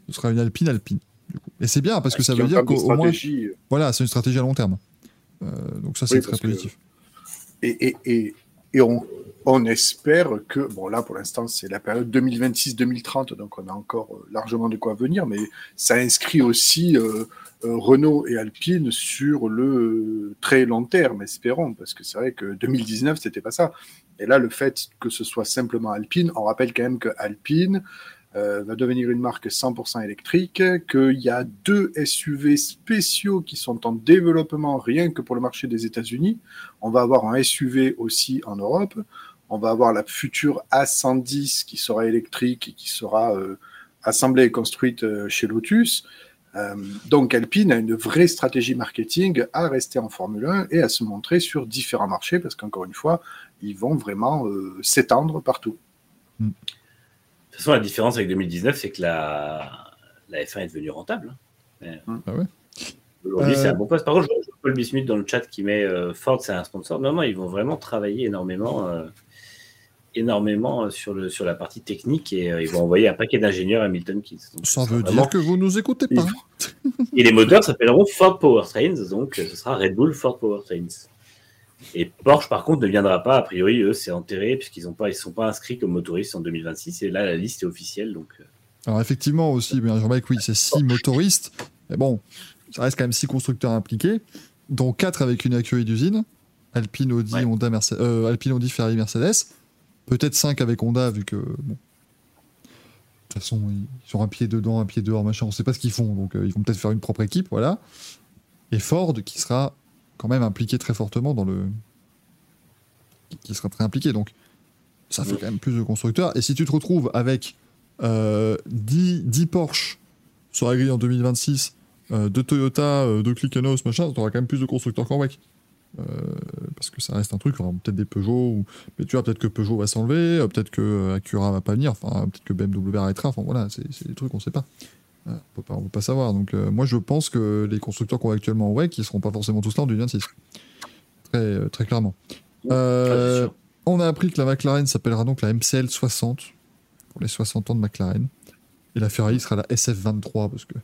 Ce sera une Alpine, Alpine. Du coup. Et c'est bien parce que ça veut dire qu'au moins, euh, voilà, c'est une stratégie à long terme. Euh, donc ça, c'est Oui, très que- positif. Et, et, et, et on, on espère que, bon là pour l'instant c'est la période 2026-2030, donc on a encore euh, largement de quoi venir, mais ça inscrit aussi euh, Renault et Alpine sur le très long terme, espérons, parce que c'est vrai que 2019 c'était pas ça. Et là le fait que ce soit simplement Alpine, on rappelle quand même que Alpine euh, va devenir une marque 100% électrique, qu'il y a deux SUV spéciaux qui sont en développement rien que pour le marché des États-Unis. On va avoir un SUV aussi en Europe. On va avoir la future A110 qui sera électrique et qui sera euh, assemblée et construite euh, chez Lotus. Donc Alpine a une vraie stratégie marketing à rester en Formule 1 et à se montrer sur différents marchés parce qu'encore une fois, ils vont vraiment s'étendre partout. De toute façon, la différence avec 2019, c'est que la, la F1 est devenue rentable. hein. Mais, Ah ouais Aujourd'hui, Euh, c'est un bon poste. Par contre, je vois Paul Bismuth dans le chat qui met euh, Ford, c'est un sponsor. Non, non, ils vont vraiment travailler énormément, euh, énormément sur, le, sur la partie technique et euh, ils vont envoyer un paquet d'ingénieurs à Milton Keynes. Donc, Ça veut dire que vous nous écoutez pas. Et les moteurs s'appelleront Ford Powertrains, donc ce sera Red Bull Ford Powertrains. Et Porsche, par contre, ne viendra pas. A priori, eux, c'est enterré puisqu'ils ne sont pas inscrits comme motoristes en 2026. Et là, la liste est officielle. Donc, euh, Alors effectivement aussi, bien Jean-Marc, oui, c'est six motoristes. Mais bon, ça reste quand même six constructeurs impliqués, dont quatre avec une accueil d'usine. Alpine, Audi, Ouais. Honda, Mercedes, euh, Alpine, Audi, Ferrari, Mercedes. Peut-être cinq avec Honda, vu que bon. De toute façon, ils ont un pied dedans, un pied dehors, machin. On sait pas ce qu'ils font, donc euh, ils vont peut-être faire une propre équipe, voilà. Et Ford, qui sera quand même impliqué très fortement dans le, qui- sera très impliqué. Donc, ça fait quand même plus de constructeurs. Et si tu te retrouves avec euh, 10, 10 Porsche sur la grille en 2026, euh, de Toyota, euh, de Clickenos, machin, tu auras quand même plus de constructeurs qu'en WEC. Euh, parce que ça reste un truc, peut-être des Peugeot, ou... mais tu vois, peut-être que Peugeot va s'enlever, peut-être que Acura va pas venir, enfin, peut-être que BMW arrêtera, enfin voilà, c'est c'est des trucs qu'on sait pas. On peut pas. On peut pas savoir. Donc, euh, moi, je pense que les constructeurs qu'on a actuellement en WEC, ils seront pas forcément tous là en 2026. Très, euh, très clairement. Euh, on a appris que la McLaren s'appellera donc la MCL 60 pour les 60 ans de McLaren. Et la Ferrari sera la SF23 parce que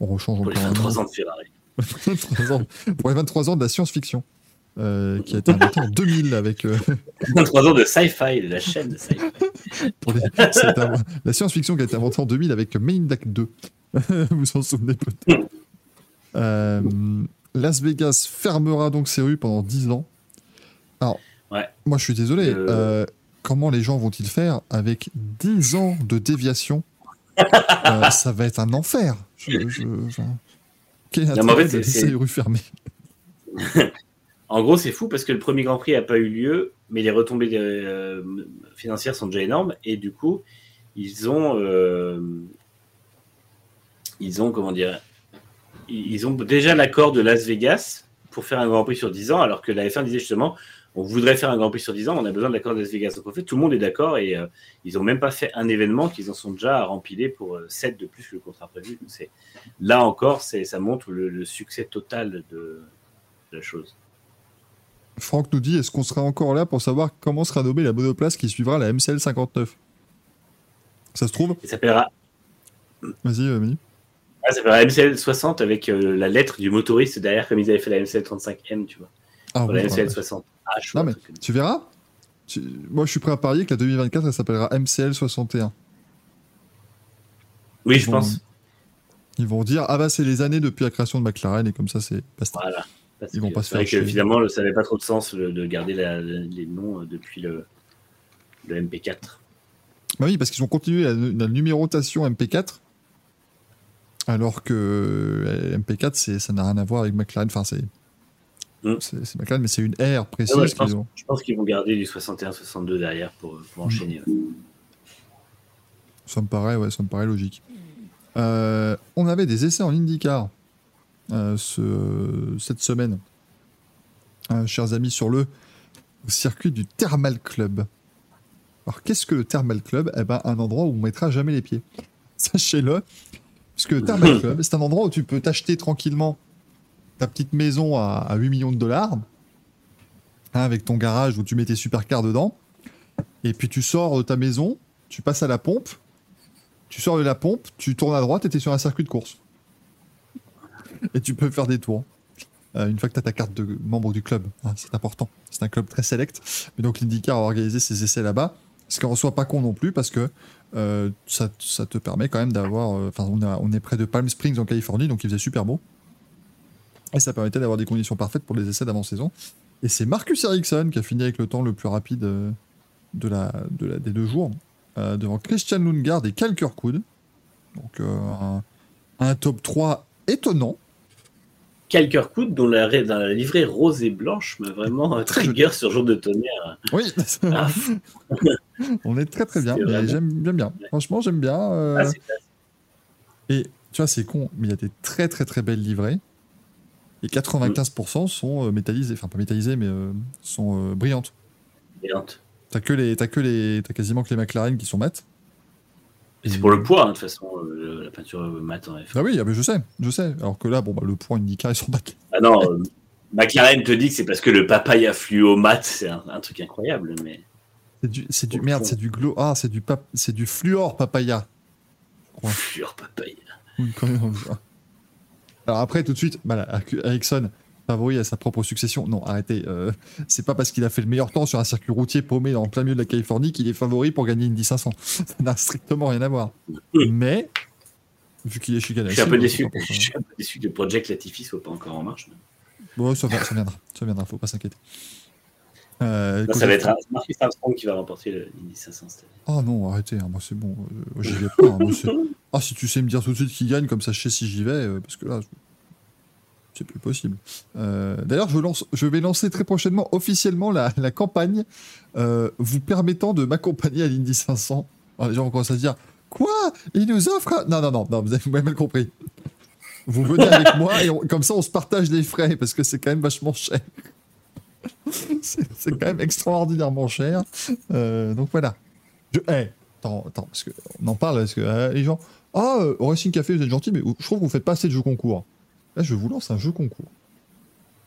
on rechange pour les encore un 23 nom. ans de Ferrari. 23 ans- pour les 23 ans de la science-fiction. euh, qui a été inventée en 2000 avec euh, 23 ans de sci-fi, de la chaîne de sci-fi. pour les- c'est un- la science-fiction qui a été inventée en 2000 avec Main in Black 2. Vous vous en souvenez peut-être. Euh, Las Vegas fermera donc ses rues pendant 10 ans. Alors, Ouais. moi je suis désolé. Euh. euh, comment les gens vont-ils faire avec 10 ans de déviation Ça va être un enfer. Je, je- quel en fait, de laisser les rues fermées? En gros, c'est fou parce que le premier Grand Prix n'a pas eu lieu, mais les retombées financières sont déjà énormes. Et du coup, ils ont. Ils ont, comment dire. Ils ont déjà l'accord de Las Vegas pour faire un Grand Prix sur 10 ans, alors que la F1 disait justement on voudrait faire un Grand Prix sur 10 ans, on a besoin de l'accord de Las Vegas. Donc en fait, tout le monde est d'accord et euh, ils n'ont même pas fait un événement qu'ils en sont déjà à rempiler pour euh, 7 de plus que le contrat prévu. C'est- là encore, c'est- ça montre le, le succès total de, de la chose. Franck nous dit est-ce qu'on sera encore là pour savoir comment sera nommée la monoplace qui suivra la MCL 59 Ça se trouve? Il s'appellera Vas-y, Manu. Ah, ça s'appellera MCL 60 avec euh, la lettre du motoriste derrière, comme ils avaient fait la MCL 35M, tu vois. Ah, oui, la MCL ouais. 60. Ah, Non, mais. Tu verras Tu- Moi, je suis prêt à parier que la 2024, elle s'appellera MCL 61. Oui, je pense. Ils vont dire ah bah c'est les années depuis la création de McLaren et comme ça c'est basta. Voilà. Parce Ils vont que pas se c'est vrai faire que finalement, ça n'avait pas trop de sens le- de garder la- les noms euh, depuis le, le MP4. Bah oui, parce qu'ils ont continué la, la numérotation MP4 alors que euh, MP4 c'est ça n'a rien à voir avec McLaren. Enfin c'est Mm. c'est McLaren mais c'est une ère précise. Ouais, je, pense, qu'ils ont. je pense qu'ils vont garder du 61-62 derrière pour, pour enchaîner. ouais. Ça me paraît ouais ça me paraît logique. Euh, on avait des essais en IndyCar euh, ce- cette semaine, Euh, chers amis, sur le circuit du Thermal Club. Alors, qu'est-ce que le Thermal Club? Eh ben, un endroit où on mettra jamais les pieds. Sachez-le. Le Thermal Club, c'est un endroit où tu peux t'acheter tranquillement ta petite maison à, à 8 millions de dollars, hein, avec ton garage où tu mets tes supercars dedans, et puis tu sors de ta maison, tu passes à la pompe, tu sors de la pompe, tu tournes à droite et tu es sur un circuit de course. Et tu peux faire des tours. Euh, une fois que tu as ta carte de membre du club, hein, c'est important. C'est un club très select. Mais donc l'IndyCar a organisé ses essais là-bas. Ce qu'on soit pas con non plus parce que euh, ça, ça te permet quand même d'avoir. euh, Enfin, on, est près de Palm Springs en Californie, donc il faisait super beau. Et ça permettait d'avoir des conditions parfaites pour les essais d'avant-saison. Et c'est Marcus Ericsson qui a fini avec le temps le plus rapide euh, de la, de la, des deux jours, euh, devant Christian Lundgaard et Cal Kirkwood. Donc euh, un, un top 3 étonnant. Cal Kirkwood, dont la, dans la livrée rose et blanche m'a vraiment trigger sur jour de tonnerre. Oui, Ah, on est très très bien. J'aime bien. Franchement, j'aime bien. euh, ah, et tu vois, c'est con, mais il y a des très très très belles livrées. Et 95% sont euh, métallisées. Enfin, pas métallisées, mais euh, sont brillantes. Brillante. T'as que les, que les, quasiment que les McLaren qui sont mates. Et C'est pour le poids, hein, de toute façon, la peinture mat en F1. Ah oui, ah je sais, je sais. Alors que là, bon, bah, le point Indica, ils sont battus. Ah non, McLaren te dit que c'est parce que le papaya fluo mat, c'est un, un truc incroyable, mais C'est du, c'est du merde, c'est du glow. Ah, c'est du pap, c'est du fluor papaya. Ouais. fluor papaya. Oui, quand même. Alors après, tout de suite, voilà, Ericsson, favori à sa propre succession. Non, arrêtez. euh, c'est pas parce qu'il a fait le meilleur temps sur un circuit routier paumé en plein milieu de la Californie qu'il est favori pour gagner une 10 500. Ça n'a strictement rien à voir. Mais, vu qu'il est chez Je suis un peu bah, déçu. Je suis un peu déçu que Project Latifi soit pas encore en marche. Bon, ça, va- ça viendra, ça viendra, faut pas s'inquiéter. Euh, Non, ça va être Marcus Armstrong qui va remporter le Indy 500 cette année. Oh non, arrêtez, hein, moi c'est bon, euh, j'y vais pas. hein, moi, ah, si tu sais me dire tout de suite qui gagne, comme ça je sais si j'y vais, euh, parce que là, c'est plus possible. D'ailleurs, je, lance, je vais lancer très prochainement officiellement la, la campagne vous permettant de m'accompagner à l'Indy 500. Alors, les gens vont commencer à se dire Quoi? Il nous offre un- Non, non, non, non, vous avez mal compris. Vous venez avec moi et on- comme ça on se partage les frais parce que c'est quand même vachement cher. c'est quand même extraordinairement cher. Euh, donc voilà. Je, eh, attends, attends, parce que on en parle, parce que euh, les gens, ah, au Racing Café, vous êtes gentil, mais je trouve que vous faites pas assez de jeux concours. Là, je vous lance un jeu concours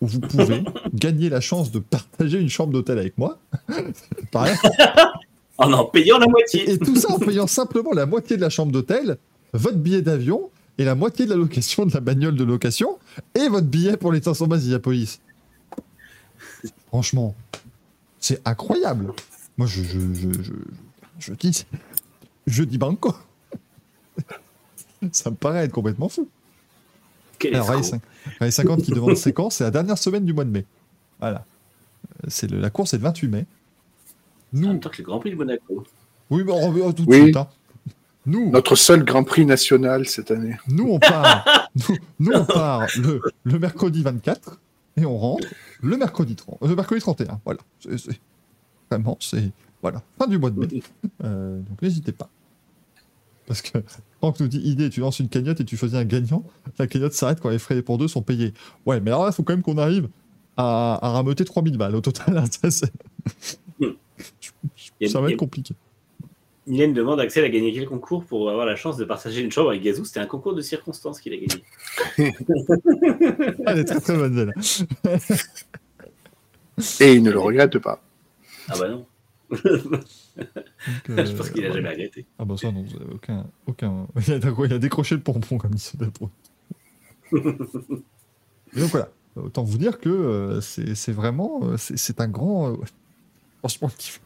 où vous pouvez gagner la chance de partager une chambre d'hôtel avec moi. Pareil. En en payant la moitié. Et tout ça en payant simplement la moitié de la chambre d'hôtel, votre billet d'avion et la moitié de la location de la bagnole de location et votre billet pour les 500 bases d'Iapolis. Franchement, c'est incroyable. Moi, je, je, je, je, je dis, je dis banco. Ça me paraît être complètement fou. Quel Alors, Rallye escroc. 5 Rallye 50 qui demande séquence, c'est la dernière semaine du mois de mai. Voilà. C'est le- la course est le 28 mai. En Nous, même temps que le Grand Prix de Monaco. oui, mais on revient tout de Oui. suite. hein. Nous, Notre seul Grand Prix national cette année. nous, on part, nous, nous, on part le, le mercredi 24 et on rentre le mercredi 30, euh, le mercredi 31. Voilà. C'est- c'est- Vraiment, c'est voilà, fin du mois de mai. Euh, donc n'hésitez pas. Parce que Franck nous dit idée, tu lances une cagnotte et tu choisis un gagnant. La cagnotte s'arrête quand les frais pour deux sont payés. Ouais, mais alors là, il faut quand même qu'on arrive à, à rameuter 3000 balles au total. hein, ça, c'est- va être compliqué. Mylène demande Axel a gagné quel concours pour avoir la chance de partager une chambre avec Gazou C'était un concours de circonstances qu'il a gagné. Elle est très très bonne, elle. Et il ne le regrette pas. Ah bah non, Donc, je euh, pense qu'il a voilà. jamais regretté. Ah bah ça non, vous avez aucun... aucun... Il, a, il a décroché le pompon comme dit Sodatro. Et donc voilà, autant vous dire que euh, c'est vraiment... euh, c'est c'est un grand... euh, Franchement, kiff.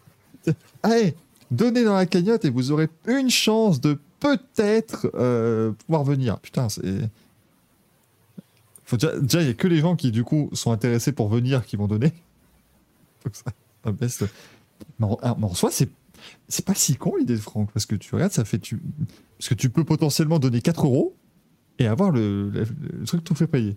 Allez, donnez dans la cagnotte et vous aurez une chance de peut-être euh, pouvoir venir. Putain, c'est... Déjà, il n'y a que les gens qui, du coup, sont intéressés pour venir qui vont donner. Baisse. Mais en, soi, c'est c'est pas si con l'idée de Franck, parce que tu regardes, ça fait. Parce que tu peux potentiellement donner 4 euros et avoir le, le, le truc tout fait payer.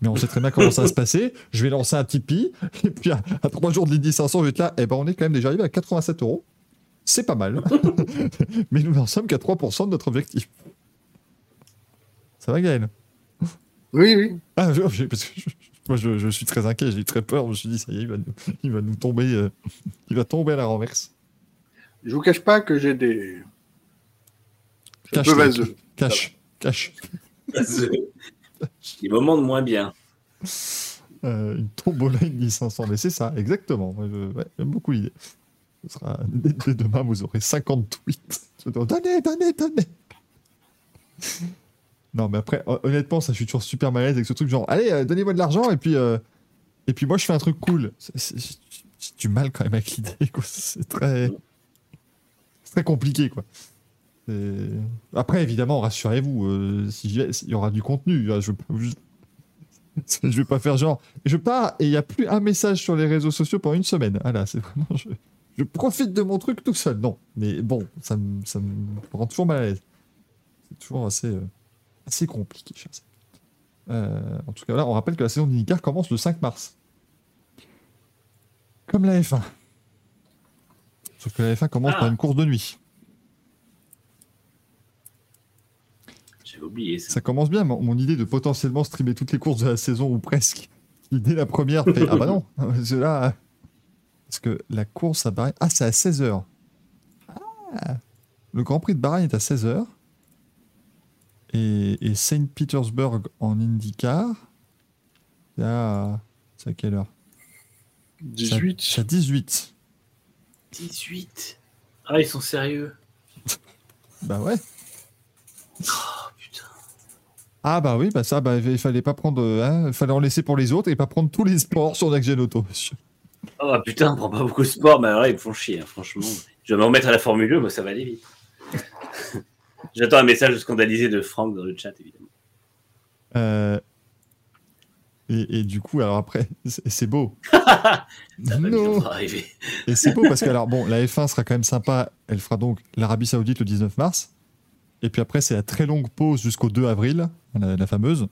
Mais on sait très bien comment ça va se passer. Je vais lancer un Tipeee, et puis à, à 3 jours de l'Indie 500, je vais être là. Et ben, on est quand même déjà arrivé à 87 euros. C'est pas mal. Mais nous n'en sommes qu'à 3% de notre objectif. Ça va, Gaël Oui, oui. ah, je- je- parce que je- moi, je, je suis très inquiet, j'ai eu très peur. Je me suis dit, ça y est, il va nous, il va nous tomber, euh, il va tomber à la renverse. Je vous cache pas que j'ai des. Cache peu les- vaseux. Cache, cache. Les moments de moins bien. Euh, une tombola, une 1500, mais c'est ça, exactement. J'aime beaucoup l'idée. Dès, demain, vous aurez 50 tweets. Donnez, donnez, donnez. Non, mais après, hon- honnêtement, ça, je suis toujours super mal à l'aise avec ce truc genre, allez, euh, donnez-moi de l'argent et puis, euh, et puis moi, je fais un truc cool. J'ai du mal quand même avec l'idée. C'est très, très compliqué, quoi. C'est- Après, évidemment, rassurez-vous, euh, si j'y vais, il y aura du contenu. hein, Je je vais pas faire genre, je pars et il y a plus un message sur les réseaux sociaux pendant une semaine. Ah là, c'est vraiment, je, je profite de mon truc tout seul. Non, mais bon, ça me, ça me rend toujours mal à l'aise. C'est toujours assez, euh, assez compliqué. Euh, en tout cas, là, on rappelle que la saison d'IndyCar commence le 5 mars. Comme la F1. Sauf que la F1 commence Ah. par une course de nuit. J'avais oublié ça. Ça commence bien, mon, mon idée de potentiellement streamer toutes les courses de la saison, ou presque. L'idée, la première, fait Ah bah non, là. Parce que la course à Bahreïn. Ah, c'est à 16h. Ah, le Grand Prix de Bahreïn est à 16h. Et, et Saint Petersburg en IndyCar, c'est à. C'est à quelle heure? C'est à- 18. C'est à 18. 18. Ah, ils sont sérieux. Bah ouais. Oh. Ah bah oui, bah ça, bah, il fallait pas prendre. euh, hein, il fallait en laisser pour les autres et pas prendre tous les sports sur Next Gen Auto. Oh putain, on prend pas beaucoup de sport, mais alors là, ils me font chier, hein, franchement. Je vais me remettre à la Formule 1, moi, ça va aller vite. J'attends un message scandalisé de Franck dans le chat, évidemment. Euh, Et, et du coup, alors après, c'est beau. Arriver. Et c'est beau parce que, alors bon, la F1 sera quand même sympa. Elle fera donc l'Arabie Saoudite le 19 mars. Et puis après, c'est la très longue pause jusqu'au 2 avril, la, la fameuse.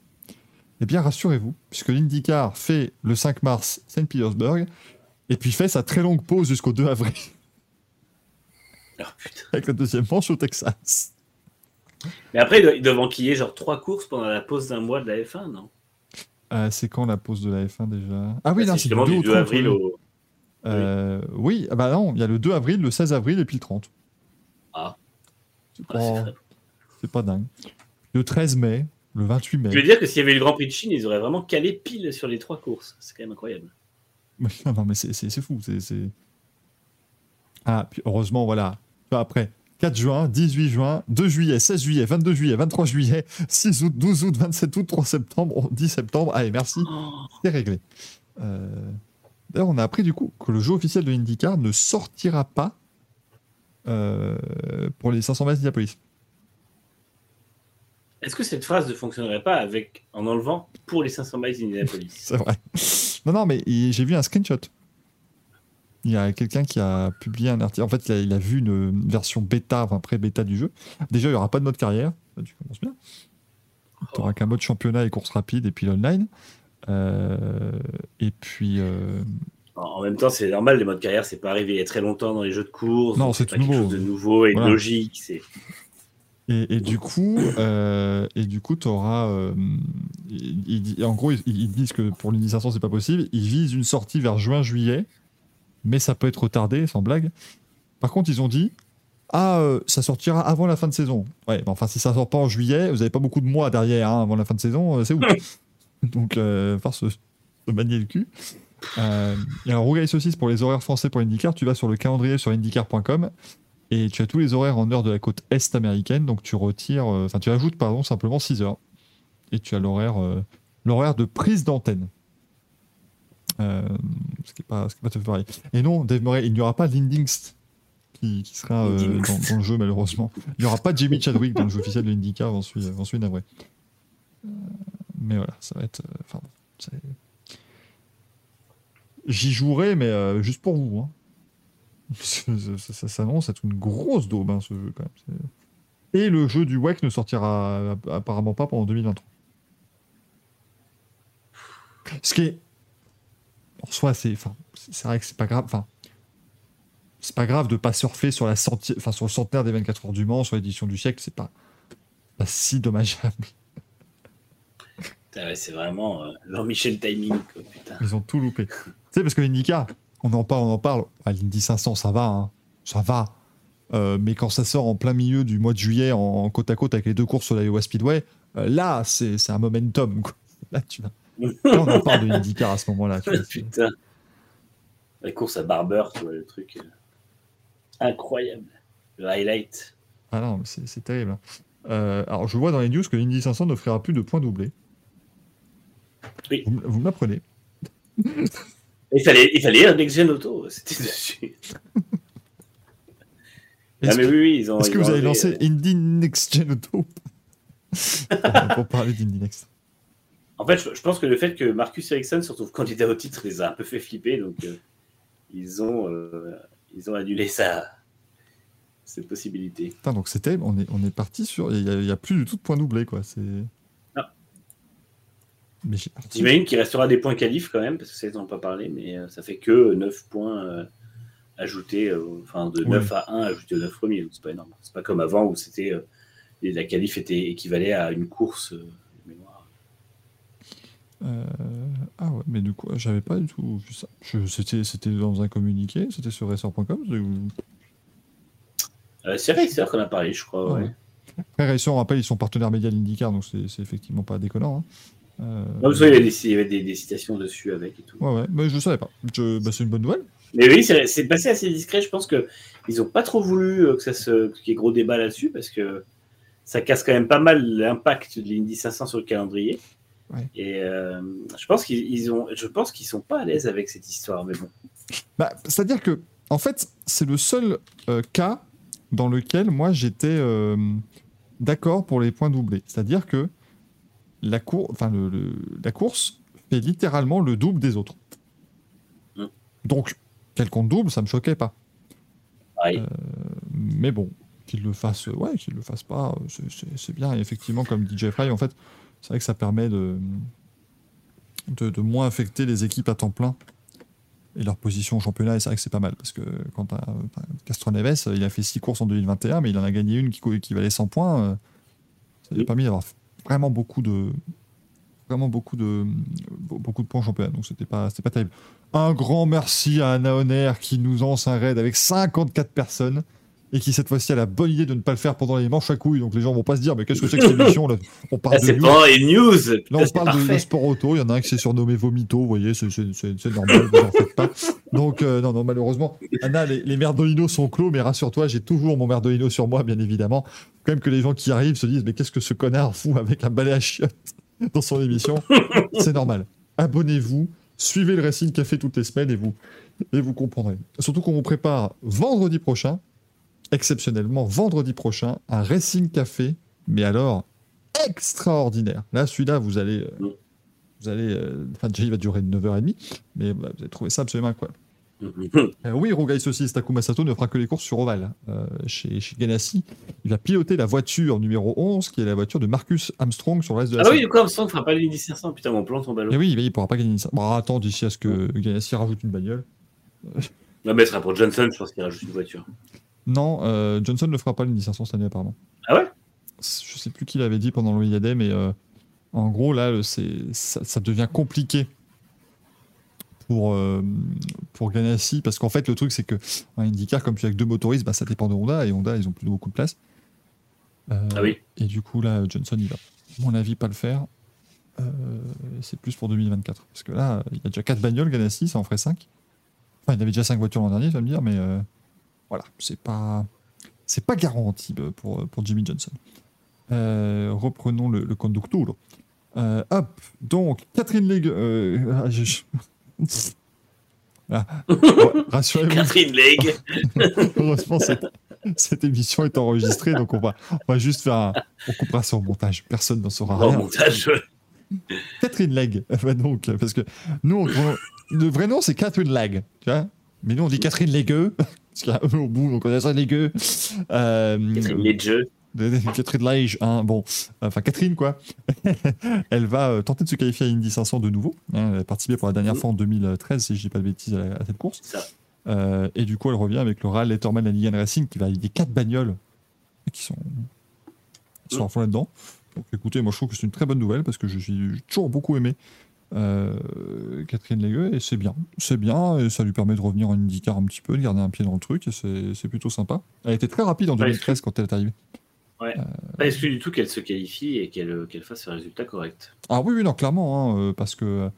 Eh bien, rassurez-vous, puisque l'IndyCar fait le 5 mars Saint Petersburg, et puis fait sa très longue pause jusqu'au 2 avril, Oh, putain. avec la deuxième manche au Texas. Mais après, ils doivent- enquiller genre trois courses pendant la pause d'un mois de la F1, non? Euh, c'est quand la pause de la F1 déjà? Ah oui, Bah, c'est du justement 2 du au 2 30, avril au. Euh, oui, ah bah non, il y a le 2 avril, le 16 avril et puis le 30. Ah. Ah, c'est pas dingue. Le 13 mai, le 28 mai. Je veux dire que s'il y avait eu le Grand Prix de Chine, ils auraient vraiment calé pile sur les trois courses. C'est quand même incroyable. Non, non, mais c'est- fou. c'est- Ah, puis heureusement, voilà. Après, 4 juin, 18 juin, 2 juillet, 16 juillet, 22 juillet, 23 juillet, 6 août, 12 août, 27 août, 3 septembre, 10 septembre. Allez, merci, Oh, c'est réglé. Euh, D'ailleurs, on a appris du coup que le jeu officiel de IndyCar ne sortira pas euh, pour les 500 mètres d'Indianapolis. Est-ce que cette phrase ne fonctionnerait pas avec en enlevant pour les 500 miles d'Indianapolis C'est vrai. Non, non, mais j'ai vu un screenshot. Il y a quelqu'un qui a publié un article. En fait, il a, il a vu une version bêta, enfin pré-bêta du jeu. Déjà, il n'y aura pas de mode carrière. Ça, tu commences bien. Tu n'auras qu'un mode championnat et course rapide et puis l'online. Euh, et puis. euh, En même temps, c'est normal, les modes carrière, c'est pas arrivé il y a très longtemps dans les jeux de course. Non, c'est pas tout quelque nouveau. chose de nouveau et Voilà. logique. C'est Et, et du coup, euh, et du coup, t'auras. euh, il- il dit- en gros, ils, ils disent que pour 500, c'est pas possible. Ils visent une sortie vers juin-juillet, mais ça peut être retardé, sans blague. Par contre, ils ont dit Ah, euh, ça sortira avant la fin de saison. Ouais, mais enfin, si ça sort pas en juillet, vous avez pas beaucoup de mois derrière hein, avant la fin de saison, euh, c'est où Donc, euh, faire se, se manier le cul. Euh, et alors, Rougail Saucisse pour les horaires français pour IndyCar, tu vas sur le calendrier sur IndyCar.com et tu as tous les horaires en heure de la côte est américaine, donc tu retires, euh, enfin tu ajoutes pardon simplement 6 heures et tu as l'horaire, euh, l'horaire de prise d'antenne. Euh, ce qui n'est pas, ce qui est pas tout pareil. Et non, Dave Murray, il n'y aura pas d'Indingst qui, qui sera euh, dans, le jeu malheureusement. Il n'y aura pas Jimmy Chadwick dans le jeu officiel de IndyCar, j'en suis, suis navré. Mais voilà, ça va être. euh, J'y jouerai, mais juste pour vous. Hein. ça, ça- ça s'annonce être une grosse daube, hein, ce jeu, quand même. Et le jeu du WEC ne sortira apparemment pas pendant 2023. Ce qui est. En soi, c'est. Enfin, c'est vrai que c'est pas grave. Enfin. C'est pas grave de pas surfer sur, la centi- enfin, sur le centenaire des 24 heures du Mans, sur l'édition du siècle, c'est pas, pas si dommageable. Ouais, c'est vraiment euh, Jean-Michel Timing. Quoi, putain. Ils ont tout loupé. tu sais, parce que l'IndyCar, on en parle, on en parle. Ah, L'Indy 500, ça va, hein. ça va. Euh, mais quand ça sort en plein milieu du mois de juillet, en, en côte à côte avec les deux courses sur la Iowa Speedway, euh, là, c'est un momentum. quoi. Là, tu vas. Là, on en parle de l'IndyCar à ce moment-là. Putain. La course à Barber, tu vois, le truc. euh, incroyable. Le highlight. Ah non, mais c'est terrible. hein. Euh, alors, je vois dans les news que l'Indy 500 n'offrira plus de points doublés. Oui. Vous, vous m'apprenez. Il fallait, il fallait un Next Gen Auto, c'était dessus. Ah, Est-ce mais que, oui, oui, ils ont. est-ce que vous avez lancé euh, Indy Next Gen Auto pour, parler d'Indy Next En fait, je, je pense que le fait que Marcus Ericsson se retrouve candidat au titre les a un peu fait flipper, donc euh, ils, ont, euh, ils ont annulé ça, cette possibilité. Putain, donc c'était, on est, on est parti sur. Il n'y a, plus du tout de points doublés, quoi. C'est. J'imagine qu'il restera des points qualifs quand même, parce que ça, ils n'en ont pas parlé, mais euh, ça fait que 9 points euh, ajoutés, euh, enfin de Ouais. 9 à 1 ajoutés aux 9 premiers, donc c'est pas énorme. C'est pas comme avant où c'était la qualif était équivalait à une course de mémoire. Euh, Ah ouais, mais du coup, j'avais pas du tout vu ça. Je- C'était, c'était dans un communiqué, c'était sur racer.com. c'est- Euh, c'est Racer qu'on a parlé, je crois. Ouais. ouais. Après, Racer, on rappelle, ils sont partenaires médias de l'IndyCar, donc c'est, c'est effectivement pas déconnant. hein. Euh, Non, parce qu'il y avait, des, il y avait des, des citations dessus avec et tout. Ouais, ouais, mais je savais pas. Je- bah, c'est une bonne nouvelle. Mais oui, c'est passé assez discret. Je pense que ils n'ont pas trop voulu euh, que ça se, qu'il y ait gros débat là-dessus parce que ça casse quand même pas mal l'impact de l'Indy 500 sur le calendrier. Ouais. Et euh, je pense qu'ils ils ont, je pense qu'ils sont pas à l'aise avec cette histoire. Mais bon, Bah, c'est-à-dire que, en fait, c'est le seul euh, cas dans lequel moi j'étais euh, d'accord pour les points doublés. C'est-à-dire que la, cour... enfin, le- le- la course fait littéralement le double des autres. Mm. Donc, quel compte double, ça me choquait pas. pareil. Mais bon, qu'il le fasse, ouais, qu'il le fasse pas, euh, c'est- bien. Et effectivement, comme dit Jeffrey, en fait, c'est vrai que ça permet de, de, de moins affecter les équipes à temps plein et leur position au championnat. Et c'est vrai que c'est pas mal parce que quand t'as t'as Castro Neves, il a fait 6 courses en 2021, mais il en a gagné une qui, valait 100 points. euh, Ça Oui. permis d'avoir vraiment beaucoup de vraiment beaucoup de beaucoup de points en championnat. Donc c'était pas c'était pas terrible. Un grand merci à Anna qui nous lance un raid avec 54 personnes et qui cette fois-ci a la bonne idée de ne pas le faire pendant les manches à couilles. Donc les gens vont pas se dire mais qu'est-ce que c'est que cette émission là? On parle Là, de news. pas les news. Là, on parle de, sport auto. Il y en a un qui s'est surnommé Vomito. Vous voyez, c'est- c'est c'est- c'est normal. vous en faites pas. Donc, euh, non, non, malheureusement, Anna, les, les merdolino sont clos. Mais rassure-toi, j'ai toujours mon merdolino sur moi, bien évidemment. Quand même que les gens qui arrivent se disent Mais qu'est-ce que ce connard fout avec un balai à chiottes dans son émission? C'est normal. Abonnez-vous. Suivez le Racing Café toutes les semaines et vous, et vous comprendrez. Surtout qu'on vous prépare vendredi prochain, exceptionnellement vendredi prochain, un Racing Café, mais alors extraordinaire. Là, celui-là, vous allez. euh, Mm. Vous allez. euh, Enfin, déjà, il va durer 9h30, mais bah, vous allez trouver ça absolument incroyable. Euh, oui, Rogai Saucisse Takuma Sato ne fera que les courses sur Oval. Euh, chez, chez Ganassi, il va piloter la voiture numéro 11, qui est la voiture de Marcus Armstrong sur le reste de la Ah oui, du coup, Armstrong ne fera pas l'Indy 500. Putain, mon plan tombe à l'eau. Et oui, il ne pourra pas gagner ça. Bon, attends d'ici à ce que Ganassi rajoute une bagnole. Non, mais ce sera pour Johnson, je pense qu'il rajoute une voiture. Non, euh, Johnson ne fera pas l'Indy 500 cette année, apparemment. Ah ouais? Je sais plus qui l'avait dit pendant le IAD, mais euh, en gros, là, c'est, ça, ça devient compliqué pour, euh, pour Ganassi, parce qu'en fait, le truc, c'est que un IndyCar, comme tu as avec deux motoristes, bah, ça dépend de Honda, et Honda, ils ont plus beaucoup de place. Euh, Ah oui. Et du coup, là, Johnson, il va, à mon avis, pas le faire. C'est plus pour 2024. Parce que là, il y a déjà 4 bagnoles, Ganassi, ça en ferait 5. Enfin, il avait déjà 5 voitures l'an dernier, tu vas me dire, mais voilà, c'est pas, c'est pas garanti euh, pour, pour Jimmy Johnson. Euh, reprenons le, le conducturo. Euh, hop, donc Catherine Legge. Euh, ah, je- Ah, Rassurez-vous, Catherine Legge. heureusement cette, cette émission est enregistrée, donc on va, on va juste faire un. On coupera ça au montage, personne n'en saura Au rien. montage. Catherine Legge. Bah donc, parce que nous, on- le vrai nom c'est Catherine Legge, tu vois. Mais nous on dit Catherine Legge, parce qu'il y a un E au bout, donc on a ça Legge. Euh, Catherine de- Catherine Leige, hein, bon, enfin Catherine quoi, elle va euh, tenter de se qualifier à Indy 500 de nouveau. hein, elle a participé pour la dernière fois en 2013, si je dis pas de bêtises, à, la- à cette course. Ça. Euh, et du coup, elle revient avec le RAL Letterman la Ligan Racing qui va avec des quatre bagnoles qui sont, qui sont à fond là-dedans. Donc écoutez, moi je trouve que c'est une très bonne nouvelle parce que je suis j'ai toujours beaucoup aimé euh, Catherine Legueux et c'est bien. C'est bien et ça lui permet de revenir en IndyCar un petit peu, de garder un pied dans le truc et c'est plutôt sympa. Elle était très rapide en Ouais, 2013 quand elle est arrivée. Pas exclu du tout qu'elle se qualifie et qu'elle qu'elle fasse un résultat correct. Ah oui, oui, non, clairement, hein, euh, parce que euh,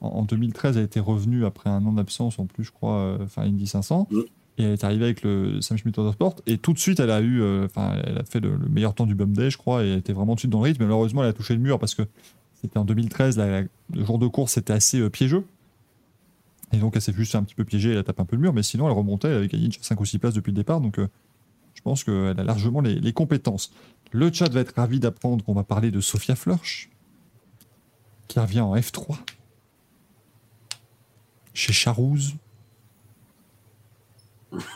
en, en 2013, elle était revenue après un an d'absence en plus, je crois, euh, enfin Indy 500, Mm. et elle est arrivée avec le Sam Schmidt Motorsport, et tout de suite, elle a eu, euh, enfin, elle a fait le, le meilleur temps du Bum Day, je crois, et elle était vraiment tout de suite dans le rythme, mais malheureusement, elle a touché le mur parce que c'était en 2013, la- la- le jour de course, c'était assez euh, piégeux. Et donc, elle s'est juste un petit peu piéger, elle a tapé un peu le mur, mais sinon, elle remontait, elle avait gagné 5 ou 6 places depuis le départ, donc euh, je pense qu'elle a largement les, les compétences. Le chat va être ravi d'apprendre qu'on va parler de Sophia Flörsch, qui revient en F3 chez Charouz.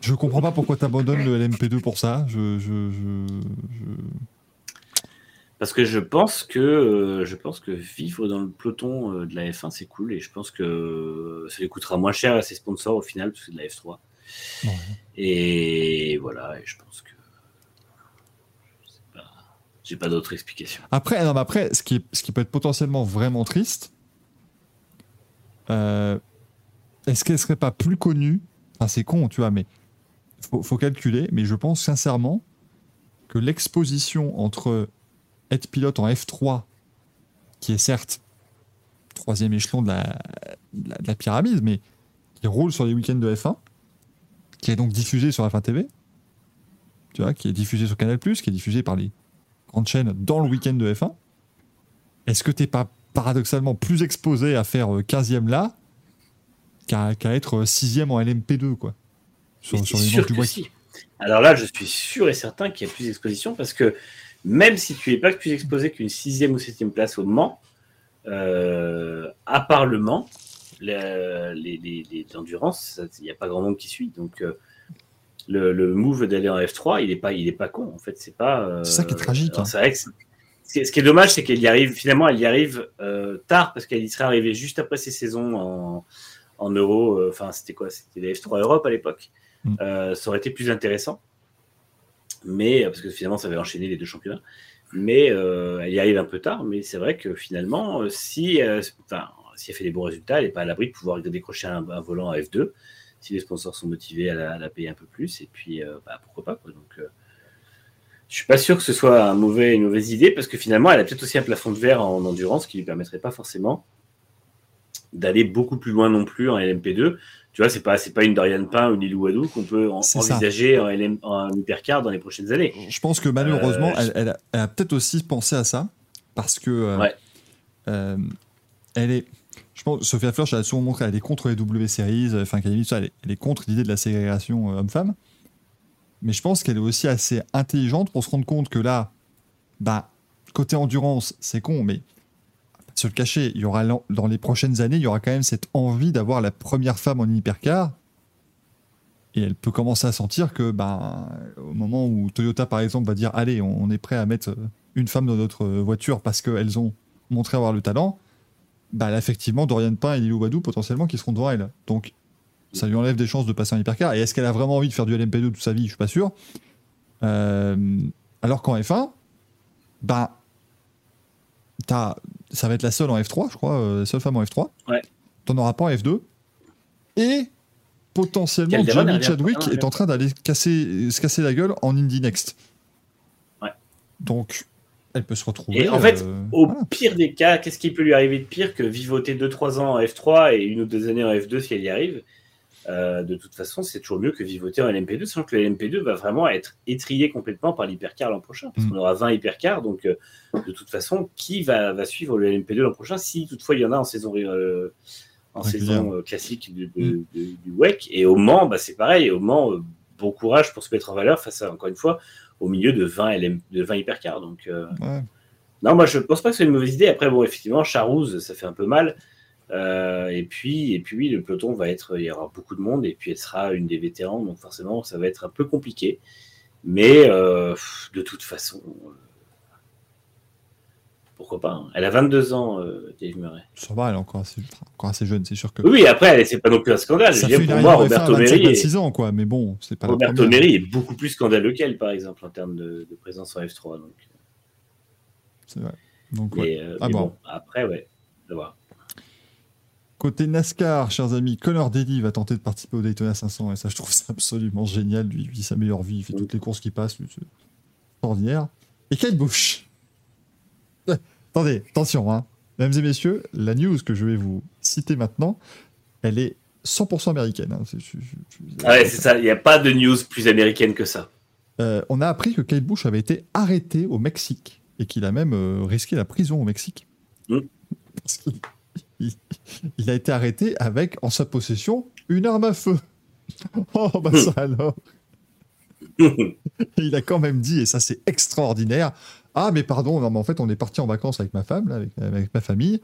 je comprends pas pourquoi t'abandonnes le LMP2 pour ça. Je, je, je, je- Parce que je pense que euh, je pense que vivre dans le peloton euh, de la F1 c'est cool et je pense que euh, ça lui coûtera moins cher à ses sponsors au final parce que c'est de la F3. Ouais. Et voilà, et je pense que je sais pas, j'ai pas d'autre explication. Après, non, mais après ce, qui ce qui peut être potentiellement vraiment triste, euh, est-ce qu'elle serait pas plus connue? Enfin, c'est con, tu vois, mais faut, faut calculer. Mais je pense sincèrement que l'exposition entre être pilote en F3, qui est certes troisième échelon de la, de la, de la pyramide, mais qui roule sur les week-ends de F1, qui est donc diffusé sur F1 TV, tu vois, qui est diffusé sur Canal+, qui est diffusé par les grande chaîne dans le week-end de F1, est-ce que t'es pas paradoxalement plus exposé à faire euh, 15e là qu'à être 6e en LMP2 quoi sur, les sûr manches du que si. Alors là, je suis sûr et certain qu'il y a plus d'exposition parce que même si tu n'es pas plus exposé qu'une sixième ou septième place au Mans, euh, à part le Mans, les, les, les, il n'y a pas grand monde qui suit. Donc euh, le, le move d'aller en F3, il n'est pas, il est pas con. En fait, c'est pas. euh, C'est ça qui est tragique, hein. vrai que ce qui est- ce qui est dommage, c'est qu'elle y arrive. Finalement, elle y arrive tard parce qu'elle y serait arrivée juste après ses saisons en, en Euro. Enfin, c'était quoi? C'était les F3 Europe à l'époque. Mm. Ça aurait été plus intéressant. Mais parce que finalement, ça avait enchaîné les deux championnats. Mais euh, elle y arrive un peu tard. Mais c'est vrai que finalement, euh, si, euh, elle fait des bons résultats, elle n'est pas à l'abri de pouvoir décrocher un, volant à F2. Si les sponsors sont motivés à la, payer un peu plus. Et puis, euh, bah, pourquoi pas. Quoi. Donc, euh, je suis pas sûr que ce soit une mauvaise idée parce que finalement, elle a peut-être aussi un plafond de verre en endurance qui lui permettrait pas forcément d'aller beaucoup plus loin non plus en LMP2. Tu vois, c'est pas c'est pas une Dorian Pain ou une Lilou Wadou qu'on peut en- envisager en, LM, en hypercar dans les prochaines années. je pense que malheureusement Euh, elle, elle a, peut-être aussi pensé à ça parce que euh, Ouais. euh, elle est je pense Sophia Flörsch elle a souvent montré elle est contre les W Series enfin qu'elle est, elle elle est contre l'idée de la ségrégation homme-femme mais je pense qu'elle est aussi assez intelligente pour se rendre compte que là bah côté endurance c'est con mais se le cacher, il y aura dans les prochaines années, il y aura quand même cette envie d'avoir la première femme en hypercar. Et elle peut commencer à sentir que, ben, au moment où Toyota, par exemple, va dire Allez, on est prêt à mettre euh, une femme dans notre euh, voiture parce qu'elles ont montré avoir le talent, bah, là, effectivement, Dorian Pain et Lilou Badou, potentiellement, qui seront devant elle. Donc, ça lui enlève des chances de passer en hypercar. Et est-ce qu'elle a vraiment envie de faire du LMP2 toute sa vie? Je suis pas sûr. Euh, alors qu'en F1, bah, t'as- ça va être la seule en F3, je crois, euh, la seule femme en F3. Ouais. T'en auras pas en F2. Et potentiellement, Jamie Chadwick hein, est en train d'aller casser, se casser la gueule en Indy Next. Ouais. Donc, elle peut se retrouver. Et en fait, euh, Au voilà. pire des cas, qu'est-ce qui peut lui arriver de pire que vivoter 2-3 ans en F3 et une ou deux années en F2 si elle y arrive? Euh, De toute façon, c'est toujours mieux que vivoter en LMP2, sachant que le LMP2 va vraiment être étrié complètement par l'hypercar l'an prochain, parce Mm. qu'on aura 20 hypercars. Donc, euh, de toute façon, qui va, va suivre le LMP2 l'an prochain si toutefois il y en a en saison, euh, en Régulière. saison classique du, de- de- du WEC Et au Mans, bah, c'est pareil. Au Mans, bon courage pour se mettre en valeur face à, encore une fois, au milieu de 20, LM, de 20 hypercars. Donc, Ouais. non, moi je pense pas que c'est une mauvaise idée. Après, bon, effectivement, Charouz, ça fait un peu mal. Euh, et puis, et puis, oui, le peloton va être, il y aura beaucoup de monde, et puis elle sera une des vétérans, donc forcément, ça va être un peu compliqué. Mais euh, de toute façon, euh, pourquoi pas hein. Elle a 22 ans, euh, Dave Murray. Ça va, elle est encore assez, encore assez jeune, c'est sûr que. Oui, après, c'est pas non plus un scandale. Je ça dire, fait pour moi, en F1 à Roberto 25, Meri, est, 26 ans, quoi. Mais bon, c'est pas Roberto. Meri est beaucoup plus scandaleux qu'elle, par exemple, en termes de, de présence en F3. Donc, C'est vrai. Donc, ouais. mais, Ah mais bon. bon, après, ouais, on va voir. Côté NASCAR, chers amis, Connor Daly va tenter de participer au Daytona 500 et ça, je trouve ça absolument génial. Lui, il vit sa meilleure vie, il fait toutes les courses qui passent, c'est extraordinaire. Et Kyle Busch. Euh, Attendez, attention, hein. Mesdames et messieurs, la news que je vais vous citer maintenant, elle est 100% américaine. hein. Ah ouais, c'est ça. Il n'y a pas de news plus américaine que ça. Euh, on a appris que Kyle Busch avait été arrêté au Mexique et qu'il a même euh, risqué la prison au Mexique. Mm. Parce qu'il il- il a été arrêté avec en sa possession une arme à feu. Oh bah ça alors. Il a quand même dit, et ça c'est extraordinaire, ah mais pardon, non mais en fait on est parti en vacances avec ma femme, là, avec, avec ma famille.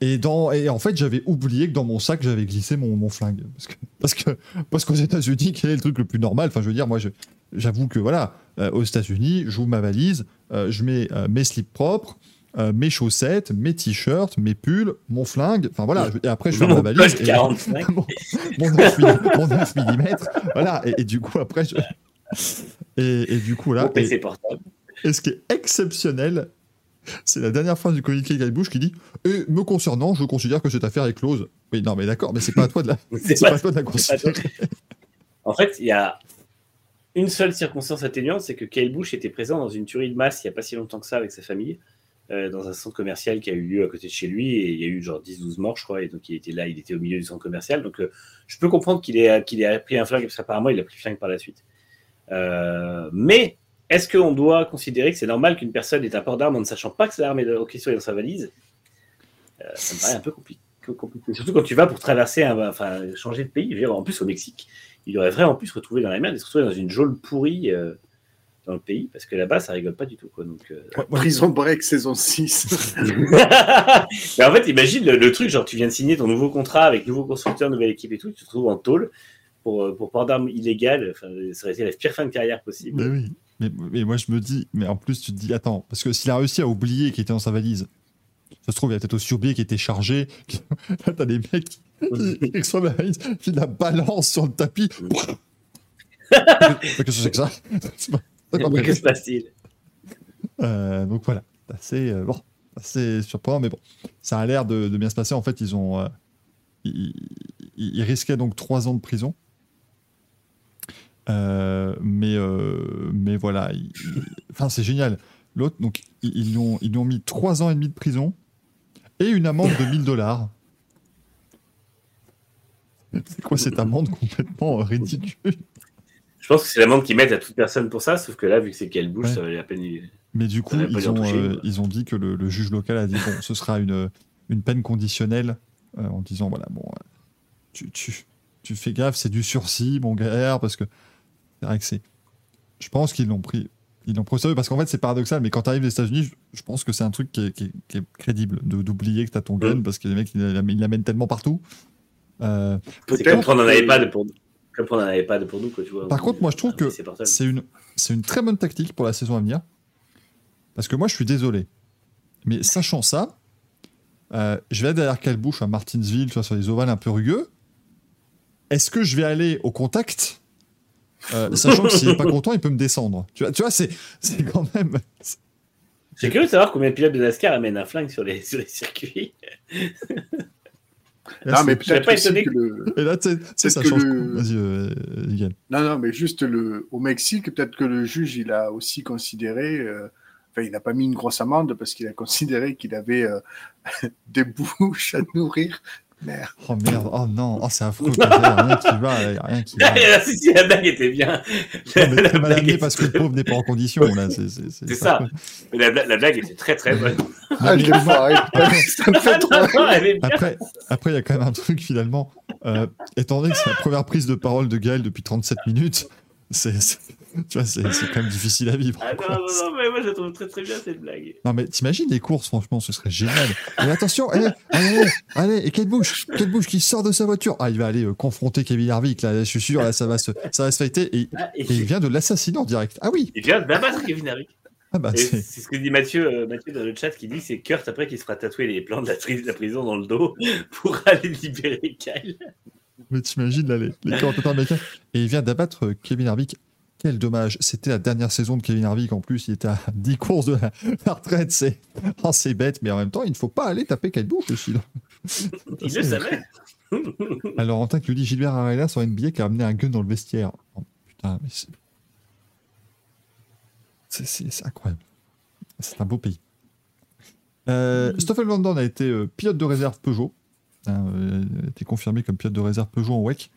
Et, dans, et en fait, j'avais oublié que dans mon sac, j'avais glissé mon, mon flingue. Parce que parce que parce qu'aux États-Unis, quel est le truc le plus normal? Enfin, je veux dire, moi, j'avoue que voilà, euh, aux États-Unis, j'ouvre ma valise, euh, je mets euh, mes slips propres, euh, mes chaussettes, mes t-shirts, mes pulls, mon flingue. Enfin voilà, et après, je ferme ma valise. Et- 45. mon, mon 9 mm, mon 9 mm, voilà. Et, et du coup, après, je- et, et du coup, là, et, ce qui est exceptionnel, c'est la dernière phrase du communiqué de Guy Bush qui dit Et me concernant, je considère que cette affaire est close. Oui, non, mais d'accord, mais c'est pas à toi de la, C'est pas- pas à toi de la considérer. En fait, il y a une seule circonstance atténuante, c'est que Kyle Bush était présent dans une tuerie de masse il n'y a pas si longtemps que ça avec sa famille, euh, dans un centre commercial qui a eu lieu à côté de chez lui, et il y a eu genre 10-12 morts, je crois, et donc il était là, il était au milieu du centre commercial. Donc euh, je peux comprendre qu'il ait, qu'il ait pris un flingue, parce qu'apparemment il a pris flingue par la suite. Euh, mais est-ce qu'on doit considérer que c'est normal qu'une personne ait un port d'arme en ne sachant pas que cette arme est en question est dans sa valise? Ça me paraît un peu compliqué. Surtout quand tu vas pour traverser, enfin changer de pays. En plus, au Mexique, il aurait vraiment pu se retrouver dans la merde et se retrouver dans une geôle pourrie dans le pays, parce que là-bas, ça rigole pas du tout. Quoi. Donc, euh, Prison Break saison 6. Mais en fait, imagine le, le truc, genre tu viens de signer ton nouveau contrat avec nouveau constructeur, nouvelle équipe et tout, tu te retrouves en tôle pour, euh, pour port d'armes illégales. Enfin, ça aurait été la pire fin de carrière possible. Mais oui. Mais, mais moi, je me dis, mais en plus, tu te dis, attends, parce que s'il a réussi à oublier qu'il était dans sa valise, ça se trouve, il a peut-être aussi oublié qu'il était chargé. Là, t'as des mecs qui, la valise, qui la balancent sur le tapis. Qu'est-ce que c'est que ça Passe-t-il Euh, donc voilà, assez, euh, bon, assez surprenant, mais bon, ça a l'air de, de bien se passer. En fait, ils ont, euh, ils, risquaient donc trois ans de prison. Euh, mais, euh, mais voilà, enfin c'est génial. L'autre, donc ils, ils lui ont, ils lui ont mis trois ans et demi de prison et une amende de 1000 dollars. C'est quoi cette amende complètement ridicule? Je pense que c'est l'amende qu'ils mettent à toute personne pour ça, sauf que là, vu que c'est qu'elle bouge, Ouais. ça valait la peine. Mais du coup, ils ont, toucher, euh, ils ont dit que le, le juge local a dit bon, ce sera une, une peine conditionnelle euh, en disant voilà, bon, euh, tu, tu, tu fais gaffe, c'est du sursis, mon gars, parce que c'est vrai que c'est. Je pense qu'ils l'ont pris. ils l'ont pris parce qu'en fait, c'est paradoxal, mais quand tu arrives aux États-Unis, je, pense que c'est un truc qui est, qui est- qui est crédible d'oublier que tu as ton gun parce que les mecs, ils l'am- ils l'amènent tellement partout. Euh, Peut-être comme on n'en avait pas de pour on n'en avait pas de pour nous, quoi, tu vois. Par contre, moi, je trouve Un que c'est une, c'est une très bonne tactique pour la saison à venir. Parce que moi, je suis désolé. Mais sachant ça, euh, je vais aller derrière quelle bouche à Martinsville, vois, sur les ovales un peu rugueux. Est-ce que je vais aller au contact euh, Sachant que s'il n'est pas content, il peut me descendre? Tu vois, tu vois c'est, c'est quand même. Suis curieux de savoir combien de pilotes de NASCAR amènent un flingue sur les, sur les circuits. Là, Non, mais c'est- peut-être pas aussi étonné que le... Et là, tu sais- tu sais, Peut-être ça que change. le- Vas-y, euh, Miguel. Non, non, mais juste le... au Mexique, peut-être que le juge, il a aussi considéré, euh, enfin, il n'a pas mis une grosse amende parce qu'il a considéré qu'il avait euh, des bouches à nourrir. Merde. Oh merde, oh non, oh, c'est affreux. Il n'y a rien qui va, y a rien qui va. si, si, la blague était bien. Non, mais La très mal amené parce que le pauvre n'est pas en condition. Là, c'est, ça. Mais la, bla- la blague était très très bonne. Ah, je. Ça me fait trop Non, non. Après, après, il y a quand même un truc finalement. Euh, étant donné que c'est la première prise de parole de Gaël depuis 37 minutes, c'est- tu vois, c'est, quand même difficile à vivre. Ah non, non, non, mais moi je trouve très très bien cette blague. Non, mais t'imagines les courses, franchement, ce serait génial. Et attention, allez, allez, allez, et Kate Bush, Kate Bush qui sort de sa voiture. Ah, il va aller euh, confronter Kevin Harvick, là, je suis sûr, là, ça va se, ça va se fighter. Et, Ah, et, et il vient de l'assassiner en direct. Ah oui, il vient d'abattre Kevin Harvick. ah bah c'est. ce que dit Mathieu, euh, Mathieu dans le chat qui dit c'est Kurt après qui se fera tatouer les plans de la, de la prison dans le dos pour aller libérer Kyle. Mais t'imagines là les, les commentateurs américains. Et il vient d'abattre euh, Kevin Harvick. Quel dommage. C'était la dernière saison de Kevin Harvick en plus. Il était à 10 courses de la, la retraite. C'est oh, c'est bête, mais en même temps, il ne faut pas aller taper Bush aussi. là. Il le savait. Alors, en tant que lui dit Gilbert Arenas sur NBA qui a amené un gun dans le vestiaire. Oh, putain, mais c'est. Incroyable. C'est un beau pays. Euh, Stoffel Van Dorn a été euh, pilote de réserve Peugeot. Hein, euh, il a été confirmé comme pilote de réserve Peugeot en WEC.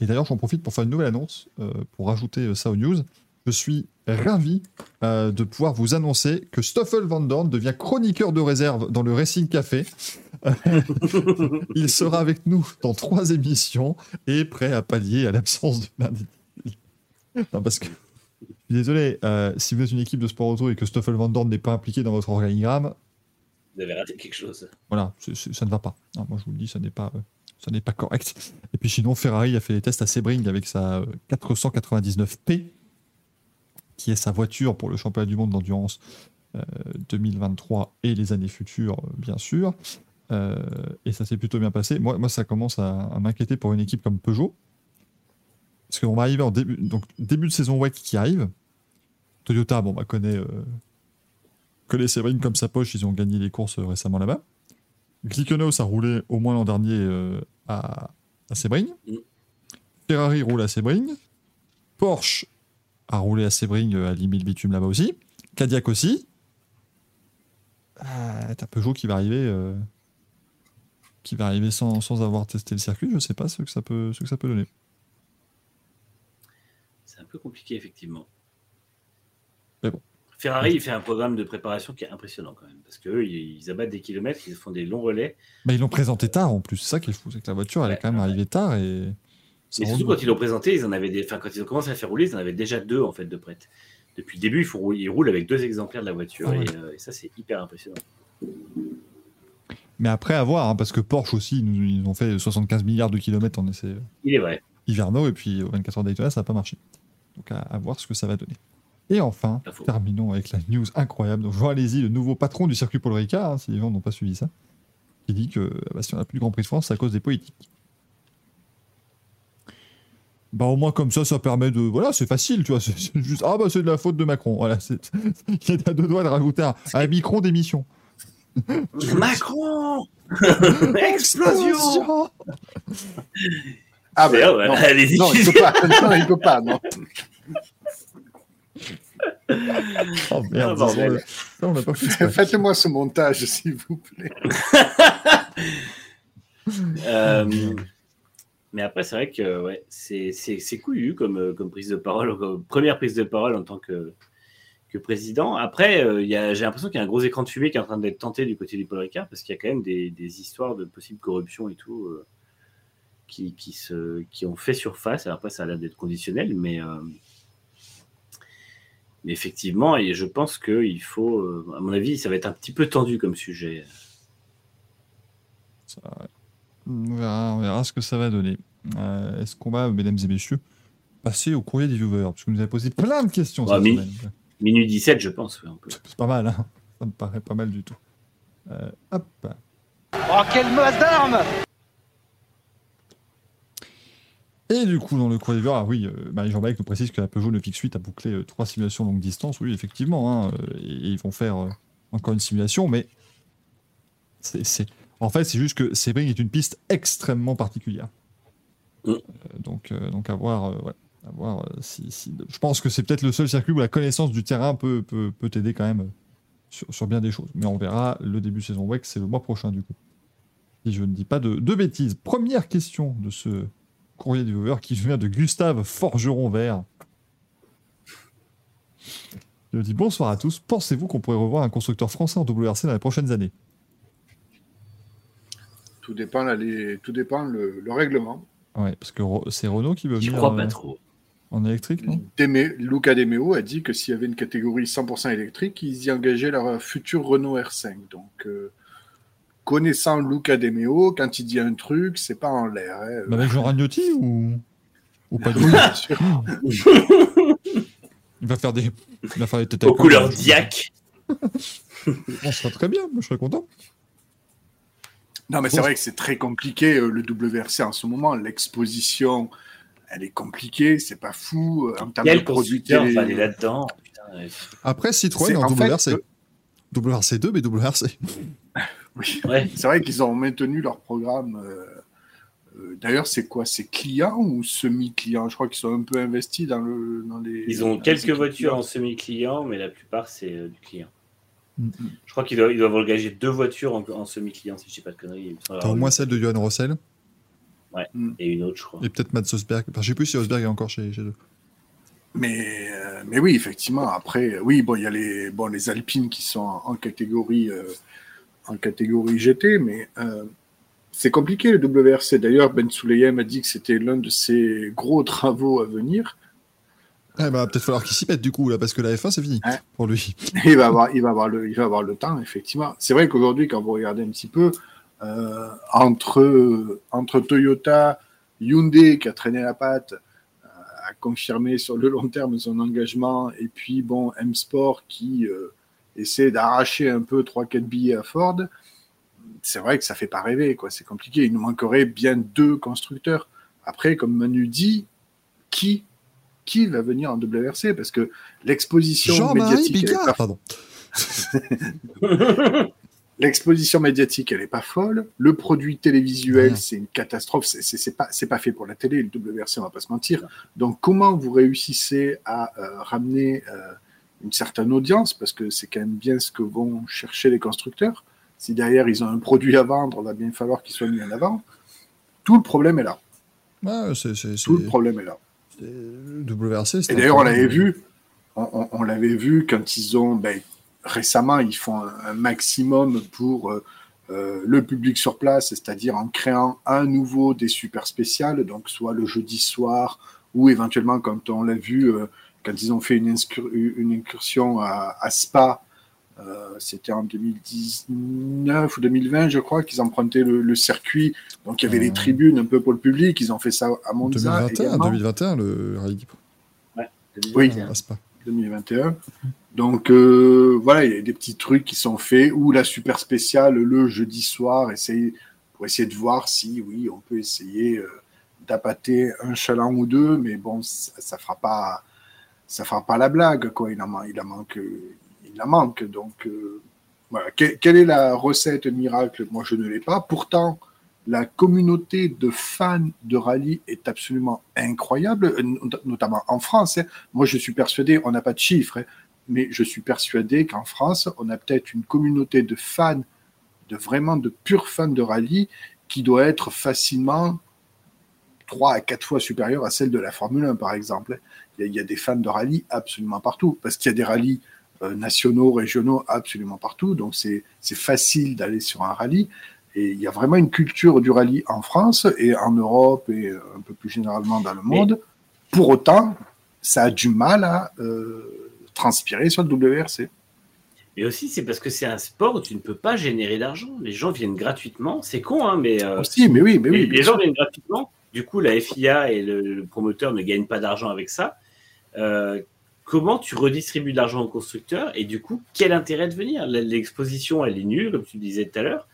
Et d'ailleurs, j'en profite pour faire une nouvelle annonce, euh, pour rajouter euh, ça aux news. Je suis ravi euh, de pouvoir vous annoncer que Stoffel Van Dorn devient chroniqueur de réserve dans le Racing Café. Il sera avec nous dans trois émissions et prêt à pallier à l'absence de Non, parce que, je suis désolé, euh, si vous êtes une équipe de sport auto et que Stoffel Van Dorn n'est pas impliqué dans votre organigramme, Vous avez raté quelque chose. voilà, ça ne va pas. Non, moi, je vous le dis, ça n'est pas, euh, ça n'est pas correct. Et puis sinon, Ferrari a fait les tests à Sebring avec sa euh, 499P, qui est sa voiture pour le championnat du monde d'endurance euh, 2023 et les années futures, euh, bien sûr. Euh, et ça s'est plutôt bien passé. Moi, moi ça commence à, m'inquiéter pour une équipe comme Peugeot. Parce qu'on va arriver en début, donc, début de saison WEC qui arrive. Toyota, bon, bah, connaît, euh, connaît Sebring comme sa poche, ils ont gagné les courses euh, récemment là-bas. Glickenhaus a roulé au moins l'an dernier euh, à, à Sebring. Mm. Ferrari roule à Sebring. Porsche a roulé à Sebring euh, à Limil Bitume là-bas aussi. Cadillac aussi. Ah, T'as Peugeot qui va arriver, euh, qui va arriver sans, sans avoir testé le circuit. Je sais pas ce que ça peut, ce que ça peut donner. C'est un peu compliqué, effectivement. Ferrari, il fait un programme de préparation qui est impressionnant quand même. Parce qu'eux, ils, ils abattent des kilomètres, ils font des longs relais. Mais ils l'ont présenté tard en plus. C'est ça qui est fou, c'est que la voiture elle est quand même ouais. arrivée tard et. surtout quand ils l'ont présenté, ils en avaient des... enfin, quand ils ont commencé à faire rouler, ils en avaient déjà deux en fait de prêtes. Depuis le début, ils, ils roulent avec deux exemplaires de la voiture Ah ouais. euh, et ça c'est hyper impressionnant. Mais après à voir, hein, parce que Porsche aussi, ils, ont fait 75 milliards de kilomètres en essai. Il est vrai. hivernaux et puis aux 24 heures Daytona ça n'a pas marché. Donc à, à voir ce que ça va donner. Et enfin, terminons avec la news incroyable. Donc Jean Alési, le nouveau patron du circuit Paul Ricard, hein, si les gens n'ont pas suivi ça, qui dit que bah, si on n'a plus le Grand Prix de France, c'est à cause des politiques. Bah au moins comme ça, ça permet de... Voilà, c'est facile, tu vois. C'est c'est juste... Ah bah c'est de la faute de Macron. Voilà, c'est- il y a deux doigts de rajouter un, un micron d'émission. Macron Explosion Ah ben, D'ailleurs, non, allez-y. non, il peut pas. Non, il peut pas, non. Oh merde, Ah, bordel. ça, on l'a pas fait exprès. Faites-moi ce montage, s'il vous plaît. Euh, mais après, c'est vrai que ouais, c'est c'est- c'est couillu comme, euh, comme prise de parole, comme première prise de parole en tant que, que président. Après, euh, il y a- j'ai l'impression qu'il y a un gros écran de fumée qui est en train d'être tenté du côté du Paul Ricard parce qu'il y a quand même des, des histoires de possible corruption et tout euh, qui, qui, se, qui ont fait surface. Alors après, ça a l'air d'être conditionnel, mais, euh, Mais effectivement, et je pense qu'il faut, euh, à mon avis, ça va être un petit peu tendu comme sujet. Ça, on, verra, on verra ce que ça va donner. Euh, Est-ce qu'on va, mesdames et messieurs, passer au courrier des viewers? Parce que vous nous avez posé plein de questions Ouais, cette mais- semaine. Minuit 17, je pense. ouais. C'est pas mal, hein ça me paraît pas mal du tout. Euh, hop. Oh, quelle masse d'armes Et du coup, dans le viewers, ah oui, euh, Jean-Baptiste nous précise que la Peugeot 9X8 a bouclé euh, trois simulations longue distance. Oui, effectivement, hein, euh, et, ils vont faire encore une simulation, mais c'est, en fait, c'est juste que Sebring est une piste extrêmement particulière. Mm. Euh, donc, euh, donc à voir, euh, ouais, à voir si, si- Je pense que c'est peut-être le seul circuit où la connaissance du terrain peut, peut, peut t'aider quand même sur, sur bien des choses. Mais on verra le début de saison WEC, c'est le mois prochain du coup. Si je ne dis pas de, de bêtises. Première question de ce courrier du viewer qui vient de Gustave Forgeron Vert. Je dis bonsoir à tous. Pensez-vous qu'on pourrait revoir un constructeur français en WRC dans les prochaines années? Tout dépend, là, les- tout dépend le, le règlement. Ouais, parce que c'est Renault qui veut venir crois euh, pas trop. en électrique, non? Deme- Luca Demeo a dit que s'il y avait une catégorie 100% électrique, ils y engageaient leur futur Renault R5. Donc, euh, connaissant Luca Demeo, quand il dit un truc, c'est pas en l'air. hein. Mais Avec Jean Ragnotti ou, ou pas du tout? Il va faire des, il va faire des têtes à Aux couleurs diac. On sera très bien, moi je serais content. Non, mais c'est vrai que c'est très compliqué euh, le WRC en ce moment. L'exposition, elle est compliquée, c'est pas fou. euh, En termes de Quel télé- aller là-dedans? ouais. Après, Citroën en, en fait, WRC. euh, WRC2, mais WRC. Oui. Ouais. C'est vrai qu'ils ont maintenu leur programme. euh, euh, D'ailleurs, c'est quoi? C'est client ou semi-client? Je crois qu'ils sont un peu investis dans, le, dans les. Ils ont quelques voitures en semi-client, mais la plupart, c'est euh, du client. Mm. Je crois qu'ils doivent, ils doivent engager deux voitures en, en semi-client, si je dis pas de conneries. T'as au moins celle de Johan Rossel Et une autre, je crois. et peut-être Mats Osberg. Enfin, je sais plus si Osberg est encore chez, chez eux. Mais, euh, mais oui, effectivement. Après, oui, bon, il y a les, bon, les Alpines qui sont en, en catégorie, euh, en catégorie GT, mais euh, c'est compliqué le WRC. D'ailleurs, Ben Souleyem a dit que c'était l'un de ses gros travaux à venir. Eh ben, peut-être falloir qu'il s'y mette du coup, là, parce que la F1, c'est fini Ouais. pour lui. il va avoir, il va avoir le, il va avoir le temps, effectivement. C'est vrai qu'aujourd'hui, quand vous regardez un petit peu, euh, entre, entre Toyota, Hyundai qui a traîné la patte, euh, a confirmé sur le long terme son engagement, et puis bon, M-Sport qui euh, essaie d'arracher un peu 3-4 billets à Ford, c'est vrai que ça fait pas rêver, quoi. C'est compliqué. Il nous manquerait bien deux constructeurs. Après, comme Manu dit, qui qui va venir en WRC parce que l'exposition médiatique est Bigard pas Pardon. L'exposition médiatique, elle est pas folle. Le produit télévisuel, Ouais. c'est une catastrophe. C'est- pas, pas fait pour la télé, le WRC, on va pas se mentir. Donc, comment vous réussissez à euh, ramener euh, une certaine audience, parce que c'est quand même bien ce que vont chercher les constructeurs. Si derrière ils ont un produit à vendre, il va bien falloir qu'il soit mis en avant. Tout le problème est là. Tout le problème est là. WRC, Et d'ailleurs, on l'avait vu, on, on- on l'avait vu quand ils ont, ben, récemment, ils font un, un maximum pour euh, euh, le public sur place, c'est-à-dire en créant un nouveau des super spéciales, donc soit le jeudi soir, ou éventuellement, quand on l'a vu, euh, quand ils ont fait une, incursion à, à Spa, euh, c'était en 2019 ou 2020, je crois, qu'ils empruntaient le, le circuit. Donc, il y avait les Euh. tribunes un peu pour le public. Ils ont fait ça à Monza 2021, également. 2021, le Rallye Libre. Oui. C'est pas. 2021. Donc euh, voilà, il y a des petits trucs qui sont faits, ou la super spéciale le jeudi soir, essayer, pour essayer de voir si, oui, on peut essayer euh, d'appâter un chaland ou deux, mais bon, ça, ça fera pas, ça fera pas la blague, quoi. Il en, manque, il en manque. Donc euh, quelle est la recette miracle? Moi, je ne l'ai pas. Pourtant, la communauté de fans de rallye est absolument incroyable, euh, not- notamment en France. hein. Moi, je suis persuadé, on n'a pas de chiffres, hein, mais je suis persuadé qu'en France, on a peut-être une communauté de fans, de vraiment de purs fans de rallye, qui doit être facilement trois à quatre fois supérieure à celle de la Formule 1, par exemple. Il y a, il y a des fans de rallye absolument partout, parce qu'il y a des rallyes euh, nationaux, régionaux absolument partout, donc c'est facile d'aller sur un rallye. Et il y a vraiment une culture du rallye en France et en Europe et euh, un peu plus généralement dans le monde. Pour autant, ça a du mal à, euh, transpirer sur le WRC. Et aussi, c'est parce que c'est un sport où tu ne peux pas générer d'argent. Les gens viennent gratuitement. C'est con, hein, mais, euh, Aussi, mais oui, mais oui. les, gens viennent gratuitement. Du coup, la FIA et le, le promoteur ne gagnent pas d'argent avec ça. Euh, comment tu redistribues de l'argent aux constructeurs Et du coup, quel intérêt de venir? L'exposition, elle est nulle, comme tu disais tout à l'heure.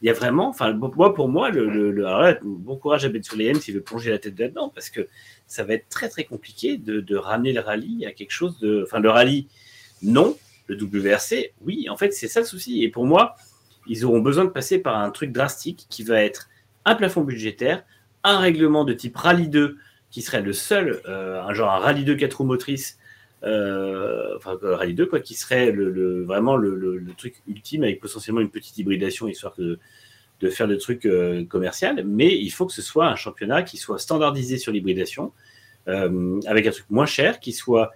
Il y a vraiment, enfin, moi, pour moi, le, bon courage à Ben Sulayem s'il veut plonger la tête là-dedans, parce que ça va être très, très compliqué de, de ramener le rallye à quelque chose de. Enfin, le rallye, non. Le WRC, oui, en fait, c'est ça le souci. Et pour moi, ils auront besoin de passer par un truc drastique qui va être un plafond budgétaire, un règlement de type Rallye 2, qui serait le seul, euh, un genre un Rallye 2 4 roues motrices, euh, enfin euh, Rallye 2, quoi, qui serait le, vraiment le, truc ultime avec potentiellement une petite hybridation histoire que de faire le truc commercial, mais il faut que ce soit un championnat qui soit standardisé sur l'hybridation, avec un truc moins cher, qui soit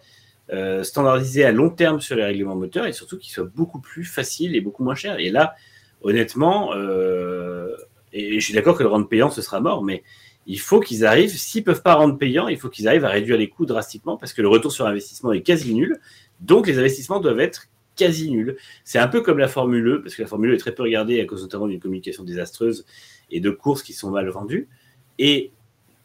standardisé à long terme sur les règlements moteurs et surtout qui soit beaucoup plus facile et beaucoup moins cher. Et là, honnêtement, euh, et je suis d'accord que le rendre payant, ce sera mort, mais il faut qu'ils arrivent, s'ils peuvent pas rendre payant, il faut qu'ils arrivent à réduire les coûts drastiquement parce que le retour sur investissement est quasi nul. Donc les investissements doivent être quasi nuls. C'est un peu comme la Formule E, parce que la Formule E est très peu regardée à cause notamment d'une communication désastreuse et de courses qui sont mal vendues. Et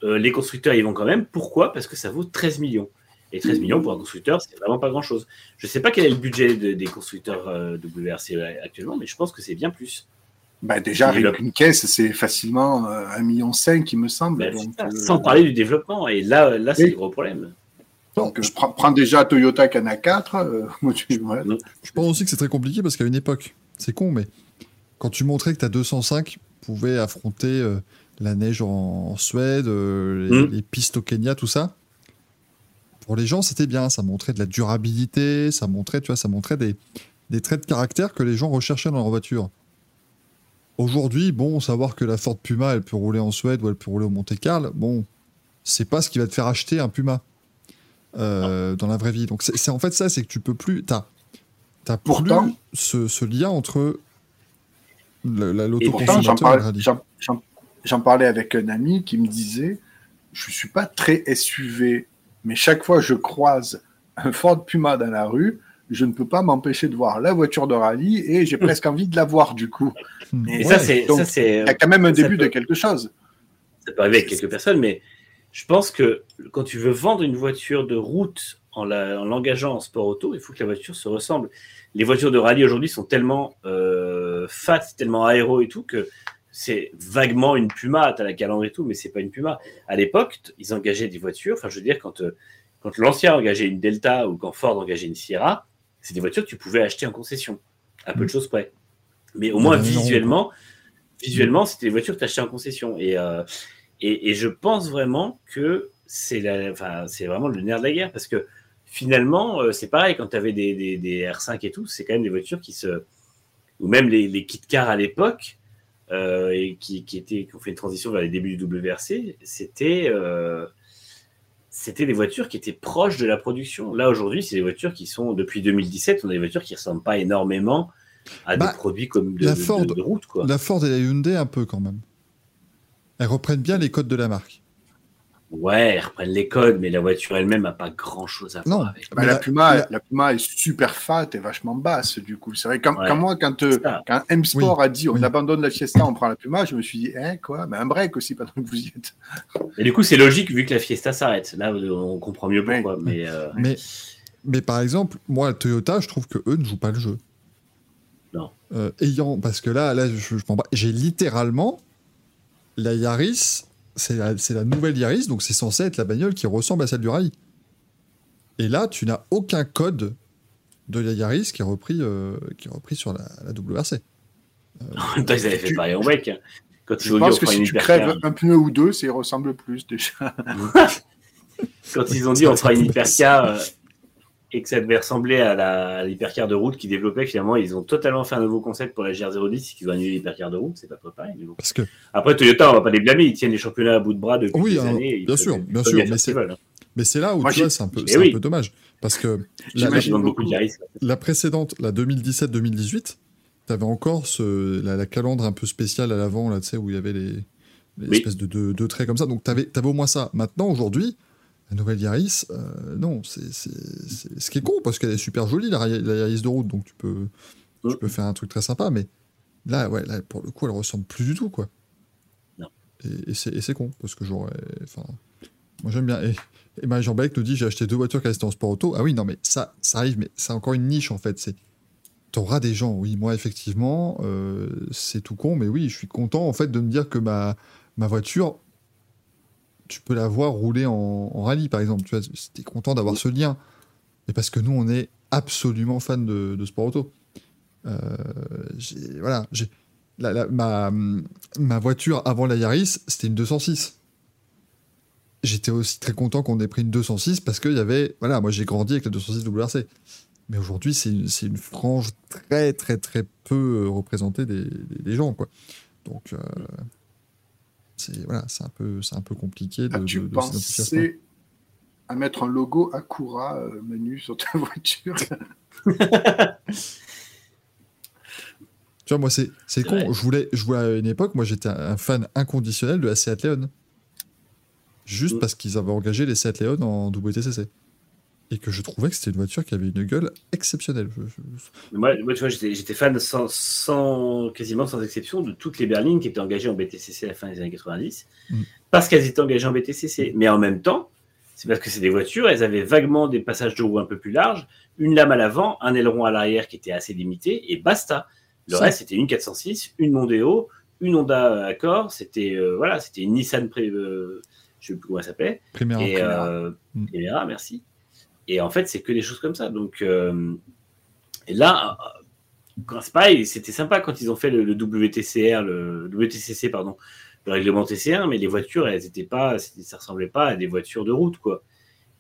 euh, les constructeurs y vont quand même. Pourquoi? Parce que ça vaut 13 millions. Et 13 millions pour un constructeur, c'est vraiment pas grand-chose. Je sais pas quel est le budget de- des constructeurs euh, WRC actuellement, mais je pense que c'est bien plus. Bah, déjà, avec une caisse, c'est facilement euh, 1,5 million, il me semble. Donc, ça, euh, Sans parler du développement. Et là, là c'est le gros problème. donc, euh, je prends, prends déjà Toyota Cana 4. euh, ouais. Je pense aussi que c'est très compliqué parce qu'à une époque, c'est con, mais quand tu montrais que ta 205 pouvait affronter euh, la neige en, en Suède, euh, les, Mm. les pistes au Kenya, tout ça, pour les gens, c'était bien. Ça montrait de la durabilité, ça montrait, tu vois, ça montrait des, des traits de caractère que les gens recherchaient dans leur voiture. Aujourd'hui, bon, savoir que la Ford Puma, elle peut rouler en Suède ou elle peut rouler au Monte Carlo, bon, c'est pas ce qui va te faire acheter un Puma euh, dans la vraie vie. Donc, c'est en fait ça, c'est que tu peux plus. T'as as Pourtant- plus ce, ce lien entre le- la- Et pourtant, j'en l'autoconsommateur et le parlais, rallye. j'en- j'en- j'en parlais avec un ami qui me disait Je suis pas très SUV, mais chaque fois que je croise un Ford Puma dans la rue, je ne peux pas m'empêcher de voir la voiture de rallye et j'ai presque envie de la voir du coup. Hmm. Et Ouais, ça, c'est, donc, ça, c'est, Il y a quand même un début peut- de quelque chose. ça peut arriver avec quelques personnes, mais je pense que quand tu veux vendre une voiture de route en, l'engageant en sport auto, il faut que la voiture se ressemble. Les voitures de rallye aujourd'hui sont tellement euh, fat, tellement aéro et tout que c'est vaguement une Puma, t'as la calandre et tout, mais c'est pas une Puma. À l'époque, ils engageaient des voitures, enfin je veux dire, quand, euh, quand l'ancien engageait une Delta ou quand Ford engageait une Sierra, c'est des voitures que tu pouvais acheter en concession, à peu de choses près. Mais au moins non, visuellement, visuellement, c'était des voitures que tu achetais en concession. Et, euh, et, et je pense vraiment que c'est enfin, vraiment le nerf de la guerre parce que finalement, euh, c'est pareil quand tu avais des, des, des R5 et tout, c'est quand même des voitures qui se. ou même les, les kit cars à l'époque, euh, et qui, qui, étaient, qui ont fait une transition vers les débuts du WRC, c'était. C'était des voitures qui étaient proches de la production. Là, aujourd'hui, c'est des voitures qui sont, depuis 2017, on a des voitures qui ressemblent pas énormément à Bah, des produits comme de, la de- Ford- de route. Quoi. La Ford et la Hyundai, un peu quand même. Elles reprennent bien les codes de la marque. Ouais, elles reprennent les codes, mais la voiture elle-même n'a pas grand-chose à Non. voir avec. Bah, la, la- Puma, la- la Puma est super fat et vachement basse, du coup. C'est vrai, quand, Ouais. quand moi, quand, euh, C'est ça. quand M Sport a dit on oui. abandonne la Fiesta, on prend la Puma, je me suis dit, hein, quoi? Mais un break aussi pendant que vous y êtes. Et du coup, c'est logique vu que la Fiesta s'arrête. Là, on comprend mieux pourquoi. Mais euh, Mais, mais par exemple, moi, Toyota, je trouve que eux ne jouent pas le jeu. Non. Euh, ayant, parce que là, là, je, je. J'ai littéralement la Yaris, c'est la, nouvelle Yaris, donc c'est censé être la bagnole qui ressemble à celle du rallye. Et là, tu n'as aucun code de la Yaris qui est repris, euh, qui est repris sur la, la WRC. en même temps, ils avaient fait pareil en WEC. hein. Quand ils Je ont dit on pense que fera si une tu crèves un pneu ou deux, ça y ressemble plus déjà. quand ils ont dit on fera une hypercar euh, et que ça devait ressembler à l'hypercar de route qu'ils développaient, finalement, ils ont totalement fait un nouveau concept pour la GR010 qu'ils ont annulé l'hypercar de route. C'est pas pareil. mais bon. Parce que, Après, Toyota, on va pas les blâmer. Ils tiennent les championnats à bout de bras depuis Oui, des hein, années. Bien sûr, bien sûr, mais c'est- hein. mais c'est là où Moi, tu vois, c'est un, peu, oui. un peu dommage. Parce que la, la- la précédente, la 2017-2018, tu avais encore ce, la, la calandre un peu spéciale à l'avant, là, tu sais, où il y avait les, les Oui. espèces de deux, traits comme ça. Donc, tu avais, au moins ça. Maintenant, aujourd'hui, La nouvelle Yaris, euh, non, c'est ce qui est con parce qu'elle est super jolie la, la Yaris de route, donc tu peux, tu peux faire un truc très sympa, mais là, ouais, là, pour le coup, elle ressemble plus du tout, quoi. Non. Et, et c'est con parce que j'aurais, enfin, moi j'aime bien. Et, et Marie-Jean Beck nous dit j'ai acheté deux voitures qui restaient en sport auto. Ah oui, non, mais ça, ça arrive, mais c'est encore une niche en fait. C'est T'auras des gens, oui, moi effectivement, euh, c'est tout con, mais oui, je suis content en fait de me dire que ma, ma voiture, tu peux la voir rouler en, rallye par exemple. Tu t'es content d'avoir ce lien. Mais parce que nous, on est absolument fan de, sport auto. Euh, voilà, ma, voiture avant la Yaris, c'était une 206. J'étais aussi très content qu'on ait pris une 206 parce qu'il y avait, voilà, moi j'ai grandi avec la 206 WRC. Mais aujourd'hui, c'est une, frange très, très, très peu représentée des gens, quoi. Donc, euh, c'est voilà, c'est un peu, c'est un peu compliqué de, As-tu de- de s'identifier à ça. pensé à mettre un logo Acura euh, menu sur ta voiture? Tu vois, moi, c'est, con. Je voulais, je voulais à une époque, moi, j'étais un fan inconditionnel de la Seat Leon. Juste Mm. parce qu'ils avaient engagé les Seat Leon en WTCC. Et que je trouvais que c'était une voiture qui avait une gueule exceptionnelle. Je- je- Mais Moi, moi, tu vois, j'étais fan sans, sans- quasiment sans exception de toutes les berlines qui étaient engagées en BTCC à la fin des années 90, Mm. parce qu'elles étaient engagées en BTCC. Mais en même temps, c'est parce que c'est des voitures, elles avaient vaguement des passages de roue un peu plus larges, une lame à l'avant, un aileron à l'arrière qui était assez limité, et basta. Le Ça. reste, c'était une 406, une Mondeo, une Honda Accord, c'était euh, voilà, c'était une Nissan, Pré- euh, je sais plus comment elle s'appelait, Primera. et euh, Mm. Primera, merci. Et en fait, c'est que des choses comme ça. Donc, euh, et là, euh, c'est pareil, c'était sympa quand ils ont fait le, le WTCR, le WTCC, pardon, le règlement TC1, mais les voitures, elles étaient pas, ça ressemblait pas à des voitures de route, quoi.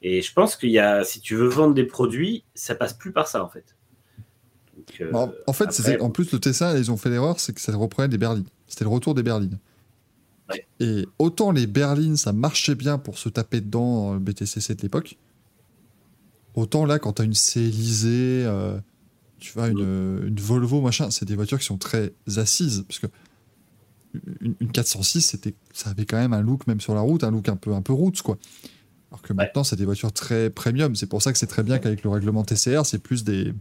Et je pense qu'il y a, si tu veux vendre des produits, ça passe plus par ça, en fait. Donc, euh, en fait, après, en plus, le Tesla, ils ont fait l'erreur, c'est que ça reprenait des berlines. C'était le retour des berlines. Ouais. Et autant les berlines, ça marchait bien pour se taper dedans dans le BTCC de l'époque, autant là, quand t'as une Célisée, euh, tu vois, une, une Volvo, machin, c'est des voitures qui sont très assises. Parce que une, une 406, c'était, ça avait quand même un look, même sur la route, un look un peu, un peu roots, quoi. Alors que maintenant, c'est des voitures très premium. C'est pour ça que c'est très bien qu'avec le règlement TCR, c'est plus des,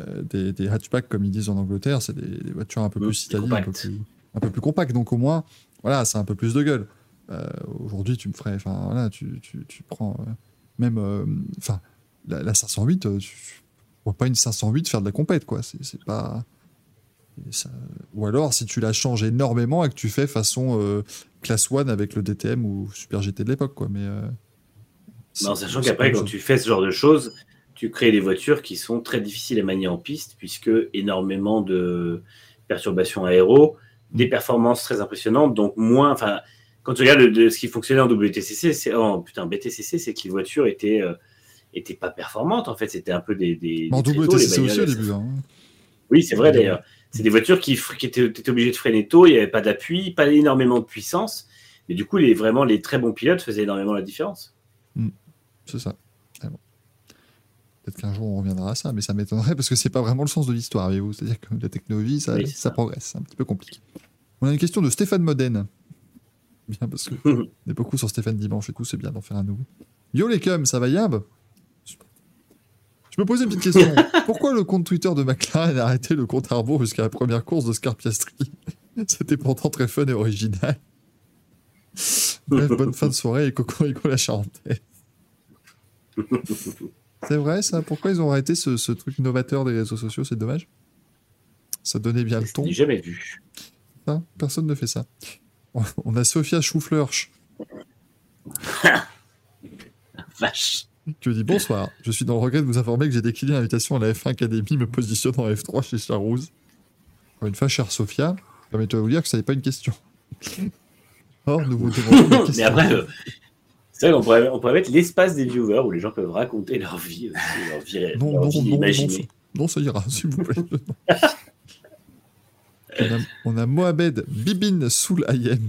euh, des, des hatchbacks, comme ils disent en Angleterre. C'est des, des voitures un peu Mm, plus citadines, un peu plus, un peu plus compactes. Donc au moins, voilà, c'est un peu plus de gueule. Euh, Aujourd'hui, tu me ferais, enfin voilà, tu, tu, tu prends euh, même, enfin, la, la 508, euh, tu vois pas une 508 faire de la compète, quoi. C'est pas. ça- Ou alors, si tu la changes énormément et que tu fais façon euh, classe 1 avec le DTM ou Super GT de l'époque, quoi. Mais. euh, Non, c'est- sachant qu'après, quand tu fais ce genre de choses, tu crées des voitures qui sont très difficiles à manier en piste, puisque énormément de perturbations aéro, des performances très impressionnantes, donc moins. Enfin, quand tu regardes de ce qui fonctionnait en WTCC, c'est oh putain BTCC, c'est que les voitures étaient euh, étaient pas performantes. En fait, c'était un peu des. des en les WTCC aussi au début. hein. Oui, c'est vrai d'ailleurs. C'est des voitures qui, étaient, étaient obligées de freiner tôt, il n'y avait pas d'appui, pas énormément de puissance. Mais du coup, les, vraiment, les très bons pilotes faisaient énormément la différence. C'est ça. Ah bon. Peut-être qu'un jour on reviendra à ça, mais ça m'étonnerait parce que c'est pas vraiment le sens de l'histoire, voyez-vous. C'est-à-dire que la technologie, ça, Oui, ça ça. progresse. C'est un petit peu compliqué. On a une question de Stéphane Modène. Bien, parce que on est beaucoup sur Stéphane Dimanche et tout, c'est bien d'en faire un nouveau. Yo les cums, ça va Yab? Je me posais une petite question. Pourquoi le compte Twitter de McLaren a arrêté le compte Arbour jusqu'à la première course d'Oscar Piastri C'était pourtant très fun et original. Bref, bonne fin de soirée et cocorico la charentaise. C'est vrai ça? Pourquoi ils ont arrêté ce, ce truc novateur des réseaux sociaux? C'est dommage. Ça donnait bien le ton. jamais vu. Personne ne fait ça. On a Sophia Choufleur Vache. Qui me dit bonsoir. Je suis dans le regret de vous informer que j'ai décliné l'invitation à la F1 Academy me positionnant en F3 chez Charouz. Encore une fois, chère Sophia, permettez-moi de vous dire que ce n'est pas une question. Or, nous vous demandons des Mais questions. après, euh, c'est vrai qu'on pourrait, on pourrait mettre l'espace des viewers où les gens peuvent raconter leur vie, aussi, leur vie, Non, leur non, vie non, non, imaginée. Non, ça ira, s'il vous plaît. on, a, on a Mohamed Bibin Soul Ayem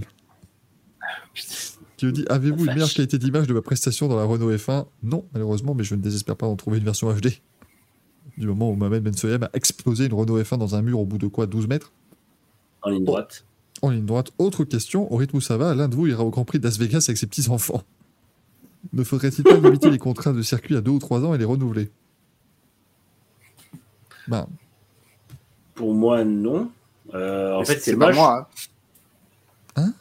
qui nous dit Avez-vous une meilleure qualité d'image de ma prestation dans la Renault F1 Non, malheureusement, mais je ne désespère pas d'en trouver une version HD. Du moment où Mohamed Ben Soyem a explosé une Renault F1 dans un mur au bout de quoi 12 mètres? En ligne droite. En ligne droite, autre question, au rythme où ça va, l'un de vous ira au Grand Prix de Las Vegas avec ses petits-enfants. Ne faudrait-il pas limiter les contrats de circuit à deux ou trois ans et les renouveler? Bah, Pour moi, non. Euh, en fait, c'est pas moche. moi. Hein Hein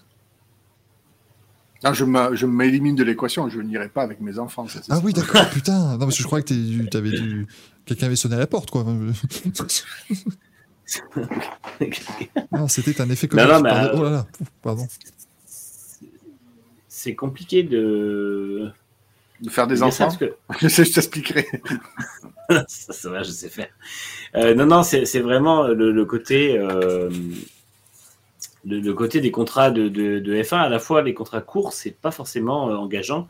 non, je me- je m'élimine de l'équation, je n'irai pas avec mes enfants. ça, Ah oui, d'accord, putain. Non, parce que je croyais que t'es- t'avais dû. Quelqu'un avait sonné à la porte, quoi. non, c'était un effet Non, comique. non, mais, euh, Oh là là, pardon. c'est compliqué de. De faire des de enfants, que je sais, je t'expliquerai. ça, ça va, je sais faire. Euh, non, non, c'est c'est vraiment le, le côté, euh, le, le côté des contrats de, de, de F1. À la fois, les contrats courts, c'est pas forcément euh, engageant.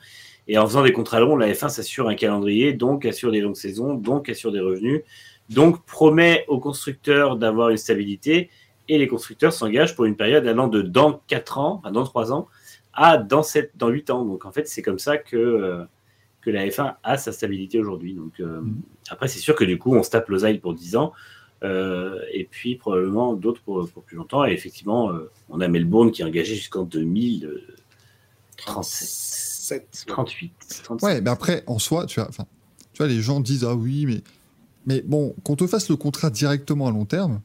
Et en faisant des contrats longs, la F1 s'assure un calendrier, donc assure des longues saisons, donc assure des revenus, donc promet aux constructeurs d'avoir une stabilité. Et les constructeurs s'engagent pour une période allant de dans 4 ans, enfin dans 3 ans, à dans, 7, dans 8 ans. Donc en fait, c'est comme ça que, euh, que la F1 a sa stabilité aujourd'hui. Donc euh, après, c'est sûr que du coup, on se tape Losail pour 10 ans, euh, et puis probablement d'autres pour, pour plus longtemps. Et effectivement, euh, on a Melbourne qui est engagé jusqu'en 2037, 7. 38, 37. Ouais, mais après, en soi, tu vois, enfin, tu vois, les gens disent ah oui, mais, mais bon, qu'on te fasse le contrat directement à long terme,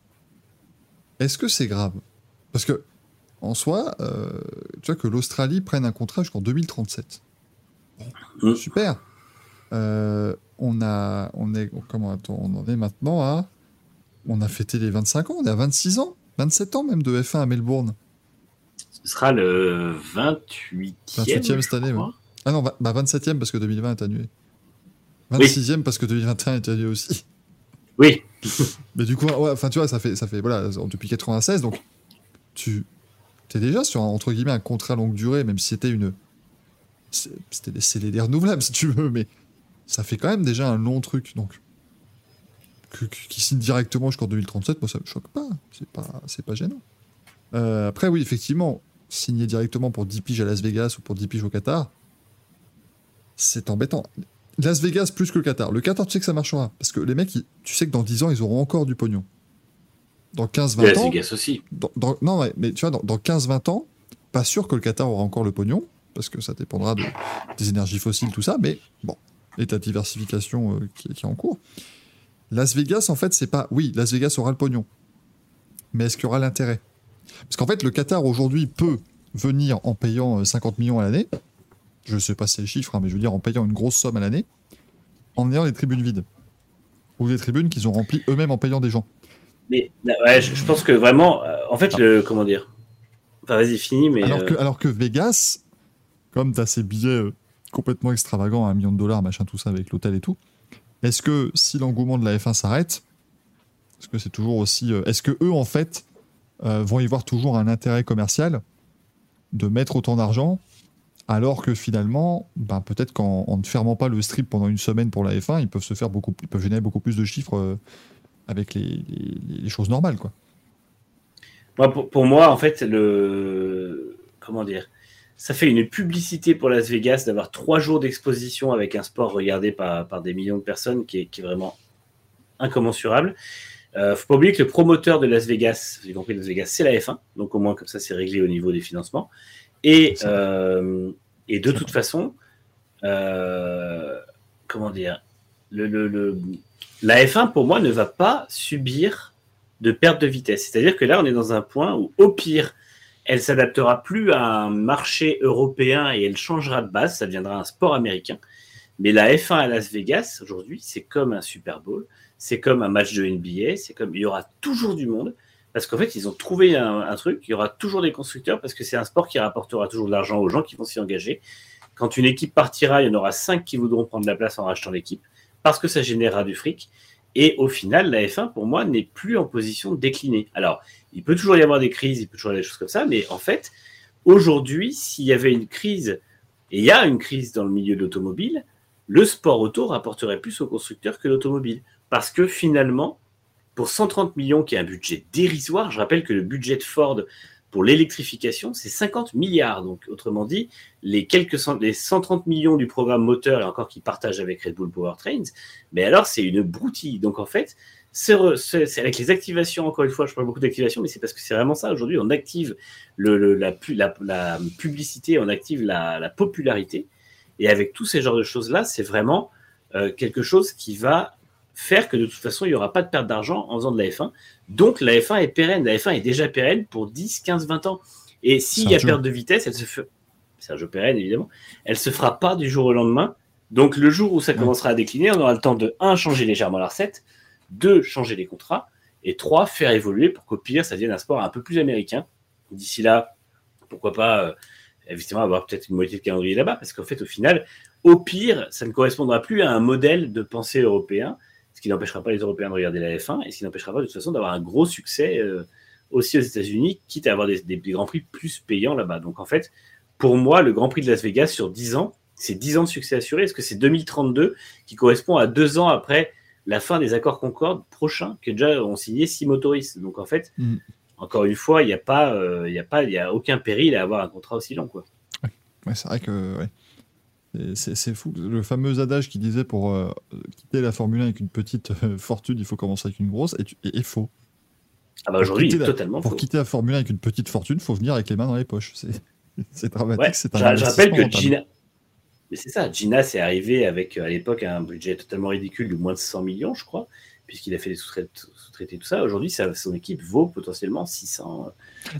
est-ce que c'est grave? Parce que en soi, euh, tu vois que l'Australie prenne un contrat jusqu'en 2037. Bon, Mm. Super. Euh, on a, on est, comment attends, on en est maintenant à, on a fêté les 25 ans, on est à 26 ans, 27 ans même de F1 à Melbourne. Ce sera le 28e. 28e cette année, ouais. Ah non, bah, 27e parce que 2020 est annulé. 26e parce que 2021 est annulé aussi. Oui, Mais du coup, ouais, enfin, tu vois, ça fait, ça fait, voilà, depuis 96, donc tu es déjà sur, un, entre guillemets, un contrat longue durée, même si c'était une. c'est- C'était des CDD renouvelables, si tu veux, mais ça fait quand même déjà un long truc, donc. Qui signe directement jusqu'en 2037, moi, ça me choque pas. C'est pas, c'est pas gênant. Euh, après, oui, effectivement, signer directement pour 10 piges à Las Vegas ou pour 10 piges au Qatar, c'est embêtant. Las Vegas plus que le Qatar. Le Qatar, tu sais que ça marchera. Parce que les mecs, ils- tu sais que dans 10 ans, ils auront encore du pognon. Dans 15-20 Las ans. Vegas aussi. dans- dans- non, ouais, mais tu vois, dans, dans 15-20 ans, pas sûr que le Qatar aura encore le pognon. Parce que ça dépendra de- des énergies fossiles, tout ça. Mais bon, l'état de diversification euh, qui, qui est en cours. Las Vegas, en fait, c'est pas. Oui, Las Vegas aura le pognon. Mais est-ce qu'il y aura l'intérêt? Parce qu'en fait, le Qatar aujourd'hui peut venir en payant euh, 50 millions à l'année. Je sais pas si c'est le chiffre, hein, mais je veux dire en payant une grosse somme à l'année, en ayant des tribunes vides. Ou des tribunes qu'ils ont remplies eux-mêmes en payant des gens. Mais ouais, je, je pense que vraiment, euh, en fait, le, comment dire? Enfin, vas-y, fini, mais. Alors euh, que, alors que Vegas, comme tu as ces billets euh, complètement extravagants, un million de dollars, machin, tout ça, avec l'hôtel et tout, est-ce que si l'engouement de la F1 s'arrête, est-ce que c'est toujours aussi. euh, est-ce que eux, en fait, euh, vont y voir toujours un intérêt commercial de mettre autant d'argent alors que finalement, ben, peut-être qu'en en ne fermant pas le strip pendant une semaine pour la F1, ils peuvent se faire beaucoup, ils peuvent générer beaucoup plus de chiffres euh, avec les, choses normales, quoi. Pour, pour moi, en fait, le. Comment dire Ça fait une publicité pour Las Vegas d'avoir trois jours d'exposition avec un sport regardé par, par des millions de personnes qui est, qui est vraiment incommensurable. Euh, faut pas oublier que le promoteur de Las Vegas, j'ai compris Las Vegas, c'est la F1, donc au moins comme ça c'est réglé au niveau des financements. Et, euh, et de toute façon, euh, comment dire, le, le- le- la F1 pour moi ne va pas subir de perte de vitesse. C'est-à-dire que là, on est dans un point où, au pire, elle s'adaptera plus à un marché européen et elle changera de base, ça deviendra un sport américain. Mais la F1 à Las Vegas, aujourd'hui, c'est comme un Super Bowl, c'est comme un match de NBA, c'est comme il y aura toujours du monde parce qu'en fait, ils ont trouvé un, un truc, il y aura toujours des constructeurs parce que c'est un sport qui rapportera toujours de l'argent aux gens qui vont s'y engager. Quand une équipe partira, il y en aura cinq qui voudront prendre la place en rachetant l'équipe parce que ça générera du fric. Et au final, la F1, pour moi, n'est plus en position de décliner. Alors, il peut toujours y avoir des crises, il peut toujours y avoir des choses comme ça, mais en fait, aujourd'hui, s'il y avait une crise, et il y a une crise dans le milieu de l'automobile, le sport auto rapporterait plus aux constructeurs que l'automobile. Parce que finalement, pour 130 millions, qui est un budget dérisoire, je rappelle que le budget de Ford pour l'électrification, c'est 50 milliards. Donc, autrement dit, les, quelques cent- les 130 millions du programme moteur, et encore qui partagent avec Red Bull Powertrains, mais alors c'est une broutille. Donc, en fait, c'est avec les activations, encore une fois, je parle beaucoup d'activation, mais c'est parce que c'est vraiment ça. Aujourd'hui, on active la, pu- la- la publicité, on active la, la popularité. Et avec tous ces genres de choses-là, c'est vraiment euh, quelque chose qui va faire que de toute façon, il n'y aura pas de perte d'argent en faisant de la F1. Donc la F1 est pérenne. La F1 est déjà pérenne pour 10, 15, 20 ans. Et s'il y a perte de vitesse, elle se fait. Sergio Pérenne, évidemment. Elle se fera pas du jour au lendemain. Donc le jour où ça commencera à décliner, on aura le temps de 1. changer légèrement la recette, 2. changer les contrats, et 3. faire évoluer pour qu'au pire, ça devienne un sport un peu plus américain. D'ici là, pourquoi pas, euh, évidemment, avoir peut-être une moitié de calendrier là-bas, parce qu'en fait, au final, au pire, ça ne correspondra plus à un modèle de pensée européen, ce qui n'empêchera pas les Européens de regarder la F1, et ce qui n'empêchera pas de toute façon d'avoir un gros succès euh, aussi aux États-Unis, quitte à avoir des, des- des grands prix plus payants là-bas. Donc en fait, pour moi, le Grand Prix de Las Vegas sur 10 ans, c'est 10 ans de succès assuré. Est-ce que c'est 2032 qui correspond à deux ans après la fin des accords Concorde prochains que déjà ont signé six motoristes? Donc en fait, Mm. encore une fois, il n'y a pas, euh, il a pas, il y a aucun péril à avoir un contrat aussi long, quoi. Ouais, c'est vrai que ouais. C'est fou. Le fameux adage qui disait pour euh, quitter la Formule 1 avec une petite euh, fortune, il faut commencer avec une grosse, est, est- est faux. Ah bah aujourd'hui, il totalement Pour faux. quitter la Formule 1 avec une petite fortune, faut venir avec les mains dans les poches. C'est dramatique, Ouais, c'est un je, rappelle que Gina. Mais c'est ça, Gina c'est arrivé avec euh, à l'époque un budget totalement ridicule de moins de 100 millions, je crois, puisqu'il a fait des sous-traits- sous-traités, tout ça. Aujourd'hui, son équipe vaut potentiellement 600, rentable.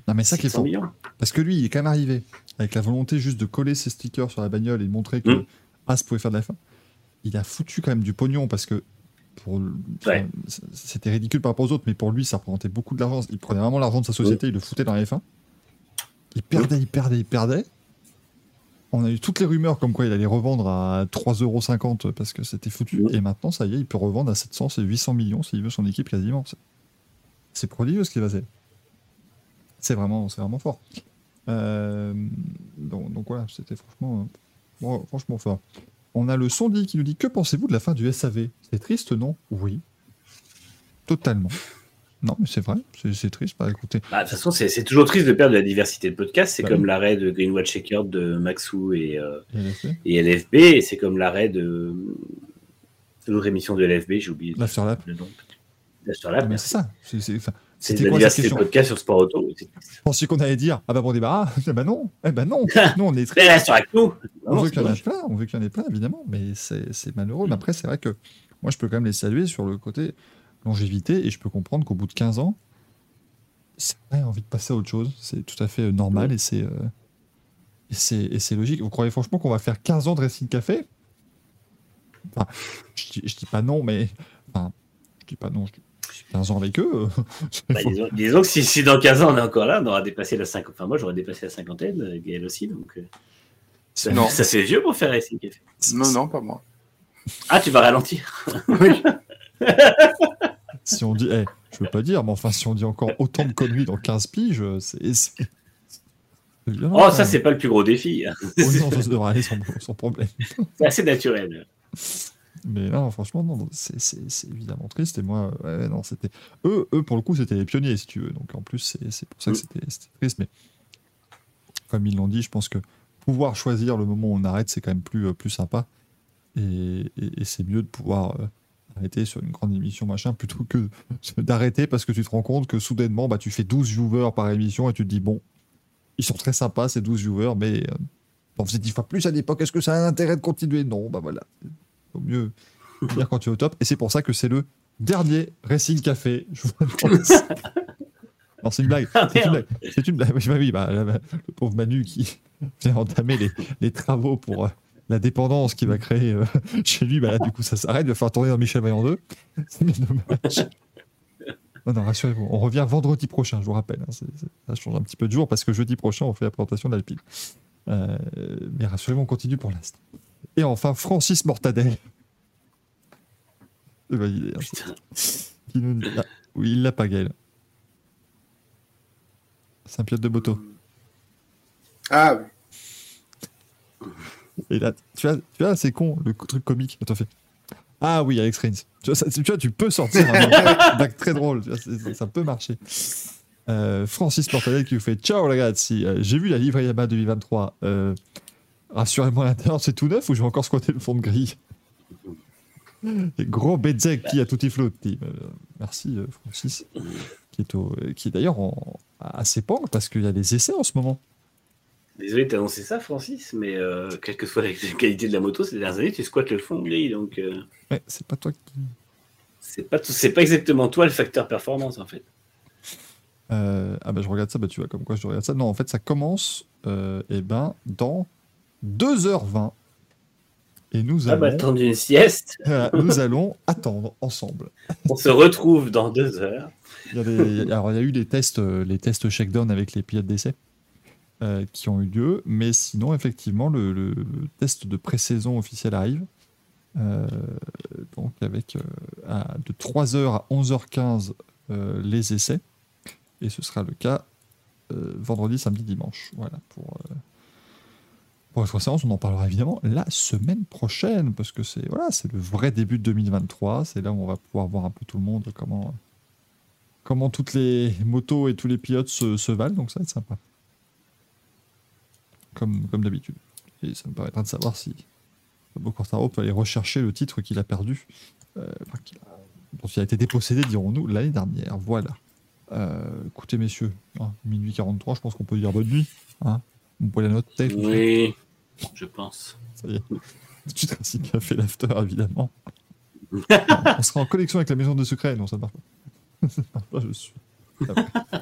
Non, mais ça qui est 600 faux. millions. Parce que lui, il est quand même arrivé avec la volonté juste de coller ses stickers sur la bagnole et de montrer que Mm. As pouvait faire de la fin. Il a foutu quand même du pognon parce que pour Ouais. c'était ridicule par rapport aux autres, mais pour lui, ça représentait beaucoup de l'argent. Il prenait vraiment l'argent de sa société, il le foutait dans la F1. Il perdait, il perdait, il perdait. On a eu toutes les rumeurs comme quoi il allait revendre à 3,50€ parce que c'était foutu. Et maintenant, ça y est, il peut revendre à 700, c'est 800 millions s'il veut son équipe quasiment. C'est- prodigieux ce qui va se C'est vraiment, fort. Euh, donc, donc voilà, c'était franchement, euh, bon, franchement fort. On a le Sondi qui nous dit Que pensez-vous de la fin du SAV C'est triste, non? Oui. Totalement. Non, mais c'est vrai, c'est triste. Bah écoutez, Bah, de toute façon, c'est toujours triste de perdre de la diversité de podcast. C'est Bah comme oui. l'arrêt de Greenwatch Shaker de Maxou et, euh, et LFB, et c'est comme l'arrêt de de l'autre émission de LFB, j'ai oublié l'Afterlap. le nom. Mais merci. c'est ça. C'était la quoi cette diversité de question podcast sur Sport Auto. Je pensais qu'on allait dire Ah bah bon débarras Eh bah non Eh bah non Nous on est très. On Non, veut qu'il y en ait plein, on veut qu'il y en ait plein, évidemment, mais c'est c'est malheureux. Mais après, c'est vrai que moi, je peux quand même les saluer sur le côté longévité et je peux comprendre qu'au bout de 15 ans, c'est vrai, envie de passer à autre chose. C'est tout à fait euh, normal et c'est euh, et c'est et c'est logique. Vous croyez franchement qu'on va faire 15 ans de Racing Café? Enfin, je, dis, je dis pas non, mais. Enfin, je dis pas non, je dis 15 ans avec eux. euh, Bah, disons, disons que si, si dans 15 ans on est encore là, on aura dépassé la cinquantaine. Enfin, moi j'aurais dépassé la cinquantaine, euh, Gaël aussi. Donc, euh, ça, Non. ça fait vieux pour faire Racing Café. Non, non, pas moi. Ah, tu vas ralentir. Oui. si on dit, eh, je veux pas dire, mais enfin, si on dit encore autant de conneries dans 15 piges, c'est. c'est- violent, Oh, quand ça c'est pas le plus gros défi. hein. Oh non, ça devrait aller sans, sans problème. C'est assez naturel. Mais non, franchement, non, c'est- évidemment triste. Et moi, ouais, non, c'était. Eux, eux, pour le coup, c'était les pionniers, si tu veux. Donc en plus, c'est pour ça que Mm. c'était triste. Mais comme ils l'ont dit, je pense que pouvoir choisir le moment où on arrête, c'est quand même plus, euh, plus sympa. Et, et- et c'est mieux de pouvoir euh, arrêter sur une grande émission, machin, plutôt que d'arrêter parce que tu te rends compte que soudainement, bah, tu fais 12 viewers par émission et tu te dis, bon, ils sont très sympas, ces 12 viewers, mais euh, on faisait 10 fois plus à l'époque. Est-ce que ça a un intérêt de continuer? Non, bah voilà. Vaut mieux dire quand tu es au top. Et c'est pour ça que c'est le dernier Racing Café. Je vous annonce. Non, c'est une blague. Ah, C'est une blague. C'est une blague. Oui, bah oui, bah, bah, le pauvre Manu qui vient entamer les, les travaux pour euh, la dépendance qu'il va créer euh, chez lui. Bah, là, du coup, ça s'arrête. Il va falloir tourner dans Michel Vaillant 2. C'est bien dommage. Non, non, rassurez-vous. On revient vendredi prochain, je vous rappelle. hein. C'est- c'est- ça change un petit peu de jour parce que jeudi prochain, on fait la présentation de l'Alpine. Euh, mais rassurez-vous, on continue pour l'instant. Et enfin, Francis Mortadel. C'est validé. hein. Putain. Qui nous dit- Ah, oui, il l'a pas, Gaël. Saint-Pierre de Boto. Ah oui. Et là, tu vois, tu vois c'est con, le truc comique. Attends, fais. Ah oui, Alex Rins. Tu vois, ça- tu, vois, tu peux sortir un blague très drôle. tu vois, ça peut marcher. Euh, Francis Mortadel qui vous fait Ciao ragazzi, Euh, j'ai vu la livre Yamaha 2023. Euh, Rassurez-moi l'intérieur, c'est tout neuf ou je vais encore squatter le fond de grille? Et Gros Bedzek qui a tutti flotti. Euh, merci Francis. Qui est, au- qui est d'ailleurs à ses pentes parce qu'il y a des essais en ce moment. Désolé de t'annoncer ça, Francis, mais euh, quelle que soit la qualité de la moto ces dernières années, tu squattes le fond gris, donc euh, Ouais, c'est pas toi qui. c'est pas tout- c'est pas exactement toi le facteur performance en fait. Euh, ah bah je regarde ça, bah tu vois comme quoi je regarde ça. Non, en fait ça commence euh, eh ben, dans 2h20. Et nous Ah bah allons, attendre une sieste, Voilà, nous allons attendre ensemble. on se retrouve dans deux heures. Il y alors il y a eu les tests, les tests shakedown avec les pilotes d'essai euh, qui ont eu lieu, mais sinon effectivement le, test de pré-saison officiel arrive. Euh, donc avec euh, à- de 3h à 11h15 euh, les essais. Et ce sera le cas vendredi, samedi, dimanche. Voilà pour, pour trois séances. On en parlera évidemment la semaine prochaine parce que c'est voilà, c'est le vrai début de 2023. C'est là où on va pouvoir voir un peu tout le monde comment comment toutes les motos et tous les pilotes se valent, donc ça va être sympa. Comme, comme d'habitude. Et ça me permettra de savoir si Bob Quartaro peut aller rechercher le titre qu'il a perdu, euh, enfin, qu'il a- dont il a été dépossédé, dirons-nous, l'année dernière. Voilà. Euh, écoutez, messieurs, hein, minuit 43, je pense qu'on peut dire bonne nuit. Hein Vous pouvez la tout ça. Oui, je pense. Ça y est. Tout de suite, Racing qui a fait l'after, évidemment. on sera en connexion avec la maison de secret. Non, ça ne marche pas. ça ne marche pas, je suis. Ah ouais.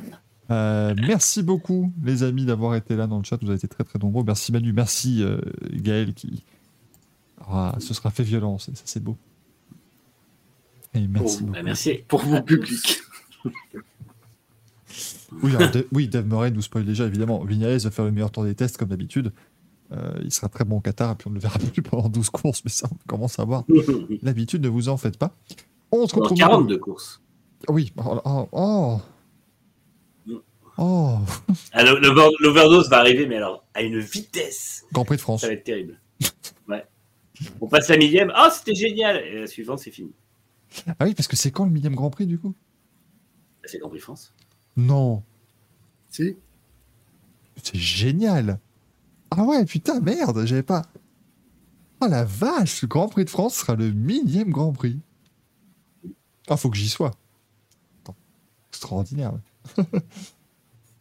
Euh, merci beaucoup, les amis, d'avoir été là dans le chat. Vous avez été très très nombreux. Merci Manu, merci euh, Gaël qui se sera fait violence. Et ça, c'est beau. Et merci beaucoup. Bah, merci. Pour vous, public. Oui, alors, Dave- oui, Dave Murray nous spoil déjà, évidemment. Vignales va faire le meilleur tour des tests, comme d'habitude. Euh, il sera très bon au Qatar, et puis on ne le verra plus pendant 12 courses, mais ça, on commence à avoir l'habitude, ne vous en faites pas. On se retrouve. 42 courses. Oui, oh, oh, oh. Oh. Ah, L'overdose va arriver, mais alors à une vitesse, Grand Prix de France. ça va être terrible. Ouais. On passe la millième. Ah, c'était génial. Et la suivante, c'est fini. Ah oui, parce que c'est quand le millième Grand Prix, du coup? Bah, C'est le Grand Prix France. Non, Si c'est génial. Ah ouais, putain, merde, j'avais pas. Oh la vache, le Grand Prix de France sera le millième Grand Prix. Ah, faut que j'y sois. Attends, Extraordinaire.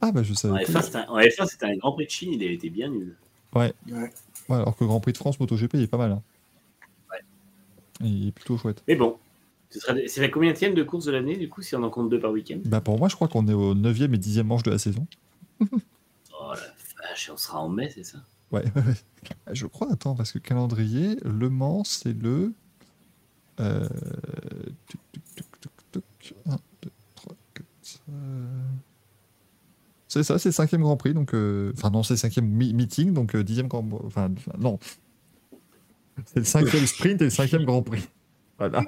Ah, bah je savais. En F1, c'était un, Grand Prix de Chine, il était bien nul. Ouais. ouais. alors que Grand Prix de France, MotoGP, il est pas mal. Hein. Ouais. Il est plutôt chouette. Mais bon, c'est la combien de course de l'année, du coup, si on en compte deux par week-end? Bah Pour moi, je crois qu'on est au 9e et 10e manche de la saison. oh la vache, on sera en mai, c'est ça? Ouais, ouais, ah, je crois, attends, parce que calendrier, Le Mans, c'est le. 1, 2, 3, 4, c'est ça, c'est le cinquième Grand Prix, donc. euh, Enfin, non, c'est le cinquième mi- meeting, donc euh, dixième Grand Enfin, non. C'est le cinquième sprint et le cinquième Grand Prix. Voilà.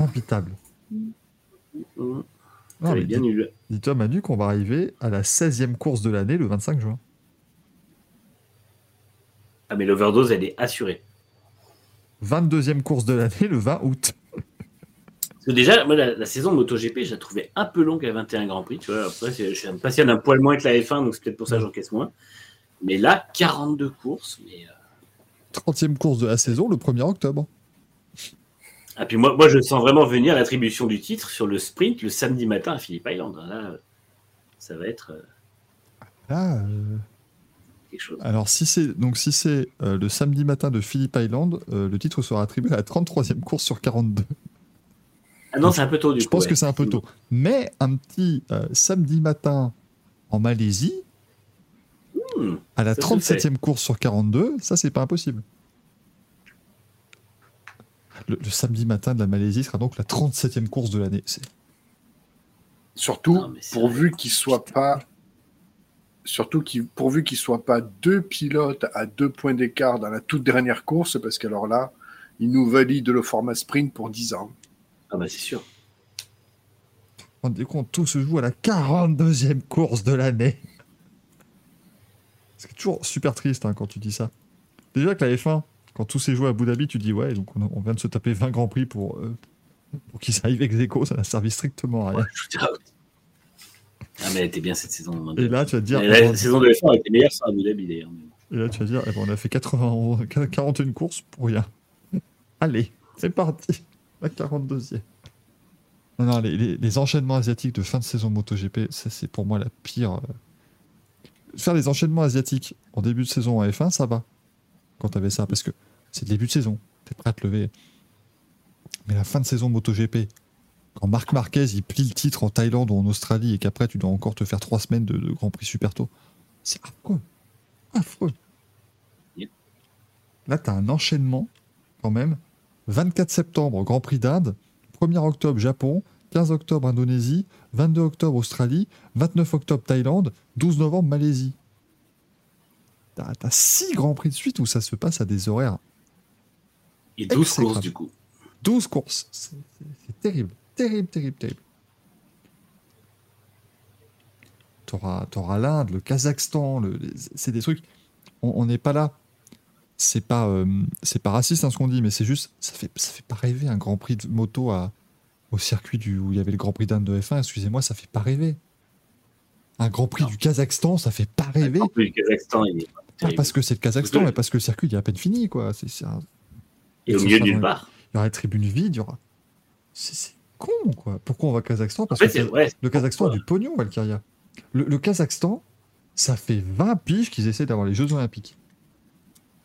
Impitable. Non, mais bien dis- nul. dis-toi, Manu, qu'on va arriver à la 16e course de l'année le 25 juin. Ah, mais l'overdose, elle est assurée. 22e course de l'année le 20 août. Parce que déjà, moi, la, la saison MotoGP, je la trouvais un peu longue à 21 Grand Prix. Tu vois, après, je suis impatient d'un poil moins que la F1, donc c'est peut-être pour ça que j'encaisse moins. Mais là, 42 courses. Mais, euh, 30e course de la saison le 1er octobre. Ah, puis moi, moi, je sens vraiment venir l'attribution du titre sur le sprint le samedi matin à Phillip Island. Là, euh, ça va être euh, Là, euh, quelque chose. alors si c'est donc si c'est euh, le samedi matin de Phillip Island, euh, le titre sera attribué à la 33e course sur 42. Ah non, c'est un peu tôt du Je coup. pense ouais. que c'est un peu tôt. Mais un petit euh, samedi matin en Malaisie, Hmm. à la Ça se 37e course sur 42, ça c'est pas impossible. Le, le samedi matin de la Malaisie sera donc la 37e course de l'année. Surtout, Non, pourvu qu'il soit pas. Surtout qu'il, pourvu qu'il soit pas deux pilotes à deux points d'écart dans la toute dernière course, parce qu'alors là, il nous valide le format sprint pour 10 ans. Ah bah c'est sûr. Rendez compte, tout se joue à la 42e course de l'année. C'est toujours super triste hein, quand tu dis ça. Déjà que la F1, quand tout s'est joué à Abu Dhabi, tu dis ouais, donc on, on vient de se taper 20 grands prix pour, euh, pour qu'ils arrivent ex aequo, ça n'a servi strictement à rien. Ah mais elle était bien cette saison. Et là, tu vas te dire, la saison de F1 était meilleure sans Abu Dhabi d'ailleurs. et là, tu vas dire eh ben, on a fait 80, 41 courses pour rien. Allez, c'est parti. La 42e. Non, non, les, les- les enchaînements asiatiques de fin de saison MotoGP, ça c'est pour moi la pire. euh, faire les enchaînements asiatiques en début de saison en F1, ça va. Quand t'avais ça, parce que c'est le début de saison. T'es prêt à te lever. Mais la fin de saison MotoGP, quand Marc Marquez il plie le titre en Thaïlande ou en Australie et qu'après tu dois encore te faire trois semaines de, de Grand Prix super tôt, c'est affreux. Affreux. Là, t'as un enchaînement quand même. 24 septembre, Grand Prix d'Inde. 1er octobre, Japon. 15 octobre, Indonésie. 22 octobre, Australie. 29 octobre, Thaïlande. 12 novembre, Malaisie. T'as t'as six Grands Prix de suite où ça se passe à des horaires. Et 12 Exécrable. courses, du coup. 12 courses. C'est terrible. Terrible, terrible, terrible. T'auras auras, l'Inde, le Kazakhstan, le- c'est des trucs. On n'est pas là. C'est pas, euh, c'est pas raciste hein, ce qu'on dit, mais c'est juste, ça fait, ça fait pas rêver un Grand Prix de moto à, au circuit du, où il y avait le Grand Prix d'Inde de F1. Excusez-moi, ça fait pas rêver. Un Grand Prix Non. du Kazakhstan, ça fait pas rêver. En Kazakhstan, il est Pas parce que c'est le Kazakhstan, mais parce que le circuit il est à peine fini, quoi. C'est c'est un- Et au milieu d'une barre. il y aura les tribunes vides, il y aura. C'est con, quoi. Pourquoi on va au Kazakhstan? En Parce fait, que ouais, le Kazakhstan a du pognon, Valkyria. Le, le Kazakhstan, ça fait 20 piges qu'ils essaient d'avoir les Jeux Olympiques.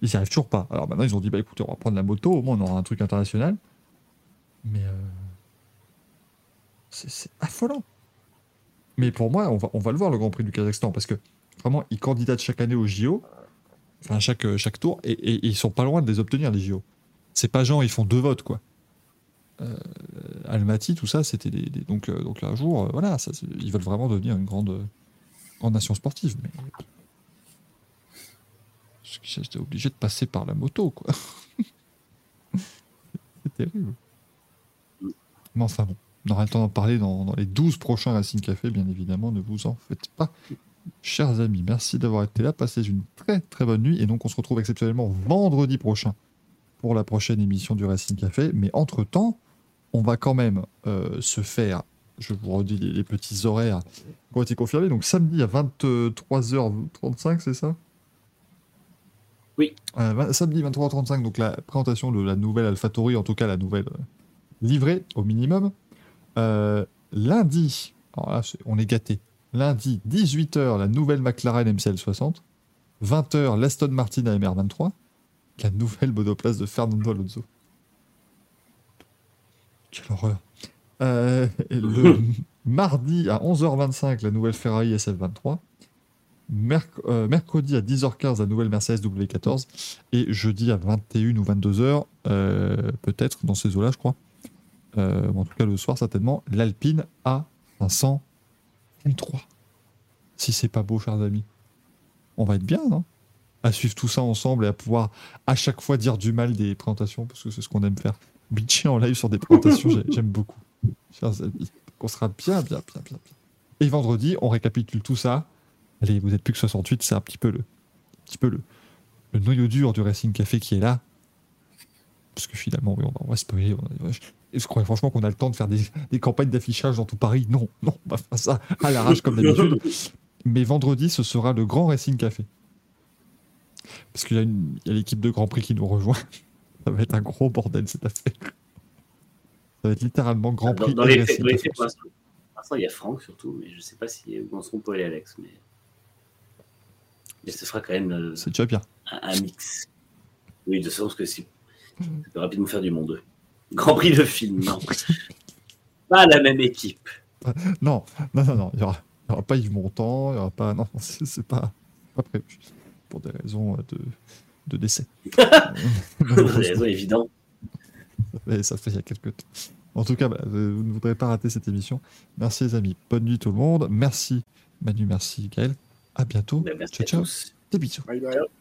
Ils n'y arrivent toujours pas. Alors maintenant, ils ont dit bah écoutez, on va prendre la moto, au moins on aura un truc international. Mais. euh, c'est affolant. Mais pour moi, on va, le voir, le Grand Prix du Kazakhstan, parce que vraiment, ils candidatent chaque année aux JO, enfin chaque, euh, chaque tour, et, et- et ils sont pas loin de les obtenir, les JO. C'est pas genre, ils font deux votes, quoi. Euh, Almaty, tout ça, c'était des, des- donc, euh, donc un jour, voilà, ils veulent vraiment devenir une grande, grande nation sportive. Mais j'étais obligé de passer par la moto, quoi. c'est terrible. Mais enfin bon, on aura le temps d'en parler dans, les 12 prochains Racing Café, bien évidemment, ne vous en faites pas. Chers amis, merci d'avoir été là. Passez une très très bonne nuit. Et donc, on se retrouve exceptionnellement vendredi prochain pour la prochaine émission du Racing Café. Mais entre-temps, on va quand même euh, se faire, je vous redis les petits horaires qui ont été confirmés. Donc, samedi à 23h35, c'est ça? Oui. Euh, samedi 23h35, donc la présentation de la nouvelle AlphaTauri, en tout cas la nouvelle euh, livrée au minimum. Euh, lundi, alors là, on est gâté. Lundi, 18h, la nouvelle McLaren MCL60. 20h, l'Aston Martin AMR23. La nouvelle monoplace de Fernando Alonso. Quelle horreur. Euh, le mardi à 11h25, la nouvelle Ferrari SF23. Euh, mercredi à 10h15, la nouvelle Mercedes W14. Et jeudi à 21 ou 22h, euh, peut-être dans ces eaux-là, je crois. Euh, en tout cas, le soir, certainement, l'Alpine A500 M3. Si c'est pas beau, chers amis. On va être bien, non? À suivre tout ça ensemble et à pouvoir à chaque fois dire du mal des présentations, parce que c'est ce qu'on aime faire. Bitcher en live sur des présentations, j'ai- j'aime beaucoup. Chers amis. On sera bien, bien, bien, bien, bien. Et vendredi, on récapitule tout ça. Allez, vous êtes plus que 68, c'est un petit peu le, un petit peu le, le noyau dur du Racing Café qui est là. Parce que finalement, oui, on va, on va spoiler. on va- je crois franchement qu'on a le temps de faire des, des campagnes d'affichage dans tout Paris. Non, non, on va faire ça à l'arrache comme d'habitude. Mais vendredi, ce sera le grand Racing Café. Parce qu'il y a, une- il y a l'équipe de Grand Prix qui nous rejoint. Ça va être un gros bordel cette affaire. Ça va être littéralement Grand Prix dans et les faits, Racing dans les faits, pour l'instant, il y a Franck surtout, mais je ne sais pas si où en seront Paul et Alex. Mais, mais ce sera quand même euh, C'est déjà bien. un, un mix. Oui, de sens que c'est ça peut rapidement faire du monde. Grand Prix de film, non. Pas la même équipe. Non, non, non, non. Il n'y aura, il y aura pas Yves Montand, il n'y aura pas. Non, c'est pas, pas prévu. Pour des raisons euh, de, de décès. Pour des raisons évidentes. Et ça fait il y a quelques temps. En tout cas, bah, euh, vous ne voudrez pas rater cette émission. Merci les amis. Bonne nuit tout le monde. Merci Manu, merci Gaël. À bientôt. Merci ciao, à ciao. tous. Des bisous. Bye bye.